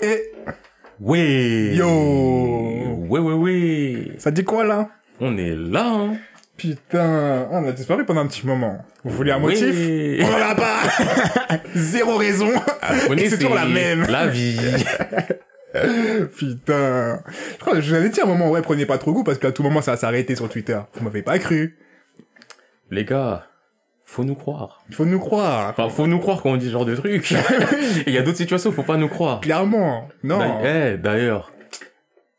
Et Ouais. yo Ouais, ouais, ouais. Ça dit quoi là? On est là, hein. Putain, on a disparu pendant un petit moment. Vous voulez un Oui. motif? On en a pas Zéro raison Et c'est toujours la même La vie. Putain Je crois que je vous avais dit à un moment, ouais, prenez pas trop goût parce qu'à tout moment ça va s'arrêter sur Twitter. Vous m'avez pas cru. Les gars, faut nous croire. Faut nous croire. Enfin, faut nous croire quand on dit ce genre de truc. Il y a d'autres situations où faut pas nous croire. Clairement. Non. D'ailleurs- eh, d'ailleurs,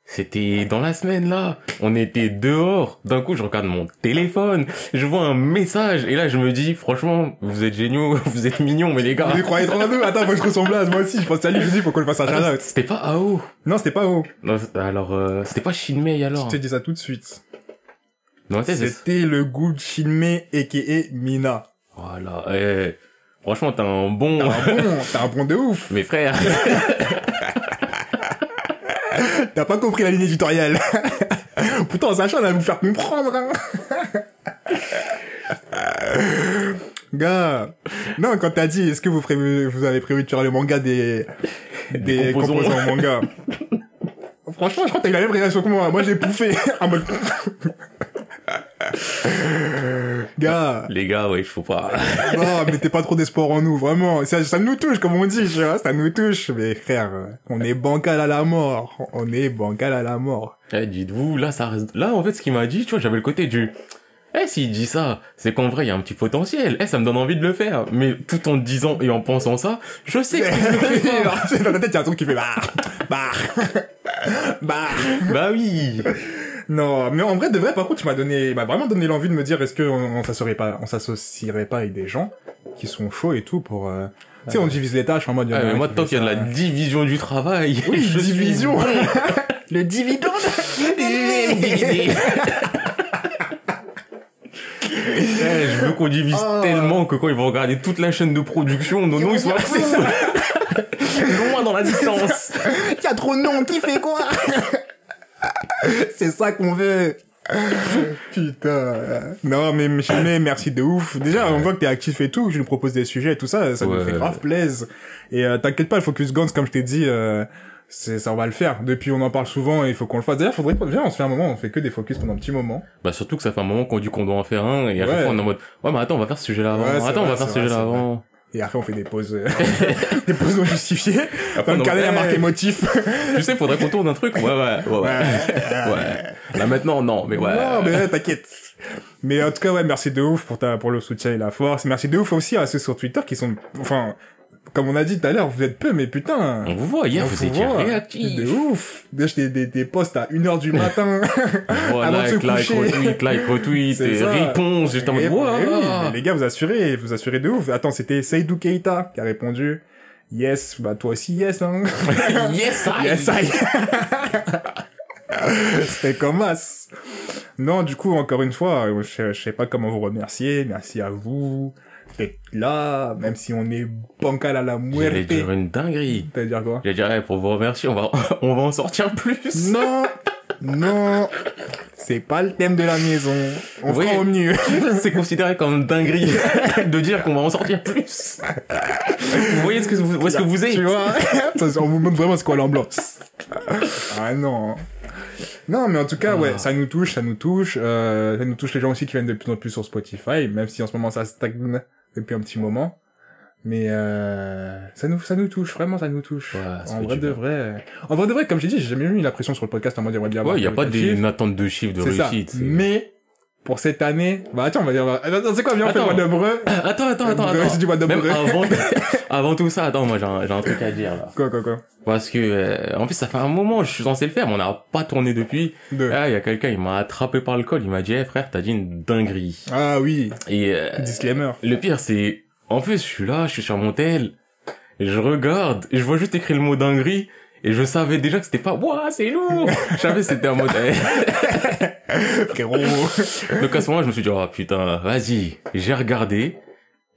c'était dans la semaine là, on était dehors, d'un coup je regarde mon téléphone, je vois un message, et là je me dis, franchement, vous êtes géniaux, vous êtes mignons, mais les gars... Vous y croyez trop à nous Attends, faut que je ressemble à moi aussi. Je pense à lui, je dis, faut qu'on le fasse un shout-out. C'était pas AO. Non, c'était pas haut. Non, alors, euh, c'était pas Shinmei alors. Je te dis ça tout de suite. Non, tu sais, c'est- C'était le goût de Shinmei, a.k.a. Mina. Voilà, eh, franchement t'as un bon... T'as un bon, t'as un bon de ouf. Mes frères, T'as pas compris la ligne éditoriale. Pourtant, Sacha, on va vous faire comprendre, hein. Gars, non, quand t'as dit, est-ce que vous, prévu, vous avez prévu de faire le manga des, des, Des composants. composants manga Franchement, je crois que t'as eu la même réaction que moi. Moi, j'ai pouffé. En mode... Gars, les gars, ouais, faut pas... non, mettez pas trop d'espoir en nous, vraiment. Ça, ça nous touche, comme on dit, tu vois, ça nous touche. Mais frère, on est bancal à la mort. On est bancal à la mort. Eh, dites-vous, là, ça reste... Là, en fait, ce qu'il m'a dit, tu vois, j'avais le côté du... Eh, s'il dit ça, c'est qu'en vrai, il y a un petit potentiel. Eh, ça me donne envie de le faire. Mais tout en disant et en pensant ça, je sais que je. Dans ta tête, il y a un truc qui fait bah, bah, bah. Bah oui. Non, mais en vrai, de vrai, par contre, tu m'as donné, m'a vraiment donné l'envie de me dire, est-ce qu'on on s'associerait pas, on s'associerait pas avec des gens qui sont chauds et tout pour, euh... tu sais, on divise les tâches en mode. Ah, mais moi, tant qu'il y a de la division du travail, Oui, je division. Le dividende. Eh, je veux qu'on divise Oh. tellement que quand ils vont regarder toute la chaîne de production, nos noms ils sont sur- loin dans la distance. Il y a trop de noms, qui fait quoi? C'est ça qu'on veut. Putain. Non, mais, mais, mais merci de ouf. Déjà, on voit que t'es actif et tout, que tu nous proposes des sujets et tout ça, ça nous Ouais. fait grave plaisir. Et euh, t'inquiète pas, le Focus Guns, comme je t'ai dit, euh, c'est ça, on va le faire. Depuis, on en parle souvent et il faut qu'on le fasse. D'ailleurs, faudrait pas, viens, on se fait un moment, on fait que des focus pendant un petit moment. Bah surtout que ça fait un moment qu'on dit qu'on doit en faire un et à Ouais. chaque fois on est en mode ouais mais attends on va faire ce sujet là avant Ouais, attends on va faire ce sujet là avant Et après, on fait des pauses, euh, des pauses non justifiées. Après, Dans le on- carnet, il y a marqué motif. tu sais faudrait qu'on tourne un truc ouais ouais ouais ouais, ouais. là maintenant non mais ouais Non, mais ouais, t'inquiète. Mais en tout cas, ouais, merci de ouf pour ta, pour le soutien et la force. Merci de ouf aussi à ceux sur Twitter qui sont, enfin, comme on a dit tout à l'heure, vous êtes peu, mais putain. on vous voit hier on vous vous étiez voit. réactifs De ouf. Des, des, des posts à 1h du matin. voilà Avant de se like coucher. retweet like retweet et réponse juste en mode Et- Ouah. et oui, mais les gars, vous assurez, vous assurez de ouf. Attends, c'était Seydou Keita qui a répondu. Yes, bah toi aussi yes, hein. yes I Yes, I. C'était comme as. Non, du coup, encore une fois, je, je sais pas comment vous remercier. Merci à vous là, même si on est bancal à la j'allais muerte. dire une dinguerie T'allais dire quoi? J'allais dire eh, pour vous remercier on va on va en sortir plus Non, non, c'est pas le thème de la maison. On Oui. fera au mieux. c'est considéré comme une dinguerie de dire qu'on va en sortir plus vous voyez ce que vous, où est-ce que vous êtes? Tu vois? On vous montre vraiment c'est quoi l'ambiance. Ah non. Non, mais en tout cas, ouais, Ah. ça nous touche, ça nous touche. Euh, ça nous touche les gens aussi qui viennent de plus en plus sur Spotify, même si en ce moment ça stagne depuis un petit moment. Mais euh, ça nous ça nous touche, vraiment ça nous touche. Ouais, en vrai de vrai. En vrai de vrai, comme j'ai dit, j'ai jamais mis la pression sur le podcast en mode avoir ouais y a pas d'une attente de chiffre de réussite Mais pour cette année, bah attends, on va dire, attends, c'est quoi, viens on fait le Attends. mois de breu. Attends, attends, attends, attends. du mois de Même breu. avant, avant tout ça, attends, moi j'ai un, j'ai un truc à dire là. Quoi quoi quoi? Parce que, euh, en plus, ça fait un moment, je suis censé le faire, mais on n'a pas tourné depuis. Deux. Ah, il y a quelqu'un, il m'a attrapé par le col, il m'a dit, eh, frère, t'as dit une dinguerie. Ah oui, Et euh, disclaimer. le pire, c'est, en plus, je suis là, je suis sur mon tel, et je regarde, et je vois juste écrit le mot dinguerie, et je savais déjà que c'était pas, ouah, c'est lourd! je savais que c'était un mot, eh. Frérot. Donc à ce moment, je me suis dit, oh putain, vas-y. J'ai regardé.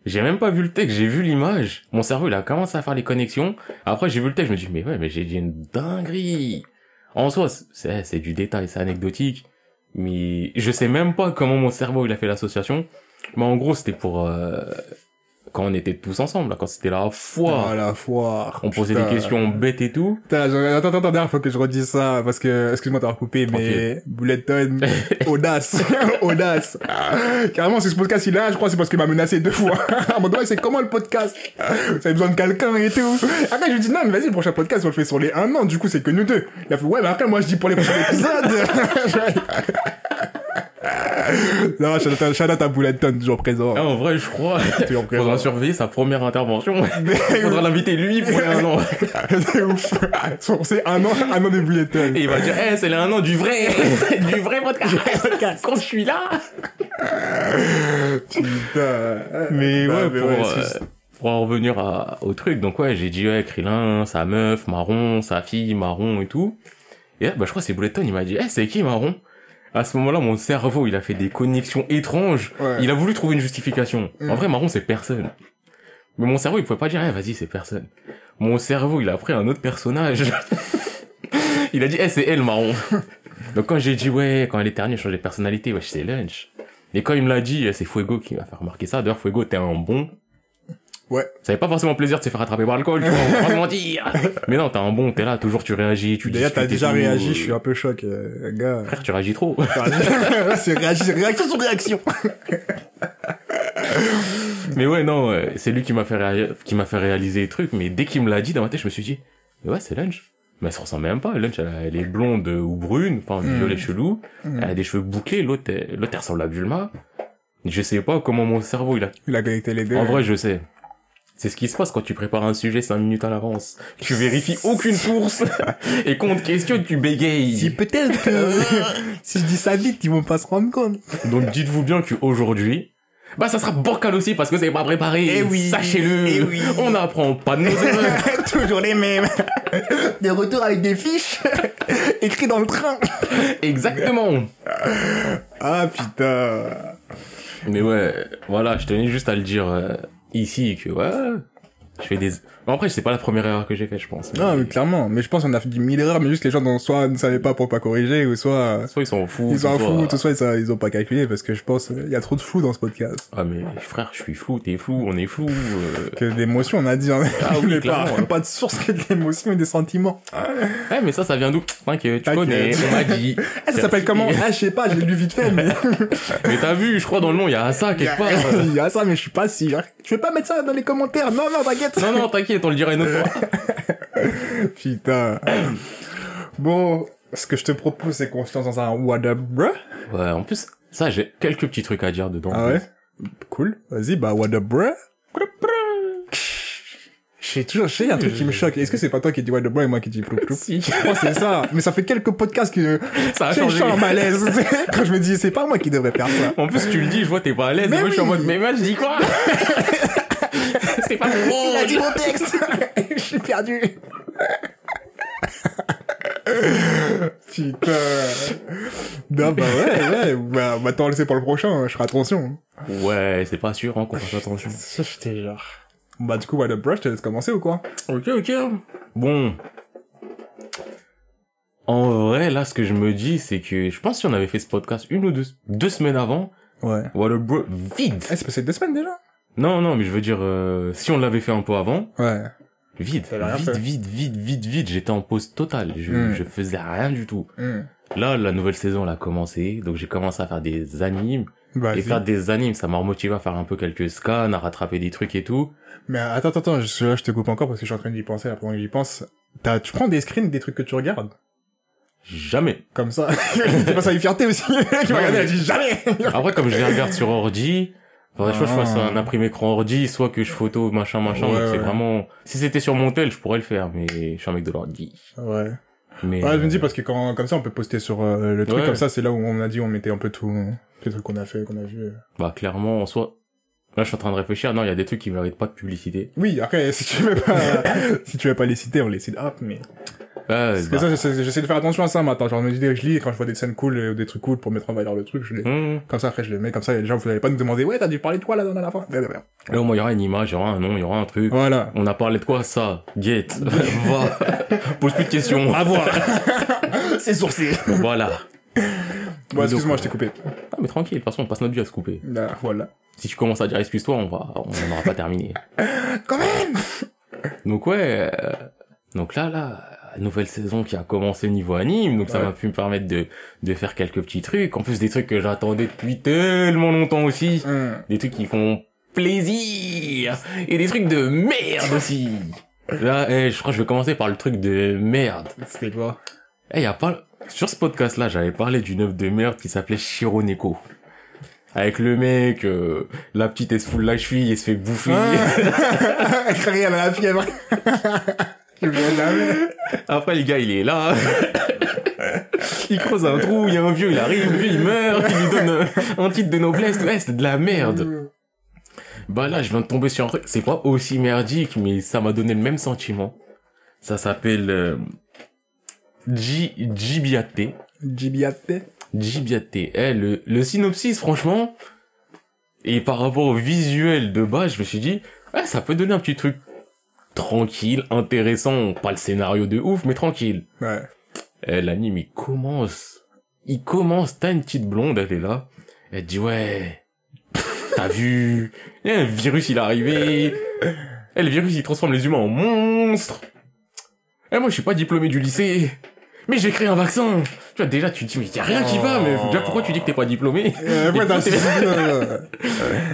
J'ai même pas vu le texte, j'ai vu l'image. Mon cerveau, il a commencé à faire les connexions. Après, j'ai vu le texte, je me dis, mais ouais, mais j'ai dit une dinguerie. En soi, c'est, c'est du détail, c'est anecdotique. Mais je sais même pas comment mon cerveau, il a fait l'association. Mais en gros, c'était pour, euh, quand on était tous ensemble, là, quand c'était la foire. Oh, la foire. On posait Putain. des questions bêtes et tout. Putain, je- attends, attends, attends, faut que je redise ça, parce que, excuse-moi d'avoir coupé, mais, Bulleton, audace, audace. Carrément, si ce podcast il est là, je crois c'est parce qu'il m'a menacé deux fois. En mode, ouais, c'est comment le podcast? Vous avez besoin de quelqu'un et tout. Après, je lui dis, non, mais vas-y, le prochain podcast, on le fait sur les un an, du coup, c'est que nous deux. Il a fait, ouais, mais après, moi, je dis pour les prochains épisodes. non, out à- Bulleton, toujours présent. Ah, en vrai, je crois, Toujours présent. faudra surveiller sa première intervention. faudra l'inviter lui pour les un an. c'est ouf. C'est un an, un an de Bulleton. Et il va dire, eh, c'est un an du vrai, du vrai podcast. Quand je suis là. Putain. Mais Bah, ouais, mais pour, ouais, euh, pour en revenir à- au truc, donc ouais, j'ai dit, ouais, Krillin, sa meuf, Marron, sa fille, Marron et tout. Et là, bah, je crois que c'est Bulleton, il m'a dit, eh, c'est qui Marron? À ce moment-là, mon cerveau, il a fait des connexions étranges. Ouais. Il a voulu trouver une justification. En vrai, Marron, c'est personne. Mais mon cerveau, il pouvait pas dire, eh, vas-y, c'est personne. Mon cerveau, il a pris un autre personnage. il a dit, eh, c'est elle, Marron. Donc quand j'ai dit, ouais, quand elle est ternie, elle change de personnalité, ouais, c'est Lunch. Et quand il me l'a dit, eh, c'est Fuego qui m'a fait remarquer ça. D'ailleurs, Fuego, t'es un bon. Ouais. Ça fait pas forcément plaisir de se faire attraper par l'alcool, tu vois, on va pas mentir. Mais non, t'es un bon, t'es là, toujours tu réagis, tu D'ailleurs, t'as déjà réagi, je suis un peu choqué, euh, gars. Frère, tu réagis trop. C'est réagi, c'est réaction sur réaction. mais ouais, non, euh, c'est lui qui m'a fait, réa- qui m'a fait réaliser les trucs, mais dès qu'il me l'a dit dans ma tête, je me suis dit, mais ouais, c'est Lunch. Mais elle se ressemble même pas. Lunch, elle, a- elle est blonde ou brune, enfin, Mm. violet chelou. Mm. Elle a des cheveux bouclés, l'autre, elle- l'autre, elle ressemble à Bulma. Je sais pas comment mon cerveau, il a Il a connecté les deux. En vrai, je sais. C'est ce qui se passe quand tu prépares un sujet 5 minutes à l'avance. Tu vérifies aucune source et qu'on te questionne, tu Si bégayes. peut-être que, si je dis ça vite, ils vont pas se rendre compte. Donc dites-vous bien qu'aujourd'hui, bah ça sera bancal aussi parce que c'est pas préparé. Eh oui. Sachez-le. Eh oui. On n'apprend pas de nos erreurs. Toujours les mêmes. Des retours avec des fiches. écrits dans le train. Exactement. Ah, putain. Mais ouais, voilà, je tenais juste à le dire euh, ici que ouais, je fais des. Bon, après, c'est pas la première erreur que j'ai faite, je pense. Non, mais clairement. Mais je pense qu'on a fait mille erreurs, mais juste les gens, dont soit ne savaient pas pour pas corriger, ou soit, Soit ils s'en foutent. ils s'en soit- foutent, ou soit ils, ont pas calculé, parce que je pense, euh, il y a trop de flou dans ce podcast. Ah mais frère, je suis flou, t'es flou, on est flou. euh. Que d'émotions, on a dit, hein. Ah oui, Mais pas, pas de source que de l'émotion et des sentiments. Ouais, mais ça, ça vient d'où? T'inquiète, tu connais, on m'a dit. Ah, ça s'appelle comment? Ah, je sais pas, j'ai lu vite fait, mais... Mais t'as vu, je crois dans le nom, il y a ça quelque part. Il y a ça, mais je suis pas sûr. Je vais pas mettre ça dans les commentaires. Non, non, t'inquiète. Non, non, t'inquiète, on le dira une autre fois. Putain. Bon, ce que je te propose, c'est qu'on se lance dans un what up, bruh. Ouais, en plus, ça, j'ai quelques petits trucs à dire dedans. Ah ouais Cool. Vas-y, bah, what up, bruh. Je sais toujours, je sais, y a un truc qui me choque. Est-ce que c'est pas toi qui dis what up, bruh et moi qui dis ploup ploup? Si. Que c'est ça. Mais ça fait quelques podcasts que Ça a je suis en malaise. Quand je me dis, c'est pas moi qui devrais faire ça. En plus, tu le dis, je vois, t'es pas à l'aise. Mais moi, je suis en mode, mais moi, je dis quoi? C'est pas Il a dit mon texte. je suis perdu. Putain. Non, bah ouais, ouais. Bah, bah attends, c'est pour le prochain. Je ferai attention. Ouais, c'est pas sûr, hein, qu'on fasse attention. Ça, j'étais genre. Bah, du coup, what up, bruh, je te laisse commencer ou quoi? Ok, ok. Bon. En vrai, là, ce que je me dis, c'est que je pense que si on avait fait ce podcast une ou deux, deux semaines avant, Ouais. what a bro, vide. Eh, c'est passé deux semaines déjà? Non, non, mais je veux dire, euh, si on l'avait fait un peu avant, Ouais. vide, fait. vide, vide, vide, vide, j'étais en pause totale, je, Hmm. je faisais rien du tout. Hmm. Là, la nouvelle saison, elle a commencé, donc j'ai commencé à faire des animes, et Vas-y. faire des animes, ça m'a remotivé à faire un peu quelques scans, à rattraper des trucs et tout. Mais attends, attends, attends, je, là, je te coupe encore parce que je suis en train d'y penser, après on y pense. T'as, tu prends des screens des trucs que tu regardes? Jamais. Comme ça. tu penses à une fierté aussi. tu vas regarder, elle dit jamais! Après, comme je les regarde sur ordi, faudrait soit que je fasse Ah. un imprimé écran ordi, soit que je photo, machin, machin. Ouais, c'est ouais. vraiment, si c'était sur mon tel, je pourrais le faire, mais je suis un mec de l'ordi. ouais. Mais, Ouais, je me dis euh, parce que quand, comme ça, on peut poster sur euh, le truc, comme ça, c'est là où on a dit, on mettait un peu tout, les trucs qu'on a fait, qu'on a vu. bah, clairement, soit, là, je suis en train de réfléchir, non, il y a des trucs qui méritent pas de publicité. Oui, après, si tu veux pas, si tu veux pas les citer, on les cite hop, mais. Ouais, Parce que bah, ça, j'essaie j'essaie de faire attention à ça, maintenant. Genre, je me dis, je lis, quand je vois des scènes cool, euh, des trucs cool pour mettre en valeur le truc, je les, hum. comme ça, après, je les mets, comme ça, les gens, vous allez pas nous demander, ouais, t'as dû parler de quoi, là, dans la fin? Là, au moins, il y aura une image, il y aura un nom, il y aura un truc. Voilà. On a parlé de quoi, ça? Get. Va. Pose plus de questions. À voir. c'est sourcé. voilà. Bon, excuse-moi, je t'ai coupé. Ah, mais tranquille, de toute façon, on passe notre vie à se couper. Là, voilà. si tu commences à dire excuse-toi, on va, on n'aura pas terminé. Quand même Donc ouais, euh, donc là, là, nouvelle saison qui a commencé au niveau anime, donc ça m'a pu me permettre de, de faire quelques petits trucs. En plus des trucs que j'attendais depuis tellement longtemps aussi. Hum. Des trucs qui font plaisir. Et des trucs de merde aussi. Là, eh, je crois que je vais commencer par le truc de merde. C'était quoi Eh, y a pas, sur ce podcast-là, j'avais parlé d'une œuvre de merde qui s'appelait Shironeko. Avec le mec, euh, la petite elle se fout de la cheville et se fait bouffer. Ah. Rien à la fièvre. Après, le gars, il est là. il creuse un trou, il y a un vieux, il arrive, lui, il meurt, il lui donne un titre de noblesse. Ouais, c'est de la merde. Bah là, je viens de tomber sur un truc. C'est pas aussi merdique, mais ça m'a donné le même sentiment. Ça s'appelle euh, Jibiate. Jibiate. Jibiate. Eh, le, le synopsis, franchement, et par rapport au visuel de base, je me suis dit, ouais, ça peut donner un petit truc tranquille, intéressant, pas le scénario de ouf, mais tranquille. Ouais. Eh, l'anime, il commence. Il commence, t'as une petite blonde, elle est là. Elle dit, ouais, t'as vu, il y a un virus, il est arrivé. Eh, le virus, il transforme les humains en monstres. Eh, moi, je suis pas diplômé du lycée. Mais j'ai créé un vaccin. Tu vois, déjà, tu te dis, mais y a rien qui va, mais déjà, pourquoi tu dis que t'es pas diplômé? Euh, ouais, t'as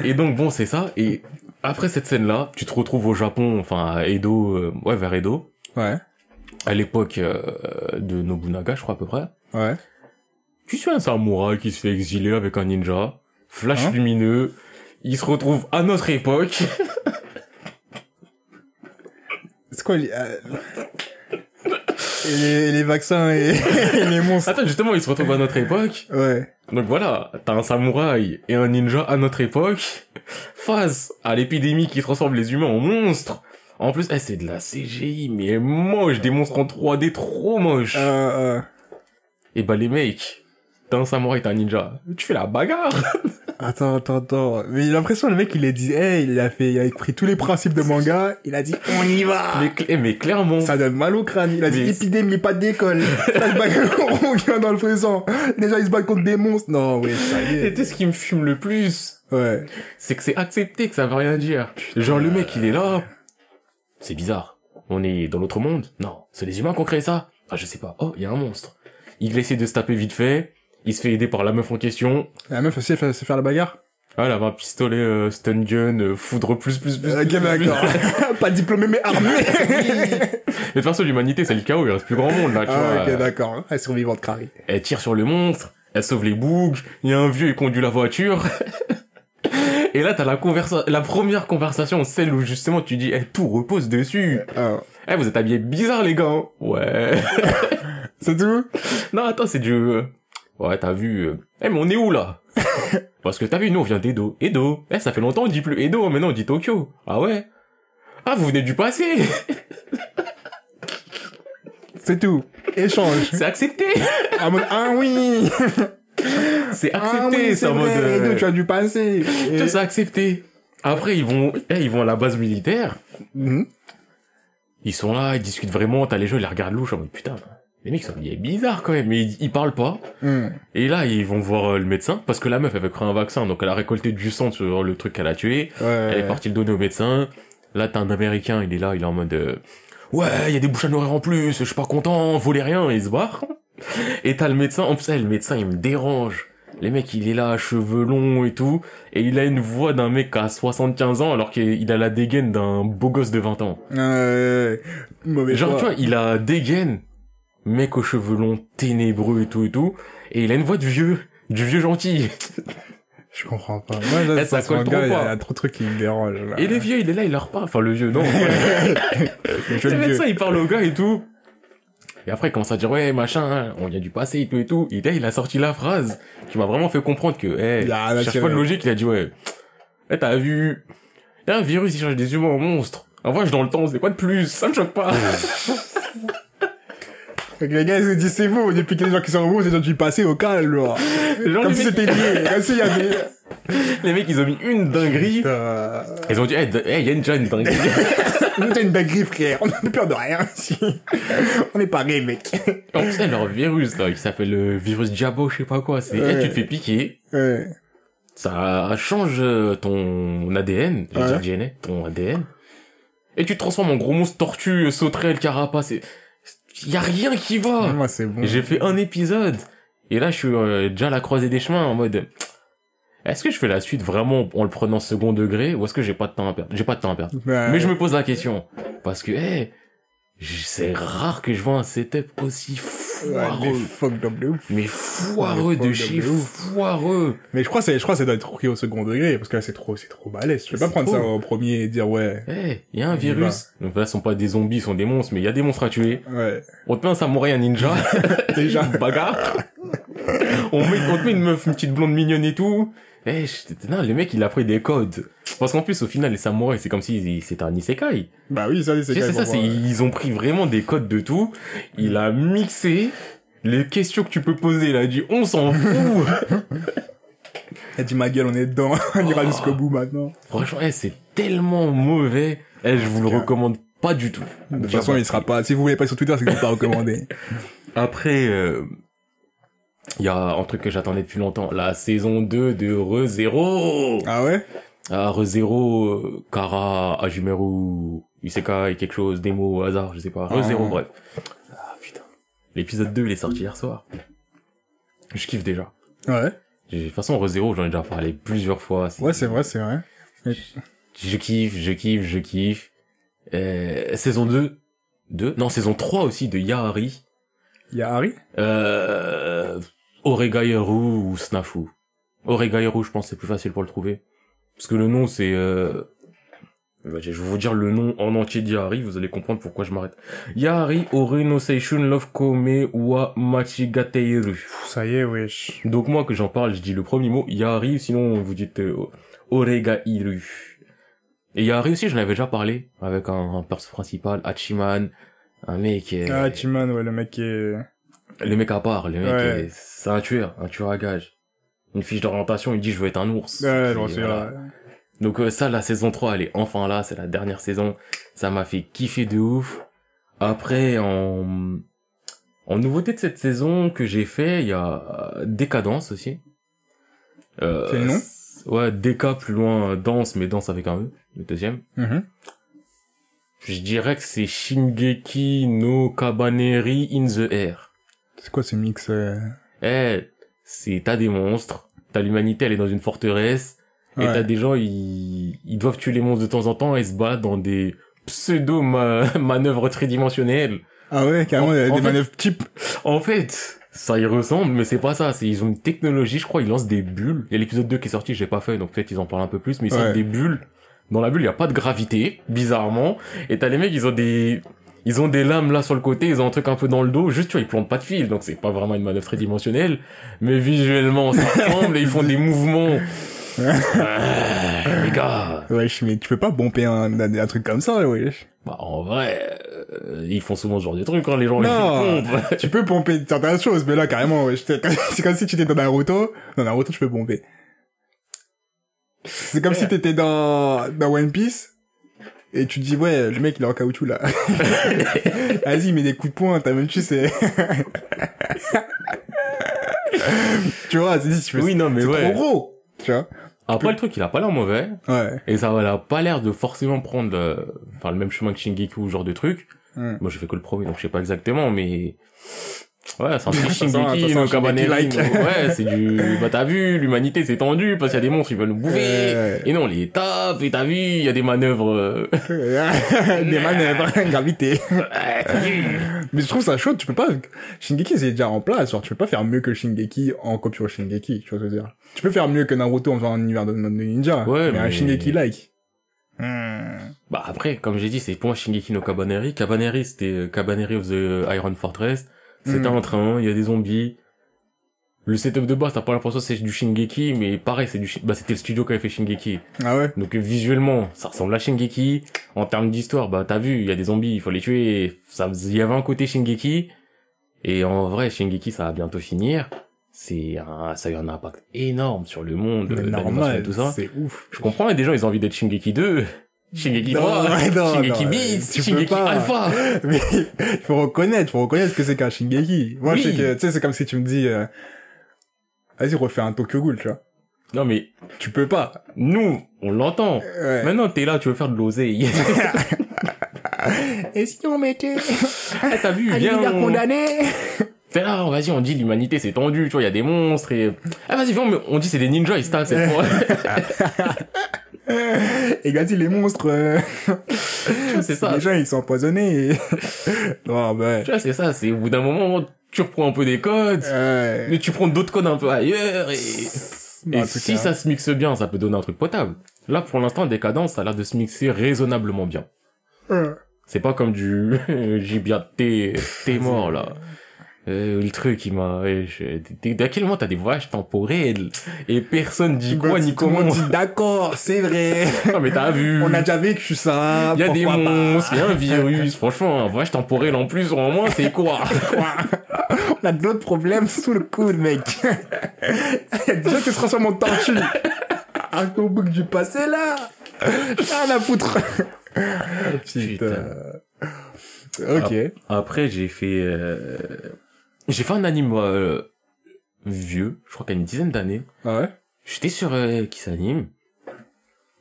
Et donc, bon, c'est ça. Et après cette scène-là, tu te retrouves au Japon, enfin, à Edo, euh, ouais, vers Edo. Ouais. À l'époque euh, de Nobunaga, je crois, à peu près. Ouais. Tu suis un samouraï qui se fait exiler avec un ninja, flash Hein? lumineux, il se retrouve à notre époque. C'est quoi euh, et les, les vaccins et, et les monstres Attends, justement, il se retrouve à notre époque. Ouais. Donc voilà, t'as un samouraï et un ninja à notre époque, face à l'épidémie qui transforme les humains en monstres. En plus, eh, c'est de la CGI, mais moche, des monstres en 3D trop moches. Euh, euh. Et bah les mecs, t'as un samouraï, t'as un ninja, tu fais la bagarre. Attends, attends, attends. Mais j'ai l'impression, le mec, il a dit, hey, il a fait, il a pris tous les principes de manga, il a dit, on y va! mais, cl- eh, mais clairement, Ça donne mal au crâne. Il a dit Mais- épidémie, pas d'école. On vient dans le présent. Déjà, ils se battent contre des monstres. Non, oui, ça y c'était est. ce qui me fume le plus? Ouais. c'est que c'est accepté que ça veut rien dire. Genre le mec il est là. C'est bizarre. On est dans l'autre monde? Non, c'est les humains qui ont créé ça? Ah je sais pas. Oh, il y a un monstre. Il essaie de se taper vite fait. Il se fait aider par la meuf en question. La meuf aussi, elle sait faire la bagarre? Ah, elle avait un pistolet euh, stun gun, euh, foudre plus plus plus. Ok, plus, plus, d'accord. pas diplômé, mais armé. Mais de toute façon l'humanité c'est le chaos, il reste plus grand monde là, tu ah, vois. ok, d'accord. Elle est survivante, Carrie. Elle tire sur le monstre, elle sauve les bougs, il y a un vieux, il conduit la voiture. Et là, t'as la conversa la première conversation, celle où justement tu dis, eh, tout repose dessus. Ah. Eh, vous êtes habillés bizarre, les gars. hein. Ouais. C'est tout? non, attends, c'est du... euh, Ouais, t'as vu... euh, Eh, mais on est où, là? Parce que t'as vu, nous, on vient d'Edo. Edo. Eh, ça fait longtemps, on dit plus Edo, maintenant on dit Tokyo. Ah ouais? Ah, vous venez du passé C'est tout. Échange. C'est accepté en mode, ah oui! C'est Ah accepté, oui, c'est en mode... euh, Edo, tu as dû passer. tu vois, c'est accepté. Après, ils vont... Eh, ils vont à la base militaire. Mhm. Ils sont là, ils discutent vraiment, t'as les gens, ils les regardent louche, en mode, putain, les mecs sont habillés bizarres, quand même, mais ils, ils parlent pas. Mhm. Et là, ils vont voir euh, le médecin, parce que la meuf, elle veut créer un vaccin, donc elle a récolté du sang sur le truc qu'elle a tué. Ouais. Elle est partie le donner au médecin. Là, t'as un américain, il est là, il est en mode, euh, ouais, il y a des bouches à nourrir en plus, je suis pas content, volez rien, et il se barre. Et t'as le médecin, en plus, le médecin, il me dérange. Les mecs, il est là, cheveux longs et tout, et il a une voix d'un mec à 75 ans, alors qu'il a la dégaine d'un beau gosse de 20 ans. Euh, mauvais Genre, choix. tu vois, il a dégaine, mec aux cheveux longs, ténébreux et tout et tout, et il a une voix de vieux, du vieux gentil. Je comprends pas. Moi, là, Eh, ça colle trop il y a- pas. il y a trop de trucs qui me dérangent. là. Et le vieux, il est là, il leur parle, enfin le vieux, non. Le vieux. médecin, il parle au gars et tout. Et après, il commence à dire, ouais, machin, hein, on y a du passé et tout et tout. Et là, il a sorti la phrase qui m'a vraiment fait comprendre que, eh, Il y a un cherche pas de logique, il a dit, ouais, eh, t'as vu, y a un virus, il change des humains en monstres. Un voyage dans le temps, c'est quoi de plus? Ça me choque pas. Les gars, ils se disent, c'est bon, depuis qu'il y a des gens qui sont c'est des gens du passé au calme, genre. Genre, Comme les, si mecs, c'était lié. Comme s'il y avait... les mecs, ils ont mis une dinguerie. Ils ont dit, eh, d- eh, y a une, déjà une dinguerie. Nous, t'as une dinguerie, frère. On n'a plus peur de rien, ici. On est pareil, mec. en plus, eh, leur virus, là, qui s'appelle le virus Diabo, je sais pas quoi, c'est, Ouais. tu te fais piquer. Ouais. ça change euh, ton ADN, je Ouais. dire DNA, ton ADN, et tu te transformes en gros monstre tortue, sauterelle, carapace, et y a rien qui va. Moi, c'est bon. J'ai fait un épisode, et là je suis euh, déjà à la croisée des chemins en mode, est-ce que je fais la suite vraiment en le prenant second degré, ou est-ce que j'ai pas de temps à perdre? J'ai pas de temps à perdre. Ouais. Mais je me pose la question, parce que, hey, c'est rare que je vois un setup aussi des foireux. ouf. Mais foireux Ouais, de chez foireux. Mais je crois que c'est, je crois que ça doit être pris au second degré, parce que là, c'est trop, c'est trop balèze. Tu peux pas prendre trop. ça au premier et dire, ouais, Eh, il y a un virus. Donc là, ce sont pas des zombies, ce sont des monstres, mais il y a des monstres à tuer. ouais. On te met un samouraï, un ninja. Déjà. Bagarre. on, met, on te met une meuf, une petite blonde mignonne et tout. Eh, je- non, le mec, il a pris des codes. Parce qu'en plus, au final, les samouraïs, c'est comme si c'était un isekai. Bah oui, ça, c'est sais, quand c'est ça, c'est, ils ont pris vraiment des codes de tout. Il a mixé les questions que tu peux poser. Il a dit, on s'en fout. Il a dit ma gueule, on est dedans. on ira jusqu'au bout maintenant. Franchement, eh, c'est tellement mauvais. Eh, je vous le recommande pas du tout. De toute façon, il sera pas, si vous voulez pas sur Twitter, c'est que c'est pas recommandé. Après, euh, il y a un truc que j'attendais depuis longtemps. La saison 2 de ReZero. ah ouais? Ah, ReZero, euh, Kara, Ajumeru, Isekai, quelque chose, démo, au hasard, je sais pas. ReZero, Ah. bref. Ah, putain. L'épisode 2, il est sorti hier soir. Je kiffe déjà. Ouais. De toute façon, ReZero, j'en ai déjà parlé plusieurs fois. Ouais, c'est vrai, c'est vrai. Je kiffe, je kiffe, je kiffe. Euh, saison 2. 2 Non, saison 3 aussi de Yahari. Il y a Harry? Euh, Oregairu ou Snafu. Oregairu, je pense c'est plus facile pour le trouver. Parce que le nom, c'est... Euh... Je vais vous dire le nom en entier d'Yahari, vous allez comprendre pourquoi je m'arrête. Yahari Ore no Seishun Love Kome wa Machigateiru. Ça y est, wesh. Donc moi, que j'en parle, je dis le premier mot, Yahari, sinon vous dites euh, Oregairu. Et Yahari aussi, j'en avais déjà parlé, avec un, un perso principal, Hachiman, un mec... euh, Ah, Timan, ouais, le mec qui est... le mec à part, le mec, Ouais. est- c'est un tueur, un tueur à gage. Une fiche d'orientation, il dit je veux être un ours. Ouais, voilà. Donc euh, ça, la saison 3, elle est enfin là, c'est la dernière saison. Ça m'a fait kiffer de ouf. Après, en, en nouveauté de cette saison que j'ai fait, il y a euh, Décadence aussi. Euh, C'est le nom Ouais, Déca plus loin, euh, danse, mais danse avec un E, le deuxième. Mhm. Je dirais que c'est Shingeki no Kabaneri in the Air. C'est quoi ce mix euh... Eh, c'est t'as des monstres, t'as l'humanité, elle est dans une forteresse, et t'as des gens, ils, ils doivent tuer les monstres de temps en temps et se battent dans des pseudo ma- manœuvres tridimensionnelles. Ah ouais, carrément, En des fait- manœuvres type. En fait, ça y ressemble, mais c'est pas ça. C'est ils ont une technologie, je crois, ils lancent des bulles. Il y a l'épisode 2 qui est sorti, j'ai pas fait, donc peut-être ils en parlent un peu plus, mais ils Ouais. sortent des bulles. Dans la bulle, il y a pas de gravité, bizarrement, et t'as les mecs, ils ont des ils ont des lames là sur le côté, ils ont un truc un peu dans le dos, juste tu vois, ils plantent pas de fil, donc c'est pas vraiment une manœuvre tridimensionnelle, mais visuellement ça ressemble et ils font des mouvements. Les gars, Wesh, mais tu peux pas bomber un, un, un truc comme ça, wesh. bah en vrai, euh, ils font souvent ce genre de trucs quand les gens Non. ils tu peux pomper certaines choses, mais là, carrément, wesh. C'est c'est comme si tu étais dans Naruto. Dans Naruto, tu peux pomper. C'est comme si t'étais dans, dans One Piece. Et tu te dis, ouais, le mec, il est en caoutchouc, là. Vas-y, mets des coups de poing, t'as même tu sais. tu vois, c'est dit, tu fais- Oui, non, mais ouais. trop gros. Tu vois? Après le truc, il a pas l'air mauvais. Ouais. Et ça a pas l'air de forcément prendre euh, enfin le même chemin que Shingeki ou genre de truc. Hmm. Moi, j'ai fait que le premier, donc je sais pas exactement, mais ouais, c'est un sent no un Shingeki-like. no- ouais, c'est du, bah t'as vu, l'humanité s'est tendue parce qu'il y a des monstres, ils veulent nous bouffer. Et non, on les tape, et t'as vu, il y a des manœuvres, euh, des manœuvres, gravité. Mais je trouve ça chaud, tu peux pas, Shingeki c'est déjà en place, genre tu peux pas faire mieux que Shingeki en copiant Shingeki, tu vois ce que je veux dire. Tu peux faire mieux que Naruto en faisant un univers de, ninja, Ouais, mais, un mais- Shingeki like. Hmm. Bah après, comme j'ai dit, c'est pour moi Shingeki no Kabaneri. Kabaneri, c'était euh, Kabaneri of the Iron Fortress. C'était Mm. un train, il y a des zombies. Le setup de base, t'as pas l'impression que c'est du Shingeki, mais pareil, c'est du, bah c'était le studio qui avait fait Shingeki. Ah ouais? Donc visuellement, ça ressemble à Shingeki. En termes d'histoire, bah t'as vu, il y a des zombies, il faut les tuer. Ça, il y avait un côté Shingeki. Et en vrai, Shingeki, ça va bientôt finir. C'est un, ça a eu un impact énorme sur le monde, et normal, tout ça. c'est ouf. Je comprends, il y a des gens, ils ont envie d'être Shingeki 2, Shingeki Non, 3, ouais, non, Shingeki non, Beats, tu peux Shingeki pas. Alpha. Mais il faut reconnaître, faut reconnaître que c'est qu'un Shingeki. Moi, je Oui. sais que, tu sais, c'est comme si tu me dis, euh, vas-y, refais un Tokyo Ghoul, tu vois. Non, mais Tu peux pas. nous, on l'entend. Ouais. Maintenant, t'es là, tu veux faire de l'oseille. Et si on mettait Eh, T'as vu, viens, on... condamné T'es là, vas-y, on dit l'humanité c'est tendu, tu vois, il y a des monstres et... Ah, vas-y, viens, on, dit c'est des ninjas, ils cette fois. Et vas-y, les monstres, euh, c'est ça. les gens, ils sont empoisonnés. Et... non, bah, Tu vois, c'est ça, c'est au bout d'un moment, tu reprends un peu des codes, mais tu prends d'autres codes un peu ailleurs et... Non, Et si cas. ça se mixe bien, ça peut donner un truc potable. Là, pour l'instant, Décadence, ça a l'air de se mixer raisonnablement bien. C'est pas comme du gibier, t'es, t'es mort, là. Euh, le truc, il m'a, d'à quel moment t'as des voyages temporels et personne dit quoi ni comment. d'accord, c'est vrai. Non, mais t'as vu. On a déjà vécu ça. Il y a des monstres, il y a un virus. Franchement, un voyage temporel en plus, en moins, c'est quoi? On a d'autres problèmes sous le coude, mec. Il y a des gens qui se transforment en tortue. Un ton bouc du passé, là. Rien à foutre. Putain. Ok. Après, j'ai fait, euh, j'ai fait un anime, euh, vieux. Je crois qu'il y a une dizaine d'années. Ah ouais? J'étais sur euh, qui s'anime?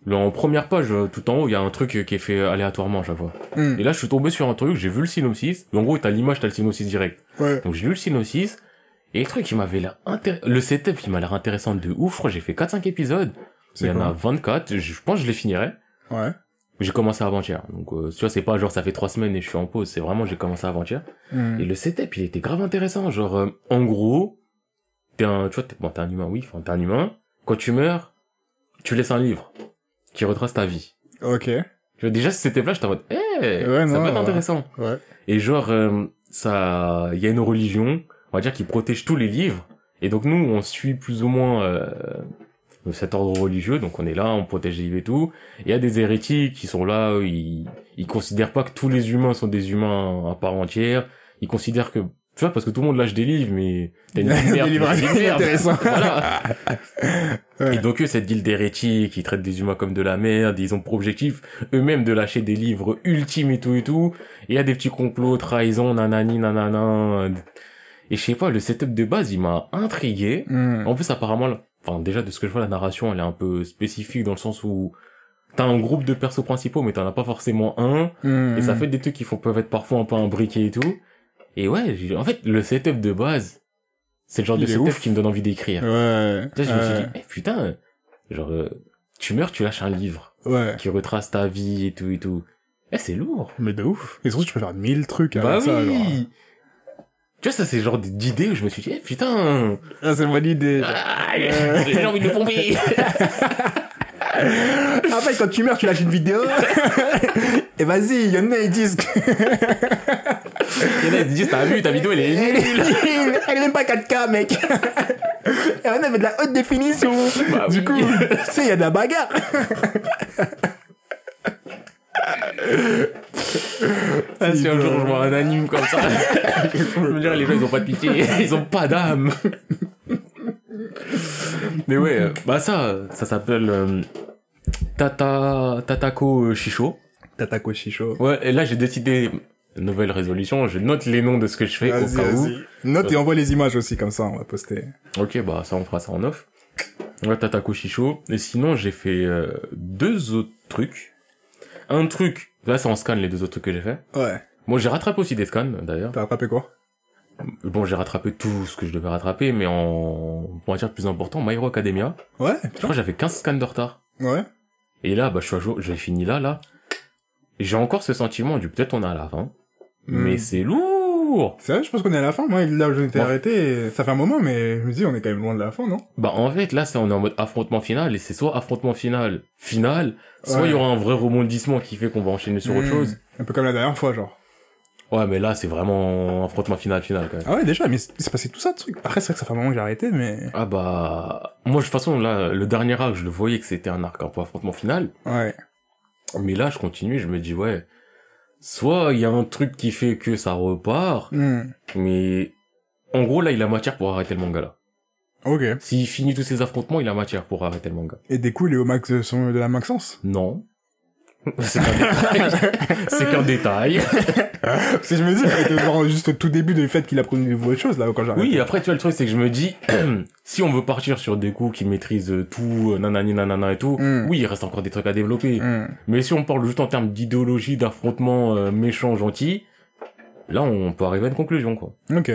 Là, en première page, euh, tout en haut, il y a un truc euh, qui est fait aléatoirement à chaque fois. Hmm. Et là, je suis tombé sur un truc, j'ai vu le synopsis. Et en gros, t'as l'image, t'as le synopsis direct. Ouais. Donc j'ai lu le synopsis. Et le truc, il m'avait l'air intéressant. Le setup, il m'a l'air intéressant de ouf. J'ai fait 4-5 épisodes. Il y en a 24. Je pense que je les finirai. Ouais. J'ai commencé avant-hier. Donc, euh, tu vois, c'est pas genre ça fait 3 semaines et je suis en pause. C'est vraiment, j'ai commencé avant-hier. Hmm. Et le setup, il était grave intéressant. Genre, euh, en gros, t'es un, tu vois, t'es, bon, t'es un humain, oui, enfin, t'es un humain. Quand tu meurs, tu laisses un livre qui retrace ta vie. Ok. Tu vois, déjà, si c'était là, j'étais en mode, eh, Ouais, ça peut être intéressant. Ouais. Et genre, euh, ça, il y a une religion, on va dire, qui protège tous les livres. Et donc, nous, on suit plus ou moins, euh, cet ordre religieux. Donc, on est là, on protège les livres et tout. Il y a des hérétiques qui sont là, ils, ils considèrent pas que tous les humains sont des humains à part entière. Ils considèrent que, tu vois, parce que tout le monde lâche des livres, mais t'as une merde, Des livres intéressants. Voilà. Ouais. Et donc eux, cette guilde d'hérétiques, ils traitent des humains comme de la merde, ils ont pour objectif eux-mêmes de lâcher des livres ultimes et tout et tout. Et il y a des petits complots, trahison, nanani, nanana. Et je sais pas, le setup de base, il m'a intrigué. Hmm. En plus, apparemment, enfin déjà de ce que je vois, la narration, elle est un peu spécifique dans le sens où t'as un groupe de persos principaux, mais t'en as pas forcément un. Hmm. Et ça fait des trucs qui font, peuvent être parfois un peu imbriqués et tout. Et ouais, en fait, le setup de base, c'est le genre Il de setup ouf. qui me donne envie d'écrire. Ouais. Je me suis dit, eh, putain, genre, euh, tu meurs, tu lâches un livre Ouais. qui retrace ta vie et tout et tout. Eh, c'est lourd. Mais de ouf. Et surtout, tu peux faire mille trucs bah avec ça, oui. genre. Tu vois, ça, c'est le genre d'idée où je me suis dit, eh, putain, Ah, c'est une bonne idée. ah, j'ai envie de le pomper. Après, quand tu meurs, tu lâches une vidéo. Et vas-y, il y en a, ils disent. Il y en a qui disent, t'as vu, ta vidéo, elle est Elle nulle. est, elle est même pas 4K, mec. Et on avait de la haute définition. Bah du oui. coup, tu sais, il y a de la bagarre. Ah, si un jour je vois un anime comme ça, je me dirais, les gens, ils ont pas de pitié, ils ont pas d'âme. Mais ouais, bah ça, ça s'appelle euh, Tata, Tatako Shisho. Tatako Shisho. Ouais, et là j'ai décidé, nouvelle résolution, je note les noms de ce que je fais au cas où. Note et envoie les images aussi, comme ça, on va poster. Ok, bah ça on fera ça en off. Ouais, Tatako Shisho. Et sinon j'ai fait euh, deux autres trucs. Un truc, là c'est en scan les deux autres trucs que j'ai fait. Ouais. Bon, j'ai rattrapé aussi des scans d'ailleurs. T'as rattrapé quoi? Bon, j'ai rattrapé tout ce que je devais rattraper, mais en, on va dire plus important, My Hero Academia. Ouais. Je crois que j'avais 15 scans de retard. Ouais. Et là, bah, je suis à jour, j'ai fini là, là. J'ai encore ce sentiment du peut-être on est à la fin. Mais Hmm. c'est lourd! C'est vrai, je pense qu'on est à la fin. Moi, là où je m'étais Bon. arrêté, ça fait un moment, mais je me dis, on est quand même loin de la fin, non? Bah, en fait, là, c'est, on est en mode affrontement final, et c'est soit affrontement final, final, soit il Ouais. y aura un vrai rebondissement qui fait qu'on va enchaîner sur autre Hmm. chose. Un peu comme la dernière fois, genre. Ouais, mais là, c'est vraiment affrontement final, final, quand même. Ah ouais, déjà, mais c'est passé tout ça, de truc. Après, c'est vrai que ça fait un moment que j'ai arrêté, mais... Ah bah, moi, de toute façon, là, le dernier arc, je le voyais que c'était un arc un peu affrontement final. Ouais. Mais là, je continue, je me dis, ouais, soit il y a un truc qui fait que ça repart, Hmm. mais en gros, là, il a matière pour arrêter le manga, là. Ok. S'il finit tous ses affrontements, il a matière pour arrêter le manga. Et des coups, il est au max de, son, de la Maxence? Non. C'est qu'un détail. c'est qu'un détail. Parce que je me dis, c'était genre juste au tout début du fait qu'il a pris une nouvelle chose, là, quand j'arrive. Oui, après, tu vois, le truc, c'est que je me dis, si on veut partir sur des coups qui maîtrisent tout, euh, nanani, nanana et tout, Mm. oui, il reste encore des trucs à développer. Hmm. Mais si on parle juste en termes d'idéologie, d'affrontement euh, méchant, gentil, là, on peut arriver à une conclusion, quoi. Ok.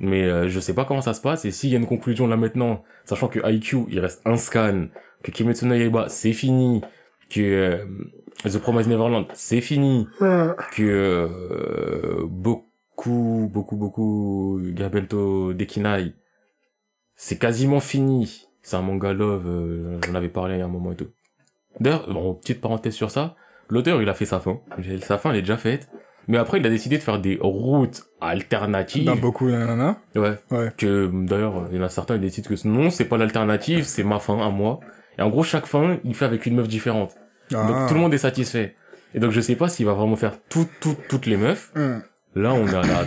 Mais euh, je sais pas comment ça se passe, et s'il y a une conclusion là maintenant, sachant que IQ, il reste un scan, que Kimetsu no Yaiba, c'est fini, que euh, The Promised Neverland, c'est fini, que euh, beaucoup, beaucoup, beaucoup Gabento Dekinai, c'est quasiment fini. C'est un manga love, euh, j'en avais parlé il y a un moment et tout. D'ailleurs, bon, petite parenthèse sur ça, l'auteur il a fait sa fin, sa fin elle est déjà faite, mais après il a décidé de faire des routes alternatives. Dans beaucoup, nanana. Ouais. Ouais. Que d'ailleurs, il y en a certains qui décident que non, c'est pas l'alternative, c'est ma fin à moi. Et en gros, chaque fin, il fait avec une meuf différente. Ah. Donc tout le monde est satisfait. Et donc je sais pas s'il va vraiment faire toutes toutes toutes les meufs. Hmm. Là, on a la,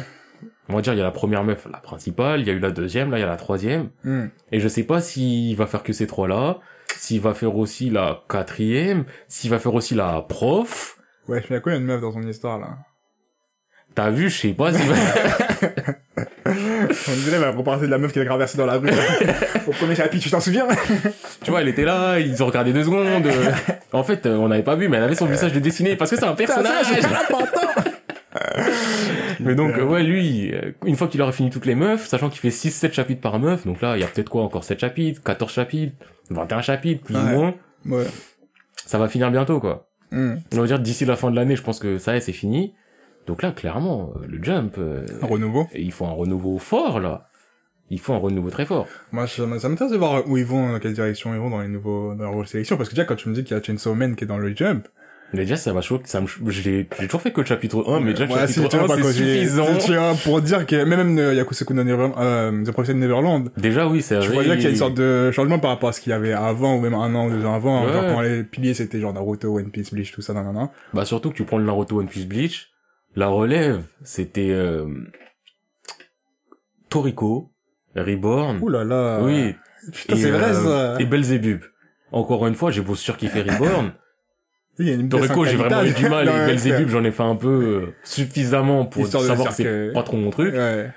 on va dire, il y a la première meuf, la principale, il y a eu la deuxième, là il y a la troisième. Hmm. Et je sais pas s'il va faire que ces trois-là, s'il va faire aussi la quatrième, s'il va faire aussi la prof. Ouais, je me quoi, il y a une meuf dans son histoire, là. T'as vu, je sais pas va... On dirait, elle va repartir de la meuf qui a traversé dans la rue. Au premier chapitre, tu t'en souviens? Tu vois, elle était là, ils ont regardé deux secondes. En fait, euh, on n'avait pas vu, mais elle avait son visage de dessiné parce que c'est un personnage. mais donc, ouais, lui, euh, une fois qu'il aura fini toutes les meufs, sachant qu'il fait 6-7 chapitres par meuf, donc là, il y a peut-être quoi, encore 7 chapitres, 14 chapitres, 21 chapitres, plus ou moins, Ouais. ça va finir bientôt, quoi. Hmm. On va dire d'ici la fin de l'année, je pense que ça y est, c'est fini. Donc là, clairement, euh, le jump, euh, Un renouveau. il faut un renouveau fort, là. Il faut un renouveau très fort. Moi, ça m'intéresse de voir où ils vont, dans quelle direction ils vont dans les nouveaux, dans leur sélection. Parce que déjà, quand tu me dis qu'il y a Chainsaw Man qui est dans le jump. Mais déjà, ça m'a choqué, ça me, j'ai, toujours fait que le chapitre 1, mais déjà, le Voilà, si, chapitre vois, 1, pas quand c'est suffisant. Tu vois, pour dire que, même, même, euh, Yakuseku no Neverland, euh, The Prophet Neverland, Déjà, oui, c'est tu vois bien qu'il y a une sorte de changement par rapport à ce qu'il y avait avant, ou même un an ou deux ans avant. Ouais. Genre, quand les piliers, c'était genre Naruto, One Piece, Bleach, tout ça, nan, nan, nan. Bah, surtout que tu prends le Naruto One Piece Bleach, la relève, c'était, euh, Toriko, Reborn, Ouh là là. oui. Putain, et, c'est vrai, euh, ça. Et Belzebub. Encore une fois, j'ai beau surkiffer Reborn. Il y a une Toriko, j'ai vraiment eu du mal, et Ouais, Belzebub, j'en ai fait un peu euh, suffisamment pour Histoire savoir que c'est que- pas trop mon truc. Ouais.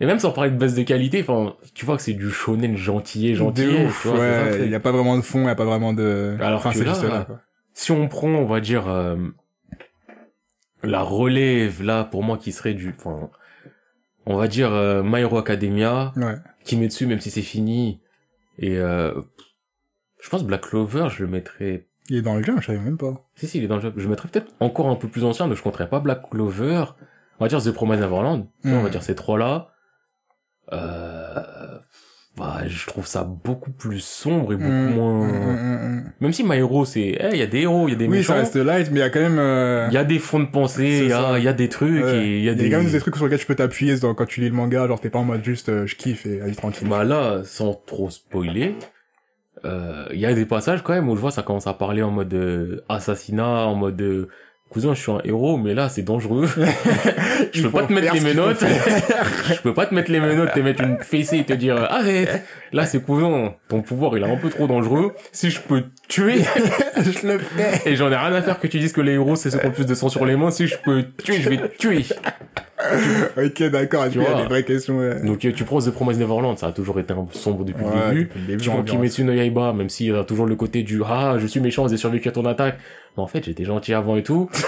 Et même sans parler de baisse de qualité, enfin, tu vois que c'est du shonen gentillet, gentillet. Ouf, vois, ouais. Il y a pas vraiment de fond, il y a pas vraiment de... Alors enfin, que c'est là, si on prend, on va dire, euh, la relève, là, pour moi, qui serait du, enfin, on va dire, euh, My Hero Academia, Ouais. Kimetsu, même si c'est fini, et, euh, je pense Black Clover, je le mettrais, Il est dans le jump, je savais même pas. si, si, il est dans le jeu, je le mettrais peut-être encore un peu plus ancien, donc je compterais pas Black Clover, on va dire The Promised Neverland, vois, on va dire ces trois-là, euh, bah, je trouve ça beaucoup plus sombre et beaucoup Mm, moins, mm, mm, même si My Hero, c'est, eh, il y a des héros, il y a des Oui, méchants. ça reste light, mais il y a quand même... euh, Il y a des fonds de pensée, il y a, il y a des trucs, ouais. et il y a des... quand même des trucs sur lesquels tu peux t'appuyer quand tu lis le manga, genre t'es pas en mode juste euh, je kiffe et allez tranquille. Bah là, sans trop spoiler, euh, il y a des passages quand même où je vois ça commence à parler en mode euh, assassinat, en mode euh, cousin, je suis un héros, mais là c'est dangereux. je peux pas te mettre les menottes. je peux pas te mettre les menottes, te mettre une fessée et te dire euh, arrête. Là c'est cousin, ton pouvoir il est un peu trop dangereux. Si je peux te tuer, je le ferai. et j'en ai rien à faire que tu dises que les héros c'est ceux qui ont plus de sang sur les mains. Si je peux te tuer, je vais te tuer. ok, d'accord, Tu il y a vois. des vraies questions. Ouais. Donc euh, tu prends The Promised Neverland, ça a toujours été un peu sombre depuis Ouais, le début. depuis le début, Tu prends. Kimetsu no Yaiba, même s'il y a toujours le côté du ah je suis méchant, j'ai survécu à ton attaque. Mais en fait j'étais gentil avant et tout.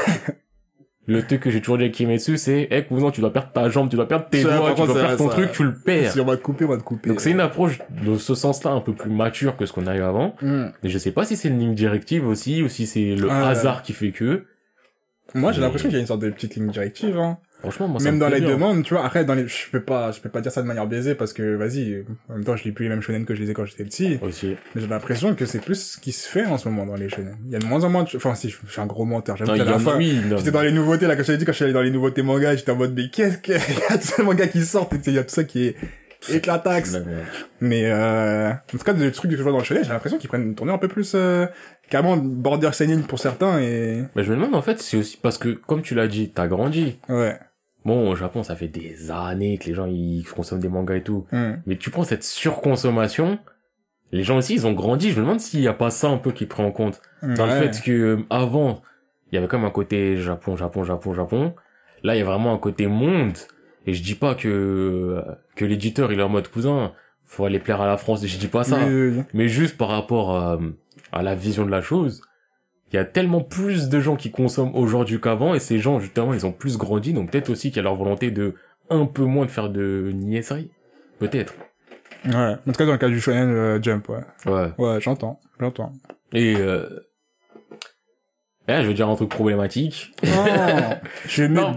le truc que j'ai toujours dit avec Kimetsu c'est eh cousin tu dois perdre ta jambe, tu dois perdre tes doigts, tu dois perdre ton ça- truc, tu le perds. Si on va te couper, on va te couper. Donc c'est une approche de ce sens-là un peu plus mature que ce qu'on a eu avant. Hmm. Mais je sais pas si c'est une ligne directive aussi ou si c'est le Ah, hasard qui fait que. Moi, j'ai Mais- l'impression qu'il y a une sorte de petite ligne directive, hein. Franchement moi Même me dans les demandes, tu vois, après, dans les, je peux pas, je peux pas dire ça de manière biaisée parce que, vas-y, en même temps, je lis plus les mêmes shonen que je lisais quand j'étais petit. Aussi. Mais j'ai l'impression que c'est plus ce qui se fait en ce moment dans les shonen. Il y a de moins en moins de, enfin, si, je suis un gros menteur, j'aime Non, que la fois. oui. J'étais dans les nouveautés, là, quand je t'avais dit, quand je suis allé dans les nouveautés manga, j'étais en mode, mais qu'est-ce que, il y a tous ces mangas qui sortent, et tu sais, il y a tout ça qui est éclataxe. Mais, euh, en tout cas, des trucs que je vois dans le shonen, j'ai l'impression qu'ils prennent une tournure un peu plus, euh, carrément border seinen pour certains et, Mais je me demande en fait c'est aussi parce que comme tu l'as dit, t'as grandi. ouais. Bon, au Japon, ça fait des années que les gens ils consomment des mangas et tout. Hmm. Mais tu prends cette surconsommation, les gens aussi ils ont grandi. Je me demande s'il y a pas ça un peu qui prend en compte dans Ouais. le fait que euh, avant il y avait comme un côté Japon, Japon, Japon, Japon. Là, il y a vraiment un côté monde. Et je dis pas que que l'éditeur il est en mode cousin, faut aller plaire à la France. Je dis pas ça. Oui, oui, oui. Mais juste par rapport à, à la vision de la chose, il y a tellement plus de gens qui consomment aujourd'hui qu'avant et ces gens justement ils ont plus grandi donc peut-être aussi qu'il y a leur volonté de un peu moins de faire de niaiserie. Peut-être. Ouais. En tout cas, dans le cas du Shonen euh, Jump, ouais. Ouais. Ouais, j'entends. J'entends. Et euh... là, je veux dire un truc problématique. Oh, je vais Non.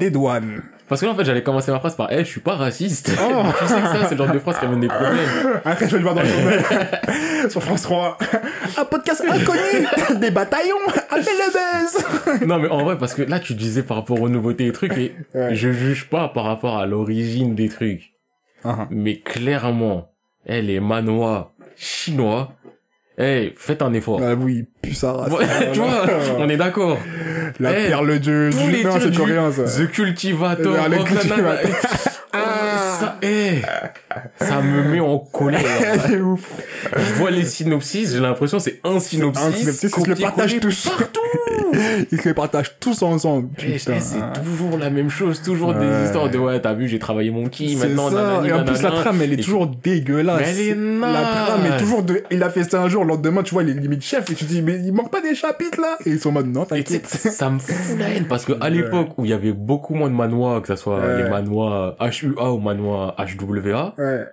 Parce que là, en fait, j'allais commencer ma phrase par, eh, je suis pas raciste. Oh. tu sais que ça, c'est le genre de phrase qui amène des problèmes. Après, je vais le voir dans le journal. Sur France 3. Un podcast inconnu Des bataillons Appelle le buzz Non, mais en vrai, parce que là, tu disais par rapport aux nouveautés et trucs, et Ouais. je juge pas par rapport à l'origine des trucs. Ah, Mais clairement, eh, les manois chinois, eh, faites un effort. Ah oui, pue sa race. Tu vois, on est d'accord. La Eh, perle de... Tous du... les Non, c'est du coréen, ça. The Cultivator, nanana. Cultivator. Ah, ça, eh, ça me met en colère. c'est ouf. Je vois les synopsis, j'ai l'impression que c'est un synopsis. un synopsis, ils se le partagent tous. Partout. Ils se les partagent tous ensemble. Eh, Putain. c'est toujours la même chose, toujours Ouais. des histoires de ouais, t'as vu, j'ai travaillé mon ki, maintenant, ça. nanani, Et en plus, la trame, elle est toujours dégueulasse. Mais elle est La trame est naze. toujours de... Il a fait ça un jour, le lendemain, tu vois, il est limite chef, et tu te dis, mais il manque pas des chapitres, là? Et ils sont en mode, non, t'inquiète. ça me fout la haine parce que à l'époque où il y avait beaucoup moins de manois, que ce soit Ouais. les manois HUA ou manois HWA, Ouais,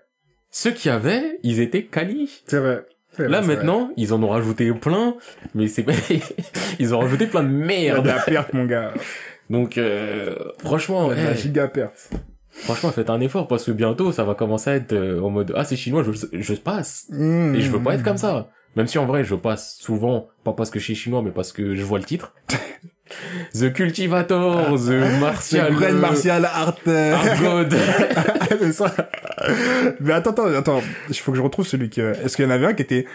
ceux qui avaient, ils étaient quali. c'est vrai. Vrai, Là vrai. maintenant, ils en ont rajouté plein, mais c'est ils ont rajouté plein de merde. de la perte, mon gars. Donc euh, franchement, Il y a de la eh, giga perte. franchement faites un effort parce que bientôt ça va commencer à être euh, en mode ah c'est chinois, je, je passe Mmh. et je veux pas être comme ça. Même si en vrai je passe souvent pas parce que je suis chinois mais parce que je vois le titre. The Cultivator, The Martial, Grand euh, Martial Art. Art God. ça. Mais attends, attends, attends. Il faut que je retrouve celui que... Est-ce qu'il y en avait un qui était...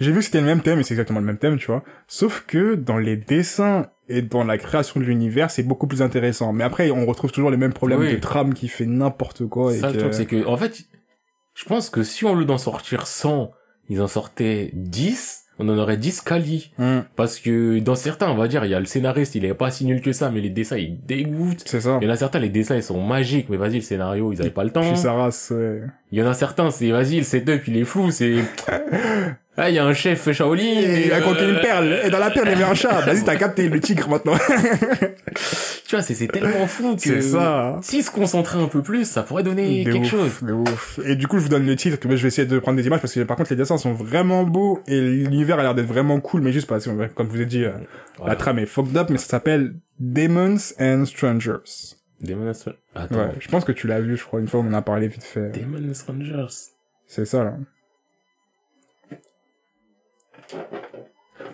J'ai vu que c'était le même thème, et c'est exactement le même thème, tu vois. Sauf que dans les dessins et dans la création de l'univers, c'est beaucoup plus intéressant. Mais après, on retrouve toujours les mêmes problèmes Oui. de trame qui fait n'importe quoi. Et Ça, le que... truc, c'est que, en fait, je pense que si on lieu d'en sortir 100, ils en sortaient 10, on en aurait 10 quali. Hum, Parce que dans certains, on va dire, il y a le scénariste, il est pas si nul que ça, mais les dessins, ils dégoûtent. c'est ça. Il y en a certains, les dessins, ils sont magiques, mais vas-y, le scénario, ils avaient pas le temps. Puis sa race, ouais. Il y en a certains, c'est, vas-y, le setup, il est flou, c'est... Ah, il y a un chef Shaolin. Et il a euh, une perle. Et dans la perle, il y avait un chat. Vas-y, t'as capté le tigre maintenant. Tu vois, c'est, tellement fou que... C'est ça. S'ils se concentraient un peu plus, ça pourrait donner De quelque ouf, chose. de ouf. Et du coup, je vous donne le titre, que je vais essayer de prendre des images parce que par contre, les dessins sont vraiment beaux et l'univers a l'air d'être vraiment cool, mais juste parce que, comme je vous ai dit, euh, la trame est fucked up, mais ça s'appelle Demons and Strangers. Demon Astral- Attends. Ouais, je pense que tu l'as vu, je crois, une fois, on en a parlé vite fait. Demon Strangers. C'est ça, là.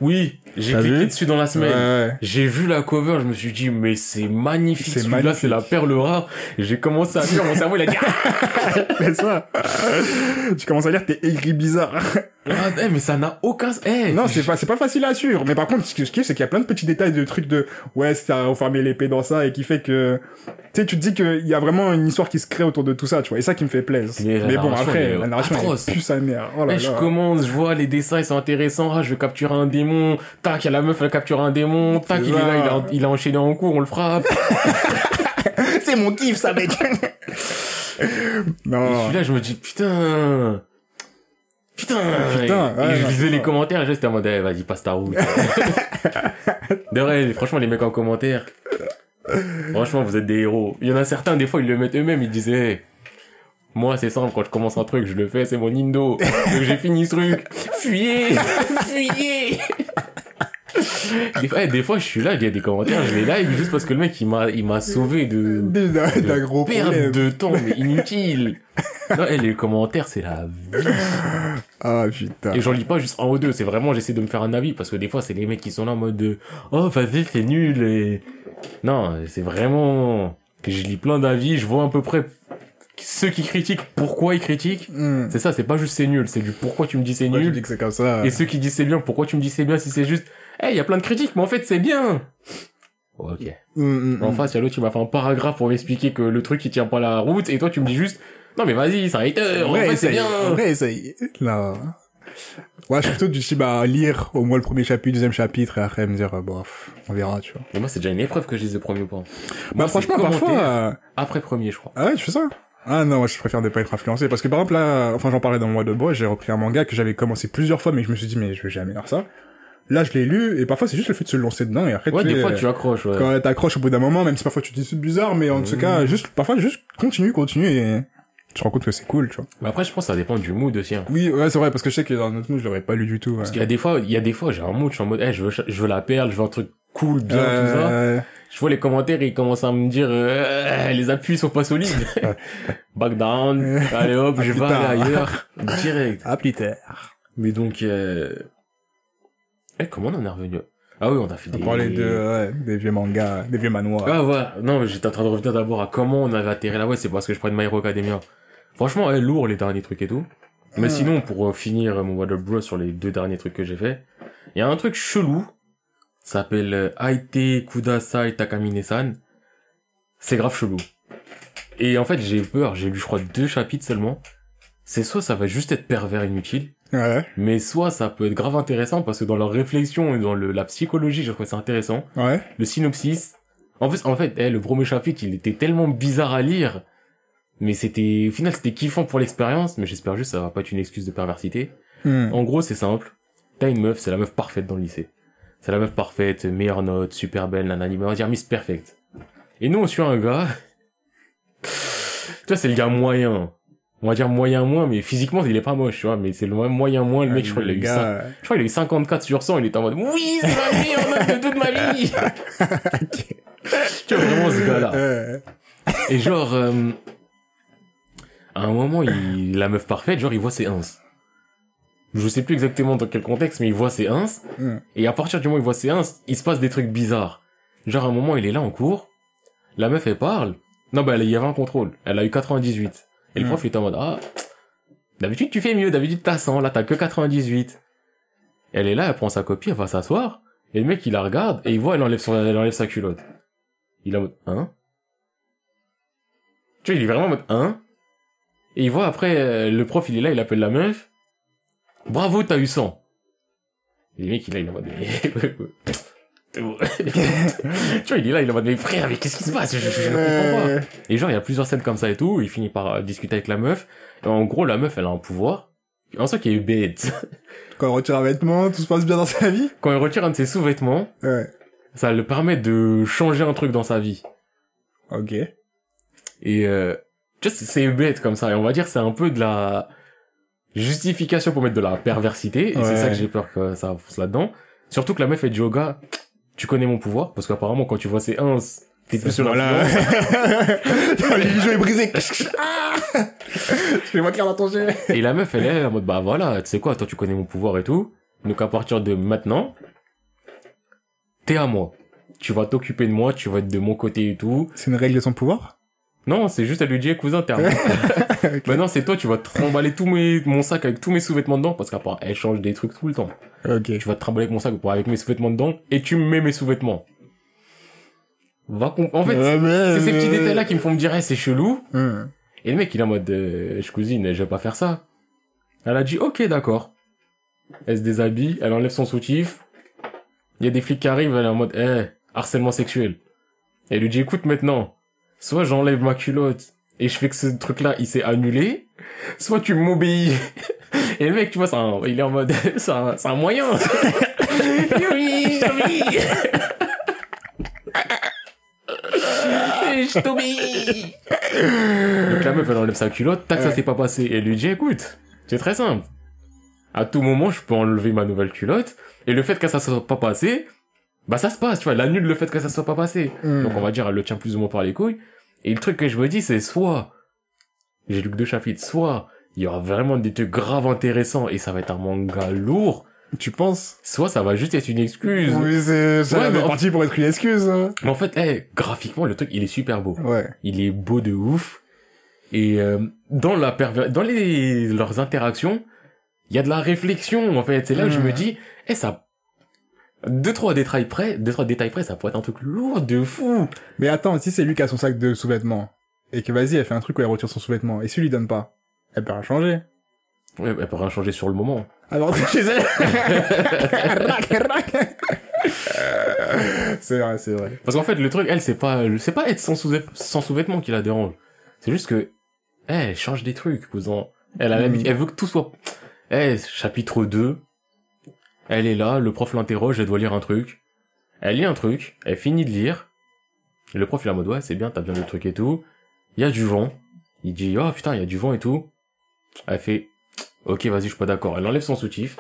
Oui, j'ai cliqué dessus dans la semaine. Ouais, J'ai vu la cover, je me suis dit, mais c'est magnifique. C'est Celui-là, c'est la perle rare. J'ai commencé à lire, mon cerveau, il a dit, c'est ça. tu commences à lire, t'es aigri bizarre. Ah, eh, mais ça n'a aucun, eh. non, c'est pas, c'est pas facile à suivre. Mais par contre, ce que je kiffe, c'est qu'il y a plein de petits détails de trucs de, ouais, ça a refermé l'épée dans ça et qui fait que, tu sais, tu te dis qu'il y a vraiment une histoire qui se crée autour de tout ça, tu vois. Et ça qui me fait plaisir. Mais bon, après, elle est la narration, atroce. elle pue sa mère. Oh là Eh, je là. commence, je vois les dessins, ils sont intéressants. Ah, je veux capturer un démon. Tac, il y a la meuf, elle capture un démon. Tac, il est là, il a, il a enchaîné en cours, on le frappe. c'est mon kiff, ça, mec. Et non. je suis là, je me dis, putain. Putain. Putain, Et, ouais, et je lisais les commentaires, et j'étais en mode, eh, vas-y, passe ta route. De vrai, franchement, les mecs en commentaire. Franchement, vous êtes des héros. Il y en a certains, des fois, ils le mettent eux-mêmes, ils disaient, eh, moi, c'est simple, quand je commence un truc, je le fais, c'est mon indo. Donc j'ai fini ce truc. Fuyez! Fuyez! Des fois, eh, des fois, je suis là, il y a des commentaires, je les like juste parce que le mec, il m'a, il m'a sauvé de, D'un gros perte problème. de temps, mais inutile. Non, eh, les commentaires, c'est la vie. Ah, putain. Et j'en lis pas juste un ou deux, c'est vraiment, j'essaie de me faire un avis, parce que des fois, c'est les mecs qui sont là en mode de, oh, vas-y, c'est nul, et... Non, c'est vraiment, que je lis plein d'avis, je vois à peu près ceux qui critiquent, pourquoi ils critiquent. Hmm. C'est ça, c'est pas juste c'est nul, c'est du pourquoi tu me dis c'est Moi, je nul. dis que c'est comme ça? Et ceux qui disent c'est bien, pourquoi tu me dis c'est bien si c'est juste, eh, il y a plein de critiques, mais en fait, c'est bien. Ok. Hmm, hmm, hmm. En face, il y a l'autre qui m'a fait un paragraphe pour m'expliquer que le truc, il tient pas la route, et toi, tu me dis juste, non, mais vas-y, c'est un hater, en Ouais, fait, c'est bien. Ouais, essaye. Non. Ouais, je suis plutôt du type à lire au moins le premier chapitre, deuxième chapitre, et après me dire, euh, bof, on verra, tu vois. Mais moi, c'est déjà une épreuve que je lise le premier ou pas. Bah, Moi, franchement, parfois, euh, Après premier, je crois. ah ouais, tu fais ça? Ah non, moi, je préfère ne pas être influencé. Parce que par exemple, là, enfin, j'en parlais dans Moi de Bois, j'ai repris un manga que j'avais commencé plusieurs fois, mais je me suis dit, mais je vais jamais faire ça. Là, je l'ai lu, et parfois, c'est juste le fait de se lancer dedans, et après, Ouais, tu des fois, tu accroches, ouais. quand t'accroches au bout d'un moment, même si parfois tu te dis c'est bizarre, mais en tout cas, juste, parfois, juste continue, continue, et tu te rends compte que c'est cool, tu vois. Mais après, je pense que ça dépend du mood aussi, hein. Oui, ouais, c'est vrai, parce que je sais que dans notre mood, je l'aurais pas lu du tout. Ouais. Parce qu'il y a des fois, il y a des fois, j'ai un mood, je suis en mode, eh, je veux, je veux la perle, je veux un truc cool, bien, tout ça. Euh, Je vois les commentaires, ils commencent à me dire, euh, les appuis sont pas solides. Back down. Allez hop, je vais aller ailleurs. Direct. À plus tard. Mais donc, euh... eh, comment on en est revenu? Ah oui, on a fait On des... parlait de, ouais, des vieux mangas, des vieux manoirs. Ah voilà, non, mais j'étais en train de revenir d'abord à comment on avait atterri là, ouais, c'est parce que je prends de My Hero Academia. Franchement, eh, lourd les derniers trucs et tout. Mais Ah. sinon, pour euh, finir mon Water Bros sur les deux derniers trucs que j'ai fait, il y a un truc chelou, ça s'appelle euh, Aite Kudasai Takamine-san. C'est grave chelou. Et en fait, j'ai peur, j'ai lu, je crois, deux chapitres seulement. C'est soit ça va juste être pervers inutile, Ouais, mais soit ça peut être grave intéressant parce que dans leur réflexion et dans le, la psychologie, je trouve ça intéressant ouais. le synopsis. En fait, en fait, eh, le premier chapitre, il était tellement bizarre à lire, mais c'était, au final, c'était kiffant pour l'expérience, mais j'espère juste que ça va pas être une excuse de perversité. Hmm. En gros, c'est simple. T'as une meuf, c'est la meuf parfaite dans le lycée. C'est la meuf parfaite, meilleure note, super belle, nanani, on va dire Miss Perfect. Et nous, on suit un gars, tu vois, c'est le gars moyen. On va dire moyen moins, mais physiquement, il est pas moche, tu vois, mais c'est le moyen moins, le mec, je crois, il a eu Je crois qu'il a eu 54 sur 100, il était en mode, oui, c'est la meilleure note de toute ma vie! tu vois, vraiment ce gars-là. Et genre, euh, à un moment, il, la meuf parfaite, genre, il voit ses ins. Je sais plus exactement dans quel contexte, mais il voit ses ins. Et à partir du moment où il voit ses ins, il se passe des trucs bizarres. Genre, à un moment, il est là en cours. La meuf, elle parle. Non, bah, il y avait un contrôle. Elle a eu 98. Et le Mm. prof, il était en mode, ah, d'habitude, tu fais mieux. D'habitude, t'as 100. Là, t'as que 98. Elle est là, elle prend sa copie, elle va s'asseoir. Et le mec, il la regarde, et il voit, elle enlève son, elle enlève sa culotte. Il est en mode, hein? Tu vois, il est vraiment en mode, hein? Et il voit après, euh, le prof, il est là, il appelle la meuf. Bravo, t'as eu 100. Et le mec, il est là, il est en mode. tu vois, il est là, il est en mode, mais frère, mais qu'est-ce qui se passe? Je, je, je comprends pas. Euh, Et genre, il y a plusieurs scènes comme ça et tout, il finit par euh, discuter avec la meuf. Et en gros, la meuf, elle a un pouvoir. En soi, qui est bête. Quand on retire un vêtement, tout se passe bien dans sa vie? Quand elle retire un de ses sous-vêtements, Ouais. ça le permet de changer un truc dans sa vie. Ok. Et euh, tu vois, c'est- c'est bête comme ça. Et on va dire c'est un peu de la justification pour mettre de la perversité. Et Ouais. c'est ça que j'ai peur que ça fonce là-dedans. Surtout que la meuf, elle dit au gars, tu connais mon pouvoir. Parce qu'apparemment, quand tu vois ces ins, t'es plus sur Voilà. l'influence. Le jeu est brisé. Ah Je vais m'écrire dans ton jeu. Et la meuf, elle est en mode, bah voilà, tu sais quoi, toi tu connais mon pouvoir et tout. Donc à partir de maintenant, t'es à moi. Tu vas t'occuper de moi, tu vas être de mon côté et tout. C'est une règle de son pouvoir? Non, c'est juste, elle lui dit, Eh, cousin, t'es à moi. Maintenant, c'est toi, tu vas te remballer tout mes, mon sac avec tous mes sous-vêtements dedans, parce qu'après, elle change des trucs tout le temps. Ok. Tu vas te trimballer avec mon sac avec mes sous-vêtements dedans, et tu me mets mes sous-vêtements. Va con- En fait, c'est ces petits détails-là qui me font me dire, Eh, c'est chelou. Hmm. Et le mec, il est en mode, euh, je cousine, je vais pas faire ça. Elle a dit, ok, d'accord. Elle se déshabille, elle enlève son soutif. Il y a des flics qui arrivent, elle est en mode, eh, harcèlement sexuel. Et elle lui dit, écoute maintenant, soit j'enlève ma culotte et je fais que ce truc-là, il s'est annulé, soit tu m'obéis. Et le mec, tu vois, c'est un- il est en mode, c'est un, c'est un moyen. Je t'obéis. Donc la meuf, elle enlève sa culotte, tac, ça s'est pas passé. Et elle lui dit, écoute, c'est très simple. À tout moment, je peux enlever ma nouvelle culotte, et le fait que ça soit pas passé, bah ça se passe, tu vois, elle annule le fait que ça soit pas passé. Hmm. Donc on va dire, elle le tient plus ou moins par les couilles. Et le truc que je me dis, c'est soit, j'ai lu que deux chapitres, soit, il y aura vraiment des trucs graves intéressants, et ça va être un manga lourd, Tu penses soit ça va juste être une excuse. Oui, c'est ça Ouais, en- parti pour être une excuse. hein. Mais en fait, eh, graphiquement, le truc, il est super beau. Ouais. il est beau de ouf et euh, dans la perver- dans les leurs interactions il y a de la réflexion en fait c'est là où je me dis eh ça deux trois détails près deux trois détails près ça pourrait être un truc lourd de fou Mais attends, si c'est lui qui a son sac de sous-vêtements, et que vas-y, elle fait un truc où elle retire son sous-vêtement, et si lui donne pas, elle peut rien changer. Ouais, elle peut rien changer sur le moment. Alors, chez elle. Rac. c'est vrai, c'est vrai. Parce qu'en fait, le truc, elle, c'est pas, c'est pas être sans sous, sous-vêtements qui la dérange. C'est juste que, eh, elle change des trucs, cousin. Elle a Mm. l'habitude, elle veut que tout soit, eh, chapitre 2. Elle est là, le prof l'interroge, elle doit lire un truc. Elle lit un truc, elle finit de lire. Le prof, il est en mode, ouais, c'est bien, t'as bien le truc et tout. Il y a du vent. Il dit, oh putain, il y a du vent et tout. Elle fait, ok, vas-y, je suis pas d'accord. Elle enlève son soutif.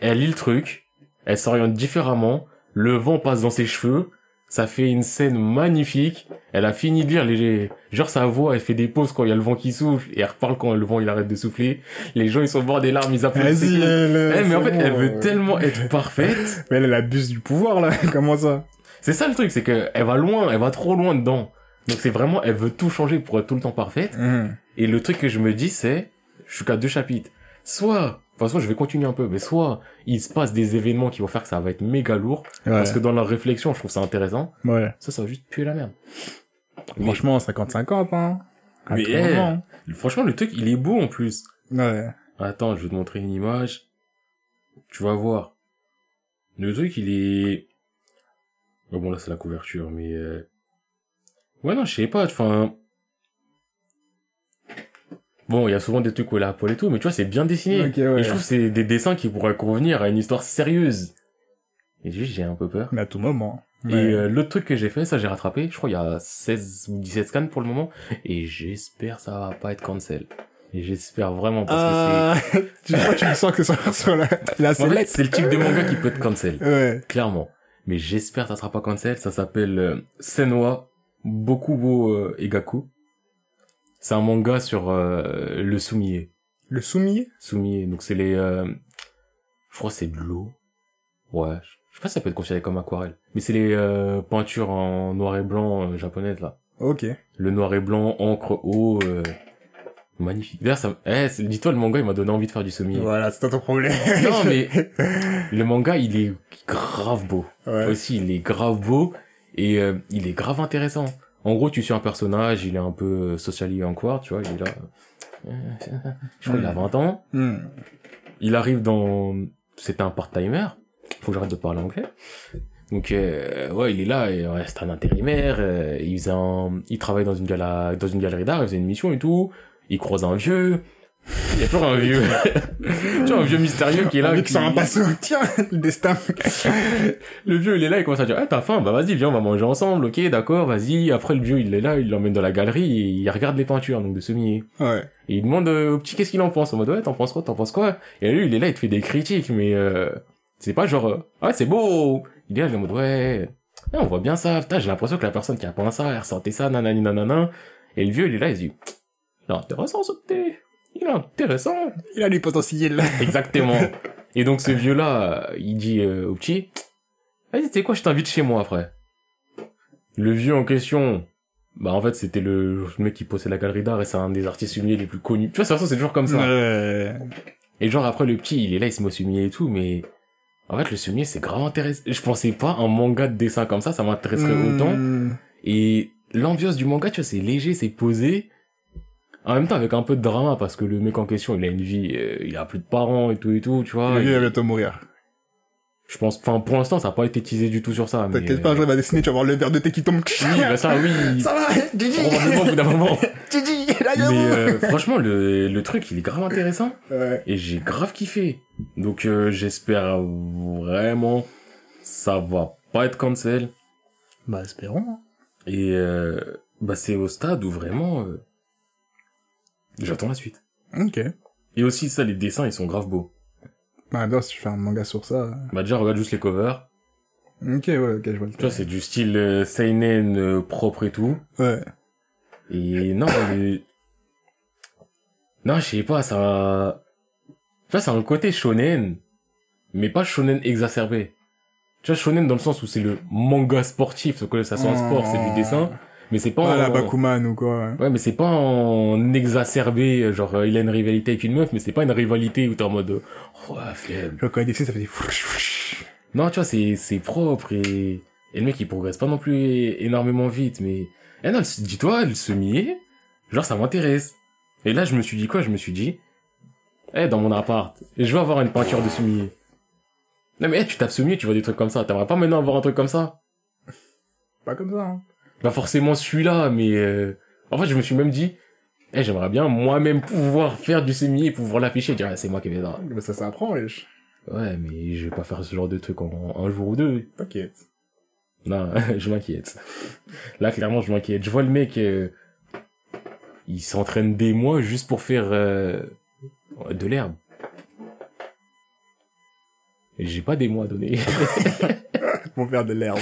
Elle lit le truc. Elle s'oriente différemment. Le vent passe dans ses cheveux. Ça fait une scène magnifique. Elle a fini de lire les, genre sa voix, elle fait des pauses quand il y a le vent qui souffle et elle reparle quand le vent il arrête de souffler. Les gens ils sont bord des larmes, ils applaudissent. Vas-y, elle, Eh, mais en fait, bon, elle veut ouais. tellement être parfaite. Mais elle, elle abuse du pouvoir, là. Comment ça? C'est ça le truc, c'est que elle va loin, elle va trop loin dedans. Donc c'est vraiment, elle veut tout changer pour être tout le temps parfaite. Hum. Et le truc que je me dis, c'est, je suis qu'à deux chapitres. Soit, de toute façon, je vais continuer un peu, mais soit, il se passe des événements qui vont faire que ça va être méga lourd, Ouais. parce que dans leur réflexion, je trouve ça intéressant. Ouais. Ça, ça va juste puer la merde. Franchement, 50-50, hein. À Mais, tout eh, moment. franchement, le truc, il est beau en plus. Ouais. Attends, je vais te montrer une image. Tu vas voir. Le truc, il est... Oh, bon, là, c'est la couverture, mais... euh, Ouais, non, je sais pas, enfin... Bon, il y a souvent des trucs où elle a poil et tout, mais tu vois, c'est bien dessiné. Ok, ouais. Et je trouve que c'est des dessins qui pourraient convenir à une histoire sérieuse. Et juste, j'ai un peu peur. Mais à tout moment. Et euh, l'autre truc que j'ai fait, ça j'ai rattrapé, je crois il y a 16 ou 17 scans pour le moment, et j'espère ça va pas être cancel. Et j'espère vraiment parce Ah, tu vois, tu sens que ça sur la, la que c'est... En fait, c'est le type de manga qui peut être cancel, Ouais. clairement. Mais j'espère que ça sera pas cancel, ça s'appelle euh, Senwa Bokubo euh, Egaku. C'est un manga sur euh, le soumier. Le soumier? Soumier, donc c'est les... euh, je crois que c'est de l'eau. Ouais, je sais pas si ça peut être considéré comme aquarelle. Mais c'est les euh, peintures en noir et blanc euh, japonaises là. Ok. Le noir et blanc, encre, eau, euh, magnifique. D'ailleurs, ça, eh, dis-toi, le manga, il m'a donné envie de faire du sommier. Voilà, c'est ton problème. Non, mais le manga, il est grave beau. Ouais. Aussi, il est grave beau et euh, il est grave intéressant. En gros, tu suis un personnage, il est un peu euh, socially awkward, tu vois, il est là. Je crois qu'il a 20 ans. Hmm. Il arrive dans... C'était un part-timer. Faut que j'arrête de parler anglais. Donc, euh, ouais, il est là, et ouais, c'est un intérimaire, euh, il faisait un... Il travaille dans une, gala... dans une galerie d'art, il faisait une mission et tout. Il croise un vieux. Il y a toujours un vieux. tu vois, un vieux mystérieux qui est là. Avec qui- un Tiens, le destin. Le vieux, il est là, il commence à dire, ah, t'as faim, bah vas-y, viens, on va manger ensemble, ok, d'accord, vas-y. Après, le vieux, il est là, il l'emmène dans la galerie, et il regarde les peintures, donc de semier. Ouais. Et il demande euh, au petit qu'est-ce qu'il en pense? En mode, ouais, t'en penses quoi, t'en penses quoi Et lui, il est là, il te fait des critiques, mais euh, c'est pas genre, euh, ouais, c'est beau Il est là, il est en mode, ouais, ouais, on voit bien ça, putain, j'ai l'impression que la personne qui a peint ça, elle ressentait ça, nanani nanana. Et le vieux, il est là, il se dit, il est intéressant, ce thé. Il est intéressant. Il a du potentiel. Exactement. Et donc ce vieux-là, il dit euh, au petit, vas-y, tu sais quoi, je t'invite chez moi après? Le vieux en question, bah en fait c'était le, mec qui possède la galerie d'art et c'est un des artistes fumiers les plus connus. Tu vois, de toute façon c'est toujours comme ça. Ouais. Et genre après le petit, il est là, il se met au et tout, mais en fait le fumier c'est grave intéressant. Je pensais pas un manga de dessin comme ça, ça m'intéresserait autant. Hmm. Et l'ambiance du manga, tu vois, c'est léger, c'est posé. En même temps avec un peu de drama parce que le mec en question, il a une vie, euh, il a plus de parents et tout et tout, tu vois. Il Il- va bientôt mourir. Je pense, enfin, pour l'instant, ça n'a pas été teasé du tout sur ça. T'inquiète pas, un jour il va dessiner, tu vas voir le verre de thé qui tombe. Oui, bah ça, oui. Ça va, Gigi Probablement au bout d'un moment. Gigi, Mais euh, franchement, le, le truc, il est grave intéressant. Ouais. Et j'ai grave kiffé. Donc euh, j'espère vraiment ça va pas être cancel. Bah, espérons. hein. Et euh, bah c'est au stade où vraiment euh, j'attends la suite. Ok. Et aussi ça, les dessins, ils sont grave beaux. Bah, bien, si tu fais un manga sur ça. Bah déjà, regarde juste les covers. Ok, ouais, ok, je vois le Tu vois, c'est du style euh, seinen euh, propre et tout. Ouais. Et non, mais... Non, je sais pas, ça... Tu vois, c'est un côté shonen, mais pas shonen exacerbé. Tu vois, shonen dans le sens où c'est le manga sportif, ce que ça soit un sport, c'est du dessin, mais c'est pas la en... Bakuman ou quoi. ouais. Ouais, mais c'est pas en exacerbé, genre, euh, il a une rivalité avec une meuf, mais c'est pas une rivalité où t'es en mode, oh, flemme. Genre, quand il dessine, ça fait des. Non, tu vois, c'est, c'est propre et, et le mec, il progresse pas non plus énormément vite, mais, eh non, dis-toi, le semier, genre, ça m'intéresse. Et là, je me suis dit quoi? Je me suis dit, Eh, dans mon appart. Et je veux avoir une peinture de Sumier. Non mais, eh, tu tapes Sumier, tu vois des trucs comme ça. T'aimerais pas maintenant avoir un truc comme ça? Pas comme ça, hein. Pas forcément celui-là, mais... Euh... En fait, je me suis même dit... Eh, j'aimerais bien moi-même pouvoir faire du Sumier, pouvoir l'afficher et dire, ah, c'est moi qui vais ça. Mais ça s'apprend, wesh. Ouais, mais je vais pas faire ce genre de truc en un jour ou deux. T'inquiète. Non, je m'inquiète. Là, clairement, je m'inquiète. Je vois le mec, euh, il s'entraîne des mois juste pour faire euh, de l'herbe. J'ai pas des mois à donner. pour faire de l'herbe.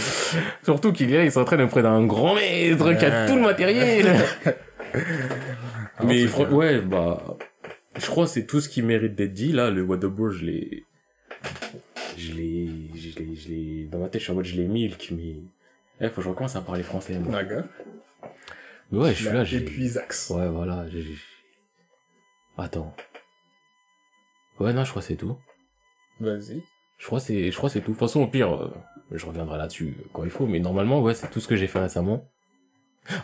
Surtout qu'il est là, il s'entraîne auprès d'un grand maître qui a tout le matériel. Ah, Mais ouais, bah, je crois que c'est tout ce qui mérite d'être dit. Là, le Whataburger, je l'ai, je l'ai, je l'ai, je l'ai, dans ma tête, je suis en mode, je l'ai milk, mais, eh, faut que je recommence à parler français, moi. D'accord. Mais ouais, je suis là, Et j'ai, puis Zax. ouais, voilà, j'ai, attends. Ouais, non, je crois que c'est tout. Vas-y. Je crois que c'est, je crois que c'est tout. De toute façon, au pire, euh, je reviendrai là-dessus quand il faut, mais normalement, ouais, c'est tout ce que j'ai fait récemment.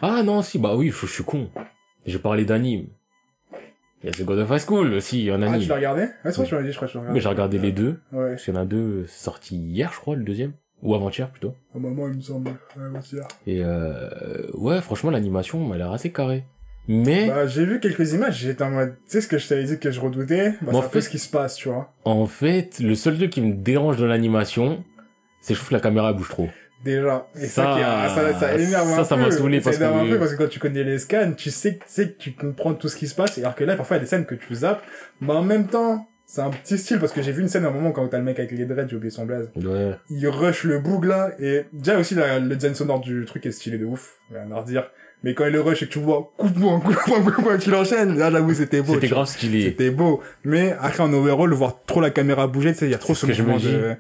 Ah, non, si, bah oui, je, je suis con. J'ai parlé d'anime. Il y a The God of High School aussi, un Ah, anime. tu l'as regardé? Ouais, c'est vrai, tu m'as dit, je crois que l'as regardé. Mais j'ai regardé les deux. Ouais. Parce qu'il y en a deux sortis hier, je crois, le deuxième. Ou avant-hier, plutôt. Au moment, il me semble. Ouais, moi aussi, là. Et euh, ouais, franchement, l'animation m'a l'air assez carrée. Mais, Bah, j'ai vu quelques images, j'étais en mode, tu sais ce que je t'avais dit que je redoutais? Bah, Bon, c'est peu fait- ce qui se passe, tu vois. en fait, le seul truc qui me dérange dans l'animation, c'est je trouve que la caméra bouge trop. Déjà. Et ça, Ça- qui a- ça, ça énerve ça, un ça peu. m'a saoulé Ça parce que- un peu parce que quand tu connais les scans, tu sais, tu sais que tu comprends tout ce qui se passe. Alors que là, parfois, il y a des scènes que tu zappes. Mais en même temps, c'est un petit style parce que j'ai vu une scène à un moment quand t'as le mec avec les dreads, j'ai oublié son blaze. Ouais. Il rush le boug là et déjà aussi la, le design sonore du truc est stylé de ouf. Rien à redire. Mais quand il le rush et que tu vois coupe-moi, coupe-moi, coupe-moi, tu l'enchaînes. Là, j'avoue, c'était beau. C'était grave stylé. c'était beau. Mais après, en overall, voir trop la caméra bouger, tu sais, il y a trop ce ce mouvement de...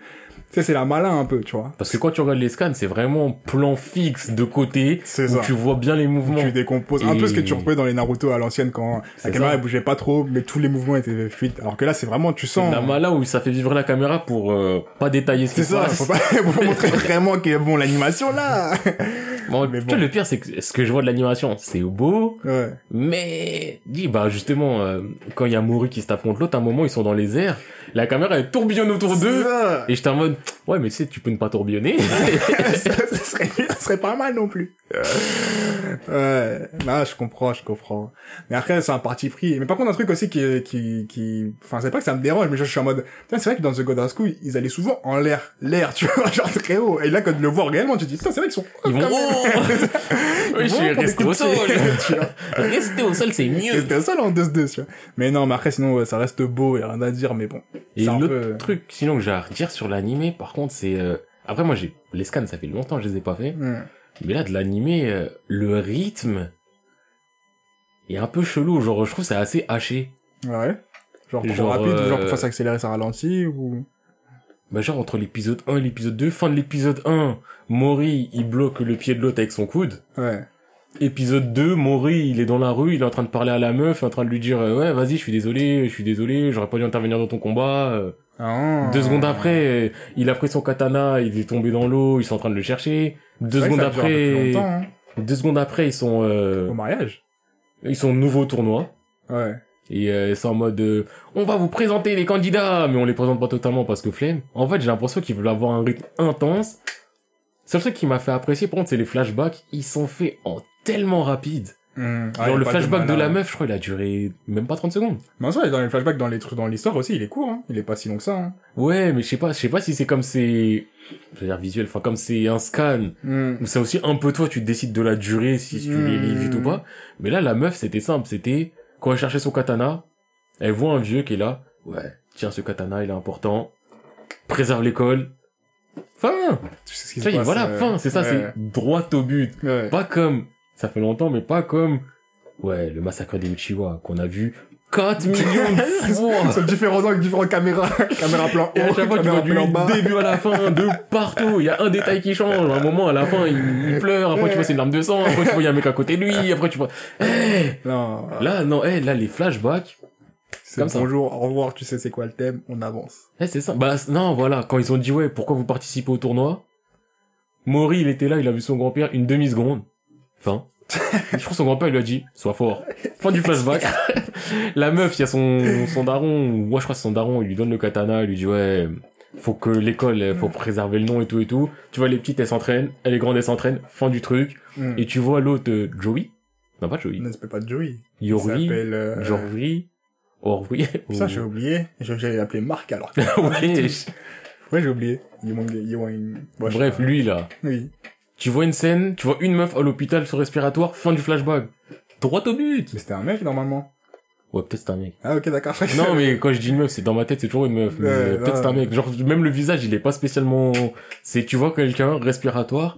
Tu sais, c'est la malin un peu, tu vois. Parce que quand tu regardes les scans, c'est vraiment plan fixe de côté, C'est ça. tu vois bien les mouvements. Tu décomposes. Un peu ce que tu retrouvais dans les Naruto à l'ancienne quand la caméra ça. elle bougeait pas trop, mais tous les mouvements étaient fluides. Alors que là, c'est vraiment, tu sens. La mala où ça fait vivre la caméra pour euh, pas détailler ce C'est qui se ça, faut pas, faut montrer vraiment que bon, l'animation là. Bon, Mais tu vois, bon. le pire, c'est que ce que je vois de l'animation, c'est beau, Ouais. mais dis bah justement, euh, quand il y a Mori qui se tape contre l'autre, à un moment ils sont dans les airs, la caméra elle tourbillonne autour d'eux, et j'étais en mode ouais mais tu sais tu peux ne pas tourbillonner. ça, ça serait, ça serait pas mal non plus. Ouais, là, je comprends, je comprends. Mais après, c'est un parti pris. Mais par contre, un truc aussi qui, qui, qui, enfin, c'est pas que ça me dérange, mais je, suis en mode, putain, c'est vrai que dans The God of School, ils allaient souvent en l'air, l'air, tu vois, genre très haut. Et là, quand tu le vois réellement, tu te dis, putain, c'est vrai qu'ils sont, Ils vont oui je suis resté au sol. Rester au sol c'est mieux. C'était ça là en 2-2, tu vois. Mais non, mais après, sinon, ouais, ça reste beau, y a rien à dire, mais bon. Et l'autre peu- truc sinon que j'ai à redire sur l'animé, par contre c'est euh, après moi j'ai les scans ça fait longtemps que je les ai pas fait. Hmm. Mais là, de l'animé, euh, le rythme est un peu chelou. Genre, je trouve c'est assez haché. Ouais? Genre trop Genre, rapide, ou genre euh, pour faire s'accélérer, ça ralentit, ou... Bah, genre, entre l'épisode 1 et l'épisode 2, fin de l'épisode 1, Mori, il bloque le pied de l'autre avec son coude. Ouais. Épisode 2, Mori, il est dans la rue, il est en train de parler à la meuf, en train de lui dire, ouais, vas-y, je suis désolé, je suis désolé, j'aurais pas dû intervenir dans ton combat. Ah. Deux secondes après, il a pris son katana, il est tombé dans l'eau, ils sont en train de le chercher. Deux secondes après, hein. deux secondes après, ils sont, euh, Au mariage. ils sont au nouveau tournoi. Ouais. Et euh, c'est en mode euh, on va vous présenter les candidats, mais on les présente pas totalement parce que flemme. En fait, j'ai l'impression qu'ils veulent avoir un rythme intense. Seul truc qui m'a fait apprécier, par contre, c'est les flashbacks. Ils sont faits en tellement rapide. Hmm. Ah, Genre y a le flashback de, la meuf, je crois, il a duré même pas 30 secondes. Mais en soi, dans les flashbacks, dans les trucs, dans l'histoire aussi, il est court, hein. Il est pas si long que ça, hein. Ouais, mais je sais pas, je sais pas si c'est comme c'est, je veux dire visuel, enfin comme c'est un scan, Hmm. où c'est aussi un peu toi, tu décides de la durée si tu les lis vite ou pas. Mais là, la meuf, c'était simple, c'était quand elle cherchait son katana, elle voit un vieux qui est là, ouais, tiens ce katana, il est important, préserve l'école. Fin. Tu sais ce qui se passe, voilà, euh, fin, c'est ça, ouais. c'est droit au but. Ouais. Pas comme, ça fait longtemps, mais pas comme, ouais, le massacre des Uchiwa, qu'on a vu 4 millions de fois. Sur différents angles, différentes caméras. caméra plan Et à haut, chaque fois, tu caméra vois du plan bas. début à la fin, de partout. Il y a un détail qui change. À un moment, à la fin, il, il pleure. Après, tu vois, c'est une larme de sang. Après, tu vois, il y a un mec à côté de lui. Après, tu vois, Eh Non. là, non, eh, là, les flashbacks. C'est comme ça. bonjour, au revoir, tu sais c'est quoi le thème, on avance. Eh, c'est ça. Bah, non, voilà. Quand ils ont dit, ouais, pourquoi vous participez au tournoi? Mori, il était là, il a vu son grand-père une demi-seconde. Fin. Je crois que son grand-père lui a dit, sois fort. Fin du flashback. la meuf, il y a son, son daron, ou moi je crois que c'est son daron, il lui donne le katana, il lui dit, ouais, faut que l'école, faut préserver le nom et tout et tout. Tu vois, les petites, elles s'entraînent, elle est grande, elle s'entraîne, fin du truc. Mm. Et tu vois l'autre, euh, Joey? Non, pas Joey. Il ne s'appelle pas Joey. Il s'appelle, euh, Jorvi. Orvi. Ça, j'ai oublié. J'allais l'appeler Marc, alors. Ouais. ouais, j'ai oublié. Yewang- Yewang- Bon, Bref, lui, là. Oui. Tu vois une scène, tu vois une meuf à l'hôpital sur respiratoire, fin du flashback. Droit au but. Mais c'était un mec, normalement. Ouais, peut-être c'est un mec. Ah, ok, d'accord. Non, mais quand je dis une meuf, c'est dans ma tête, c'est toujours une meuf. Mais euh, peut-être c'est un mec. Genre, même le visage, il est pas spécialement, c'est, tu vois quelqu'un, respiratoire.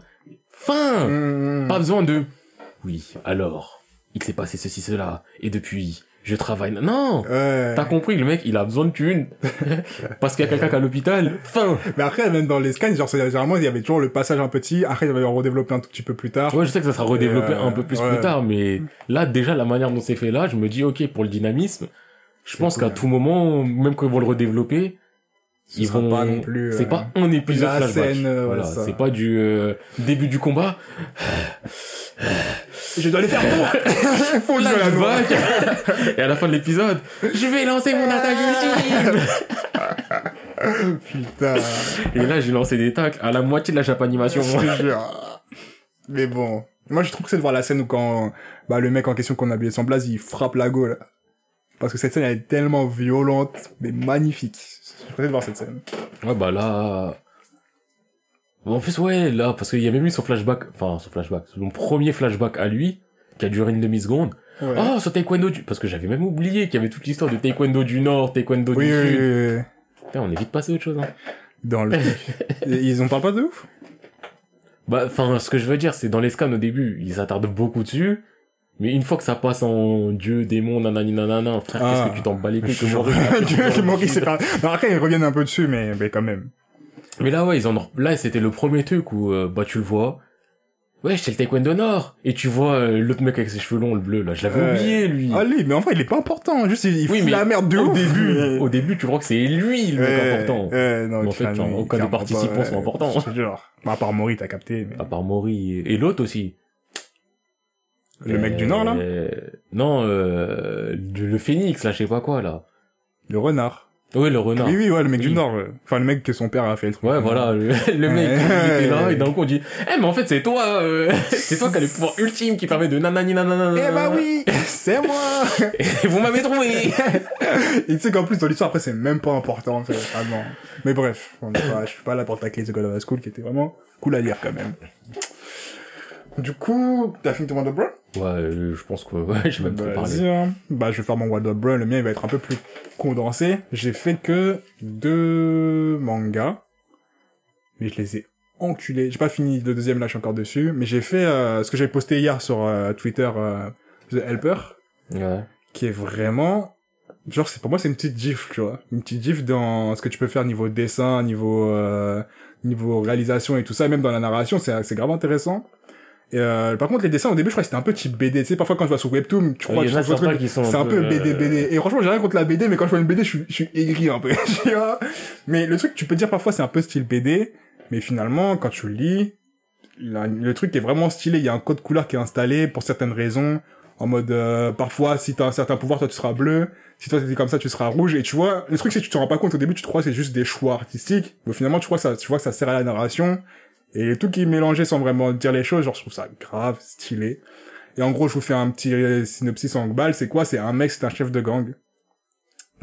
Fin! Mm, mm. Pas besoin de, oui, alors, il s'est passé ceci, cela, et depuis, je travaille, non! Ouais. T'as compris, le mec, il a besoin de thunes. Parce qu'il y a quelqu'un qui est à l'hôpital. Fin! Mais après, même dans les scans, genre, c'est- généralement, il y avait toujours le passage un petit. Après, il va y avoir redéveloppé un tout petit peu plus tard. Ouais, je sais que ça sera redéveloppé euh, un peu plus ouais. plus tard, mais là, déjà, la manière dont c'est fait là, je me dis, ok, pour le dynamisme, je pense cool. qu'à tout moment, même quand ils vont le redévelopper, Ce ils vont pas non plus, c'est euh, pas un épisode la flashback scène, euh, voilà ça. c'est pas du euh, début du combat Je dois les faire pour Faut que je flashback et à la fin de l'épisode je vais lancer mon attaque ultime Putain. et là j'ai lancé des tacles à la moitié de la chape animation Je te jure. Mais bon. Moi, je trouve que c'est de voir la scène où quand, bah, le mec en question qu'on a habillé son blaze, il frappe la là. Parce que cette scène, elle est tellement violente, mais magnifique. Je préfère de voir cette scène. ouais bah là en plus ouais là parce qu'il y a même eu son flashback enfin son flashback son premier flashback à lui qui a duré une demi seconde Ouais. oh sur taekwondo du parce que j'avais même oublié qu'il y avait toute l'histoire de taekwondo du nord taekwondo oui, du oui, sud oui, oui. Putain, on est vite passé à autre chose hein Dans le Ils ont parlé pas de ouf? Bah, enfin, ce que je veux dire, c'est dans les scans au début, ils s'attardent beaucoup dessus, mais une fois que ça passe en dieu, démon, nanani nanana, frère, Ah. qu'est-ce que tu t'en bats les couilles que pas... Non, après, ils reviennent un peu dessus, mais, mais quand même. Mais là, ouais, ils en ont, là, c'était le premier truc où, euh, bah, tu le vois. Ouais, c'est le taekwondo nord. Et tu vois euh, l'autre mec avec ses cheveux longs, le bleu, là, je l'avais Ouais. oublié, lui. Ah, lui, mais en fait, il est pas important. Juste, il, Oui, fout mais la merde de au ouf. début, au début, tu crois que c'est lui, le mec important. ouais, non, Mais en fait, genre, aucun des participants pas, sont importants. Jure. Bah, à part Maury, t'as capté. mais- À part Maury et, et l'autre aussi. Le mec du Nord, là? Euh, Non, euh, le, le phénix, là, je sais pas quoi, là. Le renard. Ouais, le renard. Oui, oui, ouais, le mec du Oui. Nord. Enfin, le mec que son père a fait le truc. Ouais, voilà, le, le mec, il était là, et d'un coup, on dit, eh, mais en fait, c'est toi, euh, c'est toi qui as le pouvoir ultime qui permet de nanani nanana. Eh bah oui, c'est moi Et vous m'avez trouvé. Et tu sais qu'en plus, dans l'histoire, après, c'est même pas important, vraiment. Mais bref, on est pas, je suis pas là pour tacler The God of School, qui était vraiment cool à lire, quand même. Du coup, t'as fini ton Wonder Bro Ouais, euh, je pense que, ouais, j'ai même pas parlé. Vas-y, hein. Bah, je vais faire mon Wonder Bro, le mien, il va être un peu plus condensé. J'ai fait que deux mangas. Mais je les ai enculés. J'ai pas fini le deuxième, là, je suis encore dessus. Mais j'ai fait, euh, ce que j'avais posté hier sur euh, Twitter, euh, The Helper. Ouais. qui est vraiment genre c'est pour moi c'est une petite gif tu vois une petite gif dans ce que tu peux faire niveau dessin niveau euh, niveau réalisation et tout ça et même dans la narration c'est c'est grave intéressant et euh, par contre les dessins au début je crois que c'était un peu type BD tu sais parfois quand je vois sur Webtoon tu crois sont c'est un peu BD euh, BD et franchement j'ai rien contre la BD mais quand je vois une BD je suis je suis aigri un peu tu vois. Mais le truc tu peux dire parfois c'est un peu style BD mais finalement quand tu le lis la- le truc est vraiment stylé. Il y a un code couleur qui est installé pour certaines raisons. En mode euh, parfois si t'as un certain pouvoir toi tu seras bleu. Si toi t'es comme ça tu seras rouge. Et tu vois le truc c'est que tu te rends pas compte. Au début tu te crois que c'est juste des choix artistiques. Mais finalement tu crois que ça tu vois que ça sert à la narration et tout qui est mélangé sans vraiment dire les choses genre je trouve ça grave stylé. Et en gros je vous fais un petit euh, synopsis en balle. C'est quoi? C'est un mec c'est un chef de gang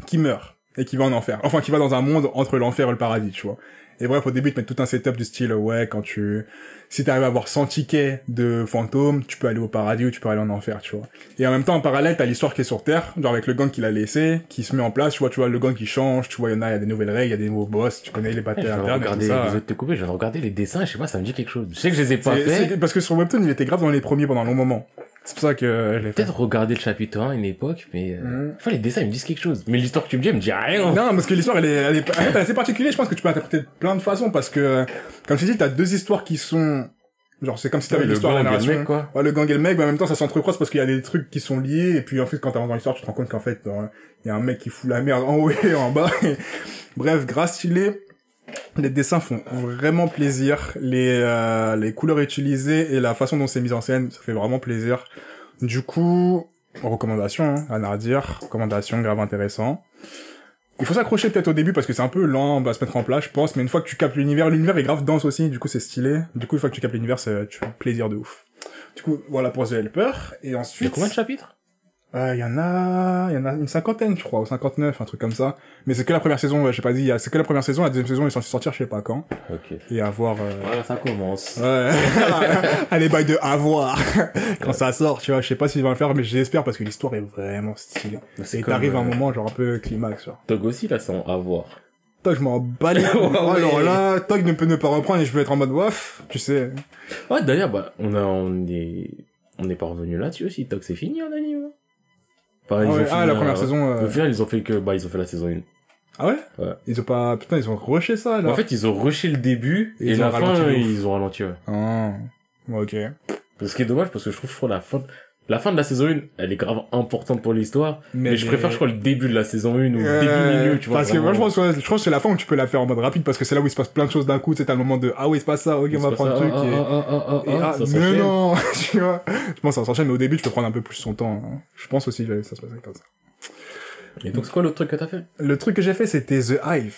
qui meurt et qui va en enfer. Enfin qui va dans un monde entre l'enfer et le paradis tu vois et bref au début ils te mettent tout un setup du style ouais quand tu si t'arrives à avoir 100 tickets de fantômes, tu peux aller au paradis ou tu peux aller en enfer, tu vois. Et en même temps, en parallèle, t'as l'histoire qui est sur Terre, genre avec le gang qu'il a laissé, qui se met en place, tu vois, tu vois le gang qui change, tu vois, il y en a, il y a des nouvelles règles, il y a des nouveaux boss, tu connais les Je batailles internes et tout regarder, ça. désolé de te couper, je viens de regarder les dessins, je sais pas, ça me dit quelque chose. Je sais que je les ai pas c'est- Parce que sur Webtoon, il était grave dans les premiers pendant un long moment. C'est pour ça que fait. Peut-être regarder le chapitre 1 à une époque, mais, euh, Mhm. enfin, les dessins, ils me disent quelque chose. Mais l'histoire que tu me dis, elle me dit rien. Non, parce que l'histoire, elle est, elle est, en fait, elle est assez particulière. Je pense que tu peux interpréter de plein de façons parce que, comme je t'ai dit, t'as deux histoires qui sont, genre, c'est comme si t'avais l'histoire et la narration. mec, quoi. Ouais, le gang et le mec, mais en même temps, ça s'entrecroise parce qu'il y a des trucs qui sont liés, et puis en fait, quand t'avances dans l'histoire, tu te rends compte qu'en fait, euh, il y a un mec qui fout la merde en haut et en bas. Bref, grâce stylé. Les dessins font vraiment plaisir. Les, euh, les couleurs utilisées et la façon dont c'est mis en scène, ça fait vraiment plaisir. Du coup, recommandation, hein, à dire. Recommandation grave intéressant. Il faut s'accrocher peut-être au début parce que c'est un peu lent à se mettre en place, je pense. Mais une fois que tu capes l'univers, l'univers est grave dense aussi. Du coup, c'est stylé. Du coup, une fois que tu capes l'univers, tu as plaisir de ouf. Du coup, voilà pour The Helper. Et Il y a ensuite, combien de chapitres? Euh, il y en a, il y en a une cinquantaine, je crois, ou 59, un truc comme ça. Mais c'est que la première saison, ouais, j'ai pas dit, c'est que la première saison, la deuxième saison est censée sortir, je sais pas quand. Ok. Et à voir, euh... Voilà, ça commence. ouais. Allez, bail de à voir. quand ça sort, tu vois, je sais pas s'il va le faire, mais j'espère parce que l'histoire est vraiment stylée. C'est Et à un euh, moment, genre un peu climax, genre. Tog aussi, là, c'est en à voir. Toi, je m'en bats les. Alors là, Tog ne peut ne pas reprendre et je veux être en mode waf, tu sais. Ouais, d'ailleurs, bah, on a, on est, on est pas revenu là-dessus aussi. Tog, c'est fini en anime. Enfin, ils Ah, ouais, ah, la euh, première saison, euh, Au final, ils ont fait que, bah, ils ont fait la saison 1. Ah ouais? Ouais. Ils ont pas, putain, ils ont rushé ça, là. En fait, ils ont rushé le début, Et et, ils ont la fin, ralenti de ouf. ils ont ralenti, ouais. Ah. Ok. Ce qui est dommage, parce que je trouve, je crois, la fin, la fin de la saison 1, elle est grave importante pour l'histoire. Mais, je préfère, je crois, le début de la saison 1 ou le Euh, début milieu, tu vois. Parce que moi, je pense, que- je pense que c'est la fin où tu peux la faire en mode rapide parce que c'est là où il se passe plein de choses d'un coup. C'est un moment de, ah oui, c'est pas ça, ok, Il on se va passe prendre le truc. ah, et- ah, ah, ah, mais non, tu vois. Je pense que ça s'enchaîne, mais au début, tu peux prendre un peu plus son temps. hein. Je pense aussi que ça se passait comme ça. Et donc, c'est quoi l'autre truc que t'as fait? Le truc que j'ai fait, c'était The Hive.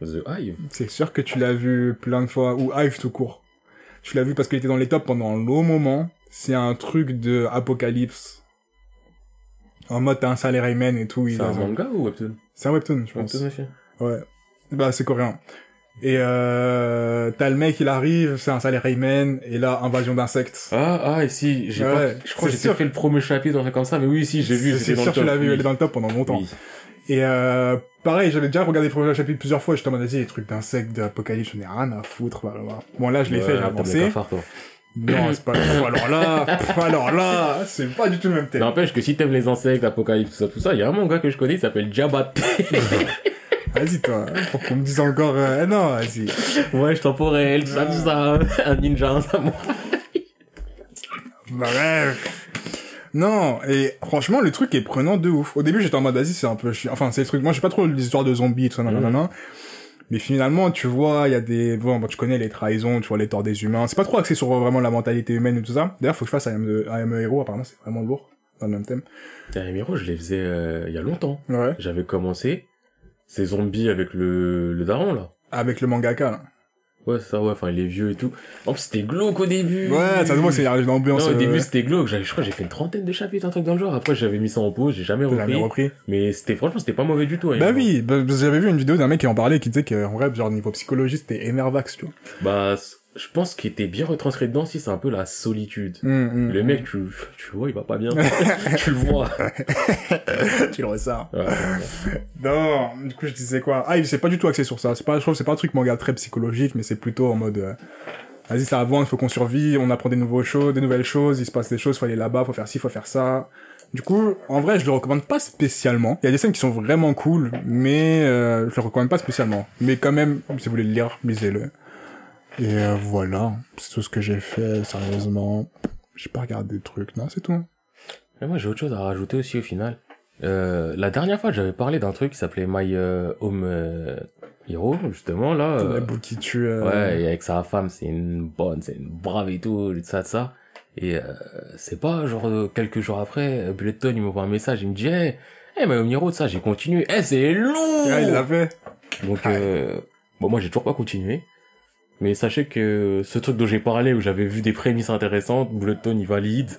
The Hive? C'est sûr que tu l'as vu plein de fois, ou Hive tout court. Tu l'as vu parce qu'il était dans les tops pendant un long moment. C'est un truc de apocalypse. En mode, t'as un Salaryman et tout. C'est un manga ou webtoon? C'est un webtoon, je pense. Webtoon aussi. Ouais. Bah, c'est coréen. Et euh, t'as le mec, il arrive, c'est un Salaryman, et là, invasion d'insectes. Ah, ah, et si, j'ai Ouais, pas, je crois que j'ai fait le premier chapitre, un truc comme ça, mais oui, si, j'ai vu, C'est j'étais sûr que tu l'as vu, elle est dans le top pendant longtemps. Oui. Et euh, pareil, j'avais déjà regardé le premier chapitre plusieurs fois, je t'en dit, les trucs d'insectes, d'apocalypse, j'en ai rien à foutre, voilà. Bon, là, je l'ai Ouais, fait, j'ai avancé. Non, c'est pas alors là, alors là, c'est pas du tout le même thème. N'empêche que si t'aimes les insectes, l'apocalypse, tout ça, tout ça, il y a un manga que je connais, il s'appelle Jabat. Vas-y, toi, pour qu'on me dise encore, euh, non, vas-y. ouais, je temporel, tout ça, tout ça. Un ninja, un samouraï. Bref. Non, et franchement, le truc est prenant de ouf. Au début, j'étais en mode, vas-y, c'est un peu chiant. Enfin, c'est le truc, moi, j'ai pas trop l'histoire de zombies, tout ça, nanana. Mais finalement, tu vois, il y a des, bon, tu connais les trahisons, tu vois les torts des humains. C'est pas trop axé sur vraiment la mentalité humaine et tout ça. D'ailleurs, faut que je fasse am, am Hero, apparemment, c'est vraiment lourd. Dans le même thème. Les Miro, je les faisais euh, il y a longtemps. Ouais. J'avais commencé ces zombies avec le, le daron, là. Avec le mangaka, là. Ouais, ça, ouais, enfin, il est vieux et tout. En plus, c'était glauque au début. Ouais, ça se voit que c'est l'ambiance. Non, au euh, début, c'était glauque. Je crois que j'ai fait une trentaine de chapitres, un truc dans le genre. Après, j'avais mis ça en pause, j'ai jamais t'as jamais repris. repris. Mais c'était, franchement, c'était pas mauvais du tout. hein. Bah oui, bah, j'avais vu une vidéo d'un mec qui en parlait qui disait qu'en vrai, genre, niveau psychologie, c'était énervax, tu vois. Bah, je pense qu'il était bien retranscrit dedans si c'est un peu la solitude. Hum, hum, Le mec, tu, tu vois, il va pas bien. tu le vois. tu le ressens. Ouais. Non, du coup, je disais quoi? Ah, c'est pas du tout axé sur ça. C'est pas, je trouve, c'est pas un truc manga très psychologique, mais c'est plutôt en mode, euh, vas-y, ça avance, faut qu'on survive, on apprend des nouveaux choses, des nouvelles choses, il se passe des choses, faut aller là-bas, faut faire ci, faut faire ça. Du coup, en vrai, je le recommande pas spécialement. Il y a des scènes qui sont vraiment cool, mais euh, je le recommande pas spécialement. Mais quand même, si vous voulez le lire, lisez-le. Et euh, voilà, c'est tout ce que j'ai fait, sérieusement. J'ai pas regardé de trucs, non, c'est tout. Mais moi, j'ai autre chose à rajouter aussi au final. Euh, la dernière fois, j'avais parlé d'un truc qui s'appelait My euh, Home Hero, justement, là. La boule qui tue. Ouais, et avec sa femme, c'est une bonne, c'est une brave et tout, et ça, de ça. Et euh, c'est pas genre quelques jours après, Bulleton, il m'envoie un message, il me dit, hey, hey, My Home Hero, de ça, j'ai continué. Eh, c'est long! Ouais, il l'a fait. Donc, euh, bon, moi, j'ai toujours pas continué. Mais sachez que ce truc dont j'ai parlé, où j'avais vu des prémices intéressantes, Bulleton, il valide.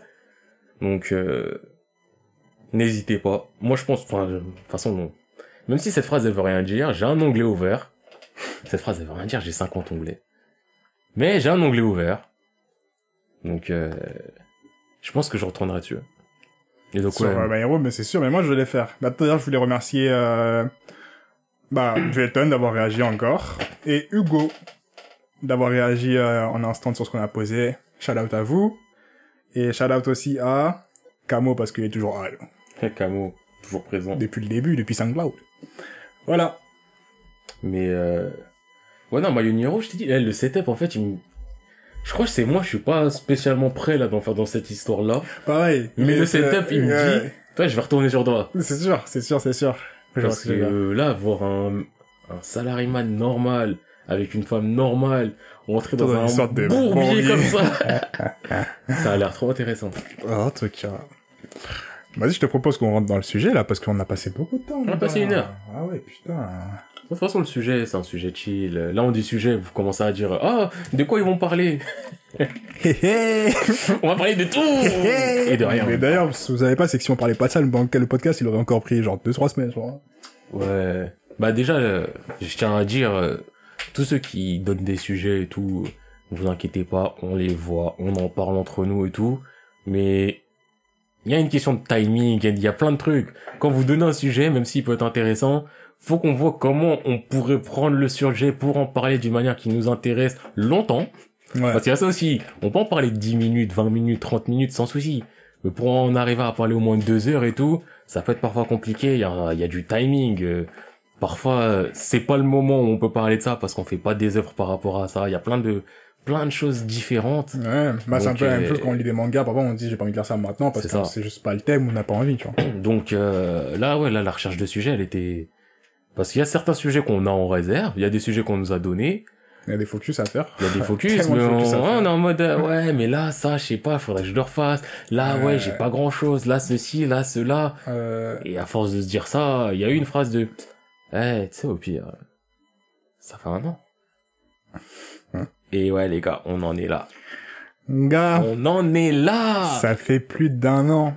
Donc, euh, n'hésitez pas. Moi, je pense, enfin, de toute façon, non. Même si cette phrase, elle veut rien dire, j'ai un onglet ouvert. Cette phrase, elle veut rien dire, j'ai 50 onglets. Mais j'ai un onglet ouvert. Donc, euh, je pense que je retournerai dessus. Et donc, sur ouais. euh, My Hero, mais c'est sûr, mais moi je vais les faire. Bah, D'ailleurs, je voulais remercier euh, bah, d'avoir réagi encore, et Hugo d'avoir réagi euh, en instant sur ce qu'on a posé. Shout out à vous, et shout out aussi à Camo parce qu'il est toujours là, Camo, toujours présent. depuis le début, depuis SoundCloud. Voilà. Mais euh... ouais non, My Hero, je t'ai dit, là, le setup en fait, il me... je crois que c'est moi, je suis pas spécialement prêt là d'en faire dans cette histoire là. Pareil. Mais le setup, euh, il me dit, toi, je vais retourner sur toi. C'est sûr, c'est sûr, c'est sûr. Parce ce que que là, voir un un salariman normal, avec une femme normale, rentrer dans, Dans un sorte de bourbier comme ça. ça a l'air trop intéressant. Ah, en tout cas. Vas-y, je te propose qu'on rentre dans le sujet, là, parce qu'on a passé beaucoup de temps. On a passé une heure. Ah ouais, putain. De toute façon, le sujet, c'est un sujet chill. Là, on dit sujet, vous commencez à dire, ah, de quoi ils vont parler? On va parler de tout! Et de rien. Mais d'ailleurs, si vous savez pas, c'est que si on parlait pas de ça, le, le podcast, il aurait encore pris genre 2-3 semaines, je crois. Ouais. Bah déjà, euh, je tiens à dire, euh, tous ceux qui donnent des sujets et tout, vous inquiétez pas, on les voit, on en parle entre nous et tout. Mais il y a une question de timing, il y a plein de trucs. Quand vous donnez un sujet, même s'il peut être intéressant, faut qu'on voit comment on pourrait prendre le sujet pour en parler d'une manière qui nous intéresse longtemps. Ouais. Parce qu'il y a ça aussi. On peut en parler 10 minutes, 20 minutes, 30 minutes sans souci. Mais pour en arriver à parler au moins deux heures et tout, ça peut être parfois compliqué. Il y a, il y a du timing. euh, Parfois, euh, c'est pas le moment où on peut parler de ça parce qu'on fait pas des œuvres par rapport à ça. Il y a plein de, plein de choses différentes. Ouais, bah c'est un peu la même euh, chose quand on lit des mangas, parfois on dit j'ai pas envie de lire ça maintenant parce que c'est juste pas le thème, on n'a pas envie, tu vois. Donc euh, là, ouais, là, la recherche de sujets, elle était... Parce qu'il y a certains sujets qu'on a en réserve, il y a des sujets qu'on nous a donnés, Il y a des focus à faire. il y a des focus, mais on, focus est en mode, euh, ouais, mais là, ça, je sais pas, faudrait que je le refasse. Là, ouais, Ouais. j'ai pas grand chose. Là, ceci, là, cela. Euh, Et à force de se dire ça, il y a eu une phrase de, eh, tu sais, au pire, ça fait un an. Hein? Et ouais, les gars, on en est là. gars, On en est là! ça fait plus d'un an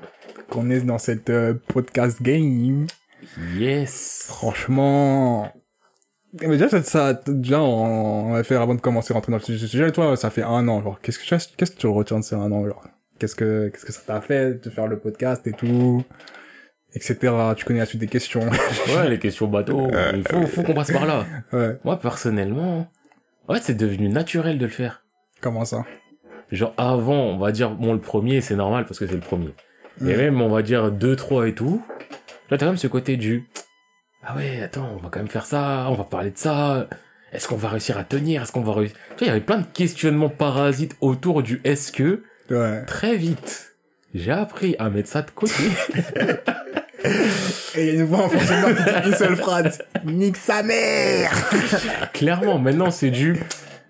qu'on est dans cette euh, podcast game. Yes! Franchement, mais déjà ça, ça déjà on, on va faire avant de commencer à rentrer dans le sujet. Toi, ça fait un an. Genre, qu'est-ce que tu- qu'est-ce que tu retiens de ces un an genre? Qu'est-ce que qu'est-ce que ça t'a fait de faire le podcast et tout, etc. Tu connais la suite des questions. Ouais, les questions bateau. Il faut, faut qu'on passe par là. ouais. Moi, personnellement, en fait, c'est devenu naturel de le faire. Comment ça? Genre, avant, on va dire, bon, le premier, c'est normal parce que c'est le premier. Mais même, on va dire, deux, trois et tout. Là, t'as quand même ce côté du, ah ouais, attends, on va quand même faire ça, on va parler de ça. Est-ce qu'on va réussir à tenir? Est-ce qu'on va réussir? Tu vois, il y avait plein de questionnements parasites autour du est-ce que. Ouais. Très vite, j'ai appris à mettre ça de côté. Et il y a une voix en fonctionnement qui une seule phrase. Nique sa mère Clairement, maintenant, c'est du,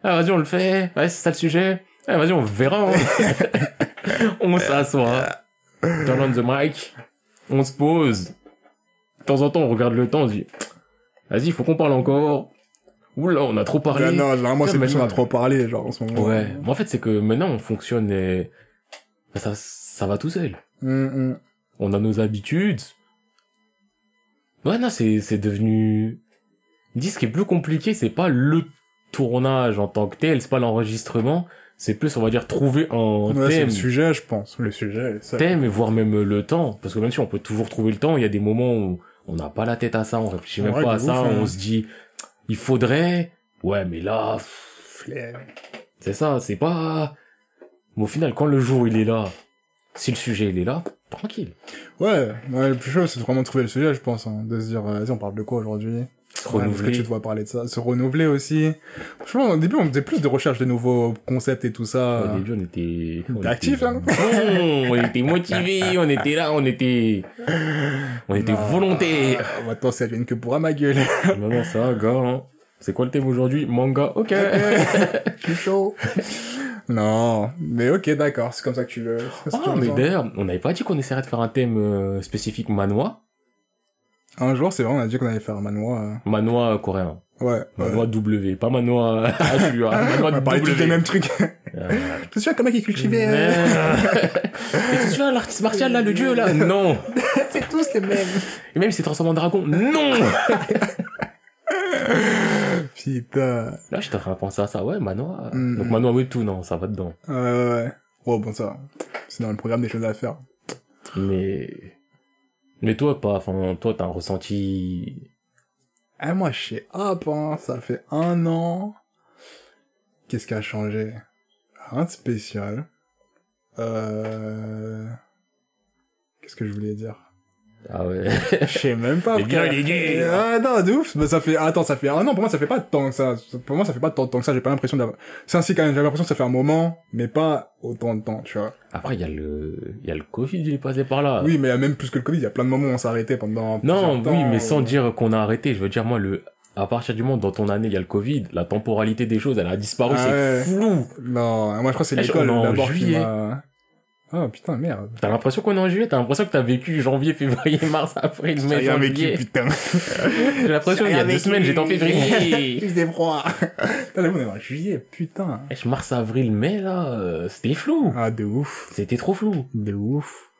ah, vas-y, on le fait. Ouais, c'est ça le sujet. Ah, vas-y, on verra. hein. on s'assoit. Turn on the mic. On se pose. De temps en temps, on regarde le temps, on se dit, vas-y, faut qu'on parle encore. Oula, on a trop parlé. Là, Non, généralement c'est plus on a trop parlé, genre en ce moment. Ouais. Mais en fait, c'est que maintenant, on fonctionne et ça, ça va tout seul. Hum, hum. On a nos habitudes. Ouais, non, c'est, c'est devenu... Dis, ce qui est plus compliqué, c'est pas le tournage en tant que tel, c'est pas l'enregistrement, c'est plus, on va dire, trouver un Ouais, c'est thème, le sujet, je pense. Le sujet, ça. thème et voire même le temps. Parce que même si on peut toujours trouver le temps, il y a des moments où on n'a pas la tête à ça, on réfléchit même pas à ça, hein. on se dit, il faudrait, ouais, mais là, pff, c'est ça, c'est pas... Mais au final, quand le jour il est là, si le sujet il est là, tranquille. Ouais, ouais, le plus chaud, c'est de vraiment trouver le sujet, je pense, hein, de se dire, euh, vas-y, on parle de quoi aujourd'hui? Ouais, renouveler. que tu dois parler de ça, se renouveler aussi. Franchement, au début, on faisait plus de recherche de nouveaux concepts et tout ça. Au début, on était... on était hein bon, on était motivés, on était là, on était... On était Non. volontaires. Maintenant, ça vient que pour à ma gueule. Non, non, ça, gars, hein. C'est quoi le thème aujourd'hui? Manga, ok. Je suis chaud. Non, mais ok, d'accord, c'est comme ça que tu le... Ah, tu mais d'ailleurs, on n'avait pas dit qu'on essaierait de faire un thème euh, spécifique manois. Un jour, c'est vrai, on a dit qu'on allait faire un manoir. euh, Manois euh, coréen. Ouais. ouais. Manois W, pas manois HU, hein. Manois On parler tous W. des mêmes trucs. Euh, Je suis un mec qui cultivait. Et tu te souviens l'artiste martial là, le dieu là Non. c'est tous les mêmes. Et même il s'est transformé en dragon Non Putain. Là, j'étais en train de penser à ça. Ouais, manois. Mm. Donc manois Webtoon, non, ça va dedans. Ouais, ouais, ouais. Oh, bon, ça. C'est dans le programme des choses à faire. Mais... Mais toi, pas, enfin, toi, t'as un ressenti... Ah, moi, je sais hop, hein, ça fait un an. Qu'est-ce qui a changé? Rien de spécial. Euh... Qu'est-ce que je voulais dire? Ah ouais. Je sais même pas. Les gars, frère. les gars. Ah, non, de ouf. Mais ça fait, attends, ça fait, ah non, pour moi, ça fait pas tant que ça. Pour moi, ça fait pas tant de temps que ça. J'ai pas l'impression d'avoir, c'est ainsi quand même, j'ai l'impression que ça fait un moment, mais pas autant de temps, tu vois. Après, il y a le... Il y a le Covid, il est passé par là. Oui, mais il y a même plus que le Covid, il y a plein de moments où on s'est arrêté pendant Non, plusieurs oui, temps, mais sans dire qu'on a arrêté. Je veux dire, moi, le à partir du moment où dans ton année il y a le Covid, la temporalité des choses, elle a disparu, Ah c'est ouais. flou. Non, moi je crois que c'est l'école d'abord qui. Oh putain, merde. T'as l'impression qu'on est en juillet, t'as l'impression que t'as vécu janvier, février, mars, avril, mai, J'ai rien vécu, juillet. putain. J'ai l'impression qu'il y a deux semaines, j'étais en février. Faisait froid. Putain, là, on est en juillet, putain. Wesh, Mars, avril, mai, là, euh, c'était flou. Ah, de ouf. C'était trop flou. De ouf.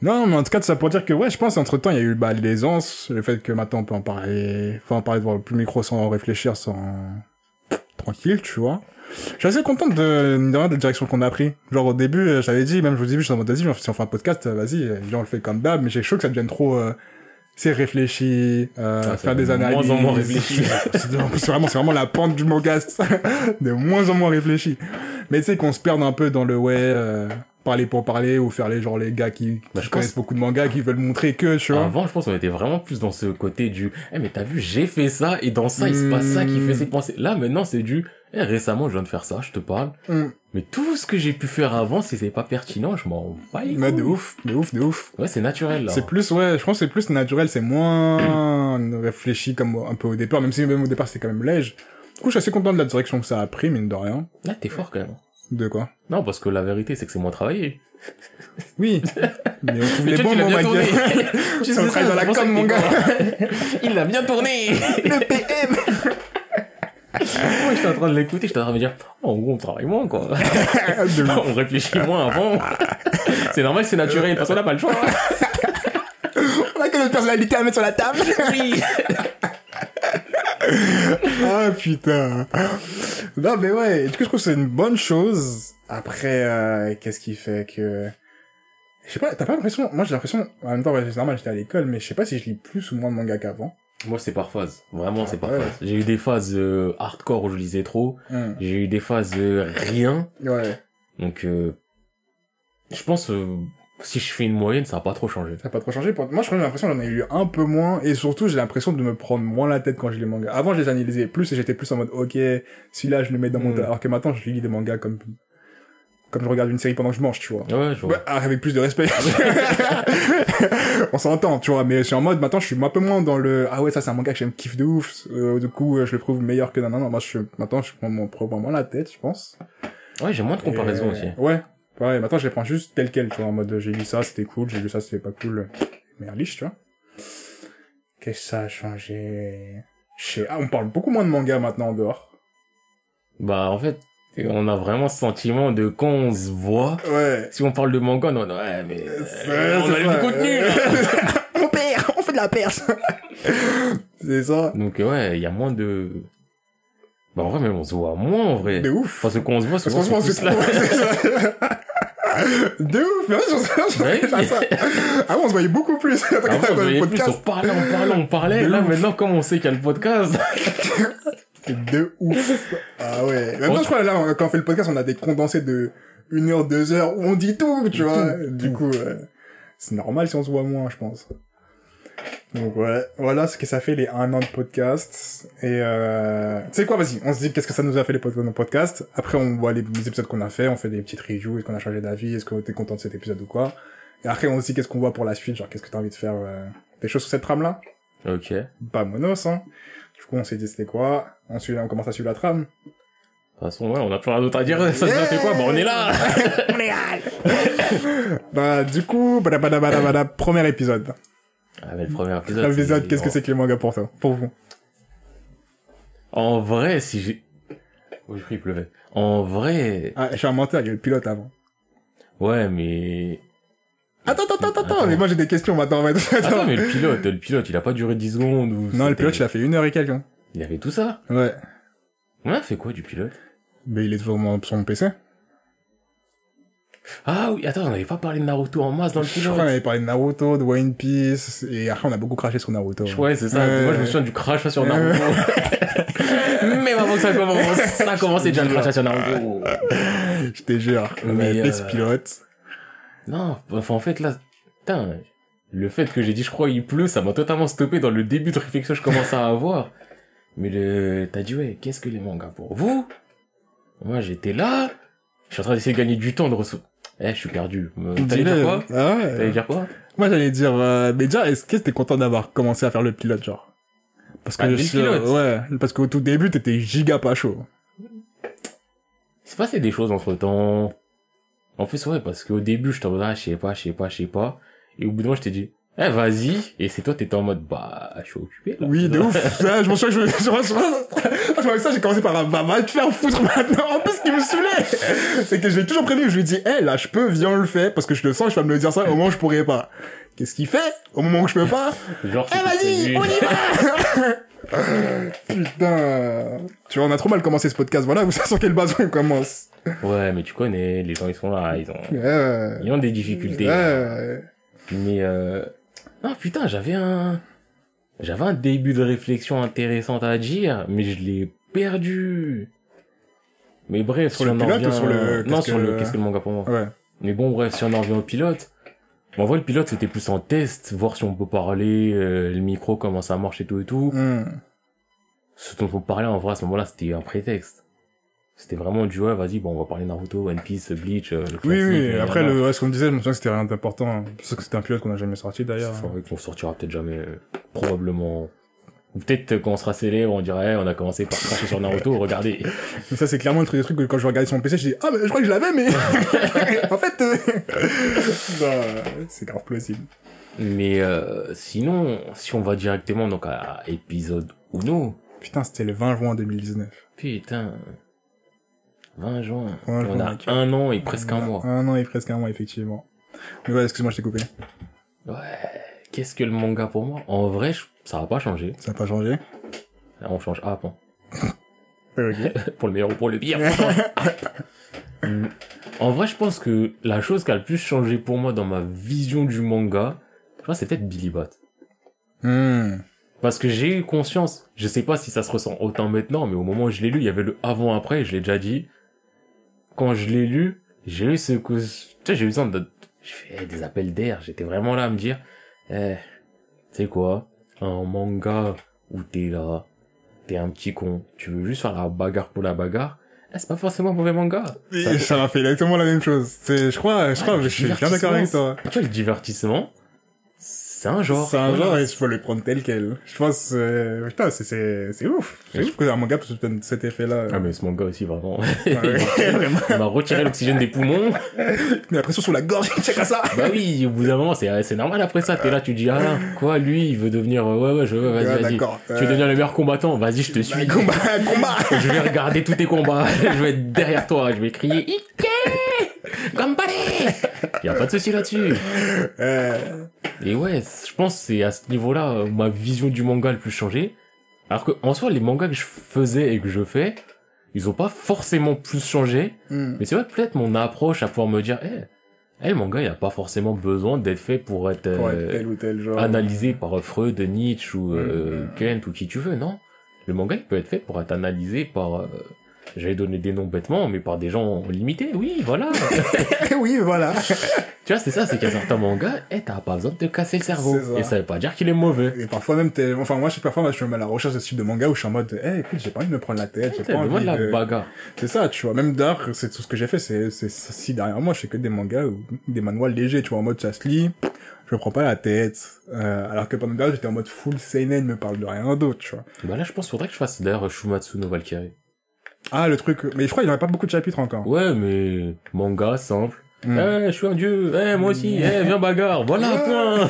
Non, mais en tout cas, tout ça pour dire que, ouais, je pense, entre temps, il y a eu, bah, l'aisance, le fait que maintenant on peut en parler, enfin, en parler devant le plus micro sans réfléchir, sans, tranquille, tu vois. Je suis assez content de, de, de la direction qu'on a pris. Genre, au début, euh, j'avais dit, même au début, je suis en mode, vas-y, si on fait un podcast, euh, vas-y, euh, viens, on le fait comme d'hab, mais j'ai chaud que ça devienne trop, euh, c'est réfléchi, euh, Ah, faire des devient de analyses. moins en moins réfléchi. c'est vraiment, c'est vraiment la pente du podcast. de moins en moins réfléchi. Mais tu sais qu'on se perde un peu dans le ouais, euh, parler pour parler ou faire les genre les gars qui, Bah, qui je connaissent pense- beaucoup de mangas qui veulent montrer que, tu vois. Avant, je pense qu'on était vraiment plus dans ce côté du, eh, mais t'as vu, j'ai fait ça, et dans ça, il se passe ça qui fait ces pensées. Là, maintenant, c'est du, eh, récemment, je viens de faire ça, je te parle. Mm. Mais tout ce que j'ai pu faire avant, si c'est pas pertinent, je m'en bats Mais de ouf, de ouf, de ouf. Ouais, c'est naturel, là. C'est plus, ouais, je pense que c'est plus naturel, c'est moins réfléchi comme un peu au départ, même si même au départ c'était quand même léger. Du coup, je suis assez content de la direction que ça a pris, mine de rien. Là, t'es fort, quand même. De quoi? Non, parce que la vérité, c'est que c'est moins travaillé. Oui. Mais on trouve les bons. Tu Ça sais me travaille dans la c'est com, mon gars. Il l'a bien tourné. Le PM! Moi, j'étais en train de l'écouter, j'étais en train de me dire, oh, en gros, on travaille moins, quoi. On réfléchit moins avant. c'est normal, c'est naturel, parce qu'on n'a pas le choix. On a que notre personnalité à mettre sur la table. Oui. Ah putain. Non mais ouais, du coup je trouve que c'est une bonne chose. Après, euh, qu'est-ce qui fait que... Je sais pas, t'as pas l'impression... Moi j'ai l'impression... En même temps, ouais, c'est normal, j'étais à l'école, mais je sais pas si je lis plus ou moins de manga qu'avant. Moi, c'est par phase. Vraiment, c'est par Ouais. phase. J'ai eu des phases euh, hardcore où je lisais trop. Hum. J'ai eu des phases euh, rien. Ouais, Donc, euh, je pense, si je fais une moyenne, ça va pas trop changer. ça a pas trop changé. Pour- Moi je crois que j'ai l'impression que j'en ai lu un peu moins, et surtout j'ai l'impression de me prendre moins la tête quand je lis les mangas. Avant je les analysais plus, et j'étais plus en mode, ok, celui-là je le mets dans mon... Mm. Alors que maintenant je lis des mangas comme... Comme je regarde une série pendant que je mange, tu vois. Ouais, je vois. Ouais, avec plus de respect. on s'entend, tu vois, mais je suis en mode, maintenant, je suis un peu moins dans le, ah ouais, ça, c'est un manga que j'aime kiff de ouf, euh, du coup, euh, je le trouve meilleur que non, non, non, moi, je suis, maintenant, je prends mon moins la tête, je pense. Ouais, j'ai moins de comparaison Et- aussi. Ouais. Ouais, maintenant, je les prends juste tel quel, tu vois, en mode, j'ai lu ça, c'était cool, j'ai lu ça, c'était pas cool. Merde, liche, tu vois. Qu'est-ce que ça a changé? Sais, ah, on parle beaucoup moins de manga maintenant en dehors. Bah, en fait, on a vraiment ce sentiment de quand on se voit, Ouais. si on parle de manga, non, non, ouais, mais euh, on a du contenu. on perd, on fait de la perse. c'est ça. Donc, ouais, il y a moins de... Bah, en vrai, même on se voit moins, en vrai. De ouf. Parce que quand on se voit, Parce c'est se trop... là. c'est ça. De ouf, mais ouais, j'en sais Ouais. ça. Ah ouais, on se voyait beaucoup plus. Attends, Avant, quand on se voyait plus, on parlait, on parlait, on parlait. De Là, maintenant, comme on sait qu'il y a le podcast, De ouf. Ah ouais. Temps, je crois, là, quand on fait le podcast, on a des condensés de une heure, deux heures, où on dit tout, tu vois. Du coup, c'est normal si on se voit moins, je pense. Donc ouais, voilà ce que ça fait les un an de podcast. Et euh... tu sais quoi, vas-y, on se dit qu'est-ce que ça nous a fait les podcasts. Après, on voit les, les épisodes qu'on a fait, on fait des petites reviews, est-ce qu'on a changé d'avis, est-ce qu'on était content de cet épisode ou quoi. Et après, on se dit qu'est-ce qu'on voit pour la suite, genre qu'est-ce que t'as envie de faire, euh, des choses sur cette trame-là. Ok. De Pas monos, hein. Du coup, on s'est dit c'était quoi? Ensuite, on commence à suivre la trame. toute façon, ouais, on a plus rien d'autre à dire. Ça se fait quoi? Bah, on est là! Bah, du coup, premier épisode. Ah, mais le premier épisode. Premier épisode, qu'est-ce que c'est que les mangas pour toi, pour vous? En vrai, si j'ai... Oh, j'ai cru qu'il pleuvait. En vrai... Ah, je suis un menteur, il y a eu le pilote avant. Ouais, mais... Attends, attends, attends, attends, mais moi j'ai des questions maintenant. mais- Attends, mais le pilote, le pilote, il a pas duré 10 secondes ou... Non, le pilote, il a fait une heure et quelques. hein. Il avait tout ça Ouais. On a fait quoi du pilote? Mais il est devant mon, sur mon PC. Ah oui, attends, on avait pas parlé de Naruto en masse dans le Je pilote. crois qu'on avait parlé de Naruto, de One Piece, et après on a beaucoup craché sur Naruto. Ouais, c'est ça. Moi, je me souviens du crachat sur Naruto. Même avant que ça commence, ça a commencé déjà le crachat sur Naruto. Je te jure. Mais, euh, ce pilote. Non, enfin, en fait, là, putain, le fait que j'ai dit, je crois, il pleut, ça m'a totalement stoppé dans le début de réflexion que je commençais à avoir. Mais le, t'as dit, ouais, qu'est-ce que les mangas pour vous? Moi, j'étais là, je suis en train d'essayer de gagner du temps de ressources. Eh, je suis perdu. Euh, T'allais dire quoi? Ah ouais. T'allais dire quoi? Moi j'allais dire, euh, mais déjà, est-ce que t'es content d'avoir commencé à faire le pilote, genre Parce Bah, que je- ouais, parce qu'au tout début, t'étais giga pas chaud. Il s'est passé des choses entre temps. En plus, ouais, parce qu'au début, je t'en ah, je sais pas, je sais pas, je sais pas. Et au bout d'un moment, je t'ai dit, eh, vas-y. Et c'est toi, t'étais en mode, bah, je suis occupé, là. Oui, de ouf. Ça, je m'en souviens, je je, je, je ça, j'ai commencé par un, bah, va te faire foutre maintenant. En plus, ce qui me saoulait, c'est que je l'ai toujours prévenu, je lui ai dit, hé, là, je peux, viens, on le fait, parce que je le sens, je vais me le dire ça, au moment où je pourrais pas. Qu'est-ce qu'il fait? Au moment où je peux pas? Genre, Eh, vas-y, prévu. on y va! Putain. Tu vois, on a trop mal commencé ce podcast, voilà, vous savez sur quelle base on commence. Ouais, mais tu connais, les gens, ils sont là, ils ont, Ouais. ils ont des difficultés. Ouais. Mais, euh, non, putain, j'avais un, j'avais un début de réflexion intéressante à dire, mais je l'ai perdu. Mais bref, Sur si le on ou revient- sur le- Non, sur que- le, qu'est-ce que le manga pour moi. Ouais. Mais bon, bref, si on en revient au pilote. En vrai, le pilote, c'était plus en test, voir si on peut parler, euh, le micro, comment ça marche et tout et tout. Hmm. Ce dont on parlait, en vrai, à ce moment-là, c'était un prétexte. C'était vraiment du, ouais, vas-y, bon, on va parler Naruto, One Piece, Bleach, euh, le Oui, oui, mais après, le, ouais, ce qu'on disait, je me souviens que c'était rien d'important. C'est sûr que c'était un pilote qu'on a jamais sorti, d'ailleurs. C'est vrai qu'on sortira peut-être jamais, euh, probablement. Ou peut-être euh, quand on sera célèbre, on dirait, on a commencé par cracher sur Naruto, regardez. Mais ça, c'est clairement le truc, des trucs que quand je regardais sur mon PC, je dis, ah, mais je crois que je l'avais, mais, en fait, euh, non, c'est grave plausible. Mais euh, sinon, si on va directement donc à épisode Uno, Putain, c'était le 20 juin 2019. putain, 20 juin, 20 on juin, a ok. un an et presque un mois. Un an et presque un mois, effectivement. Mais ouais, excuse-moi, je t'ai coupé. Ouais, qu'est-ce que le manga pour moi? En vrai, je- ça va pas changer. Ça n'a pas changé? Là, on change A, point. Ok. pour le meilleur ou pour le pire. Mm. en vrai, je pense que la chose qui a le plus changé pour moi dans ma vision du manga, je crois, c'est peut-être Billy Bat. Hmm. Parce que j'ai eu conscience, je sais pas si ça se ressent autant maintenant, mais au moment où je l'ai lu, il y avait le avant-après, je l'ai déjà dit. Quand je l'ai lu, j'ai eu ce que, tu sais, j'ai eu besoin de, je fais des appels d'air, j'étais vraiment là à me dire, eh, tu sais quoi, un manga où t'es là, t'es un petit con, tu veux juste faire la bagarre pour la bagarre, eh, c'est pas forcément un mauvais manga. Ça- Et Ça m'a fait exactement la même chose. C'est, je crois, je crois, Ouais, je suis bien d'accord avec toi. Tu vois, le divertissement, c'est un genre. C'est un Voilà. genre et il faut le prendre tel quel. Je pense, euh, putain, c'est, c'est, c'est ouf. C'est ouf que un manga peut cet effet-là. Ah, mais ce manga aussi, vraiment. Ouais, vraiment. Il m'a retiré l'oxygène des poumons. Mais la pression sur la gorge, check à ça. Bah oui, au bout d'un moment, c'est, c'est normal après ça. T'es là, tu dis, ah, quoi, lui, il veut devenir, euh, ouais, ouais, je veux, vas-y, Ouais, vas-y. Tu veux devenir le meilleur combattant, vas-y, je te suis. Combat, combat. Je vais regarder tous tes combats. je vais être derrière toi. Je vais crier, Ike! Gambare! Y a pas de souci là-dessus. Euh, Et ouais, je pense que c'est à ce niveau-là euh, ma vision du manga a le plus changé. Alors que, en soi, les mangas que je faisais et que je fais, ils ont pas forcément plus changé. hmm. Mais c'est vrai, peut-être mon approche à pouvoir me dire, eh, eh, le manga, il a pas forcément besoin d'être fait pour être, Pour euh, tel ou tel genre. analysé par Freud, Nietzsche ou euh, Mm. Kent ou qui tu veux, non Le manga, il peut être fait pour être analysé par... euh, J'allais donner des noms bêtement, mais par des gens limités, oui, voilà. oui, voilà. tu vois, c'est ça, c'est qu'il y a certains mangas, eh, t'as pas besoin de te casser le cerveau. Ça. Et ça veut pas dire qu'il est mauvais. Et parfois même, t'es, enfin, moi, je sais, parfois, je suis même à la recherche de ce type de manga où je suis en mode, eh, écoute, j'ai pas envie de me prendre la tête, j'ai pas envie la de... bagarre. C'est ça, tu vois. Même d'art, c'est tout ce que j'ai fait, c'est, c'est, si derrière moi, je fais que des mangas ou des manuels légers, tu vois, en mode ça se lit, je me prends pas la tête. Euh, alors que pendant derrière, j'étais en mode full seinen, me parle de rien d'autre, tu vois. Bah là, je pense qu'il faudrait que je fasse d'ailleurs Shumatsu no Valkyrie. Ah, le truc, mais je crois qu'il a pas beaucoup de chapitres encore. Ouais, mais manga, simple. Mm. Eh, je suis un dieu. Eh, moi aussi. Eh, viens bagarre. Voilà, point.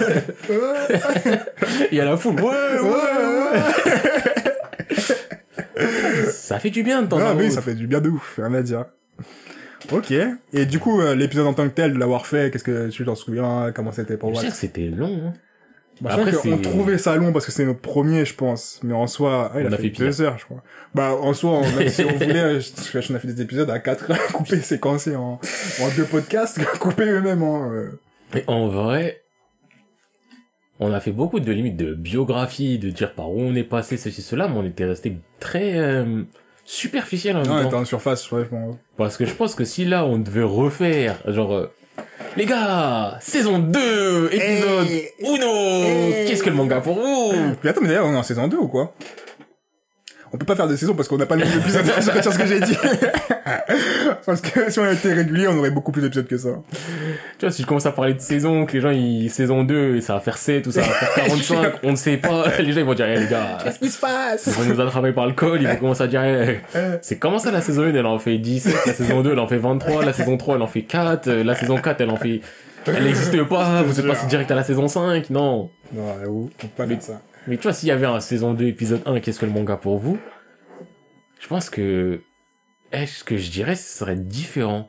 Il y a la foule. Ouais, ouais, ouais. ça fait du bien de temps Ah oui, ça fait du bien de ouf, rien à dire. Ok. Et du coup, euh, l'épisode en tant que tel, de l'avoir fait, qu'est-ce que tu t'en souviens Comment c'était pour Je moi sais que c'était long. hein. Bah, je après, c'est- trouvait ça long parce que c'est notre premier, je pense. Mais en soi, ah, il On a, fait, fait deux heures, je crois. Bah, en soi, on- même si on voulait, je- je- on a fait des épisodes à quatre heures, coupés, séquencés en, en deux podcasts, coupés eux-mêmes, hein. euh. Mais en vrai, on a fait beaucoup de limites de biographie, de dire par où on est passé, ceci, cela, mais on était resté très euh, superficiel en même Non, on temps. était en surface, ouais, bon. Parce que je pense que si là, on devait refaire, genre, euh, les gars, saison 2, épisode Hey. Uno, Hey. qu'est-ce que le manga pour vous? Attends, mais d'ailleurs, on est en saison 2 ou quoi? On peut pas faire de saison parce qu'on n'a pas le nombre d'épisodes sur ce que j'ai dit. parce que si on été régulier, on aurait beaucoup plus d'épisodes que ça. Tu vois, si je commence à parler de saison, que les gens, ils, saison 2, et ça va faire 7 ou ça va faire 45, on ne sait pas. Les gens, ils vont dire, eh, les gars. Qu'est-ce qui se passe? Ils vont nous attraper par le col, ils vont commencer à dire, eh, c'est comment ça la saison 1, elle en fait 17, la saison 2, elle en fait 23, la saison 3, elle en fait 4, la saison 4, elle en fait, elle n'existe pas, vous êtes passé direct à la saison 5, non. Non, où, on peut pas faire ça. Mais tu vois, s'il y avait un saison 2, épisode 1, qu'est-ce que le manga pour vous? Je pense que, eh, ce que je dirais, ce serait différent.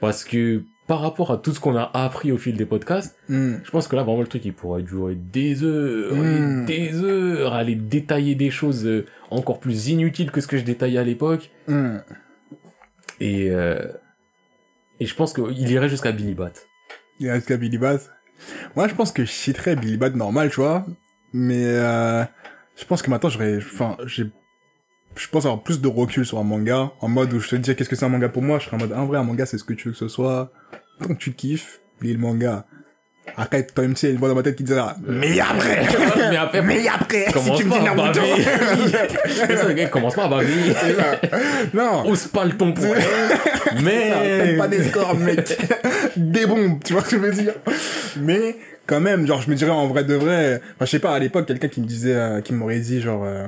Parce que, par rapport à tout ce qu'on a appris au fil des podcasts, Hmm. je pense que là, vraiment, le truc, il pourrait durer des heures, Mm. et des heures, à aller détailler des choses euh, encore plus inutiles que ce que je détaillais à l'époque. Hmm. Et, euh, et je pense qu'il irait jusqu'à Billy Bat. Il reste qu'à Billy Bat. Moi, je pense que je citerais Billy Bat normal, tu vois. Mais, euh, je pense que maintenant, j'aurais, enfin, j'ai, je pense avoir plus de recul sur un manga, en mode où je te dis qu'est-ce que c'est un manga pour moi, je serais en mode, en vrai, un manga, c'est ce que tu veux que ce soit. Tant que tu kiffes, lis le manga. Après, toi, même si il y a une voix dans ma tête qui dira, mais après! Mais après, mais après! Si tu me dis à Naruto! baver. C'est ça, le gars, commence pas à baver. non! Ose pas le ton pour. Ça, Mais, pas des scores, mec. des bombes, tu vois ce que je veux dire? Mais, quand même, genre, je me dirais en vrai de vrai, enfin, je sais pas, à l'époque, quelqu'un qui me disait, euh, qui m'aurait dit, genre, euh,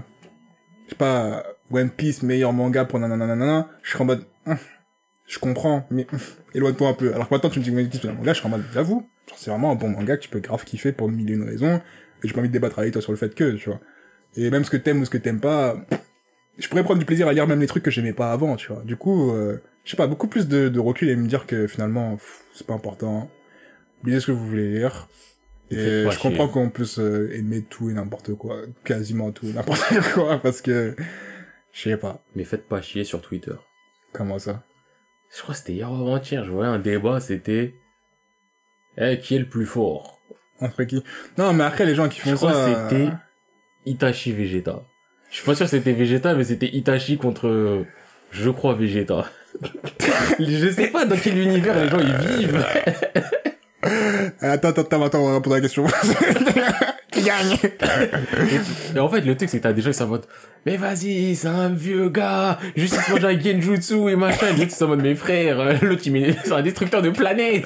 je sais pas, One Piece, meilleur manga pour nanana, je serais en mode, hum, je comprends, mais hum, éloigne-toi un peu. Alors que maintenant, tu me dis One Piece, c'est un manga, je serais en mode, j'avoue, c'est vraiment un bon manga que tu peux grave kiffer pour mille et une raisons, et j'ai pas envie de débattre avec toi sur le fait que, tu vois. Et même ce que t'aimes ou ce que t'aimes pas, je pourrais prendre du plaisir à lire même les trucs que j'aimais pas avant, tu vois. Du coup, euh, je sais pas, beaucoup plus de, de recul et me dire que finalement, c'est pas important. Lisez ce que vous voulez lire. Et je comprends qu'on puisse euh, aimer tout et n'importe quoi, quasiment tout et n'importe quoi, parce que, je sais pas, mais faites pas chier sur Twitter. comment ça? Je crois que c'était hier ou avant-hier, je voyais un débat, c'était, eh, qui est le plus fort? Entre qui? Non, mais après, les gens qui Je font crois ça... que c'était Itachi Vegeta. Je suis pas sûr que c'était Vegeta, mais c'était Itachi contre, euh, je crois, Vegeta. je sais pas dans quel univers les gens ils vivent. euh, Attends, attends, attends, attends, on va répondre à la question. qui gagne Et en fait, le truc, c'est que t'as des gens qui sont en mode, mais vas-y, c'est un vieux gars, juste il se genjutsu et machin. Et l'autre, sont en mode, mes frères, euh, l'autre, il met, c'est un destructeur de planète.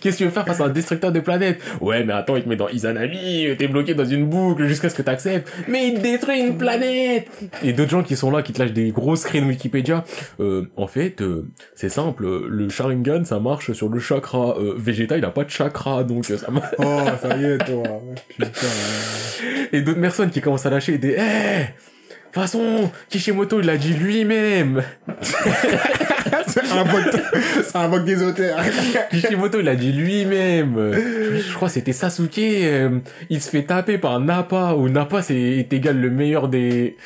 Qu'est-ce que tu veux faire face à un destructeur de planète? Ouais, mais attends, il te met dans Izanami, t'es bloqué dans une boucle jusqu'à ce que t'acceptes. Mais il détruit une planète! Et d'autres gens qui sont là, qui te lâchent des gros screens Wikipédia. Euh, en fait, euh, c'est simple, euh, le Sharingan, ça marche sur le chakra. Euh, Vegeta, il a pas de chakra, donc euh, ça marche. Oh, ça y est, toi. Putain. Et d'autres personnes qui commencent à lâcher des, eh, de toute façon, Kishimoto, il l'a dit lui-même. un bug des auteurs. Kishimoto, il a dit lui-même. Je, je crois que c'était Sasuke. euh, il se fait taper par Nappa, ou Nappa, c'est est égal le meilleur des...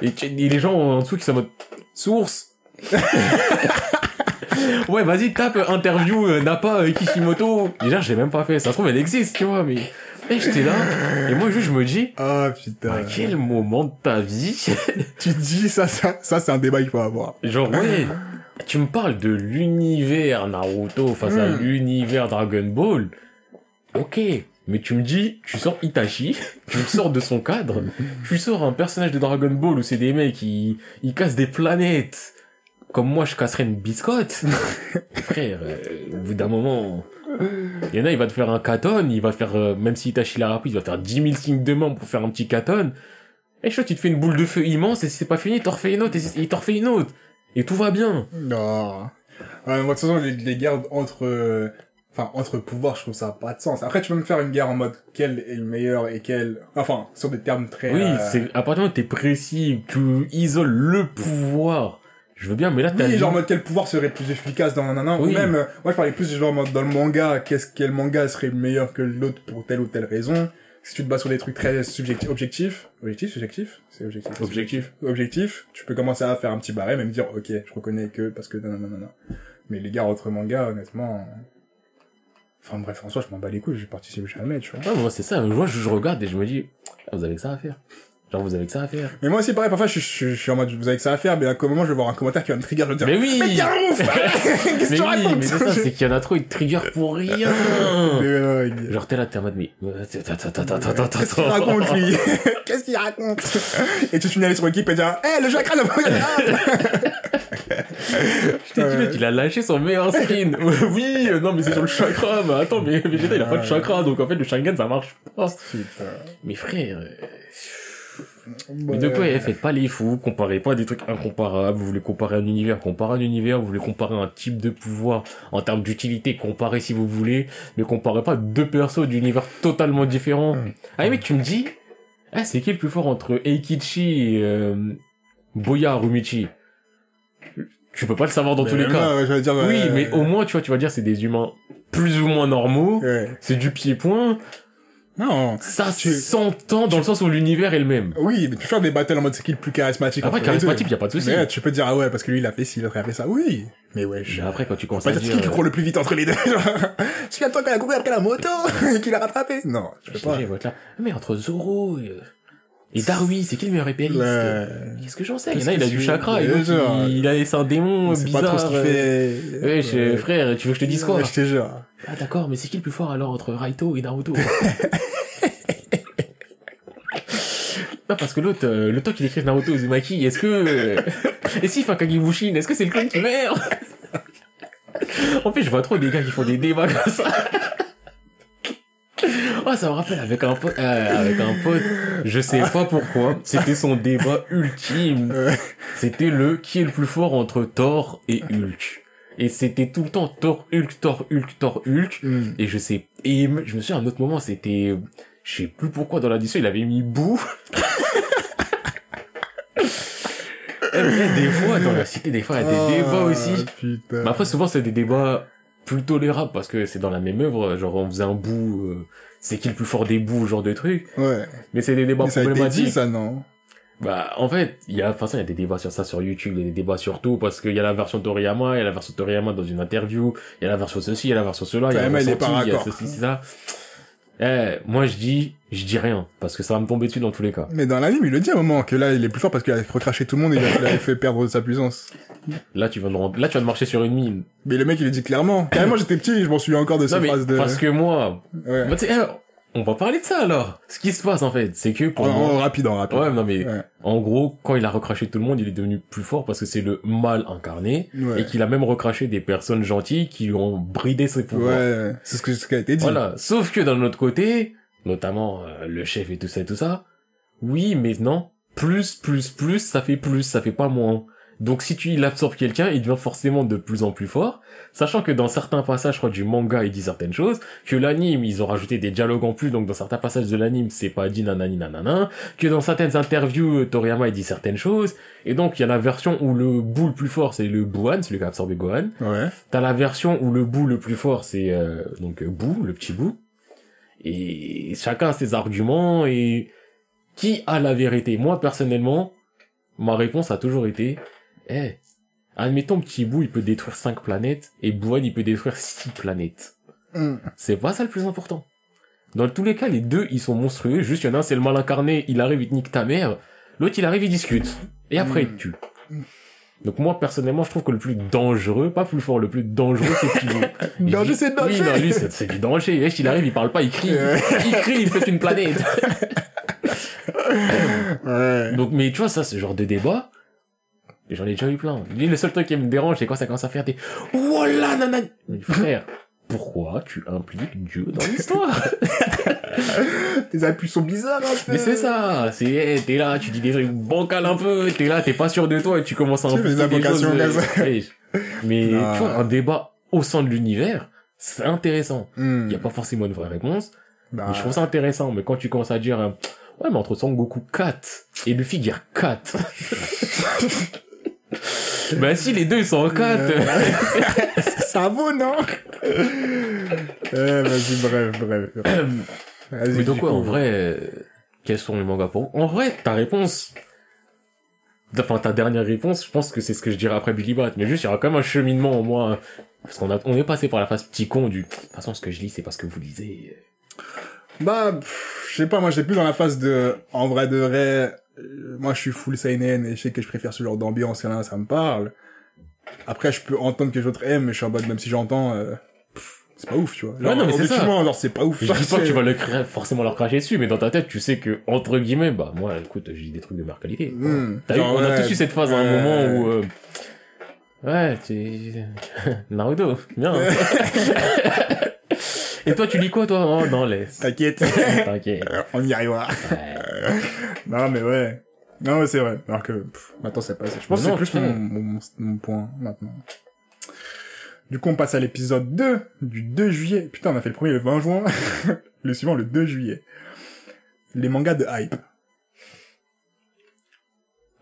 Et les gens en dessous qui sont en mode, source. ouais, vas-y, tape interview euh, Nappa euh, Kishimoto. Déjà, j'ai même pas fait. Ça se trouve, elle existe, tu vois, mais... Et j'étais là, et moi, juste, je me dis, Ah, putain. à quel moment de ta vie Tu dis ça, ça, ça, c'est un débat qu'il faut avoir. Genre, ouais, tu me parles de l'univers Naruto face à Hmm. l'univers Dragon Ball. Ok, mais tu me dis, tu sors Itachi, tu me sors de son cadre, tu sors un personnage de Dragon Ball où c'est des mecs qui ils cassent des planètes. Comme moi, je casserais une biscotte. Frère, euh, au bout d'un moment, il y en a, il va te faire un katon, il va faire, euh, même si Itachi l'a rapide, il va faire 10 000 signes de main pour faire un petit katon. Et je tu te fais une boule de feu immense et si c'est pas fini, il t'en refait une autre et il t'en refait une autre. Et tout va bien. Non. Ouais, moi, de toute façon, les, les guerres entre, euh, enfin, entre pouvoirs, je trouve ça a pas de sens. Après, tu peux me faire une guerre en mode quel est le meilleur et quel, enfin, sur des termes très, Oui, euh, c'est, à partir du moment où t'es précis, tu isoles le pouvoir. Je veux bien, mais là, t'as Oui, dit- genre en mode quel pouvoir serait plus efficace dans ou Oui. même, euh, moi je parlais plus genre en mode dans le manga, qu'est-ce, quel manga serait meilleur que l'autre pour telle ou telle raison? Si tu te bases sur des trucs très subjectifs, objectifs, objectifs, subjectifs, c'est objectif. Objectif. Objectif, tu peux commencer à faire un petit barème et me dire, ok, je reconnais que parce que nanana, nanana. Mais les gars entre mangas, honnêtement, enfin bref, en soi, je m'en bats les couilles, je participe jamais, tu vois. Ouais, moi, c'est ça. Moi, je, je regarde et je me dis, ah, vous avez que ça à faire. Genre, vous avez que ça à faire. Mais moi aussi, pareil, parfois, je, je, je suis en mode, vous avez que ça à faire, mais à un moment, je vais voir un commentaire qui va me trigger, je vais dire, Mais oui! mais t'es un ouf! Qu'est-ce que tu oui, racontes? mais c'est ça, c'est qu'il y en a trop, ils te trigger pour rien. Genre, t'es là, t'es en mode, mais, attends, Qu'est-ce qu'il raconte, lui? Qu'est-ce qu'il raconte? Et tu finis aller sur l'équipe et dire, hé, le chakra de Je t'ai dit, mec, il a lâché son meilleur skin. oui, euh, non, mais c'est sur le chakra. Mais attends, mais Vegeta, il a pas de chakra, donc en fait, le Sharingan, ça marche pas. Mais frère, euh, mais de quoi, eh, faites pas les fous, comparez pas des trucs incomparables, vous voulez comparer un univers, comparez un univers, vous voulez comparer un type de pouvoir en termes d'utilité, comparez si vous voulez, mais comparez pas deux persos d'univers totalement différents. Mm. Ah, mais tu me dis, ah, c'est qui le plus fort entre Eikichi et, euh, Boya Rumichi? Tu peux pas le savoir dans tous les cas. je dire, Oui, euh, mais au moins, tu vois, tu vas dire, c'est des humains plus ou moins normaux, Ouais. c'est du pied-point, Non. ça Tu- s'entend dans le sens où l'univers est le même. Oui, mais tu peux faire des battles en mode c'est qui le plus charismatique Après, charismatique, y a pas de souci. Mais tu peux dire, ah ouais, parce que lui, il a fait ci, l'autre, il a fait ça. Oui. Mais ouais, je... Mais après, quand tu commences à dire dire... c'est qui qui court le plus vite entre les deux. Tu toi qui a couru après la moto, qui l'a rattrapé. Non, je peux pas. Mais entre Zoro et, et Darui, c'est qui le meilleur épéiste Le- Qu'est-ce que j'en sais? Il y en a, il a du chakra, et il, il a c'est un démon C'est bizarre. pas trop ce qu'il euh. fait. Ouais, je- frère, tu veux que je te dise quoi? Ouais, Je te jure. Ah d'accord, mais c'est qui le plus fort alors entre Raito et Naruto? Non, parce que l'autre, euh, le temps qu'il écrit Naruto Uzumaki, est-ce que... Et si fait un Kagebushin, est-ce que c'est le clone qui meurt? En fait, je vois trop des gars qui font des débats comme ça. Oh, ça me rappelle avec un pote, euh, avec un pote, je sais pas pourquoi, c'était son débat ultime. C'était le qui est le plus fort entre Thor et Hulk. Et c'était tout le temps Thor, Hulk, Thor, Hulk, Thor, Hulk. Hmm. Et je sais, et je me souviens à un autre moment, c'était, je sais plus pourquoi dans l'addition, il avait mis boue. Mais des fois, dans la cité, des fois, il y a des Ah, débats aussi. Putain. Mais après, souvent, c'est des débats plus tolérables parce que c'est dans la même œuvre. Genre, on faisait un bout, euh, c'est qui le plus fort des bouts, genre de trucs. Ouais. Mais c'est des débats Mais ça a été problématiques. dit, ça, non? Bah, en fait, il y a, toute façon, il y a des débats sur ça sur YouTube, il y a des débats sur tout, parce qu'il y a la version Toriyama, il y a la version Toriyama dans une interview, il y a la version ceci, il y a la version cela, il y a la version il y a ceci, c'est ça. Eh, moi, je dis, je dis rien, parce que ça va me tomber dessus dans tous les cas. Mais dans l'anime, il le dit à un moment que là, il est plus fort parce qu'il a recraché tout le monde et il a- fait perdre sa puissance. Là, tu vas de là, tu vas de marcher sur une mine. Mais le mec, il le dit clairement. Carrément, j'étais petit, je m'en souviens encore de cette phrase de... parce que moi, Ouais. bah, on va parler de ça, alors. Ce qui se passe, en fait, c'est que pour En, moi, en rapide, en rapide. ouais, non, mais, Ouais. en gros, quand il a recraché tout le monde, il est devenu plus fort parce que c'est le mal incarné. Ouais. Et qu'il a même recraché des personnes gentilles qui lui ont bridé ses pouvoirs. Ouais, c'est ce, que, ce qui a été dit. Voilà. Sauf que d'un autre côté, notamment euh, le chef et tout ça et tout ça, oui, mais non, plus, plus, plus, ça fait plus, ça fait pas moins. Donc si tu il absorbe quelqu'un, il devient forcément de plus en plus fort, sachant que dans certains passages, je crois, du manga, il dit certaines choses, que l'anime, ils ont rajouté des dialogues en plus, donc dans certains passages de l'anime, c'est pas dit nanani nanana, que dans certaines interviews, Toriyama, il dit certaines choses, et donc il y a la version où le bout le plus fort, c'est le Buan, celui qui a absorbé Gohan, Ouais. T'as la version où le bout le plus fort, c'est euh, donc bout, le petit bout. Et chacun a ses arguments et qui a la vérité? Moi, personnellement, ma réponse a toujours été, eh, admettons petit bout, il peut détruire 5 planètes et Bouan, il peut détruire 6 planètes. Hmm. C'est pas ça le plus important. Dans tous les cas, les deux, ils sont monstrueux. Juste, il y en a un, c'est le mal incarné, il arrive, il te nique ta mère. L'autre, il arrive, il discute. Et après, il te tue. Donc moi, personnellement, je trouve que le plus dangereux, pas plus fort, le plus dangereux, c'est Kilo. Danger, c'est danger. Oui, non, lui, c'est c'est du danger. Wesh, il arrive, il parle pas, il crie. Il crie, il fait une planète. Ouais. Donc, mais tu vois, ça, ce genre de débat, j'en ai déjà eu plein. Lui, le seul truc qui me dérange, c'est quand ça commence à faire des « Voilà, nanana !» Mais frère, pourquoi tu impliques Dieu dans l'histoire? Tes appuis sont bizarres, un peu. Mais c'est ça, c'est, t'es là, tu dis des trucs bancals un peu, t'es là, t'es pas sûr de toi et tu commences à fais des impliquer des choses. invocations euh, Mais, Non. tu vois, un débat au sein de l'univers, c'est intéressant. Hmm. Il y a pas forcément une vraie réponse, Bah, mais je trouve ça intéressant. Mais quand tu commences à dire, euh, ouais, mais entre Son Goku 4 et Luffy Gear 4. bah si, les deux, ils sont en 4. ça vaut, non? Euh, Vas-y, bref, bref. Mais donc ouais, en vrai, euh, quels sont les mangas pour vous? En vrai, ta réponse, enfin ta dernière réponse, je pense que c'est ce que je dirais après Billy Bat. Mais juste, il y aura quand même un cheminement en moi, parce qu'on a, on est passé par la phase petit con du. De toute façon, ce que je lis, c'est parce que vous lisez. Bah, je sais pas, moi j'étais plus dans la phase de, en vrai de vrai, euh, moi je suis full seinen et je sais que je préfère ce genre d'ambiance, et là, ça me parle. Après, je peux entendre que les autres aiment, mais je suis en mode, même si j'entends, euh, c'est pas ouf, tu vois. Ouais, non, mais c'est ça. genre, c'est pas ouf. Je Genre, dis pas que tu vas le cra- forcément leur cracher dessus, mais dans ta tête, tu sais que, entre guillemets, bah, moi, écoute, j'ai des trucs de meilleure qualité. Hmm. T'as eu, Genre, on a tous eu cette phase à un moment où, euh, ouais, tu, Naruto, bien. Et toi, tu lis quoi, toi? Oh, non, laisse. T'inquiète. T'inquiète. On y arrivera. Ouais. Non, mais ouais. Non, mais c'est vrai. Alors que, pff, maintenant, c'est passé. Je pense que c'est plus mon, mon, mon point, maintenant. Du coup, on passe à l'épisode 2, du 2 juillet. Putain, on a fait le premier le 20 juin. le suivant, le 2 juillet. Les mangas de hype.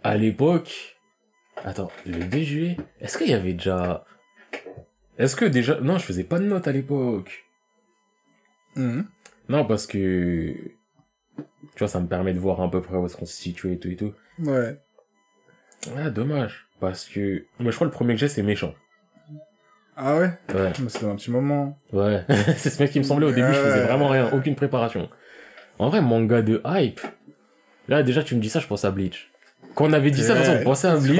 À l'époque, attends, le 2 juillet, est-ce qu'il y avait déjà, est-ce que déjà, non, je faisais pas de notes à l'époque. Mhm. Non, parce que, tu vois, ça me permet de voir à peu près où est-ce qu'on se situe et tout et tout. Ouais. Ah, dommage. Parce que, moi, je crois que le premier que j'ai, c'est méchant. Ah ouais? Ouais. Mais C'était un petit moment. Ouais. c'est ce mec qui me semblait au début, je faisais Ouais. vraiment rien, aucune préparation. En vrai, manga de hype. Là, déjà, tu me dis ça, je pense à Bleach. Quand on avait dit ça, de toute façon, on pensait à Bleach.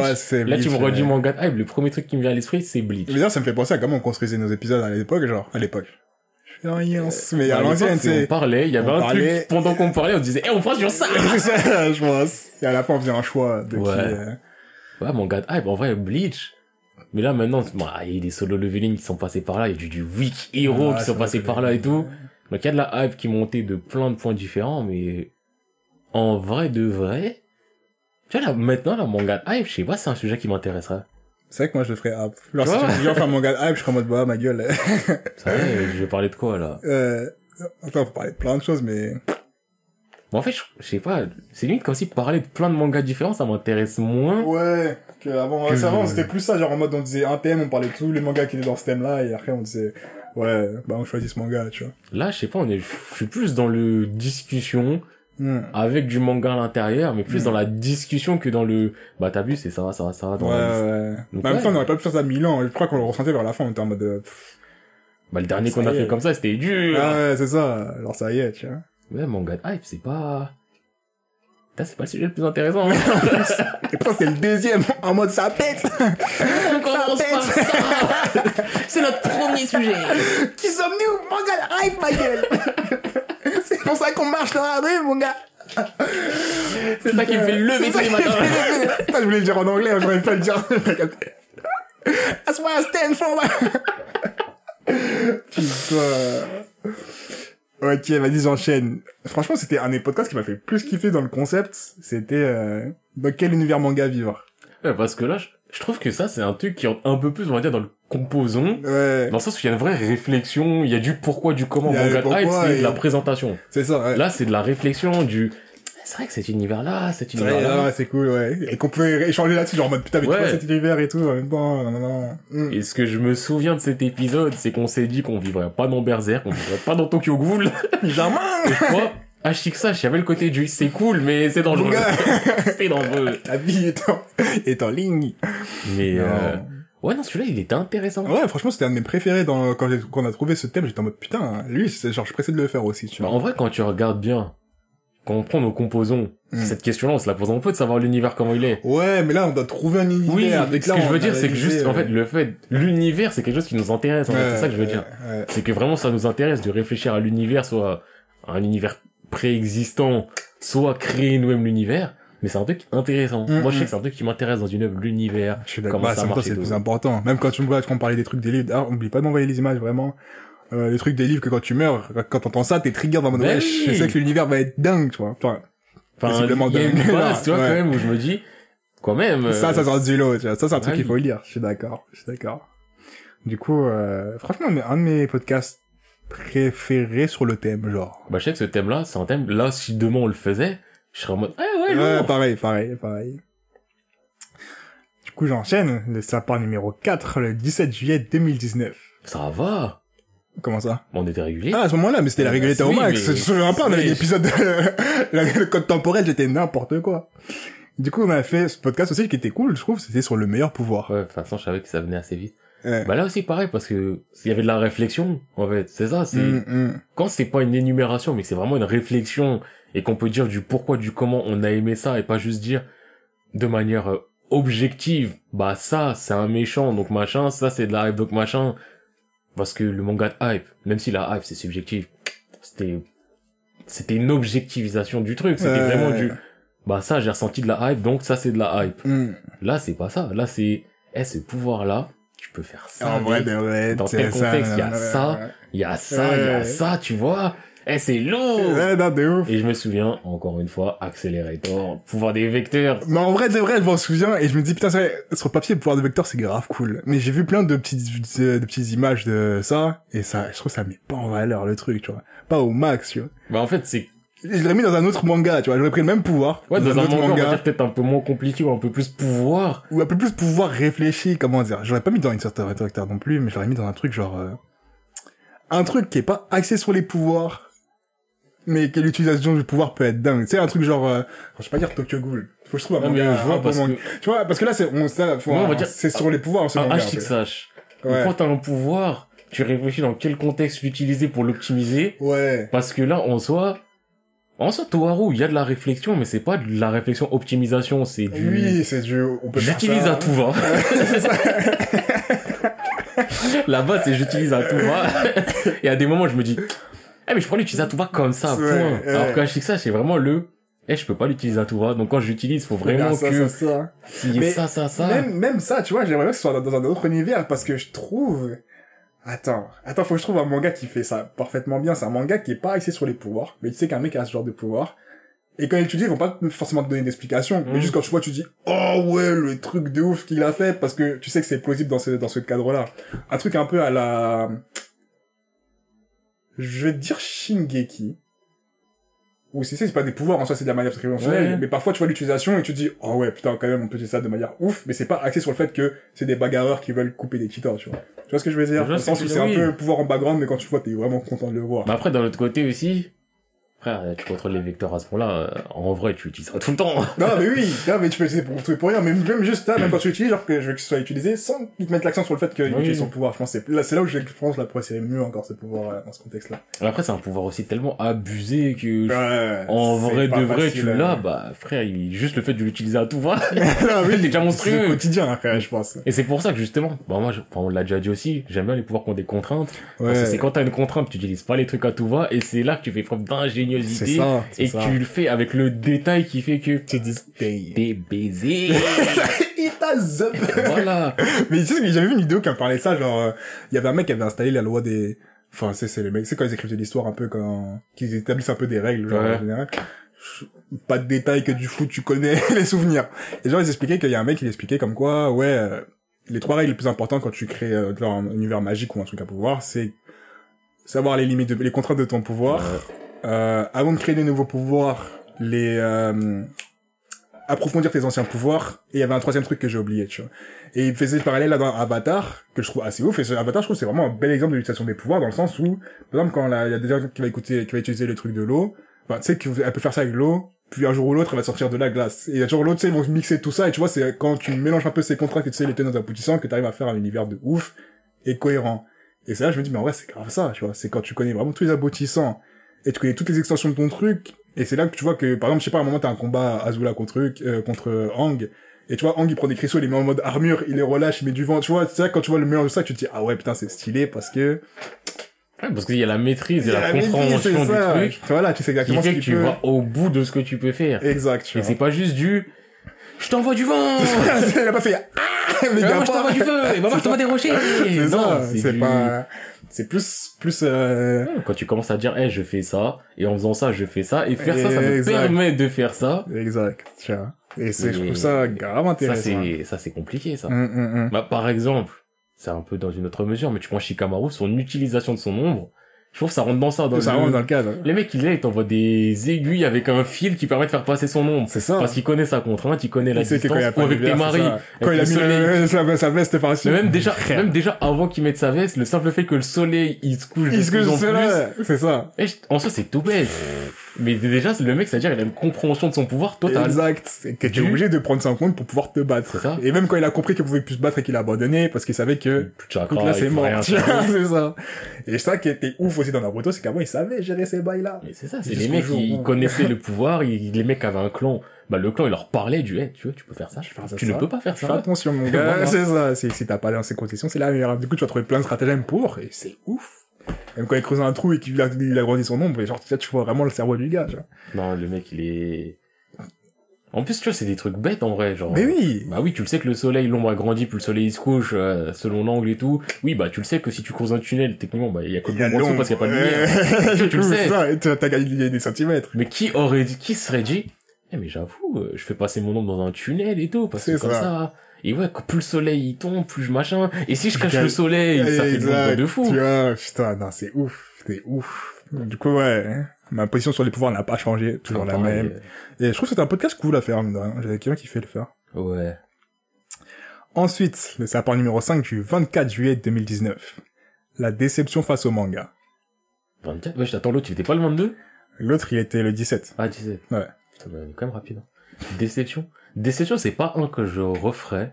Là, tu me redis ouais. manga de hype, le premier truc qui me vient à l'esprit, c'est Bleach. Mais d'ailleurs, ça me fait penser à comment on construisait nos épisodes à l'époque, genre, à l'époque. Rien, mais Bah, à à l'ancienne, c'est... On parlait, il y avait on un parlait- truc, pendant qu'on parlait, on disait, eh, on fera sur ça! c'est ça, je pense. Et à la fin, on faisait un choix de Ouais. qui... euh, Ouais, manga de hype, en vrai, Bleach. Mais là, maintenant, bah, il y a des solo leveling qui sont passés par là, il y a du, du weak hero ah, qui sont passés par là et tout. Donc, il y a de la hype qui montait de plein de points différents, mais en vrai de vrai, tu vois, là, maintenant, la manga de hype, je sais pas, c'est un sujet qui m'intéresserait. C'est vrai que moi, je le ferais hype. Genre, si tu dis, enfin, mon gars hype, je serais en mode, bah, ma gueule. Ça va, je vais parler de quoi, là? euh, enfin, faut parler de plein de choses, mais... Bon, en fait, je, je sais pas, c'est limite comme si parler de plein de mangas différents, ça m'intéresse moins. Ouais, que avant, Que- avant, c'était plus ça, genre, en mode, on disait un thème, on parlait de tous les mangas qui étaient dans ce thème-là, et après, on disait, ouais, bah, on choisit ce manga, tu vois. Là, je sais pas, on est, je suis plus dans le discussion, Avec du manga à l'intérieur, mais plus Mm. dans la discussion que dans le, bah t'as vu, c'est ça, va, ça va, ça va. Dans Ouais, ouais. Donc, Bah, en même temps, on aurait pas pu faire ça mille ans. Je crois qu'on le ressentait vers la fin, on était en mode, euh, Bah le dernier Ça qu'on a fait comme ça, c'était dur. ah ouais, c'est ça. Alors, ça y est, tu vois. Ouais, manga de hype, c'est pas... C'est pas le sujet le plus intéressant. Et pourtant, c'est le deuxième, en mode, ça pète! On commence pète. par ça. C'est notre premier sujet. Qui sommes-nous? Manga de hype, ma gueule! c'est pour ça qu'on marche dans la rue, mon gars! C'est ça qui me fait lever tous les matins. Putain, je voulais le dire en anglais, j'aurais pas le dire. That's what I stand for. Putain. Ok, vas-y, j'enchaîne. Franchement, c'était un des podcasts qui m'a fait plus kiffer dans le concept. C'était euh, dans quel univers manga vivre? Ouais, parce que là, je, je trouve que ça, c'est un truc qui rentre un peu plus, on va dire, dans le composant. Ouais, Dans le sens où il y a une vraie réflexion, il y a du pourquoi, du comment. Manga hype, c'est de la présentation. c'est ça. Ouais. Là, c'est de la réflexion, du... C'est vrai que cet univers-là, cet univers-là... ouais, c'est cool, ouais. Et qu'on peut échanger là-dessus, genre en mode putain, mais tu Ouais. vois cet univers et tout, en même temps, non, non, non. Mm. Et ce que je me souviens de cet épisode, c'est qu'on s'est dit qu'on vivrait pas dans Berserk, qu'on vivrait pas dans Tokyo Ghoul. Jamais! Et à Shiksa, il y avait le côté du c'est cool, mais c'est dangereux. C'est dangereux. Ta vie est en, est en ligne. Mais, euh... ouais, non, celui-là, il était intéressant. Ouais, franchement, c'était un de mes préférés dans, quand, quand on a trouvé ce thème, j'étais en mode, putain, lui, c'est genre, je pressé de le faire aussi, tu Bah, vois. en vrai, quand tu regardes bien, quand on prend nos composants, Mm. cette question-là, on se la pose un peu de savoir l'univers comment il est. Ouais, mais là, on doit trouver un univers. Oui, Donc ce là, que je veux dire, c'est que juste, en fait, le fait, l'univers, c'est quelque chose qui nous intéresse, en fait, c'est ça que je veux ouais, dire. ouais. C'est que vraiment, ça nous intéresse de réfléchir à l'univers, soit à un univers préexistant, soit créer nous-mêmes l'univers. Mais c'est un truc intéressant. Mm, Moi, je sais mm. que c'est un truc qui m'intéresse dans une œuvre, l'univers. Je suis d'accord. Comment Bah, ça c'est marche le plus important. Même quand tu me vois, quand on parlait des trucs des livres, ah, oublie pas de m'envoyer les images, vraiment. Euh, les trucs des livres que quand tu meurs, quand t'entends ça, t'es trigger dans mode, Ben wesh, oui. je sais que l'univers va être dingue, tu vois. Enfin, Enfin, Possiblement il y a une dingue. base, tu vois, Ouais. quand même, où je me dis, quand même. euh, ça, ça sort du lot, tu vois. Ça, c'est un truc qu'il faut lire. Je suis d'accord. Je suis d'accord. Du coup, euh, franchement, un de mes podcasts préférés sur le thème, genre. Bah, je sais que ce thème-là, c'est un thème, là, si demain on le faisait, je serais en mode, ah ouais, pareil, pareil, pareil. Du coup, j'enchaîne. Le sapin numéro 4, le 17 juillet 2019. Ça va. Comment ça? On était régulier. Ah, à ce moment-là, mais c'était la régularité au max. Je me souviens pas, on avait l'épisode de... le code temporel, c'était n'importe quoi. Du coup, on a fait ce podcast aussi qui était cool, je trouve, c'était sur le meilleur pouvoir. Ouais, de toute façon, je savais que ça venait assez vite. Ouais. Bah là aussi pareil parce que il y avait de la réflexion en fait. C'est ça, c'est Mm, mm. quand c'est pas une énumération mais que c'est vraiment une réflexion et qu'on peut dire du pourquoi du comment on a aimé ça et pas juste dire de manière euh, objective bah ça c'est un méchant donc machin ça c'est de la hype donc machin parce que le manga de hype même si la hype c'est subjectif c'était c'était une objectivisation du truc c'était Ouais. vraiment du bah ça j'ai ressenti de la hype donc ça c'est de la hype Mm. là c'est pas ça là c'est eh ce pouvoir là tu peux faire ça En vrai, de vrai, Dans tel contexte, il y a ouais, ça. ouais. il y a ça il y a Ouais. ça tu vois eh c'est lourd Ouais, non, de ouf. et je me souviens, encore une fois, Accelerator, pouvoir des vecteurs. Mais en vrai, de vrai, je m'en souviens et je me dis, putain, vrai, sur le papier, pouvoir de vecteur, c'est grave cool. Mais j'ai vu plein de petites, de petites images de ça, et ça, je trouve que ça met pas en valeur le truc, tu vois. Pas au max, tu vois. Bah en fait, c'est... Je l'aurais mis dans un autre manga, tu vois. J'aurais pris le même pouvoir. Ouais, dans un autre manga, dire peut-être un peu moins compliqué ou un peu plus pouvoir. Ou un peu plus pouvoir réfléchir, comment dire. J'aurais pas mis dans une sorte de rétracteur non plus, mais j'aurais mis dans un truc genre, euh, un truc qui est pas axé sur les pouvoirs, mais que l'utilisation du pouvoir peut être dingue. Tu sais, un truc genre, euh, je vais pas dire Tokyo Ghoul. Faut que je trouve un Non, manga. je vois un peu parce manga. que- Tu vois, parce que là, c'est, on, ça, faut- dire- c'est sur les pouvoirs, ce Un manga. en H fait. sache. Ouais. Quand t'as un pouvoir, tu réfléchis dans quel contexte l'utiliser pour l'optimiser. Ouais. Parce que là, en soi, en soi, Toharu, il y a de la réflexion, mais c'est pas de la réflexion optimisation, c'est du... Oui, c'est du, on peut J'utilise ça. à tout va. Là-bas, c'est j'utilise à tout va. Et à des moments, je me dis, eh, mais je pourrais l'utiliser à tout va comme ça, Ouais, point. ouais. Alors qu'à ça, c'est vraiment le, eh, je peux pas l'utiliser à tout va. Donc quand j'utilise, faut vraiment ça, que, ça, ça. Mais ça, ça, ça. Même, même ça, tu vois, j'aimerais bien que ce soit dans un autre univers parce que je trouve, attends, attends, faut que je trouve un manga qui fait ça parfaitement bien. C'est un manga qui est pas axé sur les pouvoirs, mais tu sais qu'un mec a ce genre de pouvoir. Et quand il étudie, ils vont pas forcément te donner d'explications, mais Mhm. juste quand tu vois, tu dis, oh ouais, le truc de ouf qu'il a fait, parce que tu sais que c'est plausible dans ce, dans ce cadre-là. Un truc un peu à la, je vais te dire Shingeki. Ou si c'est c'est pas des pouvoirs, en soi c'est de la manière conventionnelle, Ouais. mais parfois tu vois l'utilisation et tu te dis, oh ouais, putain, quand même, on peut utiliser ça de manière ouf, mais c'est pas axé sur le fait que c'est des bagarreurs qui veulent couper des titans, tu vois. Tu vois ce que je veux dire? Je Dans le sens que où c'est un dire, peu oui. pouvoir en background, mais quand tu vois, t'es vraiment content de le voir. Mais après, d'un autre côté aussi, frère, tu contrôles les vecteurs à ce point-là, euh, en vrai, tu utiliseras tout le temps. Non, mais oui, non, mais tu peux l'utiliser pour tout et pour rien, même, même juste là, même quand tu l'utilises, genre que je veux que ce soit utilisé sans qu'ils te mettent l'accent sur le fait qu'il utilise son pouvoir. Je pense c'est là, c'est là où je pense que la c'est mieux encore ce pouvoir euh, dans ce contexte-là. Mais Après, c'est un pouvoir aussi tellement abusé que, Ouais, en c'est vrai de vrai, facile, tu euh. l'as, bah, frère, il, juste le fait de l'utiliser à tout va. oui, C'est déjà c'est monstrueux. quotidien, après, je pense. Et c'est pour ça que justement, bah moi, je- enfin, on l'a déjà dit aussi, j'aime bien les pouvoirs qui ont des contraintes. Parce que Ouais. c'est quand t'as une contrainte, tu utilises pas les trucs à tout va, et c'est là que tu fais preuve C'est ça, c'est Et ça. tu le fais avec le détail qui fait que Tu dis, t'es... baisé. Zup. voilà. Mais tu sais, j'avais vu une vidéo qui en parlait de ça, genre, euh, il y avait un mec qui avait installé la loi des, enfin, c'est, c'est les mecs, c'est quand ils écrivent de l'histoire un peu quand, qu'ils établissent un peu des règles, genre, Ouais. en général. Pas de détails que du flou, tu connais les souvenirs. Et genre, ils expliquaient qu'il y a un mec qui expliquait comme quoi, ouais, euh, les trois règles les plus importantes quand tu crées euh, genre, un univers magique ou un truc à pouvoir, c'est savoir les limites, de, les contraintes de ton pouvoir, euh, avant de créer de nouveaux pouvoirs, les euh, approfondir tes anciens pouvoirs. Et il y avait un troisième truc que j'ai oublié, tu vois. Et il faisait le parallèle dans Avatar, que je trouve assez ouf. Et ce Avatar, je trouve, c'est vraiment un bel exemple de l'utilisation des pouvoirs, dans le sens où, par exemple, quand il y a des gens qui va écouter, qui va utiliser le truc de l'eau, bah, tu sais qu'elle peut faire ça avec l'eau, puis un jour ou l'autre, elle va sortir de la glace. Et un jour ou l'autre, tu sais, ils vont mixer tout ça, et tu vois, c'est quand tu mélanges un peu ces contrats que tu sais, les tenants aboutissants, que tu arrives à faire un univers de ouf et cohérent. Et c'est là, je me dis, mais en vrai, c'est grave ça, tu vois. C'est quand tu connais vraiment tous les aboutissants, et tu connais toutes les extensions de ton truc, et c'est là que tu vois que, par exemple, je sais pas, à un moment, t'as un combat Azula contre, euh, contre Hang, et tu vois, Hang, il prend des cristaux, il les met en mode armure, il les relâche, il met du vent, tu vois, c'est là, quand tu vois le mélange de ça, tu te dis, ah ouais, putain, c'est stylé, parce que, Ouais, parce qu'il y a la maîtrise et Il y a la, la compréhension du ça. truc Voilà, tu sais qui exactement ce fait que tu peut. vas au bout de ce que tu peux faire. Exact, tu Et c'est pas juste du je t'envoie du vent il a pas fait, ah, mais a moi je t'envoie du feu Et moi je t'envoie des rochers C'est Non, ça, c'est du- pas, c'est plus, plus, euh, Quand tu commences à dire, hey, je fais ça, et en faisant ça, je fais ça, et faire ça, ça me Exact. permet de faire ça. exact, tu vois. Et c'est, je trouve ça grave Ça, intéressant. c'est, ça, c'est compliqué, ça. Hum, hum, hum. Bah, par exemple, c'est un peu dans une autre mesure, mais tu prends Shikamaru, son utilisation de son ombre, je trouve que ça rentre dans ça, dans ça le- rentre dans le cadre. Les mecs, il est, il t'envoie des aiguilles avec un fil qui permet de faire passer son ombre. C'est ça. Parce qu'il connaît sa contrainte, il connaît la distance, quand il a ou avec tes maris. Quand il a mis le sa, sa veste par-dessus. Mais même déjà, même déjà avant qu'il mette sa veste, le simple fait que le soleil, il se couche Il se que c'est plus. là, c'est ça. Et je- en soi, c'est tout bête. Mais déjà, le mec, c'est-à-dire, il a une compréhension de son pouvoir totale. Exact. Que tu es obligé de prendre ça en compte pour pouvoir te battre. Ça. Et même quand il a compris qu'il pouvait plus se battre et qu'il a abandonné parce qu'il savait que écoute, là c'est mort. c'est ça. Et ça qui était ouf aussi dans Naruto, c'est qu'avant il savait gérer ces bails là. Mais c'est ça, c'est les mecs, jour ils connaissaient le pouvoir, ils- les mecs avaient un clan. Bah, le clan, il leur parlait du, hey, tu vois, tu peux faire ça. faire ça, tu ça. ne peux pas faire Fais ça. attention mon Voilà. gars, c'est ça. Si t'as pas dans ces conditions, c'est la meilleure. Du coup tu vas trouver plein de stratagèmes pour et c'est ouf. Même quand il creuse un trou et qu'il a, il a grandi son nombre, et genre là, tu vois vraiment le cerveau du gars. Tu vois. Non, le mec, il est... En plus, tu vois, c'est des trucs bêtes, en vrai, genre... Mais oui. Bah oui, tu le sais que le soleil, l'ombre a grandi, plus le soleil il se couche, euh, selon l'angle et tout. Oui, bah tu le sais que si tu creuses un tunnel, techniquement, bah il y a que dessous l'ombre. parce qu'il y a pas de lumière. Tu le sais. Ça, t'as gagné des centimètres. Mais qui aurait dit, qui serait dit, eh mais j'avoue, euh, je fais passer mon ombre dans un tunnel et tout, parce que C'est comme ça. ça. Et ouais, plus le soleil il tombe, plus je machin. Et si je cache le soleil, ça fait de l'ombre Exact. de fou. Tu vois, putain, non, c'est ouf, c'est ouf. Du coup, ouais, ma position sur les pouvoirs n'a pas changé, toujours la même. Et je trouve que c'est un podcast cool à faire. J'avais quelqu'un qui fait le faire. Ouais. Ensuite, le sapin numéro 5 du 24 juillet 2019. La déception face au manga. 24, ouais, j'attends l'autre, il était pas le 22? L'autre, il était le 17. Ah, tu sais. Ouais. Putain, il est quand même rapide. hein. Déception. Déception, c'est pas un que je referais.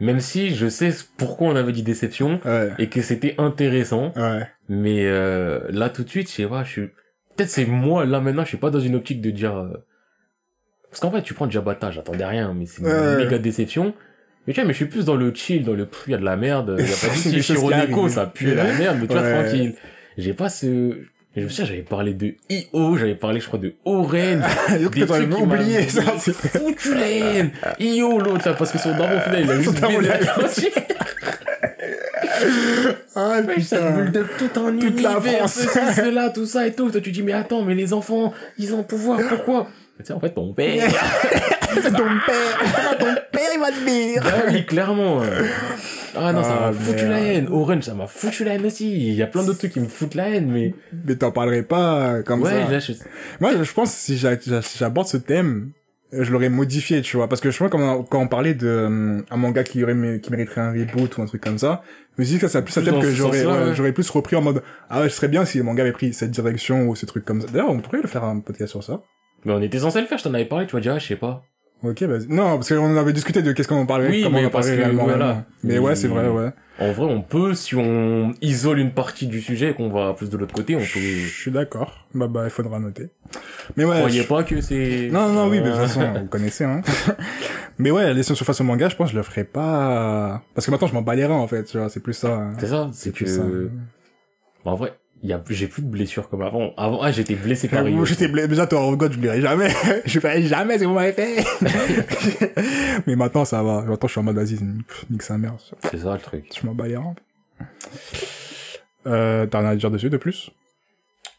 Même si je sais pourquoi on avait dit déception Ouais. et que c'était intéressant. Ouais. Mais euh, là tout de suite, je sais pas, je suis peut-être c'est moi là maintenant, je suis pas dans une optique de dire euh, parce qu'en fait, tu prends Jabata, j'attendais rien, mais c'est une Ouais. méga déception. Mais tu vois, mais je suis plus dans le chill, dans le pff, y a de la merde, y a pas de arrivent. ça pue la merde, mais tu vois tranquille. J'ai pas ce je me souviens, j'avais parlé de IO, j'avais parlé, je crois, de Orange. Et des trucs qui oublié ça. Foutu la haine. IO, l'autre, parce que son daron, au final, il a juste baisé la Ah, ça putain. bulle de tout un Toute la univers, France. ceci, cela, tout ça et tout. Toi, tu dis, mais attends, mais les enfants, ils ont le pouvoir, pourquoi? Tu sais, en fait, ton père. C'est ton père. Ton père, il va te dire. ah oui, clairement. Euh. Ah non, ça Ah, m'a foutu merde. la haine. Orange, ça m'a foutu la haine aussi. Il y a plein d'autres trucs qui me foutent la haine, mais. Mais t'en parlerais pas comme ouais, ça. là, je... Moi, je pense que si j'a- j'a- si j'aborde ce thème, euh, je l'aurais modifié, tu vois. Parce que je crois quand quand on parlait de euh, un manga qui, aurait, mé- qui mériterait un reboot ou un truc comme ça, je me suis dit que ça, c'est plus un thème que ce j'aurais sens-là, ouais, ouais. j'aurais plus repris en mode ah ouais, je serais bien si le manga avait pris cette direction ou ces trucs comme ça. D'ailleurs, on pourrait le faire un podcast sur ça. mais on était censé le faire, je t'en avais parlé, tu vas dire, ah, je sais pas. Ok, vas-y. Non, parce qu'on avait discuté de qu'est-ce qu'on en parlerait, Oui, comment mais on en que, réellement. voilà. réellement. Mais ouais, c'est vrai, ouais. En vrai, on peut, si on isole une partie du sujet et qu'on va plus de l'autre côté, on peut... Je suis d'accord. Bah, bah, il faudra noter. Mais ouais. Croyez je- pas que c'est... Non, non, oui, mais de Euh, toute façon, vous connaissez, hein. mais ouais, les surface au manga, je pense que je le ferai pas, parce que maintenant, je m'en bats les reins, en fait, tu vois, c'est plus ça. hein. C'est ça, c'est que... plus ça. Bah, en vrai, y a, j'ai plus de blessures comme avant. Avant, ah, j'étais blessé par Rio. J'étais blessé, déjà, toi, en God, je l'aurais jamais. je ferais jamais ce que vous m'avez fait. mais maintenant, ça va. Maintenant, je suis en mode, vas-y, nique sa mère. C'est ça, le truc. Je m'en bats les. Euh, t'as rien à dire dessus de plus?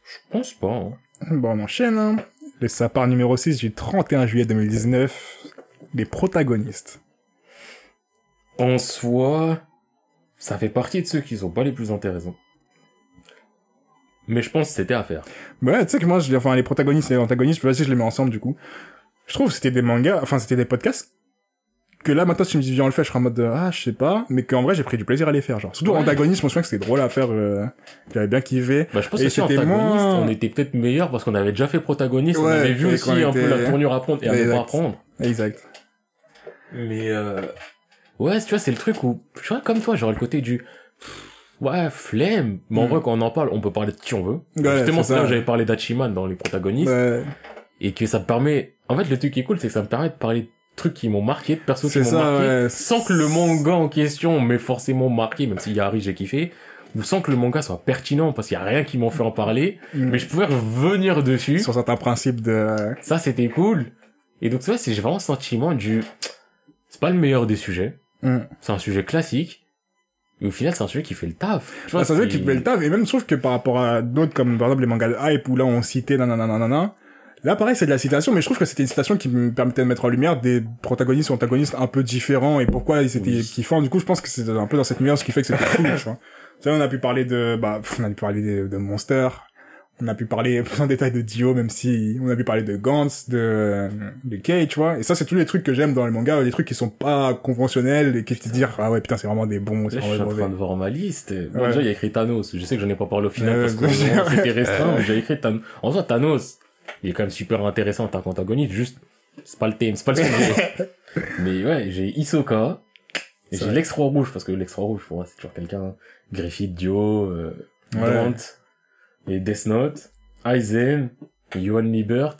Je pense pas, hein. Bon, on enchaîne, hein. Le sapin numéro 6 du 31 juillet 2019. Les protagonistes. En soi, ça fait partie de ceux qui sont pas les plus intéressants. Mais je pense que c'était à faire. Ouais, tu sais que moi, je, enfin, les protagonistes et les antagonistes, vas-y, je les mets ensemble, du coup. Je trouve que c'était des mangas, enfin, c'était des podcasts, que là, maintenant, si tu me dis, viens, on le fait, je serai en mode, de, ah, je sais pas, mais qu'en vrai, j'ai pris du plaisir à les faire, genre. Surtout, Ouais. antagonistes, je me souviens que c'était drôle à faire, euh, j'avais bien kiffé. Bah, je pense Et que c'était moins- on était peut-être meilleur parce qu'on avait déjà fait protagoniste, on avait vu aussi un peu la tournure à prendre et à ne pas apprendre. Exact. Mais euh... ouais, tu vois, c'est le truc où, tu vois, comme toi, genre le côté du, ouais, flemme. Mais en Mm. vrai, quand on en parle, on peut parler de qui on veut. Ouais, Justement, c'est là ça. où j'avais parlé d'Achiman dans les protagonistes. Ouais, Et que ça me permet, en fait, le truc qui est cool, c'est que ça me permet de parler de trucs qui m'ont marqué, de persos qui m'ont marqué, ouais. sans que le manga en question m'ait forcément marqué, même s'il y a Harry, j'ai kiffé, ou sans que le manga soit pertinent, parce qu'il y a rien qui m'en fait en parler, Mm. mais je pouvais revenir dessus. sur certains principes de, Ça, c'était cool. Et donc, tu vois, c'est j'ai vraiment le sentiment du, c'est pas le meilleur des sujets. Mm. C'est un sujet classique. Et au final, c'est un sujet qui fait le taf. Ah, ça c'est- qu'il te met le taf, et même je trouve que par rapport à d'autres, comme par exemple les mangas de hype, où là on citait nanana nanana, là pareil c'est de la citation, mais je trouve que c'était une citation qui me permettait de mettre en lumière des protagonistes ou antagonistes un peu différents, et pourquoi ils étaient Oui. kiffants, du coup je pense que c'est un peu dans cette nuance qui fait que c'était cool, tu vois. Tu sais, on a pu parler de, bah, on a pu parler de, de Monster, on a pu parler plus en détail de Dio, même si on a pu parler de Gantz, de, de Kei, tu vois. Et ça, c'est tous les trucs que j'aime dans les mangas, les trucs qui sont pas conventionnels et qui te disent, ah ouais, putain, c'est vraiment des bons, Là, je suis en train de voir ma liste. Ouais. déjà, il y a écrit Thanos. Je sais que j'en ai pas parlé au final Ouais, parce que c'était restreint, mais j'ai écrit Thanos. En soi, Thanos, il est quand même super intéressant en tant qu'antagoniste, juste, c'est pas le thème, c'est pas le sujet. Mais ouais, j'ai Hisoka, et j'ai l'ex-roi rouge, parce que l'ex-roi rouge, pour moi, c'est toujours quelqu'un, Griffith, Dio, euh, Ouais. Dante, et Death Note, Aizen, Johan Liebert.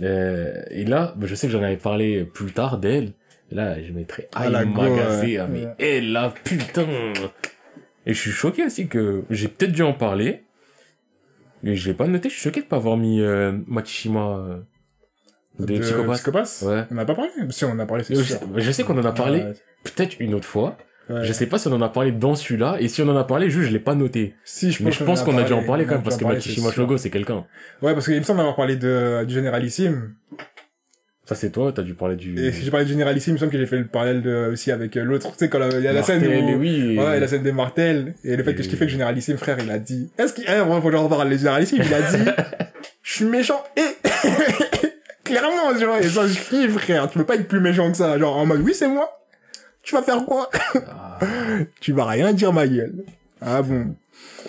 Euh, et là, bah, je sais que j'en avais parlé plus tard d'elle. Là, je mettrais Ah, go, Magazé, ouais. ah, mais Ouais. elle là, putain! Et je suis choqué aussi que j'ai peut-être dû en parler. Mais je l'ai pas noté, je suis choqué de pas avoir mis euh, euh, de, Psychopathe. Psychopathe Ouais. On n'a pas parlé? Si, on en a parlé, c'est Je, sûr. je sais qu'on en a parlé Ouais, peut-être une autre fois. Ouais. Je sais pas si on en a parlé dans celui-là, et si on en a parlé, juste je l'ai pas noté. Si, je Mais je pense qu'on a dû en parler quand même, parce que Machishima Shogo c'est quelqu'un. Ouais, parce qu'il me semble avoir parlé de, du Généralissime. Ça, c'est toi, t'as dû parler du... Et si j'ai parlé du Généralissime, il me semble que j'ai fait le parallèle de, aussi avec euh, l'autre. Tu sais, quand la- il y a la scène où... et oui. Ouais, la scène des martels. Et le fait que je Et- kiffais que Généralissime, frère, il a dit... Est-ce qu'il... Eh, vraiment, faut reparle les Généralissime. Il a dit... Je suis méchant et... Clairement, tu vois. Et ça, je kiffe, frère. Tu peux pas être plus méchant que ça. Genre, en mode, oui, c'est moi. Tu vas faire quoi? Ah. Tu vas rien dire, ma gueule. Ah bon.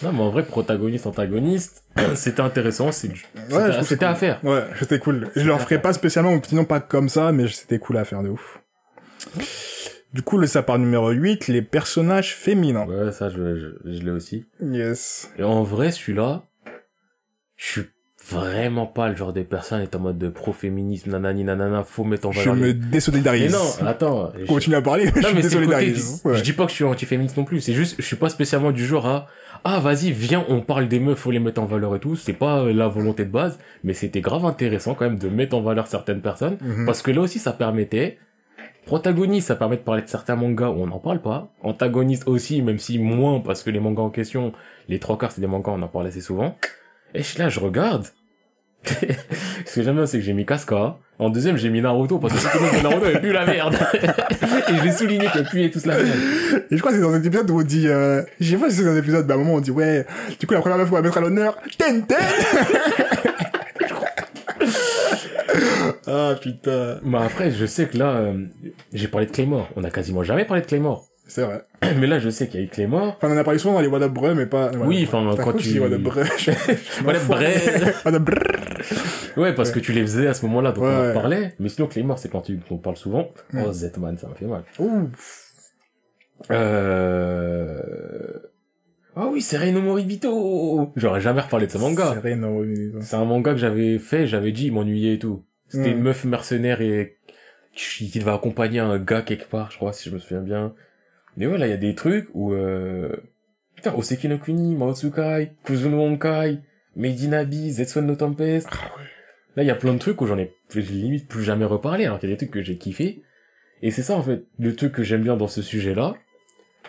Non, mais en vrai, protagoniste, antagoniste, c'était intéressant, c'est du- je c'était que- à faire. Ouais, c'était cool. Je leur ferai pas spécialement, sinon pas comme ça, mais c'était cool à faire de ouf. Du coup, le sapin numéro 8, les personnages féminins. Ouais, ça, je, je, je l'ai aussi. Yes. Et en vrai, celui-là, je suis vraiment pas le genre de personne est en mode de pro-féminisme, nanani, nanana, faut mettre en Je valeur. me les- désolidarise. Mais non, attends. je- Continue à parler, je Non, côté, désolidarise. du- Ouais. je dis pas que je suis anti-féministe non plus, c'est juste, je suis pas spécialement du genre à, ah, vas-y, viens, on parle des meufs, faut les mettre en valeur et tout, c'est pas euh, la volonté de base, mais c'était grave intéressant quand même de mettre en valeur certaines personnes, Mhm. parce que là aussi, ça permettait, protagoniste, ça permet de parler de certains mangas où on n'en parle pas, antagoniste aussi, même si moins, parce que les mangas en question, les trois quarts c'est des mangas, on en parle assez souvent, et je- là, je regarde, ce que j'aime bien, c'est que j'ai mis Casca. En deuxième, j'ai mis Naruto, parce que c'est que Naruto est plus la merde. et je l'ai souligné que puis est tous la merde. Et je crois que c'est dans un épisode où on dit, euh, je sais pas si c'est dans un épisode, mais à un moment on dit, ouais, du coup la première meuf qu'on va mettre à l'honneur, ten ten! ah putain. Mais après, je sais que là, euh, j'ai parlé de Claymore. On a quasiment jamais parlé de Claymore. C'est vrai. Mais là, je sais qu'il y a eu Claymore. Enfin, on en a parlé souvent dans les What Up mais pas... Oui, enfin, quand tu- What Up Up. Ouais, parce que tu les faisais à ce moment-là, donc on en Ouais. parlait. Mais sinon, Claymore, c'est quand tu, on parle souvent. Mm. Oh, Zetman, ça m'a fait mal. Ouh. Euh... Ah oui, c'est Reino Moribito. J'aurais jamais reparlé de ce manga. C'est oui, oui. C'est un manga que j'avais fait, j'avais dit, il m'ennuyait et tout. C'était Mm. une meuf mercenaire et qui devait accompagner un gars quelque part, je crois, si je me souviens bien. Mais ouais, là, il y a des trucs où, euh... Putain, Oseki no Kuni, Maotsukai, Kuzuno in Abyss, Zetsuan no Tempest. Ah ouais. Là, il y a plein de trucs où j'en ai j'ai limite plus jamais reparlé, alors qu'il y a des trucs que j'ai kiffé. Et c'est ça, en fait, le truc que j'aime bien dans ce sujet-là.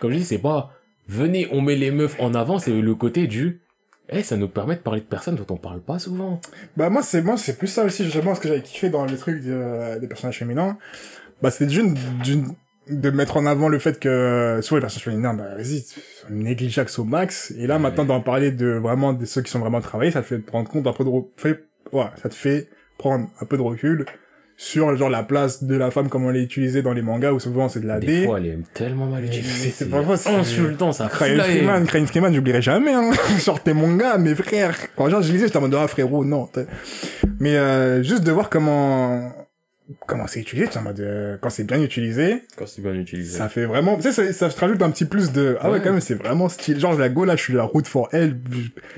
Comme je dis, c'est pas, venez, on met les meufs en avant, c'est le côté du, eh, ça nous permet de parler de personnes dont on parle pas souvent. Bah moi c'est moi c'est plus ça aussi justement ce que j'avais kiffé dans le truc de- des personnages féminins. Bah c'était d'une d'une de mettre en avant le fait que souvent les personnages féminins bah vas-y sont négligeables au max et là maintenant d'en parler de vraiment de ceux qui sont vraiment travaillés ça te fait te rendre compte un peu de fait ouais ça te fait prendre un peu de recul sur genre la place de la femme comment elle est utilisée dans les mangas où souvent c'est de la Des D. fois, elle est tellement mal utilisée. c'est parfois, c'est- insultant, ça. haine. Freeman, Crying Freeman, j'oublierai jamais, hein. Sur tes mangas, mes frères. Quand genre, je lisais, j'étais en mode, ah, frérot, non. Mais, euh, juste de voir comment, comment c'est utilisé, tu en mode, euh, quand c'est bien utilisé, Quand c'est bien utilisé. ça fait vraiment, tu sais, ça, ça te rajoute un petit plus de, ah ouais, Ouais. quand même, c'est vraiment stylé. Genre, la go, là, je suis la route for elle.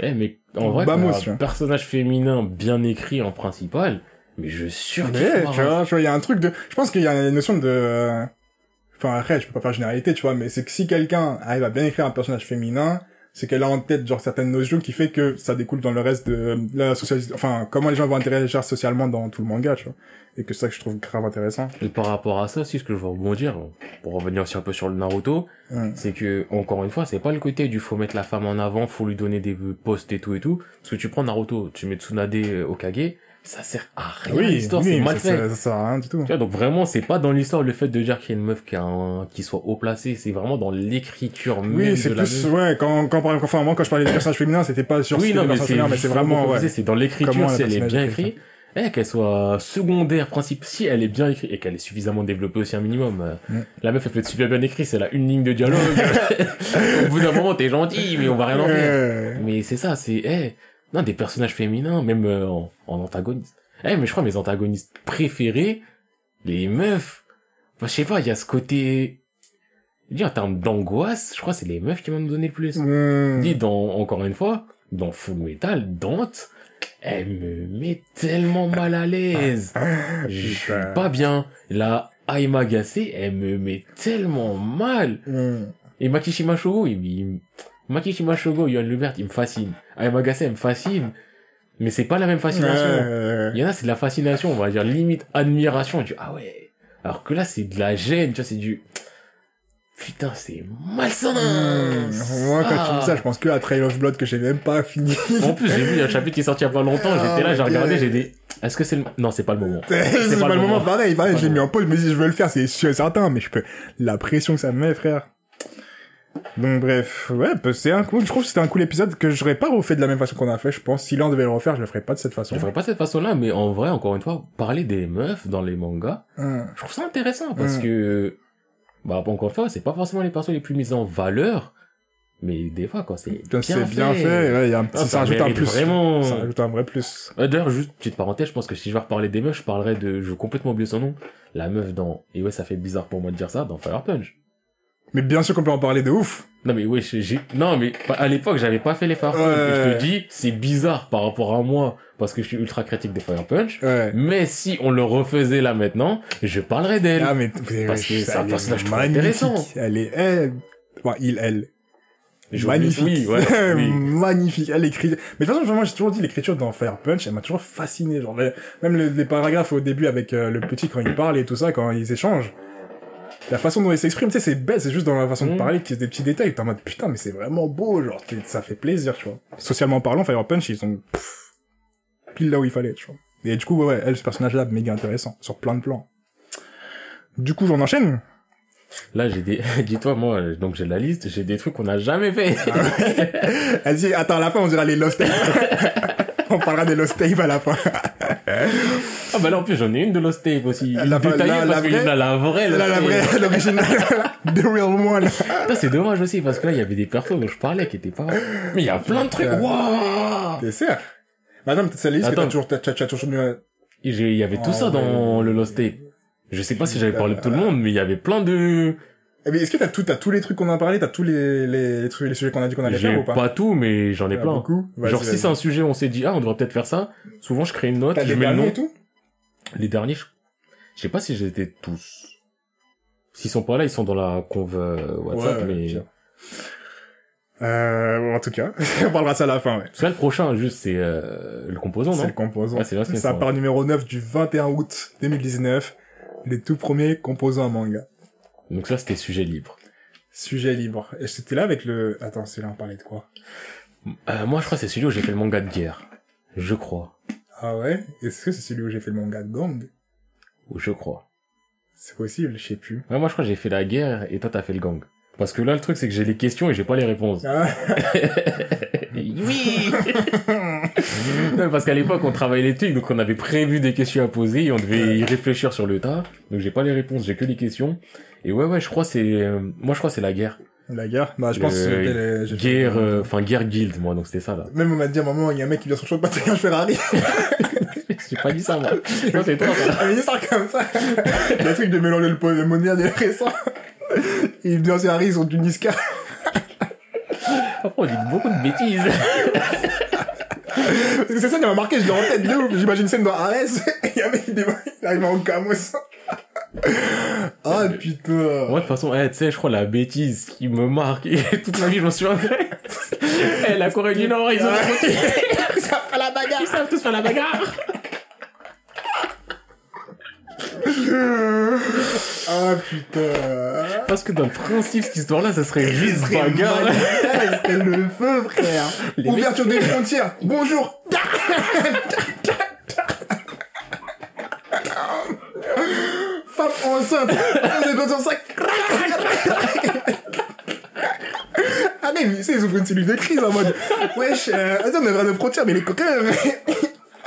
Eh, mais en vrai, tu un personnage féminin bien écrit en principal, mais je surkiffe Mais, ma tu vois, tu vois, il y a un truc de, je pense qu'il y a une notion de, enfin, après, je peux pas faire généralité, tu vois, mais c'est que si quelqu'un arrive à bien écrire un personnage féminin, c'est qu'elle a en tête, genre, certaines notions qui fait que ça découle dans le reste de la socialisation, enfin, comment les gens vont interagir socialement dans tout le manga, tu vois. Et que c'est ça que je trouve grave intéressant. Et par rapport à ça aussi, ce que je veux rebondir, pour revenir aussi un peu sur le Naruto, Ouais. c'est que, encore une fois, c'est pas le côté du faut mettre la femme en avant, faut lui donner des postes et tout et tout. Parce que tu prends Naruto, tu mets Tsunade euh, Okage, ça sert à rien l'histoire, c'est oui, mal ça, fait. ça, ça sert à rien du tout. Tu vois, donc vraiment, c'est pas dans l'histoire le fait de dire qu'il y a une meuf qui, a un- qui soit haut placée, c'est vraiment dans l'écriture même Oui, c'est la plus, ouais, quand, quand, par- enfin, moi, quand je parlais des personnages féminins, c'était pas sur Oui, non, mais c'est, féminins, mais c'est vraiment, ouais. c'est dans l'écriture, si elle est bien écrite, eh, qu'elle soit secondaire, principe, si elle est bien écrite, et qu'elle est suffisamment développée aussi un minimum, euh, Mm. la meuf, elle peut être super bien écrite, c'est là une ligne de dialogue. Au bout d'un moment, t'es gentil, mais on va rien en faire. Euh, Mais c'est ça, c'est, eh, non, des personnages féminins, même euh, en, en antagoniste. Eh, mais je crois mes antagonistes préférés, les meufs. Enfin, je sais pas, il y a ce côté, dis en termes d'angoisse, je crois que c'est les meufs qui m'ont donné le plus. Hmm. Dis dans, encore une fois, dans Full Metal, Dante, elle me met tellement mal à l'aise. Je suis pas bien. La Aima Gase, elle me met tellement mal. Hmm. Et Makishima Shogo, il, il Makishima Shogo, Yohan Lubert, il me fascine. Aima Gase, elle me fascine. Mais c'est pas la même fascination. Il y en a, c'est de la fascination, on va dire, limite admiration. Tu ah ouais. Alors que là, c'est de la gêne, tu vois, c'est du, putain, c'est malsain. Hmm. Moi, quand tu dis ça, je pense que à Trail of Blood que j'ai même pas fini. En plus, j'ai vu, il un chapitre qui est sorti il y a pas longtemps, j'étais là, j'ai Ah, regardé, j'ai dit, est-ce que c'est le, non, c'est pas le moment. c'est pas, le moment, pareil, pareil, j'ai mis en pause, je me dis, je veux le faire, c'est sûr et certain, mais je peux, la pression que ça me met, frère. Donc, bref, ouais, bah, c'est un cool, je trouve que c'était un cool épisode que j'aurais pas refait de la même façon qu'on a fait, je pense. Si là on devait le refaire, je le ferais pas de cette façon. Je ferais pas de cette façon-là, mais en vrai, encore une fois, parler des meufs dans les mangas, Hum. je trouve ça intéressant parce Mm. que, bah, encore une fois, c'est pas forcément les persos les plus mis en valeur, mais des fois, quand c'est bien, c'est bien fait, ouais, y a un petit, Ah, ça, ça rajoute un plus. vraiment. Ça rajoute un vrai plus. D'ailleurs, juste petite parenthèse, je pense que si je vais reparler des meufs, je parlerai de, je vais complètement oublier son nom, la meuf dans, et ouais, ça fait bizarre pour moi de dire ça, dans Fire Punch. Mais bien sûr qu'on peut en parler de ouf. Non mais ouais, j'ai- non mais à l'époque j'avais pas fait les Fire Punch. Ouais. et Je te dis, c'est bizarre par rapport à moi parce que je suis ultra critique des Fire Punch. Ouais. Mais si on le refaisait là maintenant, je parlerais d'elle. Ah, mais, Parce que c'est un personnage trop magnifique. intéressant. Elle est, elle, enfin, il, elle. Je- magnifique. Oui, ouais, oui. magnifique. Elle écrit. Mais de toute façon, moi, j'ai toujours dit l'écriture dans Fire Punch, elle m'a toujours fasciné. Genre, même les, les paragraphes au début avec euh, le petit quand il parle et tout ça, quand ils échangent. La façon dont ils s'expriment, tu sais, c'est bête, c'est juste dans la façon de Mm. parler qu'il y a des petits détails. T'es en mode, putain, mais c'est vraiment beau, genre, ça fait plaisir, tu vois. Socialement parlant, Fire Punch, ils sont pff, pile là où il fallait, tu vois. Et du coup, ouais, ouais, elle, ce personnage-là, méga intéressant, sur plein de plans. Du coup, j'en enchaîne. Là j'ai des, dis-toi moi, donc j'ai la liste, j'ai des trucs qu'on n'a jamais fait. Elle dit, attends, à la fin, on dira les Lost. on parlera des Lost Tapes à la fin. ah bah là en plus j'en ai une de Lost Tape aussi. La- La, détaillée parce vraie a la vraie. La vraie, l'original, the real one. C'est dommage aussi parce que là il y avait des persos dont je parlais qui étaient pas. Mais il y a plein de trucs. Waouh. T'es sûr? Bah non, mais peut-être c'est la liste que Attends. t'as toujours, t'as, t'as, t'as toujours euh, Il y avait tout Oh, ça dans ouais. le Lost Tape. Je sais pas si j'avais parlé de tout le monde, mais il y avait plein de. Eh, mais est-ce que t'as tout, t'as tous les trucs qu'on a parlé, t'as tous les, les, les trucs, les sujets qu'on a dit qu'on allait faire ou pas? pas tout, mais j'en ai T'as plein. beaucoup? Vas-y, Genre si c'est un sujet, on s'est dit ah on devrait peut-être faire ça. Souvent je crée une note, T'as je les mets le derniers nom. et tout? Les derniers, je, je sais pas si j'étais tous. S'ils sont pas là, ils sont dans la conve euh, WhatsApp, Ouais, mais. Euh, bon, en tout cas, on parlera ça à la fin, ouais. parce que là, le prochain, juste c'est euh, le composant, C'est non le composant. Ouais, c'est c'est ça part numéro 9 du 21 août 2019. Les tout premiers composants en manga. Donc ça, c'était sujet libre. Sujet libre. Et c'était là avec le... Attends, c'est là on parlait de quoi? Euh, moi, je crois que c'est celui où j'ai fait le manga de guerre. Je crois. Ah ouais? Est-ce que c'est celui où j'ai fait le manga de gang? Ou je crois. C'est possible, je sais plus. Ouais, moi, je crois que j'ai fait la guerre et toi, t'as fait le gang. Parce que là, le truc, c'est que j'ai les questions et j'ai pas les réponses. Ah, oui Non, Parce qu'à l'époque, on travaillait les trucs, donc on avait prévu des questions à poser et on devait y réfléchir sur le tas. Donc j'ai pas les réponses, j'ai que les questions. Et ouais, ouais, je crois que c'est... euh, moi, je crois c'est la guerre. la guerre? Bah, je pense que Le- c'était les... Guerre... euh, Enfin, guerre guild, moi, donc c'était ça, là. Même on m'a dit à un moment, il y a un mec qui vient sur le en Ferrari. j'ai pas dit ça, moi. Non, c'est toi, ça. Il sort comme ça. le truc de mélanger le, le moderne et le récent. Il vient sur Harry, ils sont du Niska. On dit beaucoup de bêtises. Parce que c'est ça qui m'a marqué, je l'ai en tête de ouf. J'imagine une scène dans Arès, il y a un mec qui débarque, il arrive en camos. Ah putain. Moi, de toute façon, eh, tu sais, je crois la bêtise qui me marque, et toute ma vie, je m'en souviens. Eh, la Corée du Nord, ils ont ça fera la bagarre. Ils savent tous faire la bagarre. Ah putain. Parce que dans le principe, cette histoire-là, ça serait juste bagarre. C'était le feu, frère. Les Ouverture des frontières. Bonjour. Femme enceinte. On est dans son sac. Ah mais tu sais, ils ouvrent une cellule de crise en mode Wesh, euh, attends, on a de frontières, mais les coquins,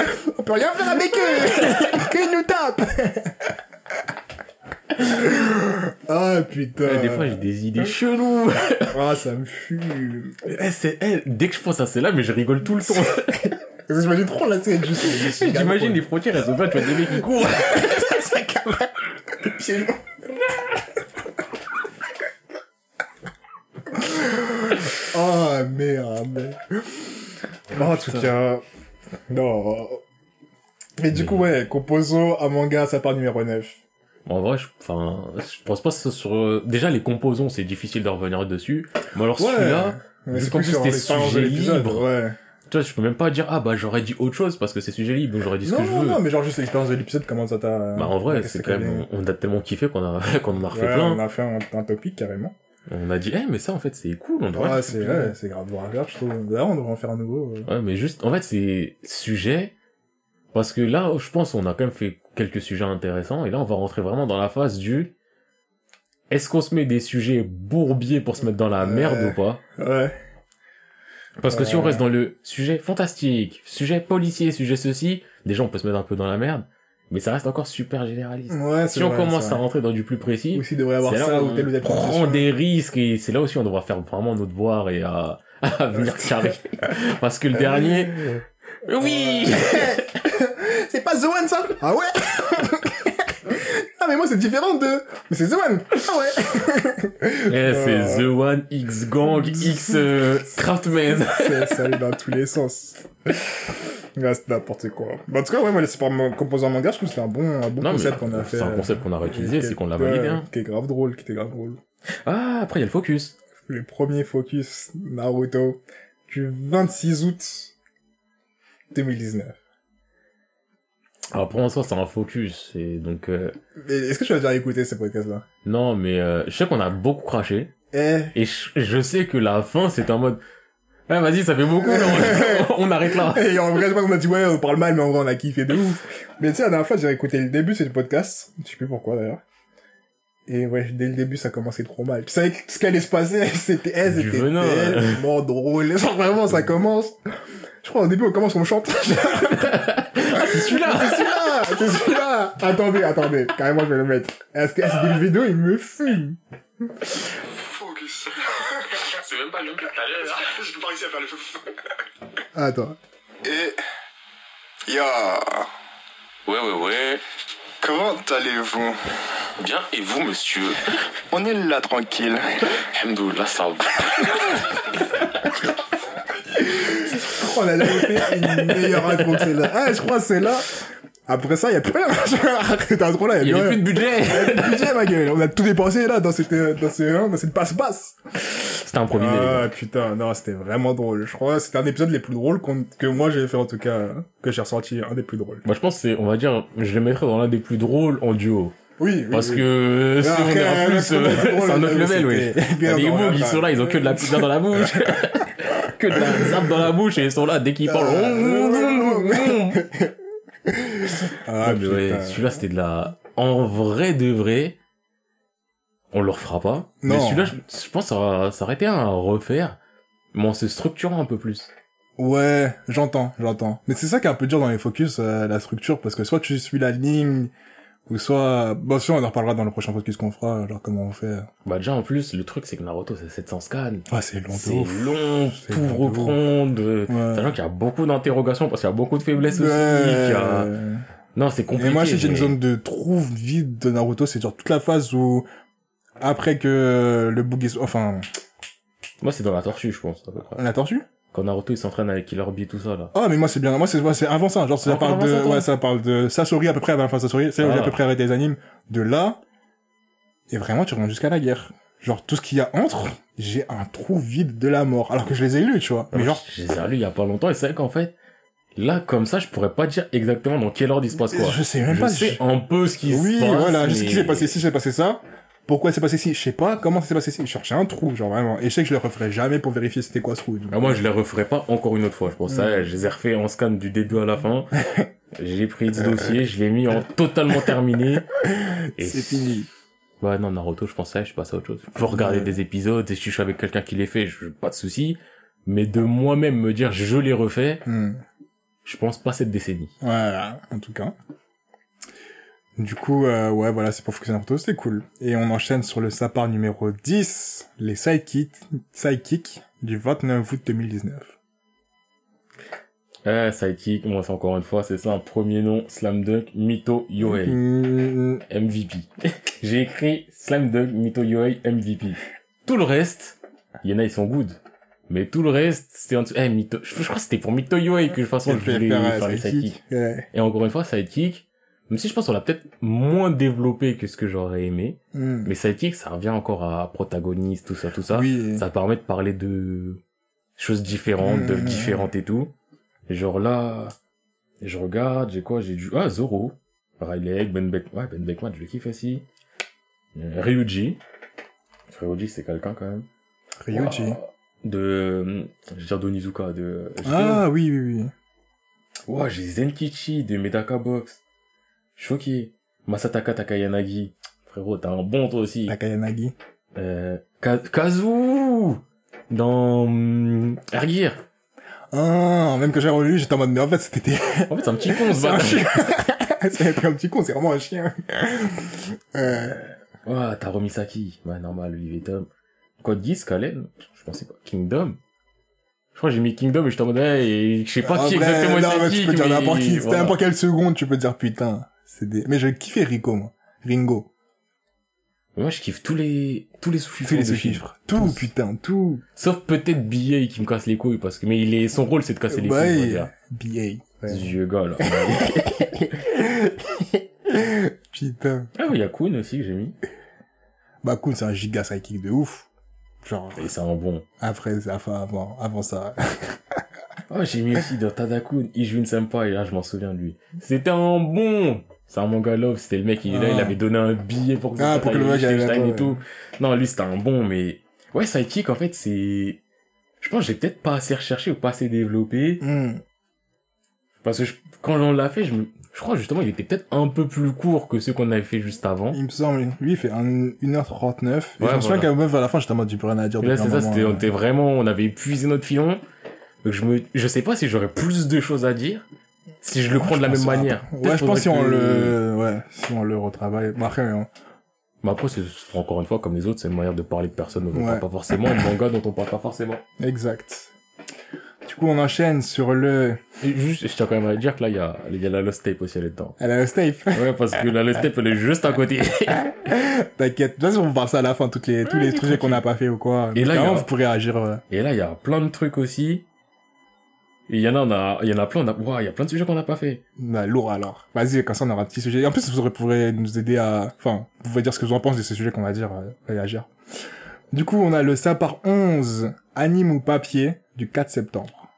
on peut rien faire avec eux. Qu'ils nous tapent. Ah putain. Eh, des fois, j'ai des idées cheloues. Ah, ça me fume. Eh, c'est, eh, dès que je pense à celle-là, mais je rigole tout le temps. J'imagine trop la scène juste. J'imagine les frontières, elles sont pas, tu vois des mecs qui courent. Pieds joints. Oh merde. Bon, en tout cas, non. Mais du coup, ouais, Composo, Amanga, ça part numéro 9. En vrai, je, enfin, je pense pas sur, euh, déjà, les composants, c'est difficile de revenir dessus. Mais alors, celui-là, vu c'est qu'en plus de sujet libre. Ouais. tu vois, je peux même pas dire, ah, bah, j'aurais dit autre chose parce que c'est sujet libre, donc j'aurais dit ce Non, que je non, veux. non, mais genre juste l'expérience de l'épisode, comment ça t'a... Bah, en vrai, c'est quand même, on a tellement kiffé qu'on a, qu'on en a refait Ouais, plein. on a fait un, un topic carrément. On a dit, eh, mais ça, en fait, c'est cool, on devrait. C'est, ouais, c'est grave de voir je trouve. D'ailleurs, on devrait en faire un nouveau. Ouais, mais juste, en fait, c'est sujet, parce que là, je pense, on a quand même fait quelques sujets intéressants, et là, on va rentrer vraiment dans la phase du, est-ce qu'on se met des sujets bourbiers pour se mettre dans la Ouais. merde ou pas? Ouais. Parce que si on reste dans le sujet fantastique, sujet policier, sujet ceci, déjà, on peut se mettre un peu dans la merde, mais ça reste encore super généraliste. Ouais, Si on vrai, commence à rentrer dans du plus précis, Aussi, devrait avoir ça ou tel ou on tel prend des risques et c'est là aussi on devra faire vraiment nos devoirs et à, à venir carré. Parce que le dernier, oui! c'est pas The One, ça? Ah ouais? Ah, mais moi, c'est différent de... Mais c'est The One Ah ouais Eh, c'est The One X Gang X euh, Craftman. C'est- Ça allait dans tous les sens. Ouais, c'est n'importe quoi. Bah, en tout cas, ouais, moi, c'est pour mon composant manga, je trouve que c'était un bon, un bon Non, concept qu'on a fait. c'est un concept qu'on a réutilisé, c'est qu'on l'a validé. Hein. Qui est grave drôle, qui était grave drôle. Ah, après il y a le focus. Le premier focus Naruto du 26 août 2019. Alors pour l'instant c'est un focus et donc euh, Mais Est-ce que tu as déjà écouté ces podcasts-là non mais euh, je sais qu'on a beaucoup craché Eh, et je, je sais que la fin c'est en mode ah vas-y ça fait beaucoup là, on, on arrête là. Et en vrai, je pas qu'on a dit, ouais, on parle mal, mais en vrai, on a kiffé de ouf. Mais tu sais, la dernière fois, j'ai écouté le début de ce podcast. Je sais plus pourquoi, d'ailleurs. Et ouais, dès le début, ça commençait trop mal. Tu savais que ce qui allait se passer, c'était, eh, Du c'était tellement drôle. Genre, vraiment, ça commence. Je crois, au début, on commence, on chante. C'est celui-là! Attendez, attendez. Carrément, je vais le mettre. Est-ce que, est-ce que le vidéo, il me fume? Focus. C'est même pas le même que tout à l'heure. Je peux pas réussir à faire le fou. Attends. Et. Ya. Ouais ouais ouais. Comment allez-vous? Bien et vous monsieur? On est là tranquille. Alhamdoulilah ça va. On a fait une meilleure intro que celle-là. Ah, je crois que c'est là. Après ça, il y a plus rien. Arrête intro là, il Il y y a avait plus plus de budget. Le budget, ma gueule. On a tout dépensé là dans cette, dans ce, hein, dans cette passe-passe. C'était improvisé. les gars. Ah, putain, non, c'était vraiment drôle. Je crois que c'était un des épisodes les plus drôles qu'on- que moi j'ai fait en tout cas, que j'ai ressenti un des plus drôles. Moi je pense c'est, on va dire, je les mettrais dans l'un des plus drôles en duo. Oui, oui. Parce oui. que si on est en plus, euh, c'est drôle, c'est un autre level, oui. c'était Il a drôle, bougs, ils sont là, ils ont que de la pizza dans la bouche. que de la zap dans la bouche et ils sont là dès qu'ils parlent. Ah, mais ouais, celui-là c'était de la, en vrai de vrai, on le refera pas. Mais Non. celui-là, je, pense ça, aurait- ça aurait été un à refaire, mais en se structurant un peu plus. Ouais, j'entends, j'entends. Mais c'est ça qui est un peu dur dans les focus, euh, la structure, parce que soit tu suis la ligne, ou soit, bon, si on en reparlera dans le prochain focus qu'on fera, genre comment on fait. Bah déjà en plus, le truc c'est que Naruto c'est 700 scans. Ah, c'est long C'est long, ouf. reprendre. Ouais. Sachant qu'il y a beaucoup d'interrogations parce qu'il y a beaucoup de faiblesses aussi. Ouais. a- Non, c'est compliqué. Et moi, j'ai une zone de trou vide de Naruto, c'est genre toute la phase où, après que le bug est, enfin, Moi, c'est dans la tortue, je pense, à peu près. la tortue? Quand Naruto, il s'entraîne avec Killer Bee, tout ça, là. Ah, mais moi, c'est bien, moi, c'est, moi, c'est avant ça, genre, ça parle de, ça, ouais, ça parle de Sasori à peu près avant la fin de Sasori, c'est j'ai à peu près arrêté les animes, de là, et vraiment, tu remontes jusqu'à la guerre. Genre, tout ce qu'il y a entre, j'ai un trou vide de la mort, alors que je les ai lus, tu vois. Mais genre, Je les ai relus il y a pas longtemps et c'est vrai qu'en fait, là, comme ça, je pourrais pas dire exactement dans quel ordre il se passe quoi. je sais même je pas. sais je- un peu ce qui Oui, se passe. voilà, je sais ce mais- qui s'est passé ici, s'est passé ça. Pourquoi c'est passé ici, je sais pas. Comment ça s'est passé ici, je cherchais un trou, genre vraiment. Et je sais que je le referai jamais pour vérifier c'était quoi ce trou. Ah, moi, je les referai pas encore une autre fois. Je pense ça, je les ai refait en scan du début à la fin. j'ai pris ce dossier, je l'ai mis en totalement terminé. Et c'est fini. Ouais, non, Naruto, je pensais, je passe à autre chose. Je peux regarder Ouais. des épisodes, et si je suis avec quelqu'un qui les fait, je, pas de souci. Mais de moi-même me dire, je les refais, Hmm. je pense pas cette décennie. Voilà, en tout cas. Du coup, euh, ouais, voilà, c'est pour fonctionner pour tous, c'est cool. Et on enchaîne sur le sapar numéro 10, les sidekicks, sidekicks du 29 août 2019. Eh, Sidekick, moi c'est encore une fois, c'est ça, un premier nom, Slam Dunk, Mito Yohei, Mmh, MVP. J'ai écrit Slam Dunk, Mito Yohei, MVP. Tout le reste, il y en a, ils sont good. Mais tout le reste, c'est en dessous. Eh, Mito, je, je crois que c'était pour Mito Yohei que de toute façon je voulais faire, euh, les sidekick. sidekicks. Ouais. Et encore une fois, Sidekick, même si je pense qu'on l'a peut-être moins développé que ce que j'aurais aimé, Mmh. mais Sidekick, ça revient encore à protagoniste, tout ça, tout ça. Oui. Ça permet de parler de choses différentes, de Mhm. différentes et tout. Et genre là, je regarde, j'ai quoi, j'ai du, ah, Zoro, Riley, Ben Beck, ouais, Ben Beckman, je le kiffe aussi. Euh, Ryuji. Ryuji, c'est quelqu'un quand même. Ryuji. De, je veux dire d'Onizuka, de, Ah, oui, oui, oui. Ouah, j'ai Zenkichi de Medaka Box. Choqué. Masataka Takayanagi. Frérot, t'as un bon toi aussi. Takayanagi. Euh, Ka- Kazu dans Air Gear. Ah, même que j'ai relu, j'étais en mode, mais en fait, c'était, En fait, c'est un petit con, ce c'est un bâtard. chien. c'est un petit con, c'est vraiment un chien. Euh, Ouais, t'as Romisaki. Ouais, normal, Olivier Tom. Code 10, Kalen. Je pensais pas. Kingdom? Je crois que j'ai mis Kingdom et j'étais en mode, hey, je sais pas en qui vrai, exactement non, mais c'est qui. tu peux dire mais n'importe qui. C'était voilà. n'importe quelle seconde, tu peux dire putain. C'est des, mais je kiffais Rico, moi. Ringo. Moi, je kiffe tous les, tous les sous-chiffres. Tous les. Tout, Tous. putain, tout. Sauf peut-être BA qui me casse les couilles parce que, mais il est, son rôle, c'est de casser les couilles. BA. Ouais. vieux gars, là. Putain. ah oui, il y a Kun aussi que j'ai mis. Bah, cool, c'est un giga sidekick de ouf. Genre, Et c'est un bon. après, enfin, avant, avant ça. Oh, j'ai mis aussi dans Tadakun, Ijun Senpai, et là, je m'en souviens de lui. C'était un bon! C'est un manga love, c'était le mec, il, là, Ah. il avait donné un billet pour que Ah, pour que le mec aille et tout. Non, lui, c'était un bon, mais, ouais, Sidekick, en fait, c'est, je pense que j'ai peut-être pas assez recherché ou pas assez développé, Hmm. parce que je- quand on l'a fait, je me, je crois justement, il était peut-être un peu plus court que ceux qu'on avait fait juste avant. Il me semble, lui, il fait un- 1h39. Et Ouais, je me souviens voilà. qu'à meuf, à la fin, j'étais en mode, j'ai plus rien à dire. Là, c'est ça, c'était, on hein. était vraiment, on avait épuisé notre filon. Donc je me, je sais pas si j'aurais plus de choses à dire si je le prends de la même manière. Ouais, Peut-être je pense si on le, ouais, si on le retravaille. Bon, après, on- Mais après, c'est encore une fois, comme les autres, c'est une manière de parler de personnes dont on Ouais. parle pas forcément, de manga dont on parle pas forcément. exact. Du coup, on enchaîne sur le, Et juste, je tiens quand même à dire que là, il y a, il y a la Lost Tape aussi elle a le Stape. Ouais, parce que la Lost Tape, elle est juste à côté. T'inquiète. De toute façon, on parle ça à la fin, toutes les, tous les trucs qu'on n'a pas fait ou quoi. Et là, a- vous pourrez réagir, euh, Et là, il y a plein de trucs aussi. Il y en a, on a, il y en a plein, on a, il y a plein de sujets qu'on n'a pas fait. bah, lourd alors. Vas-y, comme ça, on aura un petit sujet. Et en plus, vous aurez- pourrez nous aider à, enfin, vous pouvez dire ce que vous en pensez de ces sujets qu'on va dire, euh, réagir. Du coup, on a le Sapar 11, anime ou papier, du 4 septembre.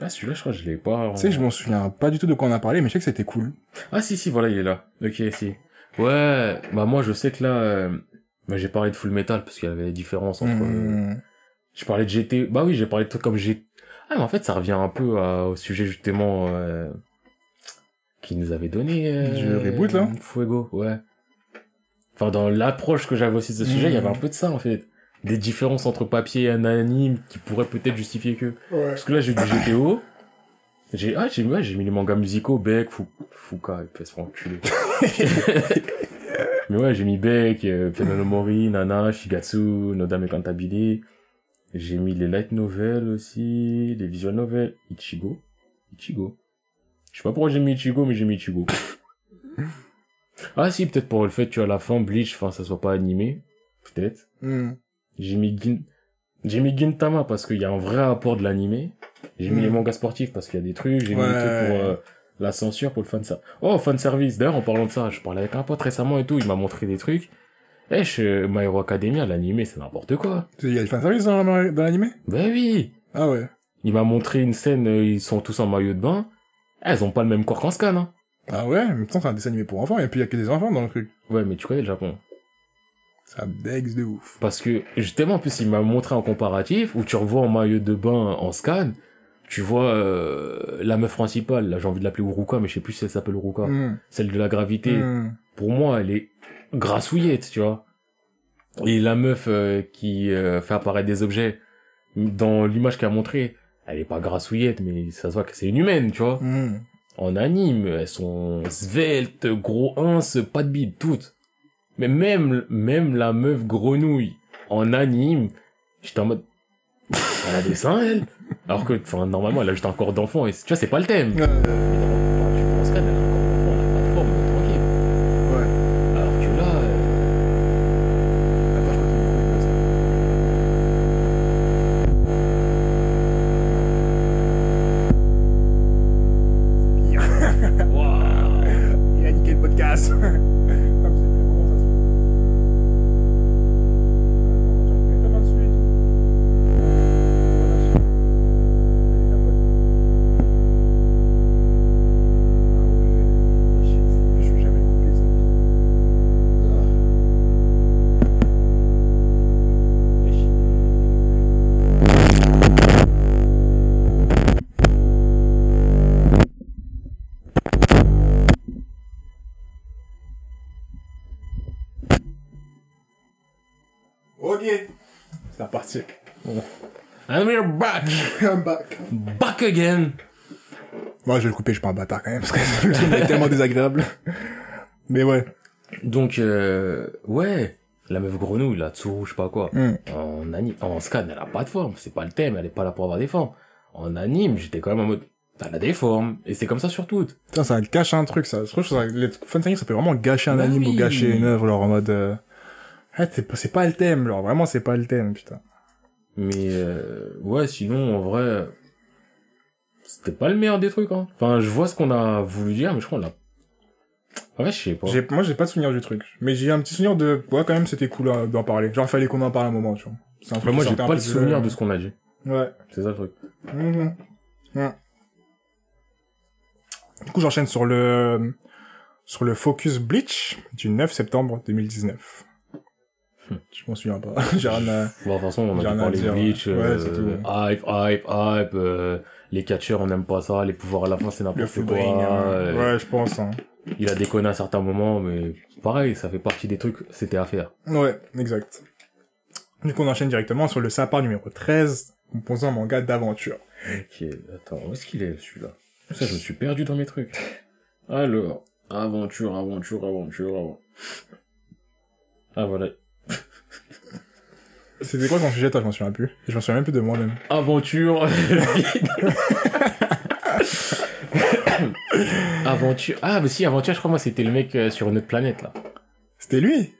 Ah, celui-là, je crois que je l'ai pas. Tu sais, je m'en souviens pas du tout de quoi on a parlé, mais je sais que c'était cool. Ah, si, si, voilà, il est là. Ok, si. Ouais, bah, moi, je sais que là, euh, bah, j'ai parlé de Full Metal parce qu'il y avait des différences entre, euh, Hmm. Je parlais de GT. Bah oui, j'ai parlé de trucs comme GT. Ah, mais en fait, ça revient un peu à- au sujet justement euh, qui nous avait donné. Euh, Du reboot, là Fuego, ouais. Enfin, dans l'approche que j'avais aussi de ce sujet, il y avait un peu de ça en fait. Des différences entre papier et un anime qui pourraient peut-être justifier que. Ouais. Parce que là, j'ai du GTO. J'ai ah j'ai ouais, j'ai mis les mangas musicaux Beck, Fou, Fuka, il peut se faire enculer. Mais ouais, j'ai mis Beck, euh, Piano no Mori, Nana, Shigatsu, Nodame Cantabile. J'ai mis les light novels aussi, les visual novels, Ichigo. Ichigo. Je sais pas pourquoi j'ai mis Ichigo, mais j'ai mis Ichigo. ah si, peut-être pour le fait que à la fin, Bleach, enfin, ça soit pas animé. Peut-être. Hmm. J'ai mis Gin... j'ai mis Gintama parce qu'il y a un vrai apport de l'animé. J'ai mis Mm. les mangas sportifs parce qu'il y a des trucs. J'ai mis des trucs pour euh, la censure, pour le fan service. Oh, fan service. D'ailleurs, en parlant de ça, je parlais avec un pote récemment et tout. Il m'a montré des trucs. Eh, je... My Hero Academia, l'animé, c'est n'importe quoi. Il y a du fanservice dans la- dans l'animé? Ben oui. Ah ouais. Il m'a montré une scène, euh, ils sont tous en maillot de bain. Elles ont pas le même corps qu'en scan, hein. Ah ouais, mais pourtant c'est un dessin animé pour enfants, et puis il y a que des enfants dans le truc. Ouais, mais tu connais le Japon. Ça dex de ouf. Parce que, justement, en plus, il m'a montré un comparatif où tu revois en maillot de bain en scan, tu vois euh, la meuf principale, là j'ai envie de l'appeler Uruka, mais je sais plus si elle s'appelle Uruka, Hmm. celle de la gravité. Hmm. Pour moi, elle est grassouillette, tu vois. Et la meuf euh, qui euh, fait apparaître des objets, dans l'image qu'elle a montrée, elle est pas grassouillette, mais ça se voit que c'est une humaine, tu vois. Hmm. en anime, elles sont sveltes, gros ins, pas de bide, toutes. Mais même, même la meuf grenouille en anime, j'étais en mode, elle a des seins, elle. Alors que, enfin, normalement, elle a juste un corps d'enfant et tu vois, c'est pas le thème. Euh, again. Moi, je vais le couper, je suis pas un bâtard quand même, parce que le film est tellement désagréable. Mais ouais. Donc, euh, ouais. La meuf grenouille, là, Tsuru, je sais pas quoi. Hmm. En anime, en scan, elle a pas de forme. C'est pas le thème, elle est pas là pour avoir des formes. En anime, j'étais quand même en mode, elle a des formes. Et c'est comme ça sur toutes. Putain, ça gâche un truc, ça. Je trouve que ça, les fantasy, ça peut vraiment gâcher un Bah anime oui. ou gâcher une œuvre, genre en mode, euh... ah, c'est pas, c'est pas le thème, genre, vraiment, c'est pas le thème, putain. Mais, euh, ouais, sinon, en vrai, c'était pas le meilleur des trucs, hein. Enfin, je vois ce qu'on a voulu dire, mais je crois qu'on l'a... Ouais, je sais pas. Moi, j'ai pas de souvenir du truc. Mais j'ai un petit souvenir de, ouais, quand même, c'était cool euh, d'en parler. Genre, il fallait qu'on en parle un moment, tu vois. C'est un truc Bah, moi, j'ai pas le souvenir de ce qu'on a dit. Ouais. C'est ça le truc. Mhm. Du coup, j'enchaîne sur le, sur le Focus Bleach du 9 septembre 2019. Hmm. Je m'en souviens pas. j'ai rien à... Bon, de toute façon, on a parler dire, Bleach, ouais. euh, Ouais, c'est tout. hype, hype, hype, euh, les catcheurs, on n'aime pas ça, les pouvoirs à la fin, c'est n'importe quoi. hein. euh, Ouais, je pense, hein. Il a déconné à certains moments, mais pareil, ça fait partie des trucs, c'était à faire. Ouais, exact. Du coup, on enchaîne directement sur le sapin numéro 13, composant un manga d'aventure. Ok, attends, où est-ce qu'il est, celui-là? Ça, je me suis perdu dans mes trucs. Alors, aventure, aventure, aventure, aventure. Ah, voilà. C'était quoi ton sujet, toi, je m'en souviens plus. Je m'en souviens même plus de moi-même. Aventure. aventure. Ah, mais si, aventure, je crois, moi, c'était le mec euh, sur une autre planète, là. C'était lui?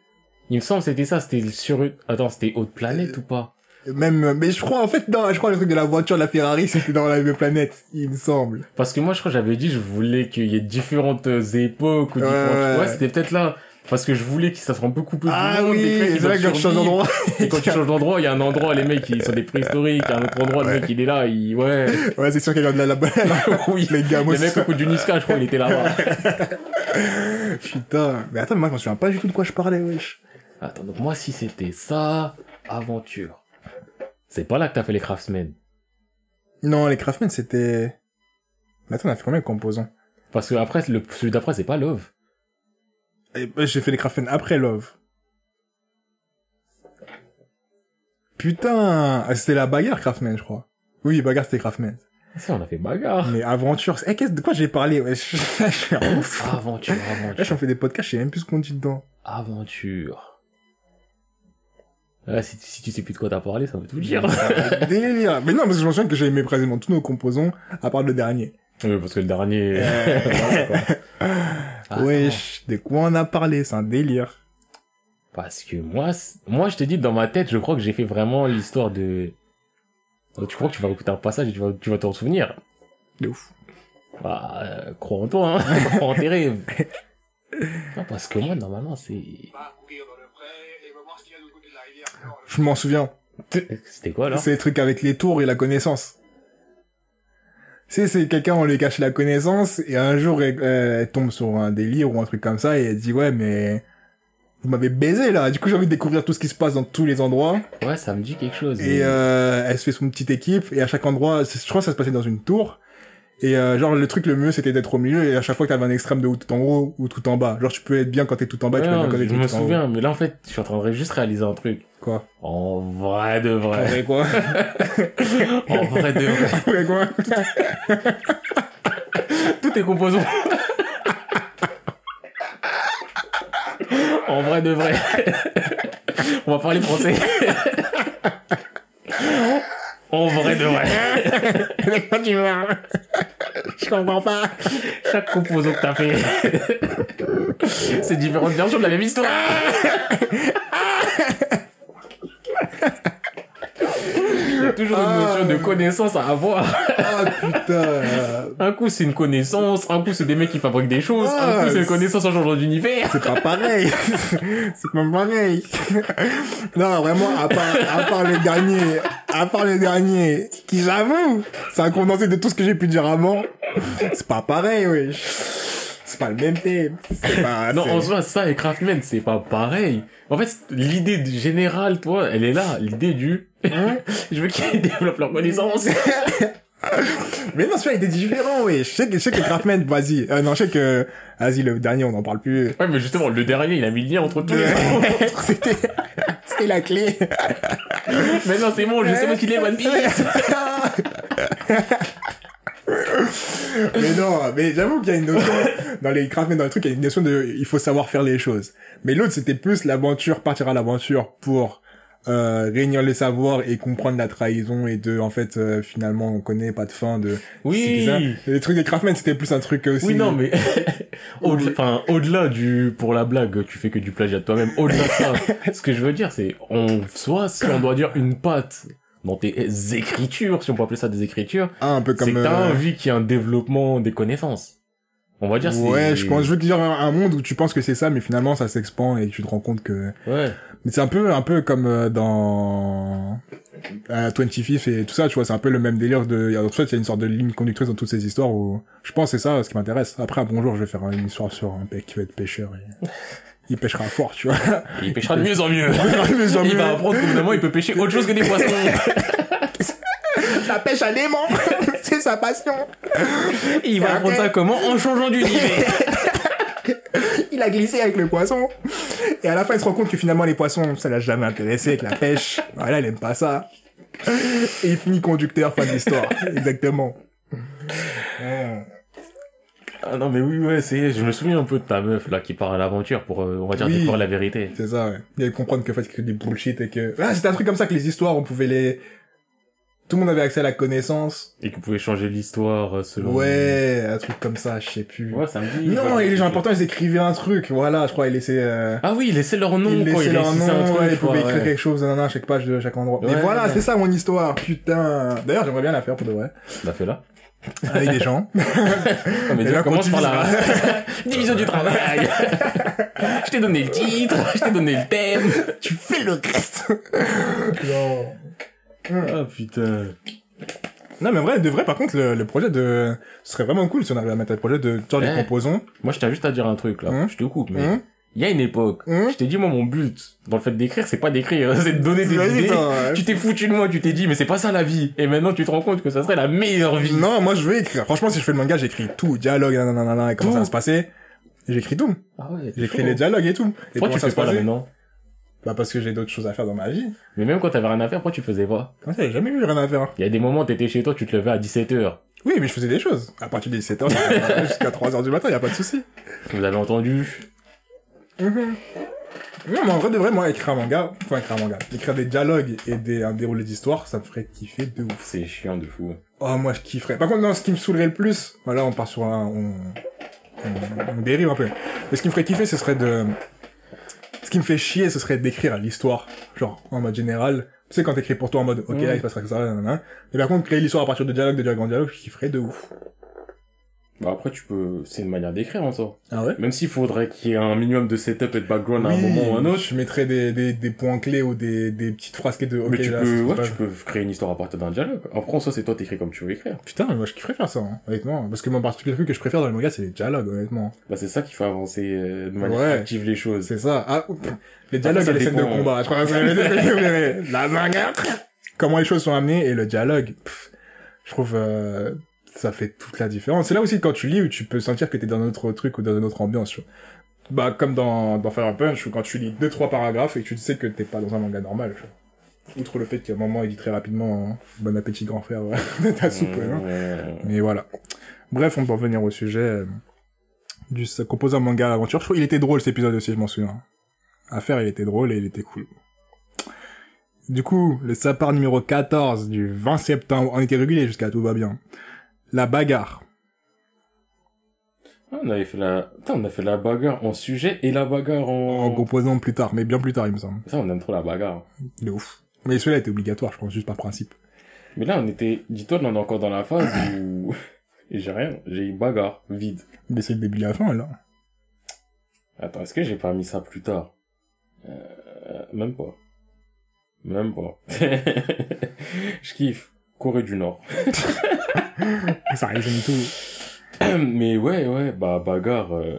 Il me semble que c'était ça, c'était sur une... Attends, c'était autre planète ou pas? Même, euh, mais je crois, en fait, non, je crois le truc de la voiture de la Ferrari, c'était dans la même planète, il me semble. Parce que moi, je crois que j'avais dit, je voulais qu'il y ait différentes euh, époques ou Ouais, différentes... ouais. Ouais, c'était peut-être là. Parce que je voulais que ça soit un peu coupé du Ah oui, c'est vrai que je change d'endroit. Et quand tu changes d'endroit, il y a un endroit, les mecs, ils sont des préhistoriques, il y a un autre endroit, le mec, il est là, il... Ouais. Ouais, c'est sûr qu'il y a de la, la, oui. les gars, Le mec au coup du Niska, je crois, il était là-bas. Putain. Mais attends, mais moi, je m'en souviens pas du tout de quoi je parlais, wesh. Attends, donc moi, si c'était ça, aventure. C'est pas là que t'as fait les Craftsmen. Non, les Craftmen, c'était... Mais attends, on a fait combien de composants? Parce que après, le, celui d'après, c'est pas Love. Et, bah, j'ai fait les Craftmen après Love. Putain, ah, c'était la bagarre Craftman, je crois. Oui, bagarre c'était Craftman. Si, on a fait bagarre. Mais aventure, eh, qu'est-ce de quoi j'ai parlé? Wesh Je suis un ouf. Aventure, Là, aventure, on fait des podcasts, je sais même plus ce qu'on dit dedans. aventure. Ah, si, si tu sais plus de quoi t'as parlé, ça veut tout dire. Délire. Mais non, parce que je me souviens que j'ai aimé quasiment tous nos composants, à part le dernier. oui, parce que le dernier... Quoi. Attends, Wesh, de quoi on a parlé, c'est un délire. Parce que moi, moi, je te dis, dans ma tête, je crois que j'ai fait vraiment l'histoire de... Tu crois que tu vas écouter un passage et tu vas, tu vas t'en souvenir? De ouf. Bah, euh, crois en toi, hein. crois en tes rêves. Non, parce que moi, normalement, c'est... Je m'en souviens. C'était quoi, là? C'est les trucs avec les tours et la connaissance. C'est, c'est quelqu'un, on lui cache la connaissance, et un jour, elle, elle tombe sur un délire ou un truc comme ça, et elle dit, ouais, mais, vous m'avez baisé, là. Du coup, j'ai envie de découvrir tout ce qui se passe dans tous les endroits. Ouais, ça me dit quelque chose. Et, mais- euh, elle se fait son petite équipe, et à chaque endroit, je crois que ça se passait dans une tour. Et euh, genre, le truc le mieux, c'était d'être au milieu, et à chaque fois que t'avais un extrême de ou tout en haut ou tout en bas. Genre, tu peux être bien quand t'es tout en bas, Ouais, tu peux bien quand t'es je tout me en haut. souviens, mais là, en fait, je suis en train de juste réaliser un truc. Quoi? En vrai de vrai. Ouais, quoi? En vrai de vrai. Quoi? Tout tes composants. en vrai de vrai. On va parler français. En vrai de vrai. Avec quoi tu vois Je comprends pas. Chaque composant que t'as fait. C'est différentes versions de la même histoire. Il y a toujours une notion de connaissance à avoir. Ah putain. Un coup, c'est une connaissance. Un coup, c'est des mecs qui fabriquent des choses. Ah, un coup, c'est une connaissance en changeant d'univers. C'est pas pareil. C'est pas pareil. Non, vraiment, à part, à part le dernier, à part le dernier, qui j'avoue, c'est un condensé de tout ce que j'ai pu dire avant. C'est pas pareil, oui. C'est pas le même thème. Pas, Non, en soi, ça et Craftman, c'est pas pareil. En fait, l'idée générale, toi, elle est là. L'idée du... Hein je veux qu'ils développent leur connaissance. Mais non, celui-là, il était différent, oui. Je sais que, je sais que Craftman, vas-y. Euh, non, je sais que, vas-y, le dernier, on n'en parle plus. Ouais, mais justement, le dernier, il a mis le lien entre tous les c'était, la clé. Mais non, c'est bon, je sais pas qu'il est One Piece. mais non, mais j'avoue qu'il y a une notion, dans les Craftman, dans le truc, il y a une notion de, il faut savoir faire les choses. Mais l'autre, c'était plus l'aventure, partir à l'aventure pour, euh, réunir les savoirs et comprendre la trahison et de, en fait, euh, finalement, on connaît pas de fin de, Oui. c'est. Les trucs des Craftman, c'était plus un truc aussi. Oui, non, mais au-delà, enfin, au-delà du, pour la blague, tu fais que du plagiat toi-même. Au-delà de ça, ce que je veux dire, c'est, on, soit si on doit dire une patte dans tes écritures, si on peut appeler ça des écritures, Ah, un peu c'est comme, que t'as euh, envie qu'il y ait un développement des connaissances. On va dire, c'est... Ouais, je pense, je veux dire un, un monde où tu penses que c'est ça, mais finalement ça s'expand et tu te rends compte que. Ouais. Mais c'est un peu, un peu comme euh, dans euh, 25 et tout ça, tu vois, c'est un peu le même délire de. il y a- En fait, il y a une sorte de ligne conductrice dans toutes ces histoires où je pense que c'est ça ce qui m'intéresse. Après, un bonjour, je vais faire une histoire sur un mec qui va être pêcheur et il pêchera fort, tu vois. Il pêchera de mieux en mieux. Mais en Il mieux. va apprendre qu'au bout d'un moment, il peut pêcher autre chose que des poissons. La pêche à l'aimant, c'est sa passion. Il va apprendre ça comment En changeant d'univers. Il a glissé avec le poisson. Et à la fin, il se rend compte que finalement, les poissons, ça l'a jamais intéressé avec la pêche. Voilà, il aime pas ça. Et il finit conducteur, fin de l'histoire. Exactement. Ah non, mais oui, ouais, c'est, je me souviens un peu de ta meuf, là, qui part à l'aventure pour, euh, on va dire, Oui. découvrir la vérité. C'est ça, ouais. Il allait comprendre que, en fait, c'est que des bullshit et que... Ah, c'était un truc comme ça que les histoires, on pouvait les... Tout le monde avait accès à la connaissance. Et que vous pouvez changer l'histoire euh, selon... Ouais, un truc comme ça, je sais plus. Ouais, ça me dit. non, et les gens importants, ils écrivaient un truc, voilà, je crois, ils laissaient... Euh... Ah oui, laissez leur nom, ils quoi. laissaient Ils leur laissaient un nom, truc, ouais, ils pouvaient écrire ouais. quelque chose, nanana, à chaque page de chaque endroit. Mais voilà, ouais. c'est ça mon histoire, putain. D'ailleurs, j'aimerais bien la faire pour de vrai. Bah, fais-la. Avec des gens. Ah, mais déjà, là, commence par la division du travail. je t'ai donné le titre, je t'ai donné le thème. tu fais le reste. non. Ah, putain. Non, mais vrai, de vrai, par contre, le, le projet de, ce serait vraiment cool si on arrivait à mettre un projet de genre des composants. Moi, je tiens juste à dire un truc, là. Hum. Je te coupe, mais... Hum. Il y a une époque, Hum. je t'ai dit, moi, mon but, dans le fait d'écrire, c'est pas d'écrire, c'est de donner des idées. ouais. Tu t'es foutu de moi, tu t'es dit, mais c'est pas ça la vie. Et maintenant, tu te rends compte que ça serait la meilleure vie. Non, moi, je veux écrire. Franchement, si je fais le manga, j'écris tout. Dialogue, nanana, et comment Tout. ça va se passer? J'écris tout. Ah ouais, J'écris les dialogues et tout. Et Pourquoi tu ça fais se pas là maintenant? Bah, parce que j'ai d'autres choses à faire dans ma vie. Mais même quand t'avais rien à faire, pourquoi tu faisais pas? Comment ça, j'ai jamais vu rien à faire. Il y a des moments, t'étais chez toi, tu te levais à 17h. Oui, mais je faisais des choses. À partir de 17h jusqu'à 3h du matin, y a pas de souci. Vous avez entendu Non, mais en vrai de vrai, moi, écrire un manga, enfin, écrire un manga, écrire des dialogues et des, un déroulé d'histoire, ça me ferait kiffer de ouf. C'est chiant de fou. Oh, moi, je kifferais. Par contre, non, ce qui me saoulerait le plus, voilà, on part sur un, on, on, on dérive un peu. Mais ce qui me ferait kiffer, ce serait de, ce qui me fait chier, ce serait d'écrire l'histoire, genre, en mode général. Tu sais, quand t'écris pour toi en mode, ok, Mm. là, il se passera que ça, nanana. Mais par contre, créer l'histoire à partir de dialogue, de dialogue en dialogue, je kifferais de ouf. Bah après, tu peux... C'est une manière d'écrire, en soi. Ah ouais? Même s'il faudrait qu'il y ait un minimum de setup et de background à un moment ou à un autre. Je mettrais des, des, des points clés ou des, des petites phrases de, ok, mais tu là, peux, ouais, tu peux créer une histoire à partir d'un dialogue. Après, en soi, c'est toi, t'écris comme tu veux écrire. Putain, mais moi, je kifferais faire ça, hein, honnêtement. Parce que moi, par contre, le truc que je préfère dans les mangas, c'est les dialogues, honnêtement. Bah, c'est ça qui fait avancer euh, de manière Ouais. active les choses. C'est ça. Ah, les dialogues ça et les scènes de dépend. combat. Je crois que. La manga. Comment les choses sont amenées et le dialogue. pff, je trouve, euh, ça fait toute la différence. C'est là aussi quand tu lis où tu peux sentir que t'es dans un autre truc ou dans une autre ambiance, tu vois. Bah, comme dans, dans Fire Punch, où quand tu lis deux, trois paragraphes et que tu sais que t'es pas dans un manga normal, tu vois. Outre le fait qu'à un moment, il dit très rapidement, hein, bon appétit grand frère, ouais, ta soupe, hein. Mais voilà. Bref, on peut revenir au sujet euh, du composant manga aventure. Je trouve il était drôle cet épisode aussi, je m'en souviens. À faire, il était drôle et il était cool. Du coup, le sapard numéro 14 du 20 septembre, on était régulier jusqu'à tout va bien. La bagarre. Ah, on avait fait la, Putain, on a fait la bagarre en sujet et la bagarre en... En composant plus tard, mais bien plus tard, il me semble. Ça, on aime trop la bagarre. De ouf. Mais celui-là était obligatoire, je pense, juste par principe. Mais là, on était, dis-toi, on est encore dans la phase où, j'ai rien, j'ai une bagarre, vide. Mais c'est le début de la fin, là. Attends, est-ce que j'ai pas mis ça plus tard? Euh, même pas. Même pas. Je kiffe. Corée du Nord. Ça résume tout. Mais ouais, ouais, bah, bagarre, euh...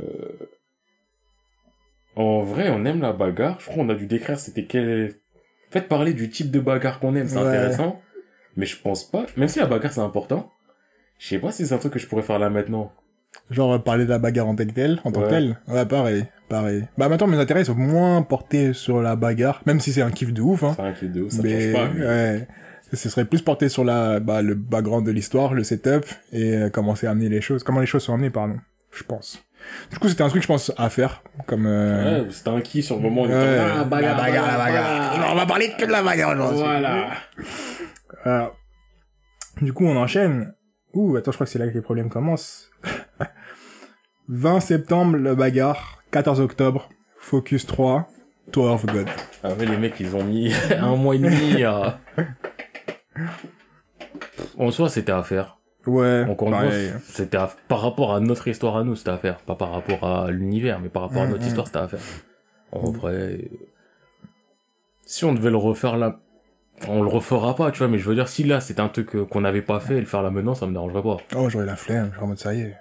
En vrai, on aime la bagarre. Je crois qu'on a dû décrire c'était quel... Faites parler du type de bagarre qu'on aime, c'est Ouais. intéressant. Mais je pense pas, même si la bagarre c'est important, je sais pas si c'est un truc que je pourrais faire là maintenant. Genre, euh, parler de la bagarre en tant que telle, en tant que Ouais. telle. Ouais, pareil, pareil. Bah, maintenant, mes intérêts sont moins portés sur la bagarre, même si c'est un kiff de ouf, hein. C'est un kiff de ouf, ça mais, change pas. mais- ouais. Ce serait plus porté sur la, bah, le background de l'histoire, le setup, et euh, comment c'est amené les choses, comment les choses sont amenées, pardon. Je pense. Du coup, c'était un truc, je pense, à faire, comme, euh... Ouais, c'était un kiff sur le moment. on ouais. était comme, Ah, bagarre, la bagarre, la bagarre. on va parler que de la bagarre aujourd'hui. Voilà. Voilà. Du coup, on enchaîne. Ouh, attends, je crois que c'est là que les problèmes commencent. 20 septembre, le bagarre. 14 octobre, Focus 3, Tower of God. Ah ouais, les mecs, ils ont mis un mois et demi à... En soi, c'était à faire. Ouais, pareil. c'était à- par rapport à notre histoire à nous, c'était à faire. Pas par rapport à l'univers, mais par rapport à notre mm. histoire, c'était à faire. En vrai, euh, si on devait le refaire là, on le refera pas, tu vois, mais je veux dire, si là, c'était un truc euh, qu'on n'avait pas fait, et le faire là maintenant, ça me dérangerait pas. Oh, j'aurais la flemme, genre en mode ça y est.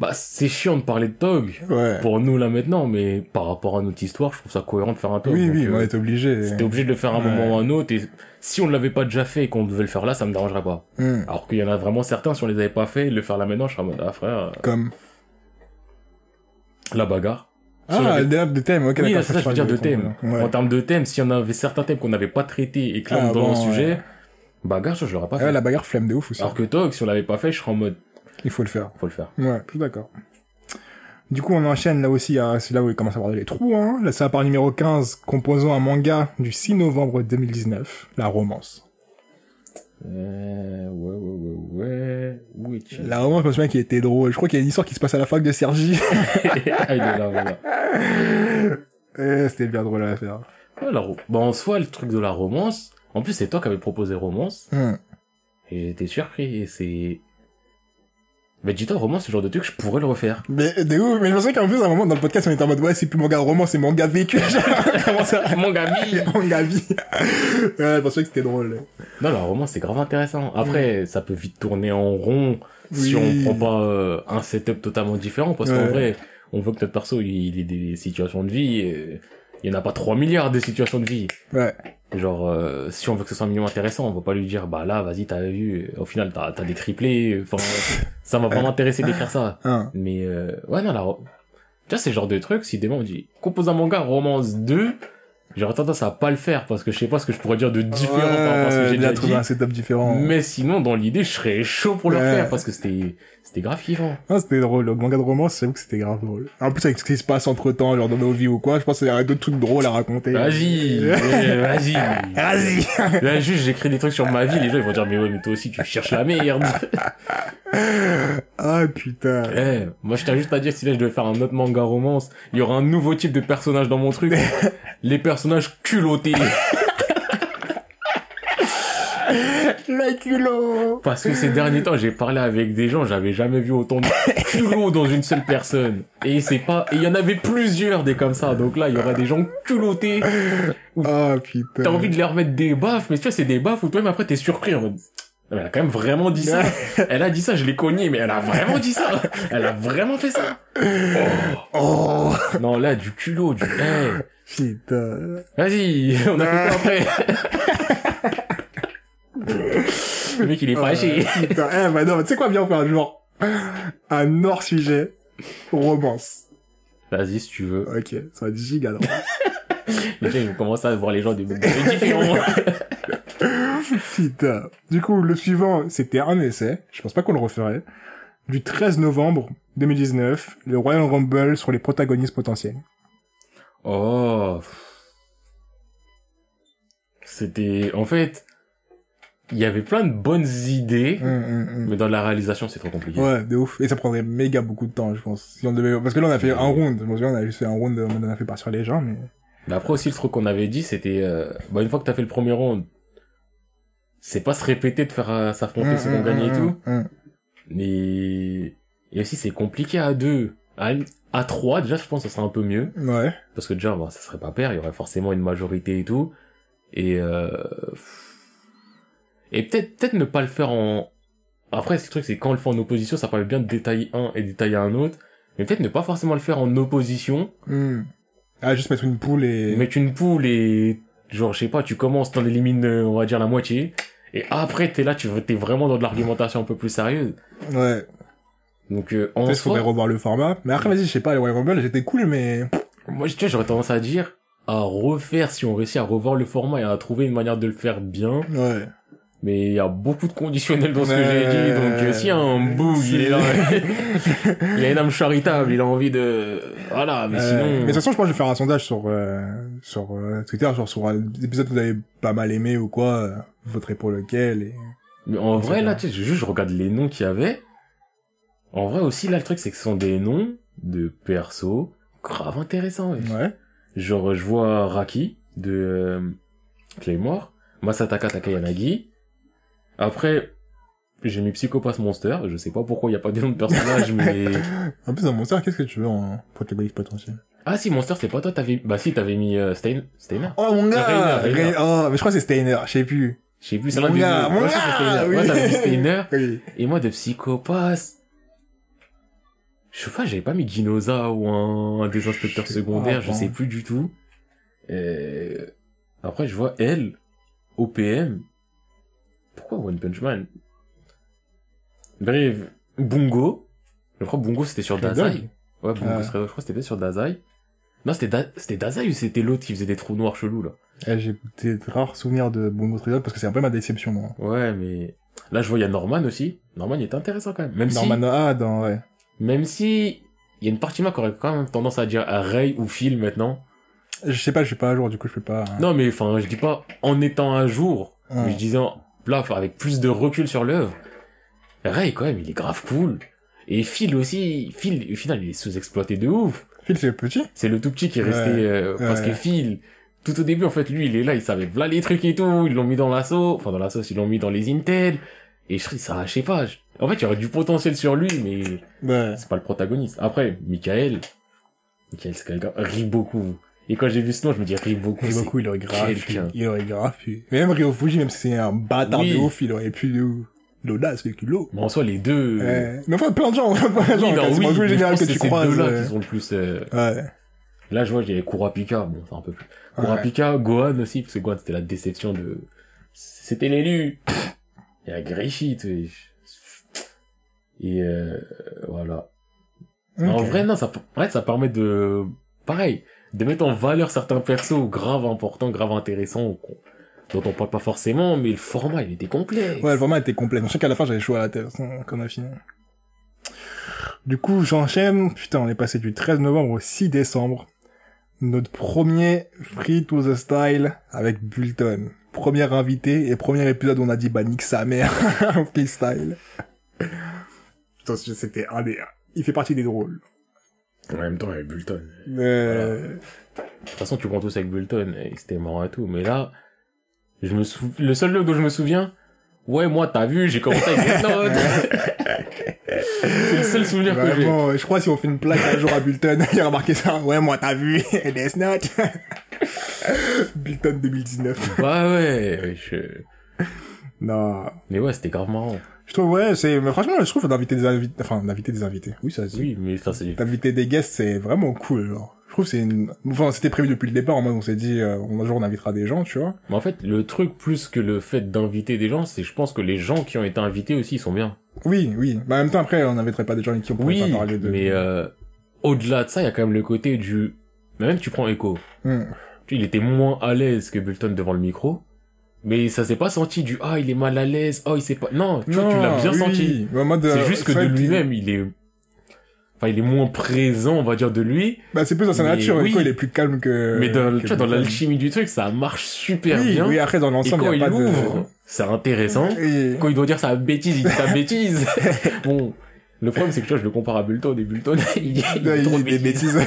Bah, c'est chiant de parler de Tog, Ouais. pour nous là maintenant, mais par rapport à notre histoire, je trouve ça cohérent de faire un Tog. oui, oui, euh, on est obligé. C'était obligé de le faire à un Ouais. moment ou à un autre, et si on ne l'avait pas déjà fait et qu'on devait le faire là, ça me dérangerait pas. Hmm, Alors qu'il y en a vraiment certains, si on les avait pas fait, le faire là maintenant, je serais en mode, ah frère, euh, Comme. la bagarre. Si on Ah, avait- de thème, ok, oui, d'accord. ça, je veux dire de thème. Ouais. En termes de thème, si on avait certains thèmes qu'on n'avait pas traités et que là, Ah, dans bon, le sujet, bagarre, ça, je l'aurais pas Ouais, fait. la bagarre flemme de ouf aussi. Alors que Tog, si on l'avait pas fait, je serais en mode, Il faut le faire. faut le faire. Ouais, je suis d'accord. Du coup, on enchaîne là aussi, à- c'est là où il commence à avoir les trous, hein. Là, c'est à part numéro 15, composant un manga du 6 novembre 2019, la romance. Euh, ouais, ouais, ouais, ouais. La romance, je me souviens qu'il était drôle. Je crois qu'il y a une histoire qui se passe à la fac de Sergi. Ah, il est là, voilà. Eh, C'était bien drôle à faire. Ouais, la ro- Bah, en soi, le truc de la romance, en plus, c'est toi qui avais proposé romance, Hmm. et j'étais surpris, et c'est... Mais dis-toi, romance, c'est le genre de truc, je pourrais le refaire. Mais, de ouf, mais je me souviens qu'en plus, à un moment, dans le podcast, on était en mode, ouais, c'est plus manga de romance, c'est manga vécu. Comment ça? Mon gabi manga vie. ouais, je pensais que c'était drôle. Non, la romance, c'est grave intéressant. Après, ça peut vite tourner en rond si Oui. on prend pas euh, un setup totalement différent, parce qu'en vrai, on veut que notre perso, il, il ait des situations de vie, et il y en a pas 3 milliards de situations de vie. Ouais. Genre, euh, si on veut que ce soit un minimum intéressant, on va pas lui dire, bah là, vas-y, t'as vu, au final, t'as as des triplés, enfin, ça m'a vraiment intéressé d'écrire ça. Hein. Mais, euh, ouais, non, ro- tu vois, c'est genre de truc, si demain on dit, compose un manga romance 2, j'aurais tendance à pas le faire, parce que je sais pas ce que je pourrais dire de différent par rapport à ce que j'ai déjà dit. un setup différent. Mais sinon, dans l'idée, je serais chaud pour le Ouais. faire, parce que c'était, c'était grave kiffant. Ah, c'était drôle. Le manga de romance, j'avoue que c'était grave drôle. En plus, avec ce qui se passe entre temps, genre dans nos vies ou quoi, je pense qu'il y a d'autres trucs drôles à raconter. Vas-y, vas-y. Vas-y. Là, juste, j'écris des trucs sur ma vie, les gens, ils vont dire, mais ouais, mais toi aussi, tu cherches la merde. ah, putain. Eh, moi, je tiens juste à dire, si là, je devais faire un autre manga romance, il y aura un nouveau type de personnage dans mon truc. les personnages culottés. Le culot. Parce que ces derniers temps, j'ai parlé avec des gens, j'avais jamais vu autant de culot dans une seule personne. Et c'est pas, et il y en avait plusieurs des comme ça. Donc là, il y aura des gens culottés. Ah, putain. T'as envie de leur mettre des baffes, mais tu vois, c'est des baffes où toi-même après t'es surpris en mode, elle a quand même vraiment dit ça. Elle a dit ça, je l'ai cogné, mais elle a vraiment dit ça. Elle a vraiment fait ça. Oh. Non, là, du culot, du, Eh, Putain. vas-y, on a fait quoi après? Le mec, il est fâché. Putain. Eh, bah non, tu sais quoi, viens, on fait un genre, un hors sujet, romance. Vas-y, si tu veux. Ok, ça va être giga drôle. Gens, ils vont commencer à voir les gens de de différents. Putain. Du coup, le suivant, c'était un essai. Je pense pas qu'on le referait. du 13 novembre 2019, le Royal Rumble sur les protagonistes potentiels. Oh. C'était, en fait, il y avait plein de bonnes idées, Hum, hum, hum. mais dans la réalisation, c'est trop compliqué. Ouais, de ouf. Et ça prendrait méga beaucoup de temps, je pense. Si on devait, parce que là, on a fait un round. Je me souviens, on a juste fait un round, on a fait partir les gens, mais... Mais après aussi, le truc qu'on avait dit, c'était, euh, bah, une fois que t'as fait le premier round, c'est pas se répéter de faire euh, s'affronter hum, gagné et tout. Mais, et aussi, c'est compliqué à deux. À, à trois, déjà, je pense que ça serait un peu mieux. Ouais. Parce que déjà, bon, ça serait pas pair, il y aurait forcément une majorité et tout. Et, euh... Et peut-être, peut-être ne pas le faire en... Après, ce truc, c'est quand on le fait en opposition, ça permet bien de détailler un et détailler un autre. Mais peut-être ne pas forcément le faire en opposition. Hum. Ah, juste mettre une poule et... Mettre une poule et... Genre, je sais pas, tu commences, t'en élimines, euh, on va dire, la moitié. Et après, t'es là, tu t'es vraiment dans de l'argumentation un peu plus sérieuse. Ouais. Donc, euh, en Peut-être soi, faudrait revoir le format. Mais après, vas-y, je sais pas, les Royal Rumble, j'étais cool, mais... Moi, tu vois, j'aurais tendance à dire à refaire si on réussit à revoir le format et à trouver une manière de le faire bien. Ouais. Mais il y a beaucoup de conditionnels dans ce que j'ai dit, donc euh, a un boug, il est là, il a une âme charitable, il a envie de... Voilà, mais sinon... Mais de toute façon, je pense que je vais faire un sondage sur, euh, sur euh, Twitter, genre sur l'épisode que vous avez pas mal aimé ou quoi, vous voterez pour lequel, et... Mais en vrai, là, tu sais, je- juste, je regarde les noms qu'il y avait. En vrai, aussi, là, le truc, c'est que ce sont des noms de persos grave intéressants. Ouais. Genre, je vois Raki, de euh, Claymore, Masataka Takayanagi. Après, j'ai mis Psychopath Monster, je sais pas pourquoi il y a pas des noms de personnages, mais... En plus, dans Monster, qu'est-ce que tu veux en protagoniste potentiel? Ah si, Monster, c'est pas toi, t'avais... Bah si, t'avais mis euh, Stein... Steiner Oh, mon gars Oh, mais je crois que c'est Steiner, je sais plus. Je sais plus, c'est Mon l'un des deux. mon Moi, Steiner. oui. Moi, t'avais mis Steiner. Oui. Et moi, de Psychopath... Je sais pas, j'avais pas mis Ginoza ou un, un des inspecteurs secondaires, je sais plus du tout. Euh, Après, je vois elle, OPM. Pourquoi One Punch Man? Bref, Bungo. Je crois que Bungo c'était sur. Dazai. Ouais, Bungo, Ah. serait- je crois que c'était sur Dazai. Non, c'était Da- c'était Dazai ou c'était l'autre qui faisait des trous noirs chelous, là? Eh, J'ai des rares souvenirs de Bungo Dog parce que c'est un peu ma déception, moi. Ouais, mais... Là, je vois, il y a Norman aussi. Norman, il est intéressant quand même. Même si... Norman, ah, dans, ouais. Même si... Il y a une partie de moi qui aurait quand même tendance à dire à Ray ou Phil maintenant. Je sais pas, je suis pas à jour, du coup, je peux pas... Non, mais enfin, je dis pas en étant à jour, mais je disais là, enfin, avec plus de recul sur l'œuvre. Ray, quand même, il est grave cool. Et Phil aussi, Phil, au final, il est sous-exploité de ouf. Phil, c'est le petit C'est le tout petit qui est Ouais, resté, euh, parce ouais. que Phil, tout au début, en fait, lui, il est là, il savait voilà les trucs et tout, ils l'ont mis dans l'assaut, enfin, dans l'assaut, ils l'ont mis dans les Intel, et je ça, je sais pas, je- en fait, il y aurait du potentiel sur lui, mais Ouais. c'est pas le protagoniste. Après, Michael, Michael, c'est quelqu'un, rit beaucoup. Et quand j'ai vu ce nom, je me dis, c'est- Beaucoup, il aurait grave pu. Il aurait grave pu. Mais même Ryo Fuji, même si c'est un bâtard Oui. de ouf, il aurait pu de l'audace, le culot. Mais en soi, les deux, Ouais. Mais enfin, plein de gens, plein de oui, gens, non, quasiment oui, mais je généraux pense que que tu c'est ces croises. deux-là euh, qui sont le plus, euh, Ouais. Là, je vois, j'ai Kurapika, bon, c'est un peu plus. Kurapika, Gohan aussi, parce que Gohan, c'était la déception de... C'était l'élu Il y a Greshit, oui. Et euh, voilà. En Ok. vrai, non, ça, en fait, ça permet de... Pareil, de mettre en valeur certains persos grave importants, grave intéressants, dont on parle pas forcément, mais le format, il était complet. Ouais, le format était complet. Je sais qu'à la fin, j'avais chaud à la tête quand on a fini. Du coup, j'enchaîne. Putain, on est passé du 13 novembre au 6 décembre. Notre premier Free to the Style avec Bulton. Premier invité et premier épisode où on a dit bah nique sa mère en freestyle. Putain, c'était un des... Il fait partie des drôles. En même temps, avait Bulton. Euh... De toute façon, tu prends tous avec Bulton, et c'était marrant et tout. Mais là, je me sou... le seul truc dont je me souviens, ouais, moi, t'as vu, j'ai commencé avec Note. C'est le seul souvenir que j'ai. Je crois si on fait une plaque un jour à Bulton, il a remarqué ça. Ouais, moi, t'as vu, Death Note. Bulton 2019. Bah ouais, je... Non. Mais ouais, c'était grave marrant. Je trouve, ouais, c'est, mais franchement, je trouve d'inviter des invités, enfin, d'inviter des invités. Oui, ça dit. Oui, mais ça, c'est... D'inviter des guests, c'est vraiment cool, genre. Je trouve que c'est une, enfin, c'était prévu depuis le départ, en mode, on s'est dit, euh, un jour, on invitera des gens, tu vois. Mais en fait, le truc, plus que le fait d'inviter des gens, c'est je pense que les gens qui ont été invités aussi, ils sont bien. Oui, oui. Mais en même temps, après, on n'inviterait pas des gens avec qui on pourrait Oui, pas parler de... mais euh, au-delà de ça, il y a quand même le côté du... Mais même tu prends Echo. Tu sais, il était moins à l'aise que Bulton devant le micro. Mais ça s'est pas senti du, ah, il est mal à l'aise, oh, il s'est pas, non, tu, vois, tu Non, l'as bien oui. senti. Mode, C'est juste que de lui-même, il est, enfin, il est moins présent, on va dire, de lui. Bah, c'est plus dans sa nature. oui. Coup, il est plus calme que. mais dans, que tu vois, dans l'alchimie du truc, ça marche super Oui, bien. oui, après, dans l'ensemble, quand il il y a pas ouvre, c'est intéressant. Oui. Quand il doit dire sa bêtise, il dit sa bêtise. bon. Le problème, c'est que tu vois, je le compare à Bulton, et Bulton, il il il de des bêtises.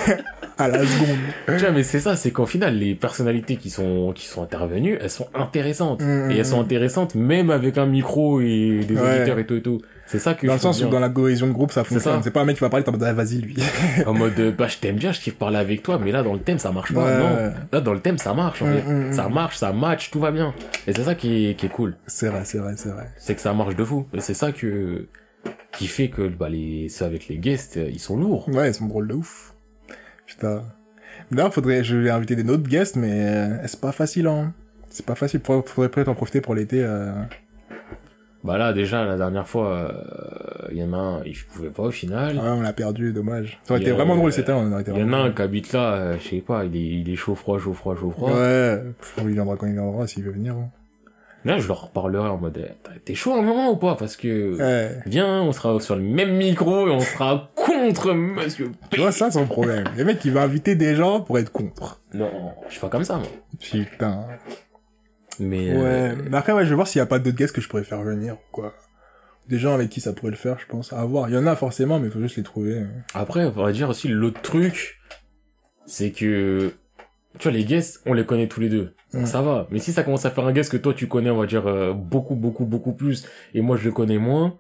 à la seconde. Tu vois, mais c'est ça, c'est qu'au final, les personnalités qui sont, qui sont intervenues, elles sont intéressantes. Mm, et elles sont mm. intéressantes même avec un micro et des Ouais. auditeurs et tout et tout. C'est ça que Dans je le sens où dans la cohésion de groupe, ça fonctionne. C'est pas un mec qui va parler, t'es en mode, ah, vas-y, lui. En mode, euh, bah, je t'aime bien, je kiffe parler avec toi, mais là, dans le thème, ça marche pas. Ouais. Non. Là, dans le thème, ça marche, en Mm, fait. mm, Ça mm. marche, ça match, tout va bien. Et c'est ça qui est, qui est cool. C'est vrai, c'est vrai, c'est vrai. C'est que ça marche de fou. Et c'est ça que, qui fait que, bah, les, ceux avec les guests, euh, ils sont lourds. Ouais, ils sont drôles de ouf. Putain. D'ailleurs, faudrait, je vais inviter des autres guests, mais euh, c'est pas facile, hein. C'est pas facile. Faudrait, peut-être en profiter pour l'été. Euh... Bah là, déjà, la dernière fois, euh, il y en a un, il pouvait pas au final. Ouais, on l'a perdu, dommage. Ça aurait été vraiment drôle, c'était, on aurait été Il y en a un qui habite là, je sais pas, il est, il est chaud froid, chaud froid, chaud froid. Ouais, pff, il viendra quand il viendra, s'il veut venir. hein. Là, je leur reparlerai en mode, eh, t'es chaud un moment ou pas? Parce que, Ouais. viens, on sera sur le même micro et on sera contre Monsieur P. Tu vois, ça, c'est son problème. Les mecs, il va inviter des gens pour être contre. Non, je suis pas comme ça, moi. Putain. Mais, Ouais. euh, Mais après, ouais, je vais voir s'il y a pas d'autres guests que je pourrais faire venir, ou quoi. Des gens avec qui ça pourrait le faire, je pense. À voir. Il y en a forcément, mais il faut juste les trouver. après, on va dire aussi l'autre truc, c'est que, tu vois, les guests, on les connaît tous les deux. Donc ça va. Mais si ça commence à faire un guest que toi tu connais, on va dire, euh, beaucoup, beaucoup, beaucoup plus, et moi je le connais moins,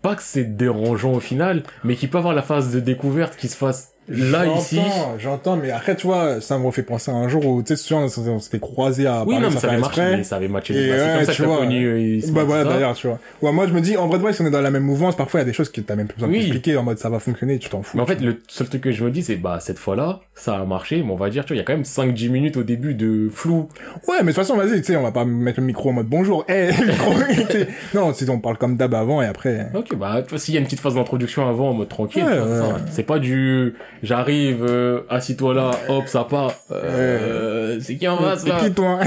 pas que c'est dérangeant au final, mais qu'il peut avoir la phase de découverte qui se fasse là, ici. J'entends, mais après, tu vois, ça me refait penser à un jour où, tu sais, souvent, on s'était croisés à Oui, non, mais ça avait marché, mais ça avait matché. Et ouais, comme ça tu vois. connu, euh, Bah voilà, d'ailleurs, tu vois. Ouais, moi, je me dis, en vrai de vrai, si on est dans la même mouvance, parfois, il y a des choses que t'as même plus besoin Oui. d'expliquer, en mode, ça va fonctionner, tu t'en fous. Mais en fait, le seul truc que je me dis, c'est, bah, cette fois-là, ça a marché, mais on va dire, tu vois, il y a quand même 5-10 minutes au début de flou. Ouais, mais de toute façon, vas-y, tu sais, on va pas mettre le micro en mode bonjour, eh, le micro. Non, si on parle comme d'hab avant et après. Ok, bah, tu vois, s'il y a une petite phase d'introduction avant, en mode tranquille, Ouais, vois, ouais. c'est pas du, j'arrive, euh, assis-toi là, hop, ça part, euh, c'est qui en face, T'es là? qui, toi?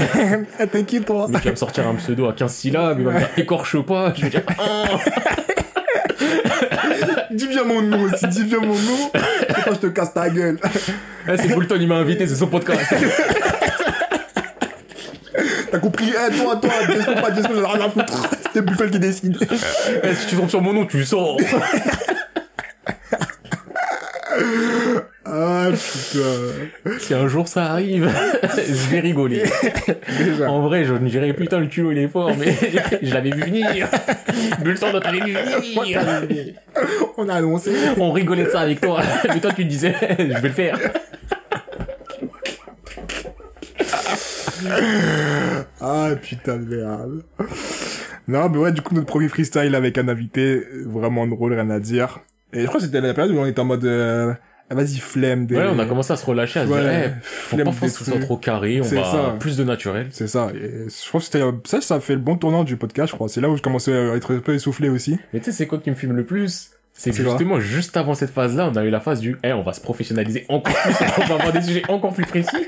Eh, T'es qui, toi? Mais tu vas me sortir un pseudo à 15 syllabes, il va me dire, écorche pas, je vais dire, ah Dis bien mon nom aussi, dis bien mon nom. Et toi, je te casse ta gueule. Eh, c'est Boulton, il m'a invité, c'est son podcast. T'as compris? Eh, toi, toi, disco, pas disco, j'en ai rien à foutre. C'est Buffel qui décide. Eh, si tu tombes sur mon nom, tu sors. Ah, putain. si un jour ça arrive, je vais rigoler. Déjà. En vrai, je me dirais, putain, le culot, il est fort, mais je l'avais vu venir. Bulletin de t'avais vu venir. On a annoncé. On rigolait de ça avec toi. Mais toi, tu disais, je vais le faire. Ah, putain de merde. Non, mais ouais, du coup, notre premier freestyle avec un invité, vraiment drôle, rien à dire. Et je crois que c'était la période où on était en mode, euh, ah, vas-y, flemme des... Ouais, on a commencé à se relâcher, à se Ouais, dire, eh, faut flemme pas faire soit trop carré, on va ça. plus de naturel. C'est ça. Et je crois que c'était, ça, ça fait le bon tournant du podcast, je crois. C'est là où je commençais à être un peu essoufflé aussi. Mais tu sais, c'est quoi qui me fume le plus? C'est justement, juste avant cette phase-là, on a eu la phase du, eh, on va se professionnaliser encore plus, on va avoir des sujets encore plus précis.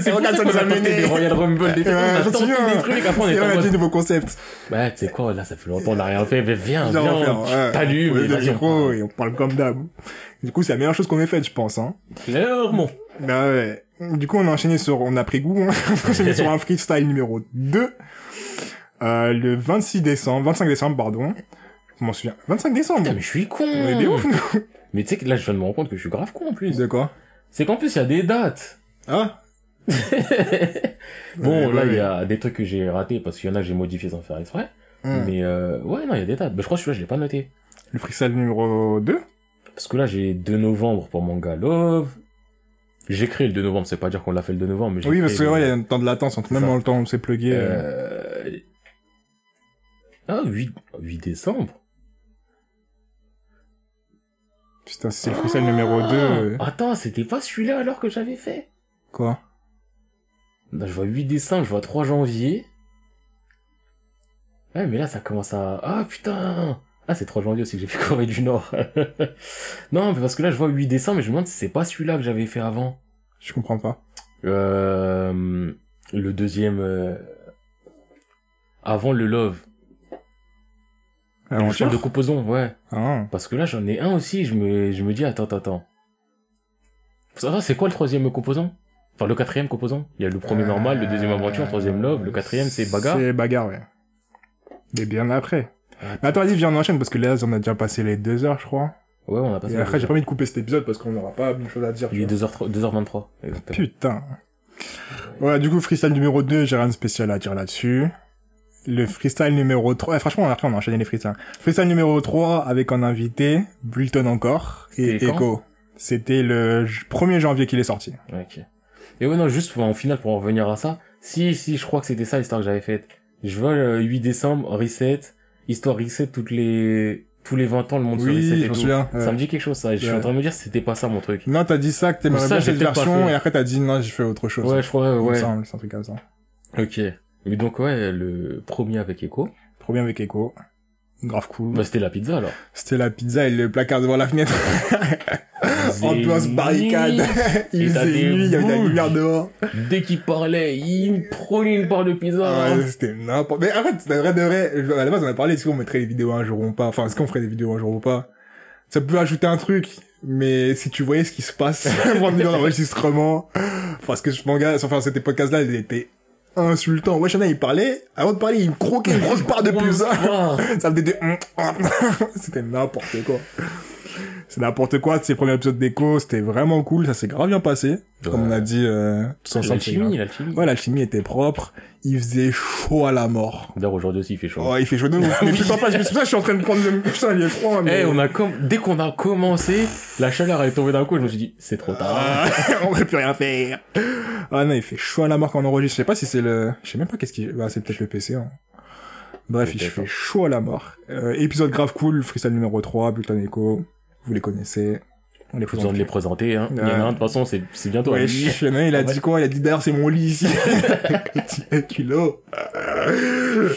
C'est pour ça qu'on a tenté des Royal Rumble, des trucs, on a tenté des trucs, après on est en mode, nouveau concept. bah, tu sais quoi, là, ça fait longtemps, on n'a rien fait, mais viens, Viens, t'allumes, vas-y, on micro, et on parle comme d'hab. Du coup, c'est la meilleure chose qu'on ait faite, je pense, hein. Clairement. Bah ouais. Du coup, on a enchaîné sur, on a pris goût, hein. on a enchaîné sur un freestyle numéro 2. Euh, le 26 décembre, 25 décembre, pardon. Je m'en souviens. 25 décembre. Putain, mais je suis con. On est des ouf, nous. Mais tu sais que là, je viens de me rendre compte que je suis grave con en plus. De quoi? C'est qu'en plus, il y a des dates. Ah? Bon, Ouais, là, il ouais. y a des trucs que j'ai ratés parce qu'il y en a que j'ai modifié sans faire exprès. Hmm. Mais euh, ouais, non, il y a des dates. Mais je crois que celui-là, je l'ai pas noté. Le freestyle numéro 2. Parce que là, j'ai 2 novembre pour Manga Love. J'ai créé le 2 novembre, c'est pas dire qu'on l'a fait le 2 novembre, mais j'ai Oui, parce que, le- ouais, il y a un temps de latence entre même ça. dans le temps où c'est plugué. euh. Euh... Ah, 8, 8 décembre. Putain, c'est le freestyle numéro 2. Ah, Attends, c'était pas celui-là alors que j'avais fait? Quoi? Là, je vois 8 décembre, je vois 3 janvier. Ouais, mais là, ça commence à... Ah, putain Ah, c'est 3 janvier aussi que j'ai fait Corée du Nord. non, mais parce que là, je vois 8 décembre, et je me demande si c'est pas celui-là que j'avais fait avant. Je comprends pas. Euh... le deuxième, euh, avant le Love. Ah, le de tire composants, ouais. Ah. Parce que là, j'en ai un aussi, je me, je me dis, attends, attends, attends. Ça va, c'est quoi le troisième composant? Enfin, le quatrième composant? Il y a le premier normal, le deuxième aventure, le troisième love, le quatrième c'est bagarre. C'est bagarre, ouais. Mais bien après. Attends. Mais attends, vas-y, viens, on enchaîne, parce que là, on a déjà passé les deux heures, je crois. Ouais, on a passé. Et après, j'ai pas envie de couper cet épisode, parce qu'on n'aura pas mille choses à dire. Il est vois. 2h, 2h23. Exactement. Putain. Voilà, du coup, freestyle numéro 2, j'ai rien de spécial à dire là-dessus. Le freestyle numéro 3, ouais, franchement, après, on a enchaîné les freestyles. Freestyle numéro 3, avec un invité, Bulton encore, et Echo. C'était le j- 1er janvier qu'il est sorti. Ok. Et ouais, non, juste en final, pour en revenir à ça. Si, si, je crois que c'était ça l'histoire que j'avais faite. Je vois le 8 décembre, reset, histoire reset toutes les, tous les 20 ans, le monde se reset Oui, et tout. souviens. Ça ouais. me dit quelque chose, ça. Je suis Ouais. en train de me dire c'était pas ça, mon truc. Non, t'as dit ça, que t'aimerais Ça, bien cette version, et après t'as dit non, j'ai fait autre chose. Ouais, je crois, ouais. c'est un truc comme ça. Ok. Mais donc, ouais, le premier avec Echo. Bien avec Echo. Grave cool. Bah, c'était la pizza, alors. C'était la pizza et le placard devant la fenêtre. Ambiance barricade. Il faisait des nuit, il y avait de la lumière dehors. Dès qu'il parlait, il me prenait une part de pizza. Ah Ouais, c'était n'importe. Mais en fait, c'est vrai de vrai. À la base, on a parlé est-ce qu'on mettrait les vidéos un jour ou pas? Enfin, est-ce qu'on ferait des vidéos un jour ou pas? Ça peut ajouter un truc. Mais si tu voyais ce qui se passe pendant l'enregistrement, parce que ce manga, enfin, c'était podcast-là, il était insultant. Ouais, Shana, il parlait. Avant de parler, il me croquait une grosse part de pizza. Ça me faisait des... C'était n'importe quoi. C'est n'importe quoi. Ces premiers épisodes d'écho, c'était vraiment cool. Ça s'est grave bien passé. Comme on a dit, euh, tous ensemble. L'alchimie, l'alchimie. Ouais, l'alchimie était propre. Il faisait chaud à la mort. D'ailleurs, aujourd'hui aussi, il fait chaud. Oh, il fait chaud de ouf. Mais putain pas, c'est pour ça que je suis en train de prendre le... Putain, il est froid, Eh, mais... on a comme, dès qu'on a commencé, la chaleur elle est tombée d'un coup, je me suis dit, c'est trop tard. Ah, on peut plus rien faire. Ah non, il fait chaud à la mort quand on enregistre. Je sais pas si c'est le... Je sais même pas qu'est-ce qui... Bah, c'est peut-être le PC, hein. Bref, il fait hein. chaud à la mort. Euh, épisode grave cool, freestyle numéro 3, Bulletin Echo. Vous les connaissez. On les besoin de les présenter, hein. Il y en a un, de toute façon, c'est, c'est bientôt Ouais, il y en a un, il a Ouais. dit quoi? Il a dit d'ailleurs c'est mon lit ici. le culot.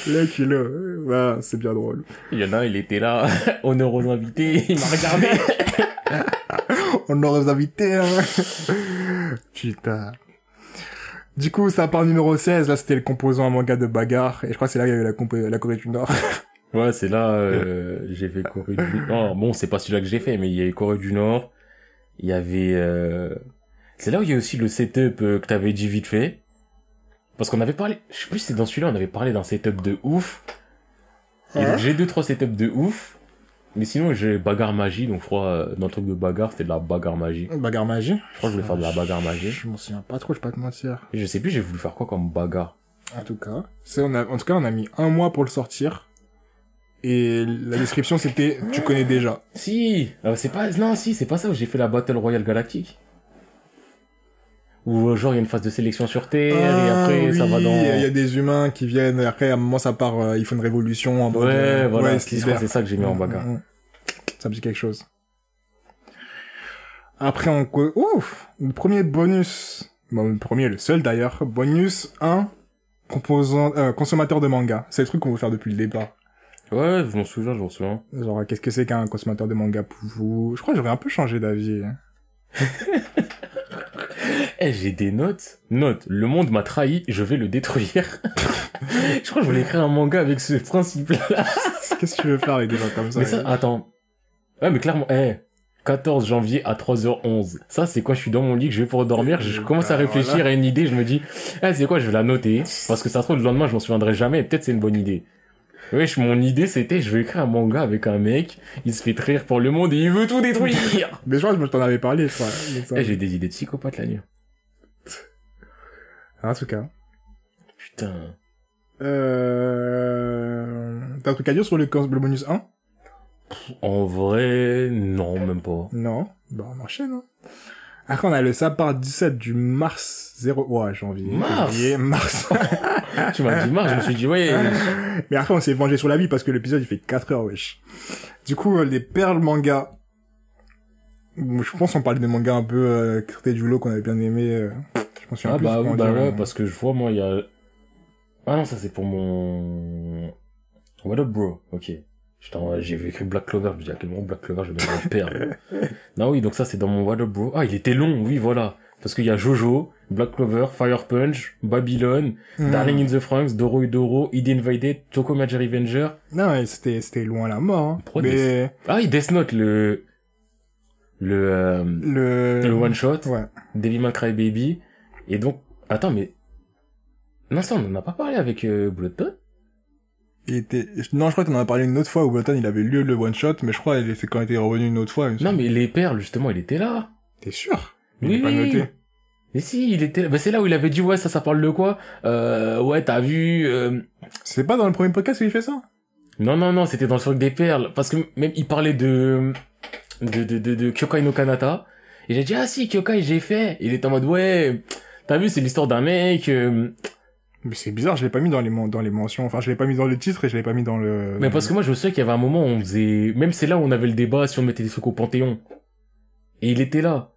Le culot. Voilà, c'est bien drôle. Il y en a un, il était là, honneur aux invités, il m'a regardé. On aurait invités, hein. Putain. Du coup, ça part numéro 16, là c'était le composant à manga de bagarre, et je crois que c'est là qu'il y avait la, compo- la Corée du Nord. Ouais, c'est là, euh, j'ai fait Corée du Nord. Bon, c'est pas celui-là que j'ai fait, mais il y avait Corée du Nord. Il y avait, euh... c'est là où il y a aussi le setup euh, que t'avais dit vite fait. Parce qu'on avait parlé, je sais plus si c'est dans celui-là, on avait parlé d'un setup de ouf. Et Ouais. donc, j'ai deux, trois setups de ouf. Mais sinon, j'ai bagarre magie, donc je crois, euh, dans le truc de bagarre, c'était de la bagarre magie. bagarre magie. Je crois que je voulais faire de la bagarre magie. Je m'en souviens pas trop, je vais pas te mentir. Et je sais plus, j'ai voulu faire quoi comme bagarre? En tout cas, c'est, on a, en tout cas, on a mis un mois pour le sortir. Et la description c'était, tu connais déjà. Si, euh, c'est pas, non, si, c'est pas ça où j'ai fait la Battle Royale Galactique. Où, euh, genre, il y a une phase de sélection sur Terre, et Ah, après, ça va dans... Il y a des humains qui viennent, et après, à un moment, ça part, euh, ils font une révolution en mode, Ouais, euh, voilà, c'est ça que j'ai mis en bagarre. Mm, mm. Ça me dit quelque chose. Après, on, ouf! Le premier bonus, bon, le premier, le seul d'ailleurs, bonus 1, composant, consommateur de manga. C'est le truc qu'on veut faire depuis le départ. Ouais, je m'en souviens, je m'en souviens. Genre, qu'est-ce que c'est qu'un consommateur de manga pour vous? Je crois que j'aurais un peu changé d'avis. hein. Eh, j'ai des notes. Notes. Le monde m'a trahi, je vais le détruire. je crois que je voulais écrire un manga avec ce principe-là. Qu'est-ce que tu veux faire avec des gens comme ça? Mais ça, attends. Ouais, mais clairement, eh, 14 janvier à 3h11. Ça, c'est quoi? Je suis dans mon lit, que je vais pour dormir, je commence à réfléchir à une idée, je me dis, eh, c'est quoi? Je vais la noter. Parce que ça se trouve, le lendemain, je m'en souviendrai jamais, peut-être c'est une bonne idée. Wesh, mon idée, c'était, je vais écrire un manga avec un mec, il se fait trahir pour le monde et il veut tout détruire. Mais je crois que je t'en avais parlé, je crois. de ça. eh, j'ai des idées de psychopathe la nuit. En tout cas. Putain. Euh... T'as un truc à dire sur le, le bonus 1 En vrai, non, même pas. Non. Bah, on enchaîne, hein. Après, on a le sapin 17 du mars 0... Ouais, janvier. Mars février, mars. tu m'as dit mars, je me suis dit, ouais, Mais après, on s'est vengé sur la vie parce que l'épisode, il fait 4 heures, wesh. Du coup, euh, les perles manga. Je pense qu'on parlait des mangas un peu euh, du lot qu'on avait bien aimé. euh, Je souviens Ah plus bah, oui, bah ouais, euh, parce que je vois, moi, il y a... Ah non, ça c'est pour mon... What up, bro? Ok. J'ai écrit Black Clover, je me dis à quel moment Black Clover, je vais me perdre. non, oui, donc ça c'est dans mon What up, bro? Ah, il était long, oui, voilà. Parce qu'il y a Jojo, Black Clover, Fire Punch, Babylon, Hmm. Darling in the Franxx, Doro Doro, Id Invaded, Toko Major Revenger. Non, ouais, c'était, c'était loin la mort, hein. Mais, Ah, il Death Note, le, le, euh, le, le one shot, Ouais. Devil May Cry Baby. Et donc, attends, mais, non, ça, on en a pas parlé avec, euh, Bloodton? Il était, non, je crois qu'on en a parlé une autre fois où Bolton, il avait lu le one shot, mais je crois, c'est quand il était revenu une autre fois. Non, mais les perles, justement, il était là. T'es sûr? Il Oui, est pas oui. noté. Mais si, il était là. Bah, c'est là où il avait dit, ouais, ça, ça parle de quoi? Euh, ouais, t'as vu, euh, C'est pas dans le premier podcast où il fait ça? Non, non, non, c'était dans le truc des perles. Parce que même, il parlait de, de, de, de, de Kyokai no Kanata. Et j'ai dit, ah si, Kyokai, j'ai fait. Il était en mode, ouais, t'as vu, c'est l'histoire d'un mec, euh, Mais c'est bizarre, je l'ai pas mis dans les, dans les mentions. Enfin, je l'ai pas mis dans le titre et je l'ai pas mis dans le... Mais parce que moi, je me souviens qu'il y avait un moment où on faisait, même c'est là où on avait le débat si on mettait des trucs au Panthéon. Et il était là.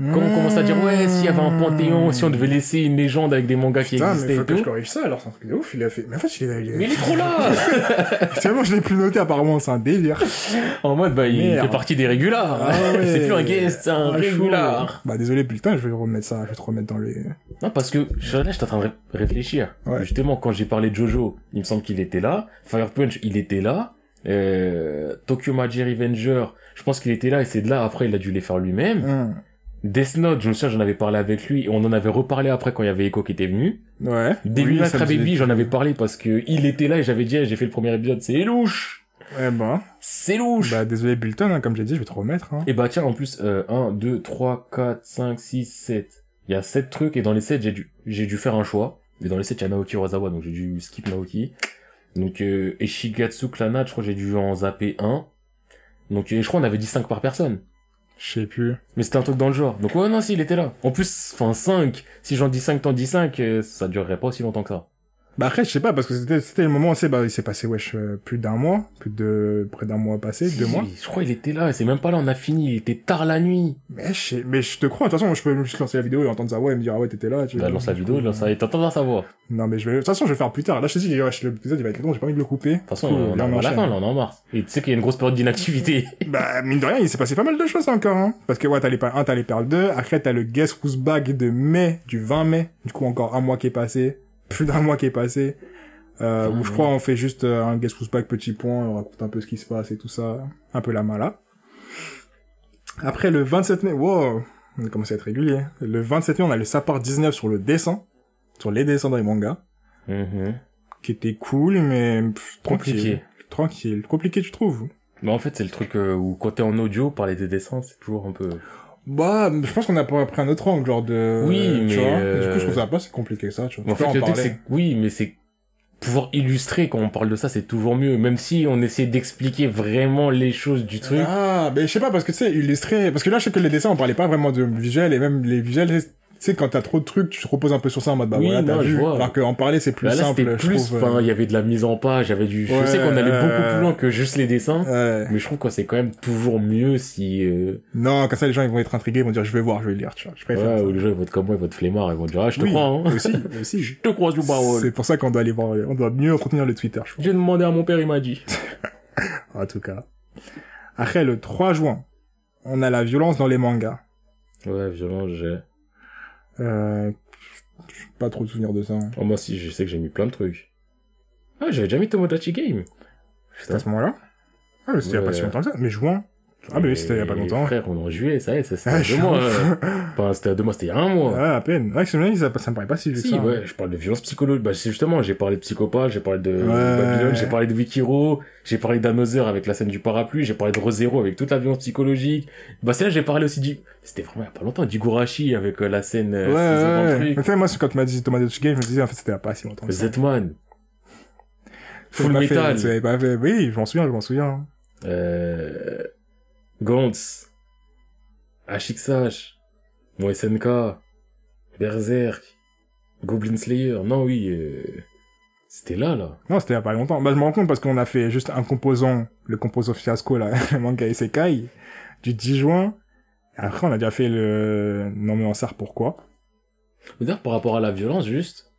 Quand on commence à dire, ouais, s'il y avait un Panthéon, si on devait laisser une légende avec des mangas qui Putain, mais existaient faut et que je corrige ça, alors c'est un truc de ouf, il a fait... Mais en fait, il est... il est- Mais il est trop là! Tellement je l'ai plus noté, apparemment, c'est un délire. en mode, bah, il Merde. fait partie des régulars. Ah ouais. c'est plus un guest, c'est un Ah, régular. Bah, désolé, putain, je vais remettre ça, je vais te remettre dans les... Non, parce que je- là, j'étais en train de ré- réfléchir. Ouais. Justement, quand j'ai parlé de Jojo, il me semble qu'il était là. Fire Punch, il était là. Euh, Tokyo Magic Revenger, je pense qu'il était là et c'est de là après il a dû les faire lui-même. Hum. Death Note, je me souviens, j'en avais parlé avec lui et on en avait reparlé après quand il y avait Echo qui était venu. Ouais. Devil Oui, Baby, j'en avais parlé parce que il était là et j'avais dit, j'ai fait le premier épisode, c'est louche! Eh ben, C'est louche! bah, désolé, Bulton, hein, comme j'ai dit, je vais te remettre, hein. Et bah tiens, en plus, euh, 1, 2, 3, 4, 5, 6, 7. Il y a 7 trucs et dans les 7, j'ai dû, j'ai dû faire un choix. Et dans les 7, il y a Naoki Urasawa, donc j'ai dû skip Naoki. Donc, euh, Eshigatsu Klana, je crois que j'ai dû en zapper un. Donc, euh, je crois qu'on avait dit 5 par personne. Je sais plus. Mais c'était un truc dans le genre. Donc, ouais, non, si, il était là. En plus, enfin, 5. Si j'en dis 5, t'en dis 5, euh, ça durerait pas aussi longtemps que ça. Bah après, je sais pas, parce que c'était, c'était le moment, sais, bah, il s'est passé, wesh, euh, plus d'un mois, plus de, près d'un mois passé, deux mois. Je crois qu'il était là. C'est même pas là, on a fini. Il était tard la nuit. Mais je sais, mais je te crois, de toute façon, je peux juste lancer la vidéo et entendre ça, ouais, et me dire, ah ouais, t'étais là, tu Bah, lance la vidéo, lance ça. Et t'entends sa voix. Non, mais je vais, de toute façon, je vais le faire plus tard. Là, je te dis, wesh, l'épisode, il va être long, j'ai pas envie de le couper. De toute façon, on arrive à la fin, là, on est en mars. Et tu sais qu'il y a une grosse période d'inactivité. Bah, mine de rien, il s'est passé pas mal de choses encore, hein. Parce que, ouais, t'as les perles 1, t'as les perles 2, après, t'as le Guess Who's Bag de mai, du 20 mai. Du coup, encore un mois qui est passé. Plus d'un mois qui est passé. Euh, où je crois on fait juste euh, un Guess Who's Bag petit point, on raconte un peu ce qui se passe et tout ça. Un peu la mala. Après, le 27 mai, wow, on a commencé à être régulier. Le 27 mai, on a le Sapar 19 sur le dessin. Sur les dessins dans les mangas. Mhm. Qui était cool, mais, pff, tranquille. Compliqué. Tranquille. Compliqué, tu trouves? Mais en fait, c'est le truc euh, où quand t'es en audio, parler des dessins, c'est toujours un peu... Bah, je pense qu'on a pas pris un autre angle, genre de... Oui, tu mais, vois. euh, du coup, je trouve ça pas si compliqué que ça, tu vois. en Tu fait, le truc, c'est... Oui, mais c'est... Pouvoir illustrer quand on parle de ça, c'est toujours mieux. Même si on essaie d'expliquer vraiment les choses du truc. Ah, mais je sais pas, parce que tu sais, illustrer, parce que là, je sais que les dessins, on parlait pas vraiment de visuel, et même les visuels, sais, quand t'as trop de trucs, tu te reposes un peu sur ça en mode, bah Oui, voilà, t'as vu. vois. Alors qu'en parler, c'est plus Bah là, simple, plus... trouve. Enfin, euh, il y avait de la mise en page, il y avait du... je sais qu'on allait euh, beaucoup plus loin que juste les dessins. Ouais. Mais je trouve que c'est quand même toujours mieux si... Euh... Non, comme ça, les gens, ils vont être intrigués, ils vont dire, je vais voir, je vais lire, tu vois. Je préfère. Ouais, ou les gens ils vont être comme moi, ils vont être flemmards, ils vont dire « Ah, je te Oui, crois, hein. Aussi, aussi. Je te crois, du parole. C'est pour ça qu'on doit aller voir, on doit mieux retenir le Twitter, je. J'ai demandé à mon père, il m'a dit. En tout cas. Après, le 3 juin, on a la violence dans les mangas. Ouais, violent, j'ai... Euh, pas trop de souvenirs de ça. hein. Oh, moi si, je sais que j'ai mis plein de trucs. Ah, j'avais déjà mis Tomodachi Game. C'était à ce moment-là? Ah, mais c'était pas si longtemps que ça. Mais juin Ah, mais c'était il y a pas longtemps. Frère, on est en juillet, ça y est, c'était Ah, deux mois. euh. fou. Enfin, c'était deux mois, c'était il y a un mois. Ouais, à peine. Ouais, c'est vrai, ça, ça me paraît pas si vieux Si, ça. hein. ouais, je parle de violence psychologique. Bah, c'est justement, j'ai parlé de psychopathe, j'ai parlé de Ouais. Babylone, j'ai parlé de Wikiro, j'ai parlé d'Another avec la scène du parapluie, j'ai parlé de ReZero avec toute la violence psychologique. Bah, c'est là, j'ai parlé aussi du, c'était vraiment il y a pas longtemps, d'Igurashi avec euh, la scène, euh, Ouais, le ouais, ouais. Mais tu sais, moi, quand tu m'as dit Tomodachi Game, je me disais, en fait, c'était pas si longtemps. Zetman. Full Metal. fait. Oui, je m'en souviens, je m'en souviens. Euh, Gantz, HXH, mon SNK, Berserk, Goblin Slayer. Non, oui, euh, c'était là, là. Non, c'était il y a pas longtemps. Bah, je me rends compte parce qu'on a fait juste un composant, le composant fiasco, là, le manga Isekai, du 10 juin. Après, on a déjà fait le, non mais on sert pourquoi? D'ailleurs, par rapport à la violence, juste,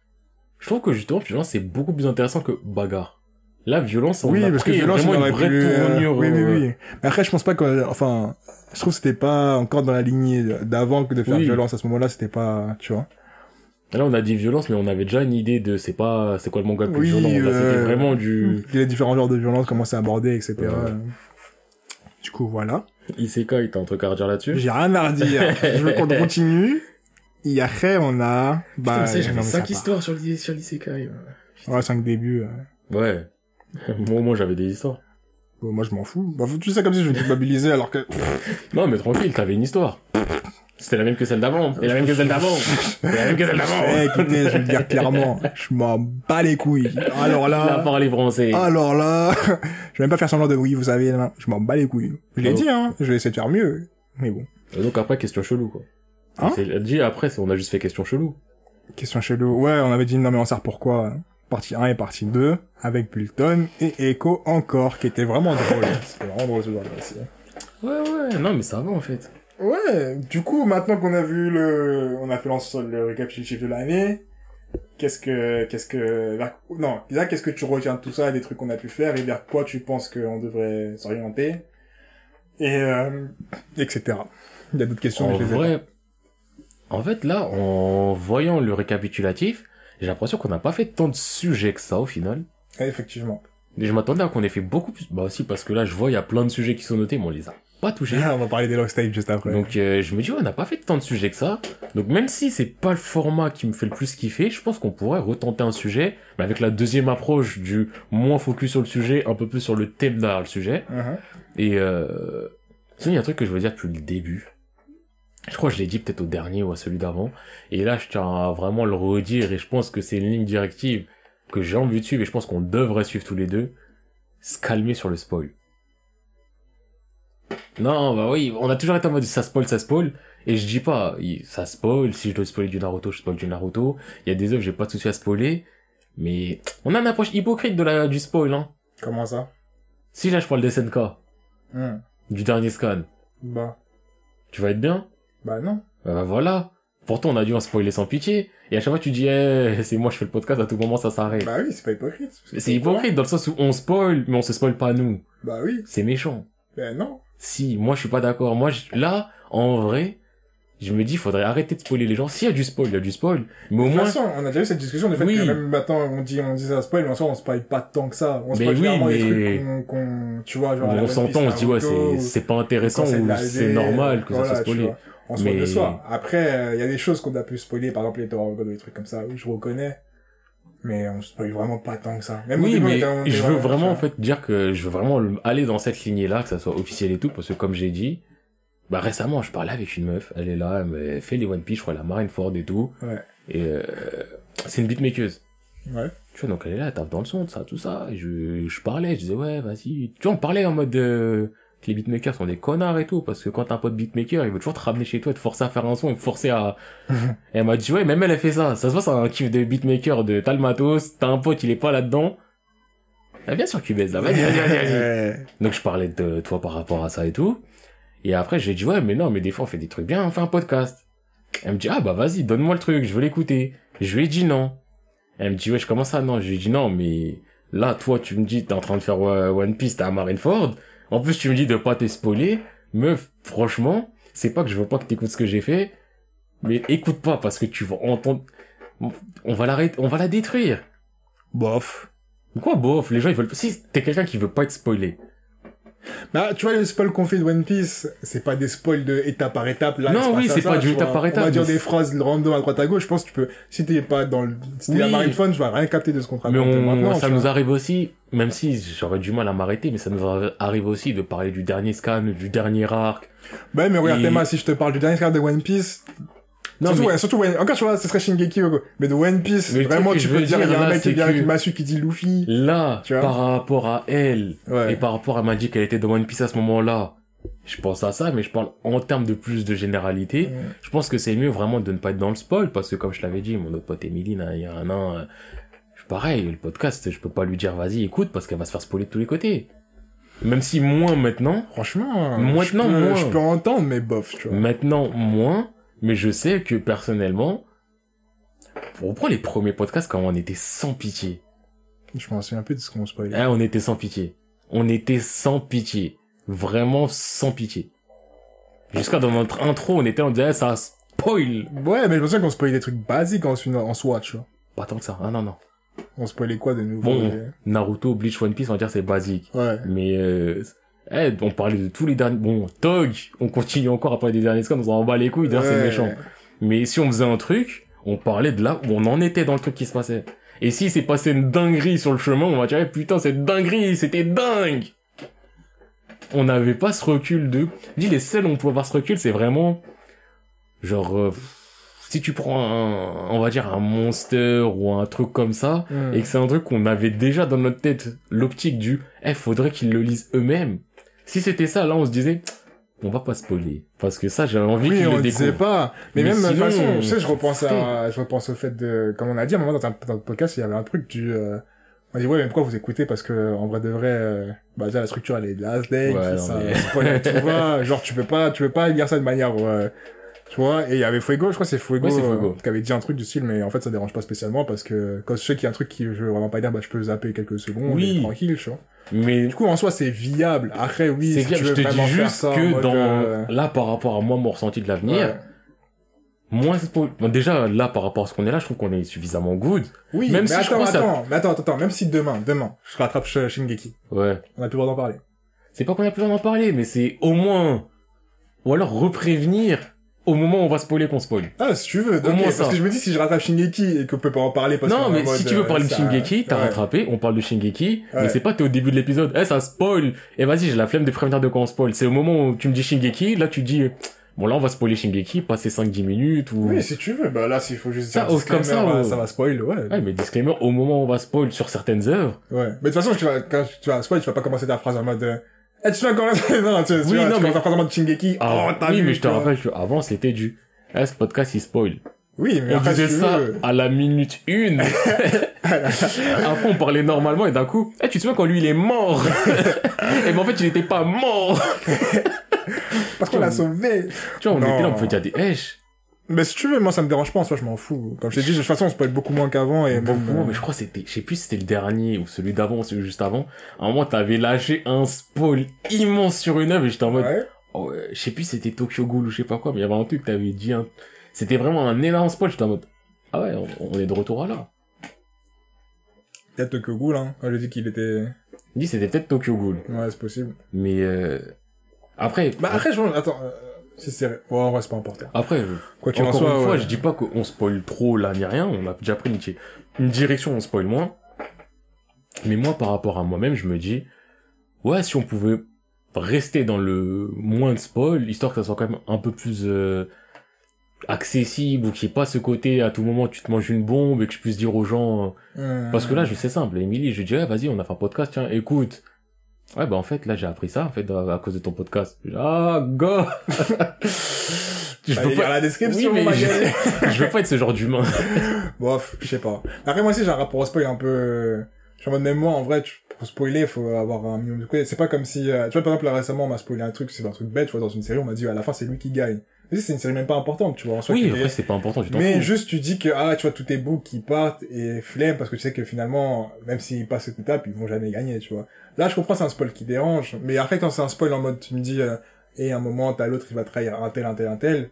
je trouve que justement, violence, c'est beaucoup plus intéressant que bagarre. Là, violence, on oui, parce que violence, une aurait vraie pu, euh, oui, oui, euh, oui. Mais après, je pense pas que, enfin, je trouve que c'était pas encore dans la lignée d'avant que de faire Oui. violence à ce moment-là, c'était pas, tu vois. Là, on a dit violence, mais on avait déjà une idée de c'est pas, c'est quoi le manga plus Oui, violent. Là, c'était euh, vraiment du Les différents genres de violence, comment c'est abordé, etc. Ouais. Du coup, voilà. Isekai, t'as un truc à redire là-dessus? J'ai rien à redire. je veux qu'on continue. Et après, on a, bah, Putain, j'avais histoires sur sur l'isekai. Ouais, cinq débuts. euh. Ouais. moi, moi, j'avais des histoires. Bon, moi, je m'en fous. Bah, tu sais, comme si je me culpabilisais alors que, Non, mais tranquille, t'avais une histoire. C'était la même que celle d'avant. Et la même que celle d'avant. Et la même que celle d'avant. Eh, écoutez, je vais le dire clairement, je m'en bats les couilles. Alors Il a là, parlé français. alors là, je vais même pas faire semblant de oui, vous savez, là, je m'en bats les couilles. Je l'ai Oh. dit, hein, je vais essayer de faire mieux. Mais bon. Et donc après, question chelou, quoi. Hein C'est dit après, on a juste fait question chelou. Question chelou. Ouais, on avait dit non mais on sert pourquoi Partie 1 et partie 2, avec Bulton et Echo encore, qui était vraiment drôle. C'était vraiment drôle ce jour-là aussi. Ouais, ouais, non, mais ça va, en fait. Ouais, du coup, maintenant qu'on a vu le, on a fait l'ensemble, le récapitulatif de l'année, qu'est-ce que, qu'est-ce que, vers- non, déjà, qu'est-ce que tu retiens de tout ça, des trucs qu'on a pu faire, et vers quoi tu penses qu'on devrait s'orienter, et, euh, etc. Il y a d'autres questions, En mais je les ai en fait, là, en voyant le récapitulatif, j'ai l'impression qu'on n'a pas fait tant de sujets que ça, au final. effectivement. Et je m'attendais à qu'on ait fait beaucoup plus. Bah aussi, parce que là, je vois, il y a plein de sujets qui sont notés, mais on les a pas touchés. on va parler des Lost Tapes juste après. Donc euh, je me dis ouais, on n'a pas fait tant de sujets que ça. Donc même si c'est pas le format qui me fait le plus kiffer, je pense qu'on pourrait retenter un sujet, mais avec la deuxième approche du moins focus sur le sujet, un peu plus sur le thème derrière le sujet. Mhm. Et euh... sinon il y a un truc que je veux dire depuis le début. Je crois que je l'ai dit peut-être au dernier ou à celui d'avant. Et là je tiens à vraiment le redire et je pense que c'est une ligne directive que j'ai envie de suivre et je pense qu'on devrait suivre tous les deux. Se calmer sur le spoil. Non, bah oui, on a toujours été en mode ça spoil, ça spoil. Et je dis pas, ça spoil, si je dois spoiler du Naruto, je spoil du Naruto. Il y a des œuvres, j'ai pas de souci à spoiler. Mais on a une approche hypocrite de la, du spoil, hein. Comment ça? Si là je parle des SNK, Hmm. du dernier scan, Bah, tu vas être bien? Bah non. Bah, bah, voilà. Pourtant on a dû en spoiler sans pitié. Et à chaque fois tu dis, eh, c'est moi je fais le podcast, à tout moment ça s'arrête. Bah oui, c'est pas hypocrite. C'est hypocrite dans le sens où on spoil, mais on se spoil pas nous. Bah oui. C'est méchant. Ben non. Si, moi je suis pas d'accord. Moi, je- là, en vrai, je me dis, faudrait arrêter de spoiler les gens. S'il y a du spoil, il y a du spoil. Mais au De toute moins, façon, on a déjà eu cette discussion du fait Oui. que même maintenant on dit on dit ça spoil, mais en soi on spoil pas tant que ça. On Mais oui, mais- des trucs qu'on, qu'on- tu vois, genre. on s'entend, on se dit, ouais, c'est, c'est pas intéressant ou c'est normal que voilà, ça soit spoilé. On spoil Mais- de soi. Après, il y a des choses qu'on a pu spoiler, par exemple les ou des trucs comme ça, oui, je reconnais. Mais on spoil vraiment pas tant que ça. Même Oui, mais je veux vraiment, en fait, dire que je veux vraiment le- aller dans cette lignée-là, que ça soit officiel et tout, parce que comme j'ai dit, bah, récemment, je parlais avec une meuf, elle est là, elle fait les One Piece, je crois, la Marineford et tout, Ouais. et euh, c'est une beatmakeuse. Ouais. Tu vois, donc elle est là, elle tape dans le son, tout ça, tout ça. Et je, je parlais, je disais, ouais, vas-y. Tu vois, on parlait en mode euh, que les beatmakers sont des connards et tout, parce que quand t'as un pote beatmaker, il veut toujours te ramener chez toi, te forcer à faire un son, et te forcer à... et elle m'a dit, ouais, même elle a fait ça. Ça se voit, c'est un kiff de beatmaker, de t'as le matos, t'as un pote, il est pas là-dedans. Ah, bien sûr baises là, vas-y, vas-y, vas-y. Donc je parlais de toi par rapport à ça et tout. Et après j'ai dit ouais mais non mais des fois on fait des trucs bien, on fait un podcast. Elle me dit ah bah vas-y donne-moi le truc, je veux l'écouter. Je lui ai dit non. Elle me dit ouais je commence à non, je lui ai dit non mais là toi tu me dis t'es en train de faire euh, One Piece t'es à Marineford. En plus tu me dis de pas te spoiler. Meuf franchement c'est pas que je veux pas que t'écoutes ce que j'ai fait, mais écoute pas parce que tu vas entendre. On va l'arrêter, on va la détruire. Bof. Quoi bof? Les gens ils veulent. Si t'es quelqu'un qui veut pas être spoilé. Bah, tu vois, les spoils qu'on fait de One Piece, c'est pas des spoils de étape par étape, là. Non, oui, c'est pas du étape par étape, On va dire des phrases random à droite à gauche, je pense que tu peux, si t'es pas dans le, si t'es à Marineford, tu vas rien capter de ce qu'on raconte on, maintenant. ça nous arrive aussi, même si j'aurais du mal à m'arrêter, mais ça nous arrive aussi de parler du dernier scan, du dernier arc. Bah, mais regarde, Théma, si je te parle du dernier quart de One Piece, Non, surtout, mais ouais, surtout, One- encore, tu vois, ce serait Shingeki, quoi. mais de One Piece, Mais vraiment, tu peux dire, il y a un mec qui vient avec Masu qui dit Luffy. là, Tu vois par rapport à elle, Ouais. et par rapport à elle m'a dit qu'elle était dans One Piece à ce moment-là, je pense à ça, mais je parle en termes de plus de généralité. Ouais. Je pense que c'est mieux vraiment de ne pas être dans le spoil, parce que comme je l'avais dit, mon autre pote Emily, il y a un an, euh, pareil, le podcast, je peux pas lui dire vas-y, écoute, parce qu'elle va se faire spoiler de tous les côtés. Même si moins maintenant, Franchement, Maintenant, je peux, moins. je peux entendre, mais bof, tu vois. Maintenant, moins, mais je sais que personnellement, on prend les premiers podcasts quand on était sans pitié. Je m'en souviens plus de ce qu'on spoil. Eh, on était sans pitié. On était sans pitié. Vraiment sans pitié. Jusqu'à dans notre intro, on était, on disait, ça spoil. Ouais, mais je me souviens qu'on spoilait des trucs basiques en, en soi, tu vois. Pas tant que ça. Ah non, non. On spoilait quoi de nouveau Bon, et- Naruto, Bleach, One Piece, on va dire c'est basique. Ouais. Mais, euh, eh, on parlait de tous les derniers, bon, Tog, on continue encore à parler des derniers scans, on s'en bat les couilles, d'ailleurs c'est méchant. Mais si on faisait un truc, on parlait de là où on en était dans le truc qui se passait. Et si c'est passé une dinguerie sur le chemin, on va dire, eh, putain, cette dinguerie, c'était dingue! On n'avait pas ce recul de, je dis, les seuls où on pouvait avoir ce recul, c'est vraiment, genre, euh, si tu prends un, on va dire un monster ou un truc comme ça, Hmm. et que c'est un truc qu'on avait déjà dans notre tête, l'optique du, eh, faudrait qu'ils le lisent eux-mêmes. Si c'était ça, là, on se disait, on va pas spoiler. Parce que ça, j'avais envie Oui, qu'ils on le disait découvrent. pas. Mais, Mais même, de toute façon, tu sais, je on repense à, je repense au fait de, comme on a dit à un moment dans un, dans le podcast, il y avait un truc du, euh, on dit, ouais, mais pourquoi vous écoutez? Parce que, en vrai de vrai, euh, bah, déjà, la structure, elle est de la Ouais, ça, mais-. Genre, tu peux pas, tu peux pas lire ça de manière, euh, tu vois, et il y avait Fuego, je crois que c'est Fuego, c'est Fuego. euh, qui avait dit un truc du style, mais en fait, ça dérange pas spécialement parce que quand je sais qu'il y a un truc qui je veux vraiment pas dire, bah, je peux zapper quelques secondes, Oui. tranquille, tu vois. Mais Du coup, en soi, c'est viable. Après, oui, c'est si je te dis juste ça que mode, dans, euh, là, par rapport à moi, mon ressenti de l'avenir, ouais. moins. Bon, déjà, là, par rapport à ce qu'on est là, je trouve qu'on est suffisamment good. Oui, Même mais si je attends, ça- attends, mais attends, attends, même si demain, demain, je rattrape Sh- Shingeki, Ouais. on a plus le droit d'en parler. C'est pas qu'on a plus d'en parler, mais c'est au moins, ou alors reprévenir au moment où on va spoiler qu'on spoil. Ah, si tu veux, Au moins parce ça. que je me dis si je rattrape Shingeki et qu'on peut pas en parler parce Non, mais si tu veux euh, parler de Shingeki, t'as ouais. rattrapé, on parle de Shingeki, Ouais. mais c'est pas t'es au début de l'épisode, eh, ça spoil, et vas-y, j'ai la flemme de prévenir de quoi on spoil. C'est au moment où tu me dis Shingeki, là tu dis, bon là on va spoiler Shingeki, passer 5-10 minutes, ou... Oui, si tu veux, bah là, s'il faut juste Ça, dire un oh, comme ça, bah, oh. ça va spoil, ouais. Ouais, mais disclaimer, au moment où on va spoil sur certaines œuvres, Ouais. Mais de toute façon, tu vas, quand tu vas spoil, tu vas pas commencer ta phrase en mode, euh, eh, tu vas commencer, non, tu, tu Oui, vas, non, tu mais- commences en mode Shingeki, ah, oh, t'as oui, vu, mais je te vois. rappelle que avant c'était du, eh, ce podcast il spoil. Oui, mais On après, disait si ça veux. à la minute une. Après, on parlait normalement et d'un coup, eh, tu te souviens quand lui il est mort? Et ben en fait, il était pas mort. Parce qu'on l'a sauvé. Tu vois, on Non. était là, on pouvait dire des hèches. Mais si tu veux, moi, ça me dérange pas, en soi, je m'en fous. Comme je t'ai dit, de toute façon, on spoil beaucoup moins qu'avant et Bon, même, euh, mais je crois que c'était, je sais plus si c'était le dernier ou celui d'avant ou celui juste avant. À un moment, t'avais lâché un spoil immense sur une œuvre et j'étais en mode, ouais. oh, euh, je sais plus si c'était Tokyo Ghoul ou je sais pas quoi, mais il y avait un truc, t'avais dit un, c'était vraiment un énorme spoil, j'étais en mode, ah ouais, on, on est de retour à là. Peut-être que Ghoul, hein. Quand j'ai dit qu'il était, Il dit c'était peut-être Tokyo Ghoul. ouais, c'est possible. Mais, euh, après, Bah, après, je attends, euh, c'est, ouais, en vrai, c'est pas important. après, Quoi qu'il en Encore soit, une fois, ouais. je dis pas qu'on spoil trop là ni rien, on a déjà pris une, une direction, on spoil moins. Mais moi, par rapport à moi-même, je me dis, ouais, si on pouvait rester dans le moins de spoil, histoire que ça soit quand même un peu plus euh, accessible, ou qu'il n'y ait pas ce côté, à tout moment, tu te manges une bombe, et que je puisse dire aux gens... euh. Parce que là, je c'est simple, Émilie, je dis, ouais, vas-y, on a fait un podcast, tiens, écoute. Ouais, bah en fait, là, j'ai appris ça, en fait, à, cause de ton podcast. Je Ah, gars Je Allez veux pas... la description, Oui, mais Magali. je veux pas être ce genre d'humain. Bof, je sais pas. Après, moi aussi, j'ai un rapport au spoil un peu, euh, je suis en mode, même moi, en vrai, tu, pour spoiler, faut avoir un minimum de. C'est pas comme si, euh, tu vois, par exemple, là, récemment, on m'a spoilé un truc, c'est un truc bête, tu vois, dans une série, on m'a dit, à la fin, c'est lui qui gagne. Mais c'est une série même pas importante, tu vois, en soi. Oui, après, est- c'est pas important, tu Mais fous. juste, tu dis que, ah, tu vois, tous tes bouts qui partent et flemme parce que tu sais que finalement, même s'ils passent cette étape, ils vont jamais gagner, tu vois. Là, je comprends, c'est un spoil qui dérange. Mais après, quand c'est un spoil en mode, tu me dis, euh, et un moment, t'as l'autre, il va trahir un tel, un tel, un tel.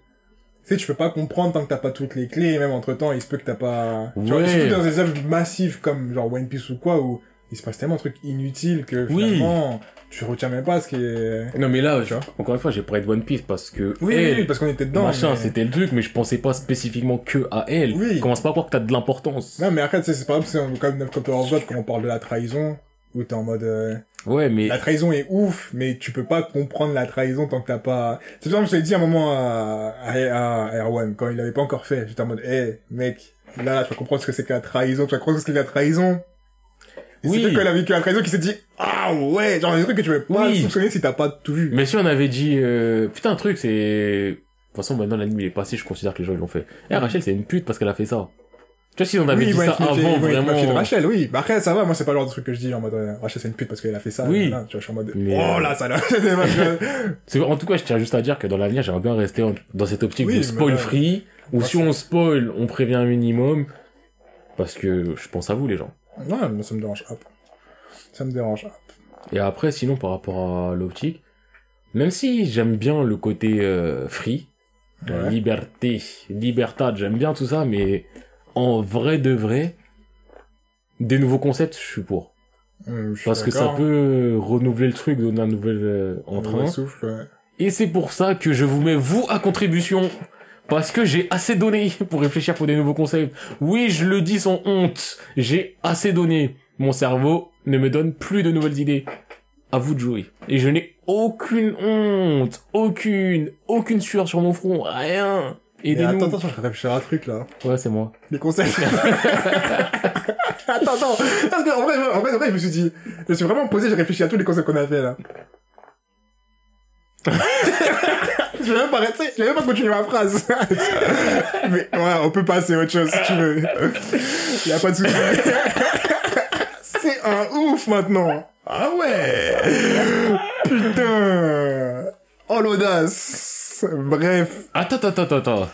Tu sais, tu peux pas comprendre tant que t'as pas toutes les clés, et même entre temps, il se peut que t'as pas, tu vois, Ouais. surtout dans des œuvres massives comme genre One Piece ou quoi, où il se passe tellement de trucs inutiles que Oui. finalement, tu retiens même pas ce qui est... Non, mais là, Tu vois. encore une fois, j'ai parlé de One Piece parce que Oui, elle, oui, parce qu'on était dedans. machin, mais- c'était le truc, mais je pensais pas spécifiquement que à elle. Oui. Commence pas à croire que t'as de l'importance. Non, mais après, tu sais, c'est pas exemple, c'est comme quand on vote, quand on parle de la trahison, où t'es en mode, euh, Ouais, mais, la trahison est ouf, mais tu peux pas comprendre la trahison tant que t'as pas... C'est pour ça que je t'ai dit à un moment à, à, à Erwan, quand il avait pas encore fait, j'étais en mode, hé, mec, là, tu vas comprendre ce que c'est que la trahison, tu vas comprendre ce que c'est que la trahison. Et Oui. c'est quand il a vécu la trahison qu'il s'est dit, ah ouais, genre des trucs que tu peux pas Oui. soupçonner si t'as pas tout vu. mais si on avait dit, euh, putain, un truc, c'est, de toute façon, maintenant, l'anime, il est passé, je considère que les gens, ils l'ont fait. Eh, Rachel, c'est une pute parce qu'elle a fait ça. Tu vois, si on avait oui, dit ouais, ça fait- avant, m'a fait de vraiment. Rachel, oui. Bah après, ça va, moi, c'est pas le genre de truc que je dis en mode, euh, Rachel, c'est une pute parce qu'elle a fait ça. Oui. Là, tu vois, je suis en mode, Mais, oh euh, là, ça là, En tout cas, je tiens juste à dire que dans l'avenir, j'aimerais bien rester en- dans cette optique Oui, de spoil free, où Moi, si on spoil, on prévient un minimum, parce que je pense à vous, les gens. Ouais, mais ça me dérange pas. Ça me dérange pas. Et après, sinon, par rapport à l'optique, même si j'aime bien le côté euh, free, Ouais. liberté, libertad, j'aime bien tout ça, mais en vrai de vrai, des nouveaux concepts, je suis pour. Hum, je suis Parce que ça d'accord. peut renouveler le truc, donner un nouvel euh, Un entrain. souffle, ouais. Et c'est pour ça que je vous mets vous à contribution. Parce que j'ai assez donné pour réfléchir pour des nouveaux concepts. Oui, je le dis sans honte. J'ai assez donné. Mon cerveau ne me donne plus de nouvelles idées. À vous de jouer. Et je n'ai aucune honte. Aucune. Aucune sueur sur mon front. Rien. Aidez-nous. attends, attends, je réfléchir à un truc, là. Ouais, c'est moi. Les concepts. attends, attends. Parce que, en vrai, en vrai, en vrai, je me suis dit, je me suis vraiment posé, j'ai réfléchi à tous les concepts qu'on a fait, là. je vais même pas arrêter, je vais même pas continuer ma phrase. Mais, ouais, on peut passer à autre chose, si tu veux. Y a pas de souci. C'est un ouf, maintenant. Ah ouais. Putain. Oh, l'audace. Bref. Attends, attends, attends, attends.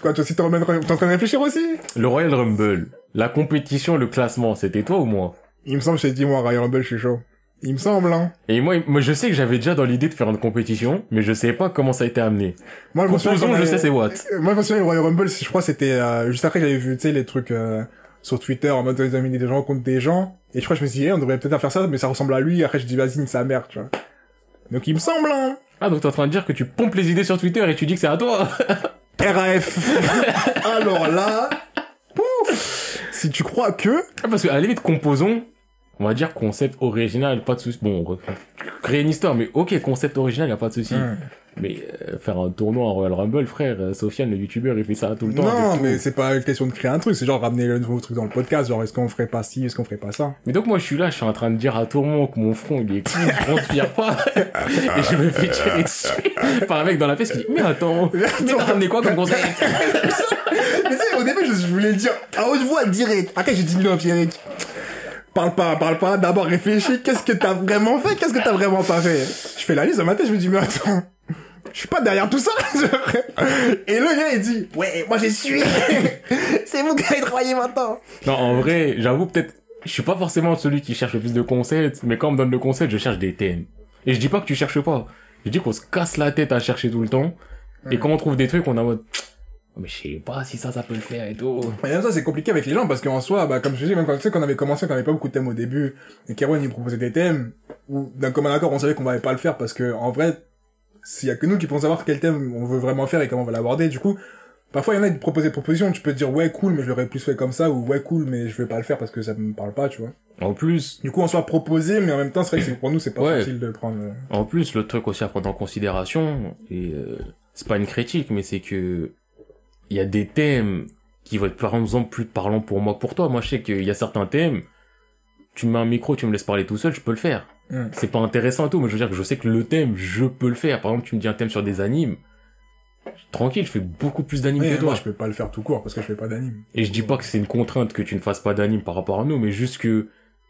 Quoi, toi aussi, t'es en train de réfléchir aussi? Le Royal Rumble. La compétition, le classement, c'était toi ou moi? Il me semble que je t'ai dit, moi, Ryan Rumble, je suis chaud. Il me semble, hein. Et moi, moi, je sais que j'avais déjà dans l'idée de faire une compétition, mais je savais pas comment ça a été amené. Moi, je Composons, je sais c'est what. Euh, Moi, je me souviens, le Royal Rumble, je crois, que c'était, euh, juste après, j'avais vu, tu sais, les trucs, euh, sur Twitter, en mode, ils des gens contre des gens. Et je crois que je me suis dit, eh, on devrait peut-être faire ça, mais ça ressemble à lui. Après, je dis, vas-y, sa mère, tu vois. Donc, il me semble, hein. Ah, donc t'es en train de dire que tu pompes les idées sur Twitter et tu dis que c'est à toi RAF. Alors là, pouf. Si tu crois que, Ah, parce qu'à la limite, composons, on va dire concept original, pas de souci. Bon, on créer une histoire, mais ok, concept original, y a pas de souci. Hmm. Mais euh, faire un tournoi en Royal Rumble, frère, euh, Sofiane, le youtubeur, il fait ça tout le temps. non, mais c'est pas une question de créer un truc, c'est genre ramener le nouveau truc dans le podcast, genre, est-ce qu'on ferait pas ci, est-ce qu'on ferait pas ça? Mais donc moi je suis là, je suis en train de dire à tout le monde que mon front il est clean, je transpire pas, et je me fais tirer dessus par un mec dans la fesse qui dit mais attends, mais t'as ramené quoi comme concept Mais tu sais, au début, je, voulais le dire à haute voix, direct. Après, j'ai dit non, Pierrick. Parle pas, parle pas. D'abord, réfléchis. Qu'est-ce que t'as vraiment fait? Qu'est-ce que t'as vraiment pas fait? Je fais la liste dans ma tête, je me dis, mais attends. Je suis pas derrière tout ça. Et le gars, il dit, ouais, moi, j'ai su. C'est vous qui allez travailler maintenant. Non en vrai, j'avoue peut-être, je suis pas forcément celui qui cherche le plus de concepts, mais quand on me donne le concept, je cherche des thèmes. Et je dis pas que tu cherches pas, je dis qu'on se casse la tête à chercher tout le temps, et quand on trouve des trucs, on en mode, Oh, mais je sais pas si ça, ça peut le faire et tout. Mais même ça, c'est compliqué avec les gens parce qu'en soi, bah, comme je te dis, même quand tu sais qu'on avait commencé, qu'on avait pas beaucoup de thèmes au début, et qu'Erwan il proposait des thèmes, où d'un commun accord, on savait qu'on allait pas le faire parce que, en vrai, s'il y a que nous qui pouvons savoir quel thème on veut vraiment faire et comment on va l'aborder, du coup, parfois il y en a qui proposent des propositions, tu peux te dire ouais, cool, mais je l'aurais plus fait comme ça, ou ouais, cool, mais je vais pas le faire parce que ça me parle pas, tu vois. En plus, Du coup, on soit proposé, mais en même temps, c'est vrai que pour nous, c'est pas Ouais. facile de prendre, euh, En plus, le truc aussi à prendre en considération, et euh, c'est pas une critique, mais c'est que il y a des thèmes qui vont être par exemple plus parlants pour moi que pour toi. Moi, je sais qu'il y a certains thèmes, tu me mets un micro, tu me laisses parler tout seul, je peux le faire. C'est pas intéressant et tout, mais je veux dire que je sais que le thème, je peux le faire. Par exemple, tu me dis un thème sur des animes, tranquille, je fais beaucoup plus d'animes que moi, toi. je peux pas le faire tout court parce que je fais pas d'anime. Et je dis pas que c'est une contrainte que tu ne fasses pas d'anime par rapport à nous, mais juste que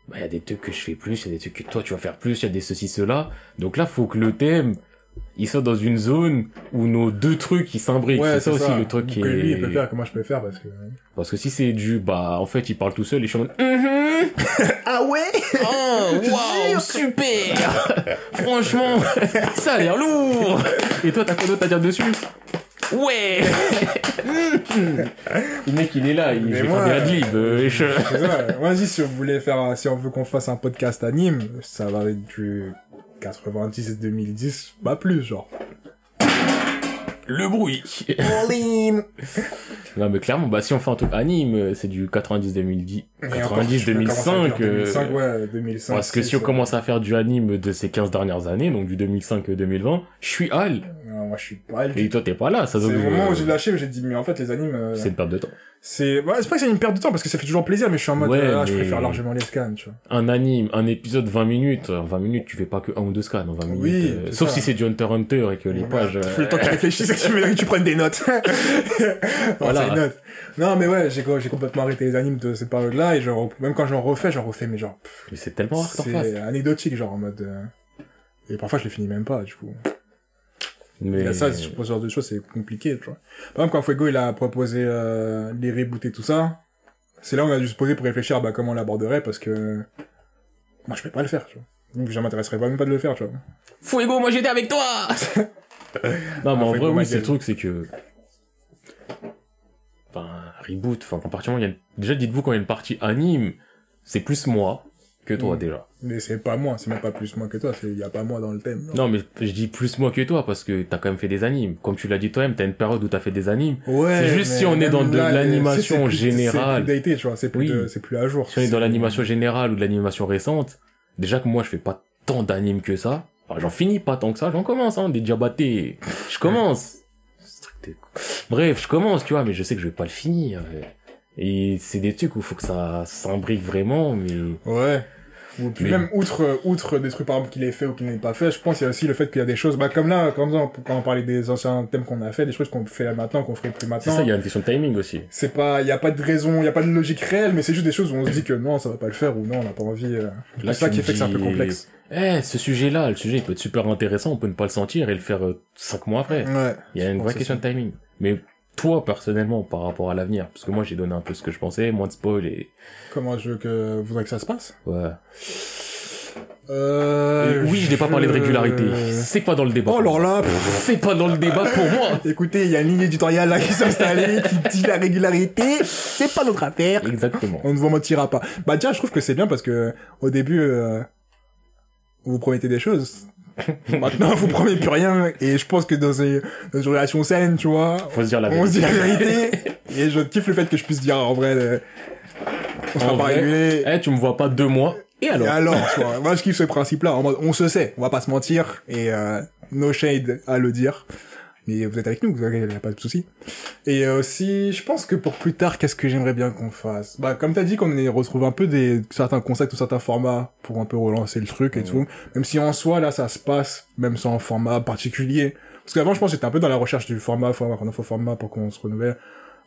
bah il y a des trucs que je fais plus, il y a des trucs que toi tu vas faire plus, il y a des ceci cela. Donc là, faut que le thème il soit dans une zone où nos deux trucs ils s'imbriquent. c'est ça aussi le truc qui que lui, est il peut faire, que moi, je peux faire parce que, parce que si c'est du bah en fait il parle tout seul et je suis en mode ah ouais? oh waouh super. Franchement ça a l'air lourd. Et toi t'as quoi d'autre à dire dessus? Ouais. Le mec il est là il fait moi, des adlibs euh, je- C'est ça. Vas-y, si on voulait faire, si on veut qu'on fasse un podcast anime, ça va être du 90 et 2010, pas plus, genre. le bruit! Non mais clairement, bah si on fait un truc anime, euh, c'est du 90-2010, Et encore, tu peux commencer à 90-2005. dire euh, 2005, ouais, 2005. parce que si on commence à faire du anime de ces 15 dernières années, donc du 2005-2020, je suis Al. Moi, je suis pas Et toi t'es pas là, ça C'est le moment euh, où j'ai lâché, où j'ai dit, mais en fait, les animes, euh, c'est une perte de temps. c'est, c'est pas que c'est une perte de temps, parce que ça fait toujours plaisir, mais je suis en mode, Ouais, euh, ah, je préfère largement les scans, tu vois. Un anime, un épisode 20 minutes, en 20 minutes tu fais pas que un ou deux scans en 20 minutes. Oui, euh, sauf ça. si c'est du Hunter Hunter et que les pages... Tu fais le euh, temps que tu réfléchisses et que tu, prennes des notes. Voilà. notes. Non, mais ouais, j'ai, j'ai complètement arrêté les animes de cette période-là, et genre, même quand j'en refais, j'en refais, mais genre, pff, mais c'est tellement rare c'est anecdotique, genre, en mode, euh, et parfois, je les finis même pas, du coup. Mais... Et là, ça, si je pose ce genre de choses, c'est compliqué, tu vois. Par exemple, quand Fuego, il a proposé, euh, les reboots et tout ça, c'est là où on a dû se poser pour réfléchir bah, comment on l'aborderait parce que moi je peux pas le faire, tu vois. Donc ça m'intéresserait pas même pas de le faire, tu vois. Fuego, moi j'étais avec toi Non, mais en Fuego, vrai, oui, c'est le truc, c'est que... Enfin, reboot, enfin, quand partir, il y a... déjà, dites-vous, quand il y a une partie anime, c'est plus moi que toi, Mm. déjà. Mais c'est pas moi, c'est même pas plus moi que toi, il y a pas moi dans le thème. Non, mais je dis plus moi que toi, parce que t'as quand même fait des animes. Comme tu l'as dit toi-même, t'as une période où t'as fait des animes. Ouais. C'est juste si on est dans de l'animation générale. C'est plus tu vois, c'est plus, Oui. plus à jour. Si on est dans l'animation générale ou de l'animation récente, déjà que moi je fais pas tant d'animes que ça. Enfin, j'en finis pas tant que ça, j'en commence, hein, des diabatés. Je commence. Bref, je commence, tu vois, mais je sais que je vais pas le finir. Et c'est des trucs où faut que ça s'imbrique vraiment, mais... Ouais. Ou puis Mais- même outre outre des trucs par exemple qu'il ait fait ou qu'il n'ait pas fait, je pense qu'il y a aussi le fait qu'il y a des choses bah comme là comme ça, quand on parlait des anciens thèmes qu'on a fait, des choses qu'on fait là maintenant qu'on ferait plus C'est maintenant. ça, il y a une question de timing aussi. C'est pas il y a pas de raison, il y a pas de logique réelle, mais c'est juste des choses où on se dit que non, ça va pas le faire ou non, on n'a pas envie. euh. C'est ça qui fait que c'est un peu complexe. Eh, ce sujet-là, le sujet il peut être super intéressant, on peut ne pas le sentir et le faire euh, cinq mois après. Ouais. Il y a une vraie que question de timing. Mais toi, personnellement, par rapport à l'avenir, parce que moi j'ai donné un peu ce que je pensais, moins de spoil et... Comment je veux que voudrais que ça se passe? Ouais. Euh, oui, je n'ai pas parlé de régularité. C'est pas dans le débat. Oh alors là, pff, C'est pas dans le débat pour moi. écoutez, il y a une ligne éditoriale là qui s'est installée qui dit la régularité, c'est pas notre affaire. Exactement. On ne vous mentira pas. Bah tiens, je trouve que c'est bien parce que au début, euh, vous promettez des choses. Maintenant, vous promettez plus rien. Et je pense que dans une, dans une relation saine, tu vois, Faut se dire la on se dit la vérité. et je kiffe le fait que je puisse dire en vrai, euh, on sera En pas vrai, régulé. Eh, tu me vois pas deux mois. Et alors Et alors, tu vois, moi je kiffe ce principe-là. En mode, on se sait, on va pas se mentir. Et euh, no shade à le dire. Mais vous êtes avec nous, il n'y a pas de souci. Et euh, aussi, je pense que pour plus tard, qu'est-ce que j'aimerais bien qu'on fasse? Bah, comme t'as dit, qu'on ait retrouvé un peu des certains concepts ou certains formats pour un peu relancer le truc et tout. Même si en soi, là, ça se passe, même sans format particulier. Parce qu'avant, je pense que j'étais un peu dans la recherche du format, format, format, format pour qu'on se renouvelle.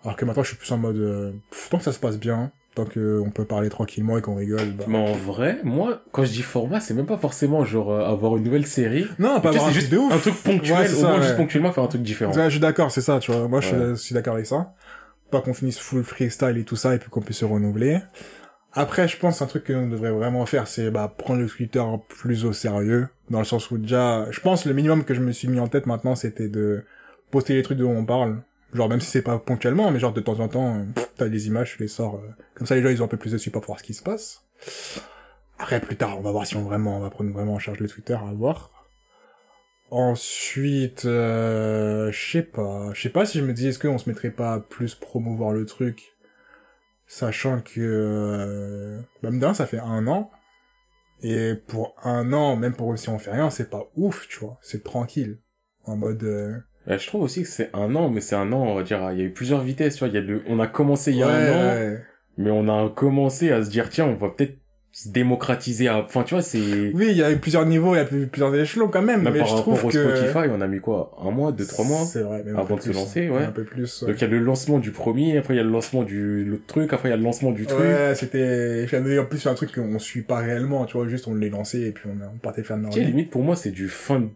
Alors que maintenant, je suis plus en mode, euh, tant que ça se passe bien, tant qu'on peut parler tranquillement et qu'on rigole, bah... Mais en vrai, moi, quand je dis format, c'est même pas forcément genre euh, avoir une nouvelle série. Non, pas avoir un juste de ouf. un truc ponctuel, Ouais, au ça, moins ouais. juste ponctuellement faire un truc différent. Ouais, je suis d'accord, c'est ça, tu vois. Moi, je suis- je d'accord avec ça. Pas qu'on finisse full freestyle et tout ça, et puis qu'on puisse se renouveler. Après, je pense un truc que on devrait vraiment faire, c'est bah, prendre le Twitter plus au sérieux, dans le sens où déjà, je pense le minimum que je me suis mis en tête maintenant, c'était de poster les trucs dont on parle. Genre, même si c'est pas ponctuellement, mais genre de temps en temps, euh, t'as des images, tu les sors. Comme ça, les gens, ils ont un peu plus de support pour voir ce qui se passe. Après, plus tard, on va voir si on vraiment, on va prendre vraiment en charge le Twitter, à voir. Ensuite, euh, je sais pas, je sais pas si je me dis est-ce qu'on se mettrait pas à plus promouvoir le truc, sachant que euh, bah, de rien, ça fait un an et pour un an, même pour si on fait rien, c'est pas ouf, tu vois, c'est tranquille, en mode euh, Ouais, je trouve aussi que c'est un an, mais c'est un an, on va dire, il y a eu plusieurs vitesses, tu vois, il y a le, on a commencé il y a ouais, un an, ouais. Mais on a commencé à se dire, tiens, on va peut-être se démocratiser à, enfin, tu vois, c'est, Oui, il y a eu plusieurs niveaux, il y a plus- plusieurs échelons quand même, même mais par je rapport trouve au que Spotify, on a mis quoi? Un mois, deux, trois mois? C'est vrai, même avant de se lancer, ouais. Un peu plus. ouais. Donc il y a le lancement du premier, après il y a le lancement du l'autre truc, après il y a le lancement du truc. Ouais, c'était, en plus c'est un truc qu'on suit pas réellement, tu vois, juste on l'a lancé et puis on, on partait faire notre limite pour moi c'est du fin,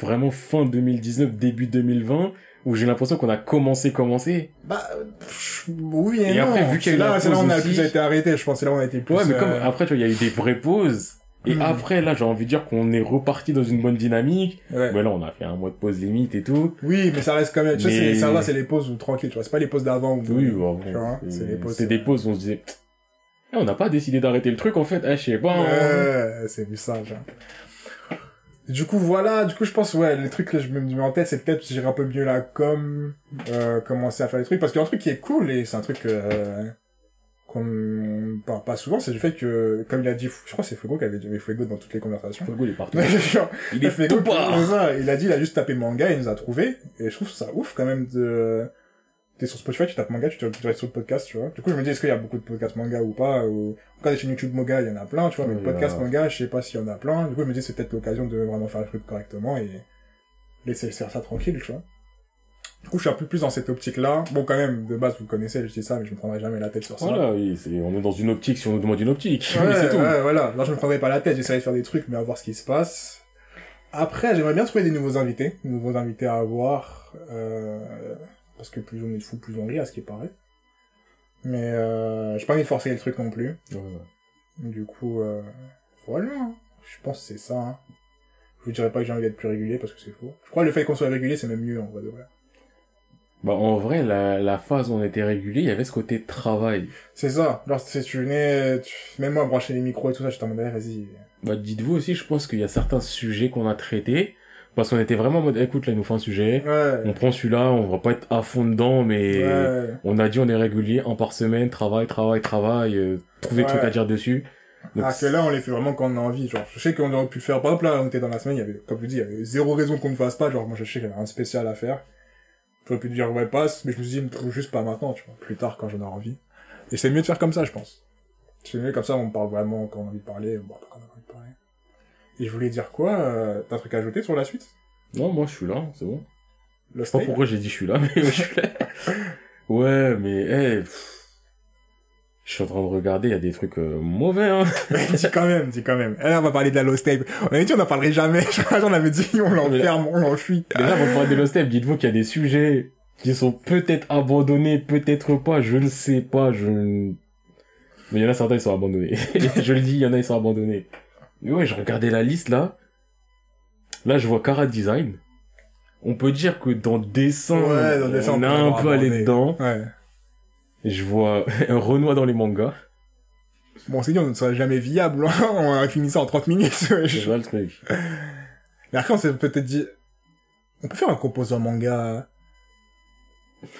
vraiment fin 2019, début 2020, où j'ai l'impression qu'on a commencé, commencé. Bah, pff, oui et, Et non. après, vu qu'il y a c'est eu là, c'est là où on a pause plus aussi. été arrêté, je pense, c'est là où on a été plus. Ouais, mais euh, comme après tu vois, il y a eu des vraies pauses. Et Hmm. après là, j'ai envie de dire qu'on est reparti dans une bonne dynamique. ouais. Mais là, on a fait un mois de pause limite et tout. Oui, mais ça reste quand même, tu sais, Mais- c'est- ça va, c'est les pauses où tranquille, tu vois, c'est pas les pauses d'avant où. Oui, bon, c'est- c'est les pauses. c'est des pauses où on se disait, Eh, on n'a pas décidé d'arrêter le truc en fait. Eh, je sais pas. hein. Ouais, c'est du ça, genre. Du coup, voilà, du coup, je pense, ouais, les trucs que je me mets en tête, c'est peut-être gérer un peu mieux la com, euh, commencer à faire des trucs, parce qu'il y a un truc qui est cool, et c'est un truc, euh, qu'on parle pas souvent, c'est du fait que, comme il a dit, je crois que c'est Fuego qui avait dit, mais Fuego dans toutes les conversations. Fuego, il est genre, Il est Fuego, tout part. c'est ça, il a dit, il a juste tapé manga, il nous a trouvé, et je trouve ça ouf quand même de, t'es sur Spotify, tu tapes manga, tu tu restes sur le podcast, tu vois. Du coup, je me dis, est-ce qu'il y a beaucoup de podcasts manga ou pas, ou, en cas, des chaînes YouTube manga, il y en a plein, tu vois, mais podcast a- manga, je sais pas s'il y en a plein. Du coup, je me dis, c'est peut-être l'occasion de vraiment faire le truc correctement et laisser faire ça tranquille, tu vois. Du coup, je suis un peu plus dans cette optique-là. Bon, quand même, de base, vous connaissez, je dis ça, mais je me prendrai jamais la tête sur ça. Voilà, oui, on est dans une optique si on nous demande une optique. Ouais, c'est tout. ouais, voilà. Là, je me prendrai pas la tête, j'essaierai de faire des trucs, mais à voir ce qui se passe. Après, j'aimerais bien trouver des nouveaux invités, nouveaux invités à avoir, euh, parce que plus on est de fous, plus on rit, à ce qui paraît. Mais euh, j'ai pas envie de forcer le truc non plus. Ouais, ouais. Du coup, euh, voilà. hein. Je pense que c'est ça. Hein. Je vous dirais pas que j'ai envie d'être plus régulier parce que c'est faux. Je crois que le fait qu'on soit régulier, c'est même mieux en vrai de vrai. Bah, en vrai, la, la phase où on était régulier, il y avait ce côté travail. C'est ça. Genre, si tu venais, tu... même moi, brancher les micros et tout ça, j'étais en mode, eh, vas-y. Bah, dites-vous aussi, je pense qu'il y a certains sujets qu'on a traités, parce qu'on était vraiment en mode, écoute, là, il nous fait un sujet, Ouais. on prend celui-là, on va pas être à fond dedans, mais Ouais. on a dit on est régulier, un par semaine, travail, travail, travail, euh, trouver des trucs à dire dessus. Donc, Alors que là, on les fait vraiment quand on a envie. Genre, je sais qu'on aurait pu le faire. Par exemple, là, on était dans la semaine, il y avait, comme je dis, il y avait zéro raison qu'on ne fasse pas. Genre, moi, je sais qu'il y avait un spécial à faire. J'aurais pu dire, ouais, passe, mais je me suis dit, juste pas maintenant, tu vois. Plus tard, quand j'en aurai envie. Et c'est mieux de faire comme ça, je pense. C'est mieux comme ça, on parle vraiment quand on a envie de parler, bon, pas quand on Et je voulais dire quoi, euh, t'as un truc à ajouter sur la suite? non, moi, je suis là, c'est bon. Le Je sais pas pourquoi j'ai dit je suis là, mais je suis là. Ouais, mais, eh, pff, je suis en train de regarder, il y a des trucs euh, mauvais, hein. dis quand même, dis quand même. Et là, on va parler de la low tape. On avait dit, on n'en parlerait jamais. Je crois qu'on avait dit, on l'enferme, on l'enfuit. Déjà, pour parler de l'hostel, dites-vous qu'il y a des sujets qui sont peut-être abandonnés, peut-être pas, je ne sais pas, je... Mais il y en a certains, ils sont abandonnés. je le dis, il y en a, ils sont abandonnés. Mais ouais, je regardais la liste, là. Là, je vois Cara Design. On peut dire que dans dessin, Ouais, dans dessin, on peut a un peu allé dedans. Ouais. Je vois un Renoir dans les mangas. Bon, c'est dit, on ne serait jamais viable. hein. on a fini ça en 30 minutes. C'est ça le truc. Mais après, on s'est peut-être dit, on peut faire un composant manga,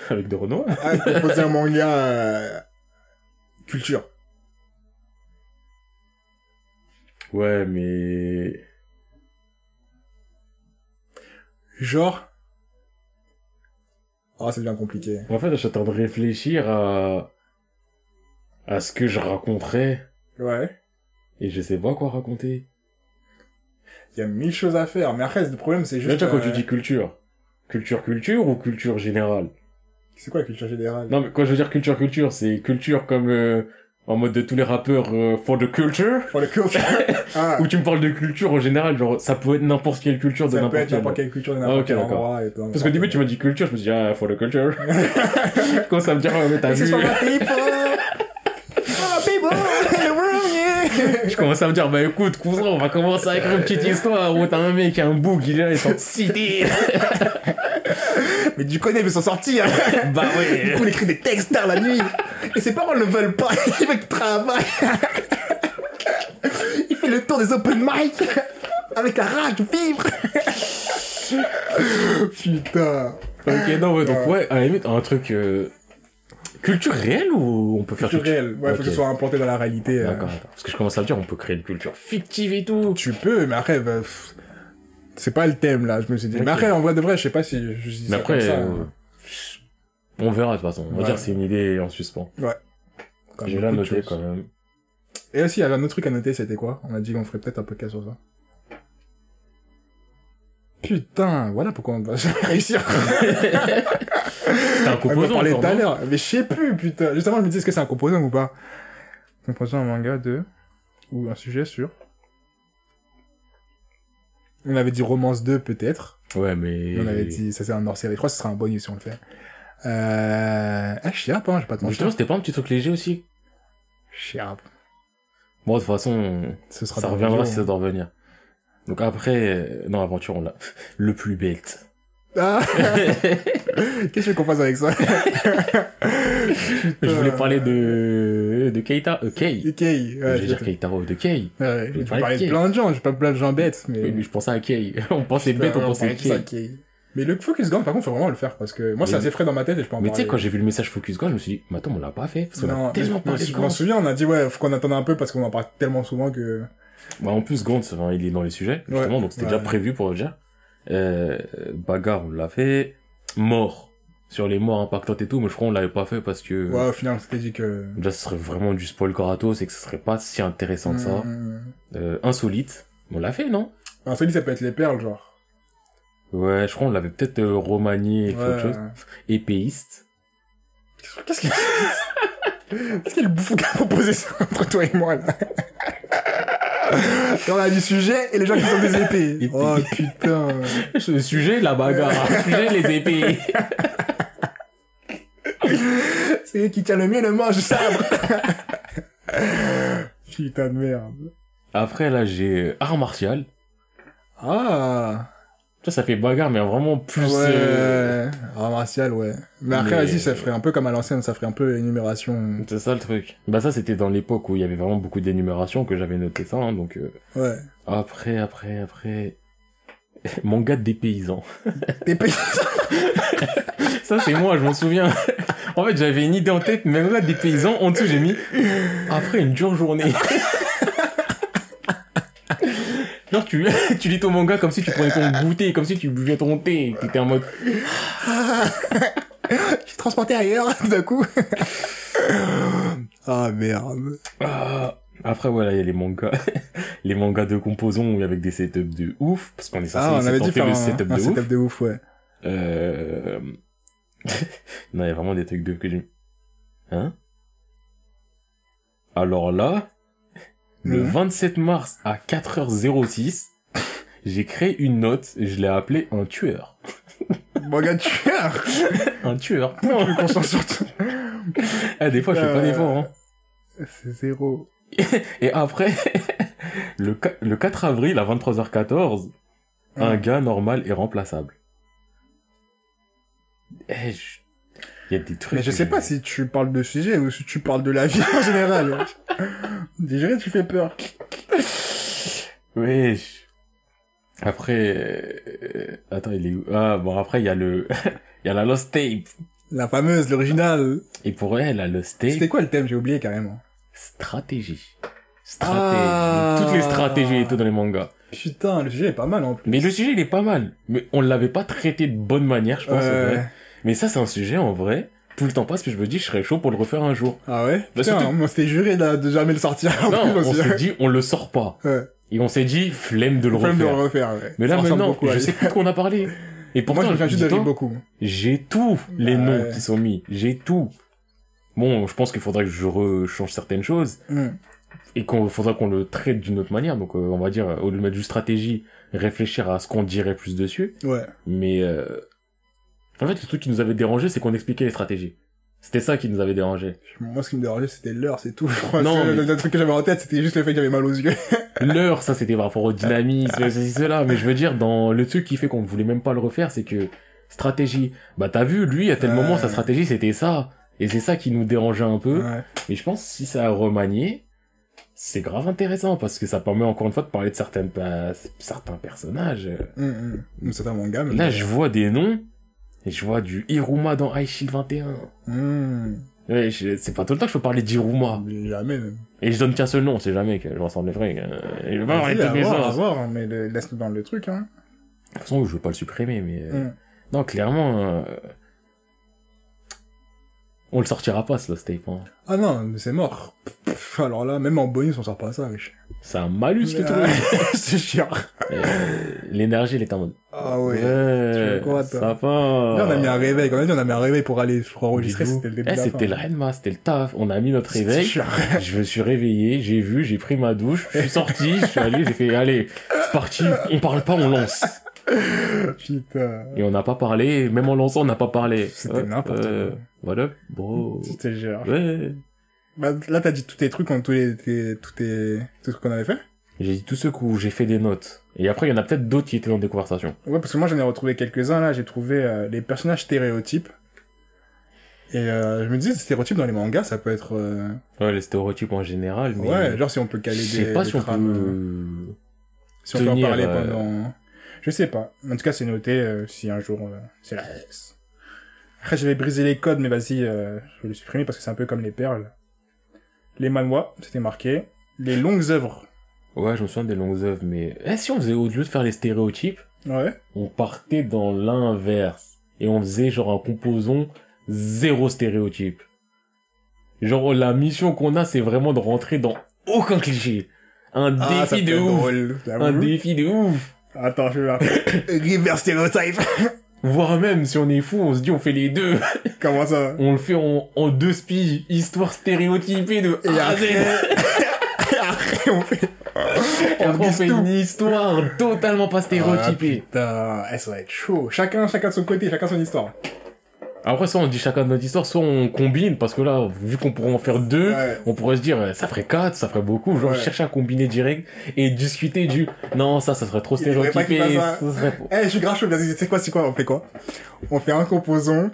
Avec de Renoir. un composant manga, euh, culture. Ouais, mais... Genre, ah, ça devient compliqué. En fait, je suis en train de réfléchir à... à ce que je raconterais. Ouais. Et je sais pas quoi raconter. Il y a mille choses à faire. Mais après, le problème, c'est Là, juste, vois, quand euh, tu dis culture. Culture culture ou culture générale? C'est quoi culture générale? Non, mais quand je veux dire culture culture, c'est culture comme euh, en mode de tous les rappeurs euh, for the culture Pour la culture. ah. Ou tu me parles de culture en général, genre ça peut être n'importe quelle culture de Ça peut n'importe être quel. n'importe quelle culture de Ah, n'importe ok, quel d'accord. endroit. et peu Parce qu'au début, tu m'as dit culture, je me dit, ah, for the culture. Quand ça me dit, ah, mais t'as vu. Ah! The! Je commence à me dire, bah écoute, cousin, on va commencer avec une petite histoire où t'as un mec, un bouc, il est là, il sort de cité. Mais du connais, il veut s'en sortir! bah Du ouais. coup, il écrit des textes tard la nuit. Et ses parents ne le veulent pas. Il veut qu'il travaille. Il fait le tour des open mic. Avec la rage vivre. Putain. Ok, non, ouais, donc ouais, à la limite, un truc... euh, Culture réelle ou on peut faire Culture réelle. Ouais, faut que ce soit implanté dans la réalité. euh. D'accord, d'accord. Parce que je commence à me dire, on peut créer une culture fictive et tout. Tu peux, mais après, bah, pff, c'est pas le thème, là, je me suis dit. Mais après, en vrai de vrai, je sais pas si je dis Mais ça après, comme ça. euh, on verra de toute façon. On va Ouais. dire que c'est une idée en suspens. Comme J'ai la noté quand même. Et aussi, il y avait un autre truc à noter, c'était quoi? On a dit qu'on ferait peut-être un podcast sur ça. Putain, voilà pourquoi on va jamais réussir. T'as un On en composant parlait encore, tout à l'heure. Mais je sais plus, putain. Justement, je me dis, est-ce que c'est un composant ou pas? Composant un manga de... Ou un sujet sur... On avait dit romance 2, peut-être. Ouais, mais... On avait dit, ça c'est un hors-série. Je crois que ce sera un bonus si on le fait. Euh... Ah, Chiap, hein, je vais pas mentir. Justement, c'était pas un petit truc léger aussi Chiap. Bon, de toute façon, Ce sera ça reviendra jour. si ça doit revenir. Donc après, euh, non, aventure, on l'a. Le plus bête. Ah Qu'est-ce qu'on fasse avec ça Je voulais parler de... de Keita... Euh, Kei. Ok, ouais, je vais dire Keitaro de Kei. Ouais, Je je vais parlais parler de de Kei. plein de gens, j'ai pas plein de gens bêtes, mais... Oui, mais je pensais à Kei. on pensait bête, on pensait Kei. Kei. Mais le Focus Gang, par contre, faut vraiment le faire, parce que moi, c'est assez frais dans ma tête et je peux en Mais tu sais, quand j'ai vu le message Focus Gone, je me suis dit, mais attends, on l'a pas fait. Parce qu'on Non, a tellement parlé je m'en souviens, on a dit, ouais, faut qu'on attende un peu parce qu'on en parle tellement souvent que... Bah, en plus, Gant, enfin, il est dans les sujets, justement, donc c'était déjà prévu pour le dire. Euh, bagarre, on l'a fait. Mort. Sur les morts impactantes et tout, mais je crois qu'on l'avait pas fait parce que, Ouais, au final, on s'était dit que... déjà, ce serait vraiment du spoil Coratos et que ce serait pas si intéressant que ça. Euh, insolite. On l'a fait, non? Un solide, ça peut être les perles, genre. Ouais, je crois qu'on l'avait peut-être euh, remanié et fait autre chose. Épéiste. Qu'est-ce qu'il Qu'est-ce qu'il bouffon qui a proposé ça entre toi et moi, là? Et on a du sujet et les gens qui sont des épées. Épée. Oh, putain. Le sujet, la bagarre. Le sujet, les épées. C'est qui tient le mieux le mange sabre. Putain de merde. Après, là, j'ai art martial. Ah. Ça, ça fait bagarre, mais vraiment plus... euh, Ouais. Art martial, ouais. Mais après, Mais- vas-y, ça ferait un peu comme à l'ancienne, ça ferait un peu énumération. C'est ça le truc. Bah ça, c'était dans l'époque où il y avait vraiment beaucoup d'énumération que j'avais noté ça, hein, donc... euh, Ouais. Après, après, après... Manga des paysans. Des pays. Ça, c'est moi, je m'en souviens. en fait, j'avais une idée en tête, mais là, des paysans, en dessous, j'ai mis après une dure journée. Genre, tu, tu lis ton manga comme si tu prenais ton goûter, comme si tu buvais ton thé. T'étais en mode, Je suis transporté ailleurs, d'un coup. ah, merde. ah. Après, voilà, il y a les mangas, les mangas de composants avec des setups de ouf, parce qu'on est censé Ah, on avait dû faire le un, setup un de setup ouf. de ouf, ouais. Euh... non, il y a vraiment des trucs de que j'ai... Hein? Alors là, le Mhm. 27 mars à 4h06, j'ai créé une note et je l'ai appelée un tueur. Manga tueur. Un tueur. Je me concentre sur toi. Ah, des fois, je fais pas Euh, d'effort. Hein. C'est zéro. Et après, le, qua- le 4 avril à 23h14, un gars normal et remplaçable. Eh, je- Il y a des trucs... Mais je sais pas si tu parles de sujet ou si tu parles de la vie en général. Déjà, tu fais peur. Wesh. Après, euh, attends, il est où? Ah, bon, après, il y a le, il y a la Lost Tape. La fameuse, l'original. Et pour elle, la Lost Tape, C'était quoi le thème? J'ai oublié carrément. stratégie. Stratégie. Ah. Toutes les stratégies et tout dans les mangas. Putain, le sujet est pas mal en plus. Mais le sujet, il est pas mal. Mais on l'avait pas traité de bonne manière, je pense, en vrai. Mais ça, c'est un sujet, en vrai. Plus le temps passe, plus je me dis, je serais chaud pour le refaire un jour. Ah ouais? Bah, Putain, on s'était juré là, de jamais le sortir. non, on parce que- s'est dit, on le sort pas. Ouais. Et on s'est dit, flemme de le Faut même de le refaire. refaire, ouais. Mais là, Ça maintenant, beaucoup je sais plus de quoi on a parlé. Et pourtant, Moi, je me de rire beaucoup. J'ai tout, les Bah, noms ouais. qui sont mis. J'ai tout. Bon, je pense qu'il faudrait que je rechange certaines choses et qu'on faudra qu'on le traite d'une autre manière. Donc, euh, on va dire, au lieu de mettre juste stratégie, réfléchir à ce qu'on dirait plus dessus. Ouais. Mais, euh... en fait, le truc qui nous avait dérangé, c'est qu'on expliquait les stratégies. C'était ça qui nous avait dérangé. Moi, ce qui me dérangeait, c'était l'heure, c'est tout. Je crois Non, que mais- le, truc que j'avais en tête, c'était juste le fait que j'avais mal aux yeux. L'heure, ça, c'était par rapport au dynamisme, ceci, cela. Mais je veux dire, dans le truc qui fait qu'on voulait même pas le refaire, c'est que stratégie. Bah, t'as vu, lui, à tel Ouais. moment, sa stratégie, c'était ça. Et c'est ça qui nous dérangeait un peu. Ouais. Mais je pense si ça a remanié, c'est grave intéressant parce que ça permet encore une fois de parler de certaines pa- certains personnages. Hum, hum. C'est un manga, mais... Là, je vois des noms et je vois du Hiruma dans High Shield 21. Hum. Ouais, c'est pas tout le temps que je peux parler d'Hiruma. Jamais, même. Et je donne qu'un seul nom, on sait jamais que je ressemble les vrais. Euh, et je vais pas à mes voir, voir, mais le- laisse-le dans le truc, hein. De toute façon, je veux pas le supprimer, mais... euh, Hum. Non, clairement... euh, On le sortira pas, ce Lost Tape. Hein. Ah non, mais c'est mort. Pff, alors là, même en bonus, on sort pas ça, wesh. C'est un malus, le truc. c'est chiant. Euh, L'énergie, elle est en mode... Ah ouais. Tu Ouais, quoi, toi ça va. Là, on a mis un réveil. Quand on a dit, on a mis un réveil pour aller enregistrer, c'était le début Eh, c'était le. Renma, c'était le taf. On a mis notre C'est réveil. chiant. Je me suis réveillé, j'ai vu, j'ai pris ma douche, je suis sorti, je suis allé, j'ai fait, allez, c'est parti, on parle pas, on lance. Putain. Et on n'a pas parlé, même en lançant, on n'a pas parlé. C'était Ouais, n'importe euh, quoi. Voilà, bro? C'était genre. Ouais. Bah, là, t'as dit tous tes trucs, tous les, tes, tous tes, tout ce qu'on avait fait. J'ai dit tous ceux où j'ai fait des notes. Et après, il y en a peut-être d'autres qui étaient dans des conversations. Ouais, parce que moi, j'en ai retrouvé quelques-uns, là. J'ai trouvé euh, les personnages stéréotypes. Et euh, je me disais, stéréotypes dans les mangas, ça peut être... euh, Ouais, les stéréotypes en général, mais... Ouais, genre si on peut caler je des, sais pas si on trames, euh, peut... Si on peut en parler euh, pendant... Je sais pas. En tout cas, c'est noté euh, si un jour c'est la S. Après, je vais briser les codes, mais vas-y, euh, je vais le supprimer parce que c'est un peu comme les perles. Les manhwa, c'était marqué. Les longues œuvres. Ouais, je me souviens des longues œuvres, mais... Eh, si on faisait, au lieu de faire les stéréotypes, Ouais. on partait dans l'inverse. Et on faisait genre un composant zéro stéréotype. Genre, la mission qu'on a, c'est vraiment de rentrer dans aucun cliché. Un Ah, défi de ouf. drôle. Un défi de ouf. Attends, je vais. Reverse stéréotype. Voire même, si on est fou, on se dit on fait les deux. Comment ça? On le fait en, en deux spies, histoire stéréotypée de Et A après, et après, on fait. Et après, on fait tout. une histoire totalement pas Ah, stéréotypée. putain, eh, ça va être chaud. Chacun, chacun de son côté, chacun son histoire. Après, soit on dit chacun notre histoire, soit on combine, parce que là, vu qu'on pourrait en faire deux, Ouais. on pourrait se dire, euh, ça ferait quatre, ça ferait beaucoup. Genre, Ouais. chercher à combiner direct et discuter du, non, ça, ça serait trop stéréotypé. ça serait- Eh, je suis grave chaud, vas-y, c'est quoi, c'est quoi, on fait quoi? On fait un composant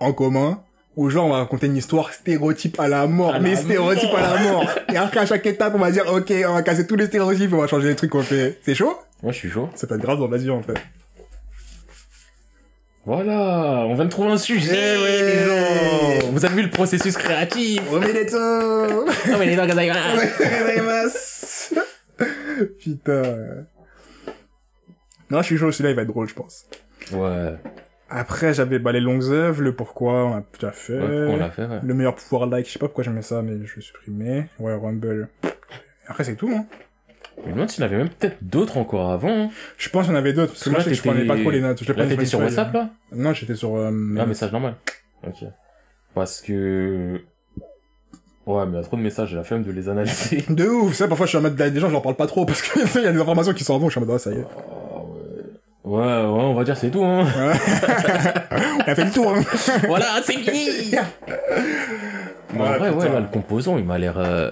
en commun, où genre on va raconter une histoire stéréotype à la mort, À mais la stéréotype mort. à la mort. Et après, à chaque étape, on va dire, ok, on va casser tous les stéréotypes, on va changer les trucs qu'on fait. C'est chaud? Moi, je suis chaud. Ça peut être grave, donc vas-y, on fait. Voilà, on vient de trouver un sujet, Eh ouais. les gens. Vous avez vu le processus créatif Omedeto! Les gens, Putain. Non, je suis chaud, celui-là, il va être drôle, je pense. Ouais, Après, j'avais bah, les longues œuvres, le pourquoi, on a déjà fait. ouais, on l'a fait, ouais. Le meilleur pouvoir like, je sais pas pourquoi j'aimais ça, mais je l'ai supprimé. Ouais, Rumble. Après, c'est tout, hein. Je me demande s'il y en avait même peut-être d'autres encore avant. hein. Je pense qu'il y en avait d'autres, parce que moi, je, je prenais pas trop les notes. Je les Là, t'étais sur. WhatsApp, là Non, j'étais sur... Euh, Ah, message normal. Ok. Parce que... Ouais, mais il y a trop de messages, j'ai la flemme de les analyser. De ouf, ça, parfois, je suis en mode, des gens, je leur parle pas trop, parce que il y a des informations qui sont en bon, je suis en mode, ah, ça y est. Ouais, ouais, on va dire c'est tout, hein. On a fait le tour, hein. voilà, c'est fini en vrai, ouais, là, le composant, il m'a l'air... euh,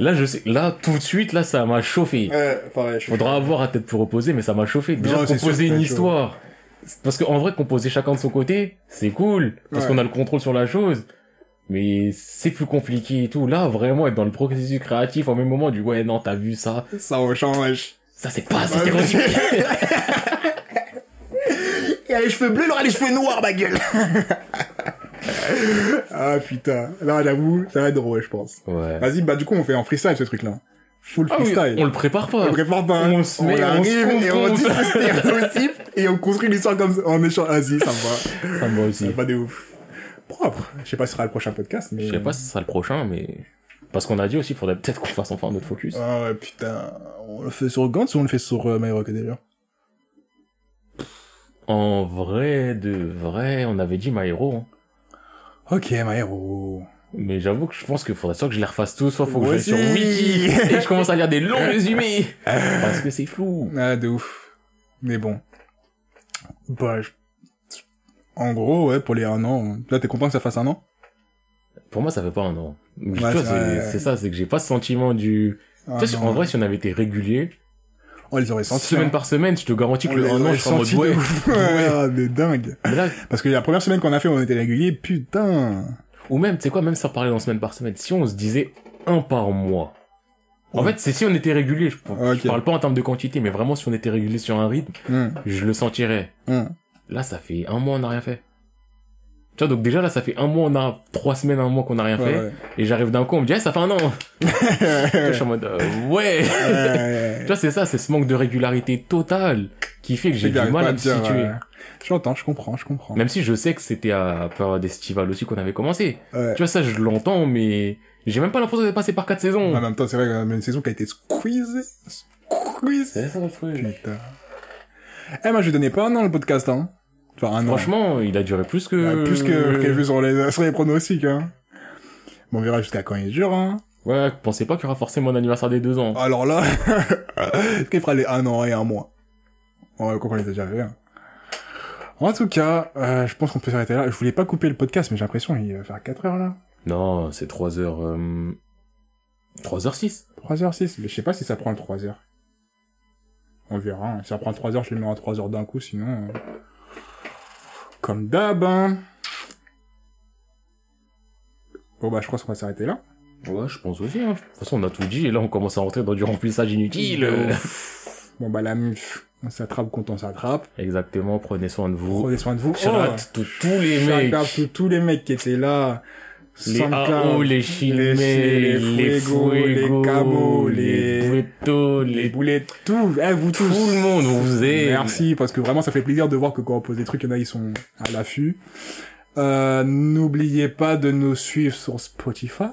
Là, je sais... Là, tout de suite, là, ça m'a chauffé. Ouais, pareil, je Faudra avoir à tête plus reposée, mais ça m'a chauffé. Déjà, Non, c'est sûr composer que une t'as chaud. histoire. Parce qu'en vrai, composer chacun de son côté, c'est cool. Parce Ouais. qu'on a le contrôle sur la chose. Mais c'est plus compliqué et tout. Là, vraiment, être dans le processus créatif, en même moment, du ouais, non, t'as vu ça. Ça, on change. Ça, c'est pas assez. Il a les cheveux bleus, il aura les cheveux noirs, ma gueule. ah, putain. Là, j'avoue, ça va être drôle, je pense. Ouais. Vas-y, bah, du coup, on fait en freestyle, ce truc-là. Full Ah oui, freestyle. on le prépare pas. On le prépare pas. On se met, on arrive se et on dit ce stéréotype et on construit l'histoire comme ça en échange. Vas-y, ça me va. Ça me va aussi. Ça va de ouf. Propre. Je sais pas si ce sera le prochain podcast, mais. Je sais pas si ce sera le prochain, mais... Parce qu'on a dit aussi, il faudrait peut-être qu'on fasse enfin notre focus. Ah ouais, putain. On le fait sur Gantz ou on le fait sur euh, My Rock déjà? En vrai, de vrai, on avait dit My Hero. hein. Ok, My Hero. Mais j'avoue que je pense qu'il faudrait soit que je les refasse tous, soit faut que j'aille sur. Wiki et je commence à lire des longs résumés. Parce que c'est flou. Ah, de ouf. Mais bon. Bah, je- En gros, ouais, pour les un an. Là, t'es content que ça fasse un an? Pour moi, ça fait pas un an. Ouais, c'est ça, c'est que j'ai pas ce sentiment du... Tu sais, en vrai, si on avait été régulier, On les aurait sentis. semaine hein. par semaine, je te garantis que On le un an, aurait je serais en mode ouais. Ouais, ah, mais dingue. Mais là, Parce que la première semaine qu'on a fait, on était régulier, putain. ou même, tu sais quoi, même sans parler en semaine par semaine, si on se disait un par mois. En Ouais. fait, c'est si on était régulier, je, Ok. je parle pas en termes de quantité, mais vraiment si on était régulier sur un rythme, Hum, je le sentirais. hum. Là, ça fait un mois, on n'a rien fait. Tu vois, donc déjà, là, ça fait un mois, on a trois semaines, un mois qu'on n'a rien fait. ouais. Et j'arrive d'un coup, on me dit, Eh, ça fait un an. Je suis en mode, euh, ouais. Ouais. tu vois, c'est ça, c'est ce manque de régularité totale qui fait que j'ai du mal à me dire, situer. J'entends, je comprends, je comprends. Même si je sais que c'était à période estivale aussi qu'on avait commencé. Ouais. Tu vois, ça, je l'entends, mais j'ai même pas l'impression d'être passé par quatre saisons. En même temps, c'est vrai qu'on a une saison qui a été squeezée. Squeezée. C'est ça le truc. Putain. Eh, moi, je lui donnais pas un an le podcast, hein. Enfin, un an. Franchement, il a duré plus que... Ouais, plus que prévu sur les, sur les pronostics, hein. Bon, on verra jusqu'à quand il dure, hein. Ouais, pensez pas qu'il y aura forcément un anniversaire des deux ans. Alors là, est-ce qu'il fera les un an et un mois? Ouais, quoi qu'on les a déjà fait, hein. En tout cas, euh, je pense qu'on peut s'arrêter là. Je voulais pas couper le podcast, mais j'ai l'impression qu'il va faire 4 heures, là. Non, c'est 3 heures... Euh... 3h06 3h06, mais je sais pas si ça prend le 3 heures. On verra. hein. Si ça prend 3 heures, je le mets en 3 heures d'un coup, sinon... euh, Comme d'hab, hein. Bon bah je crois qu'on va s'arrêter là. Ouais, je pense aussi. Hein. De toute façon, on a tout dit, et là, on commence à rentrer dans du remplissage inutile. Bon bah la mif, on s'attrape quand on s'attrape. Exactement, prenez soin de vous. Prenez soin de vous. Shout Oh, tous les mecs. tous les mecs qui étaient là. Les AO, les Chilmé, les les Fuego, les Cabo, les les- Bueto, les les... boulets, tout, eh, vous tous. Tout le monde, on vous aime. Merci, parce que vraiment, ça fait plaisir de voir que quand on pose des trucs, il y en a, ils sont à l'affût. Euh, n'oubliez pas de nous suivre sur Spotify,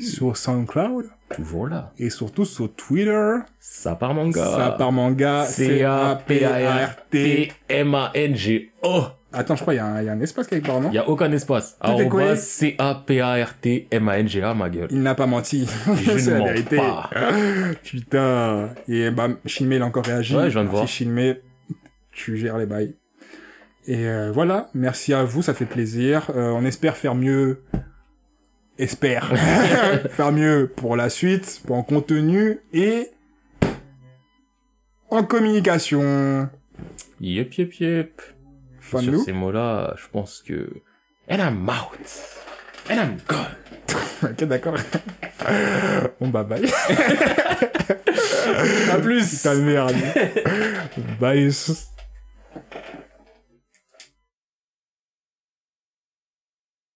sur SoundCloud, Toujours là. et surtout sur Twitter. Ça part manga. Ça par manga, C-A-P-A-R-T. C-A-P-A-R-T-M-A-N-G-O. Attends, je crois, il y, a un- il y a un espace quelque part, non Il y a aucun espace. Arrobas C-A-P-A-R-T-M-A-N-G-A, ma gueule. Il n'a pas menti. Je ne la mens vérité. pas. Putain. Et bah, Shinmei, il a encore réagi. Ouais, je viens de voir. Shinmei, tu gères les bails. Et euh, voilà, merci à vous, ça fait plaisir. Euh, on espère faire mieux. Espère faire mieux pour la suite, pour en contenu et en communication. Yep, yep, yep. De Sur nous. ces mots-là, je pense que... And I'm out. And I'm gone. Ok, d'accord. bon, bah bye. À plus. Ta merde. bye.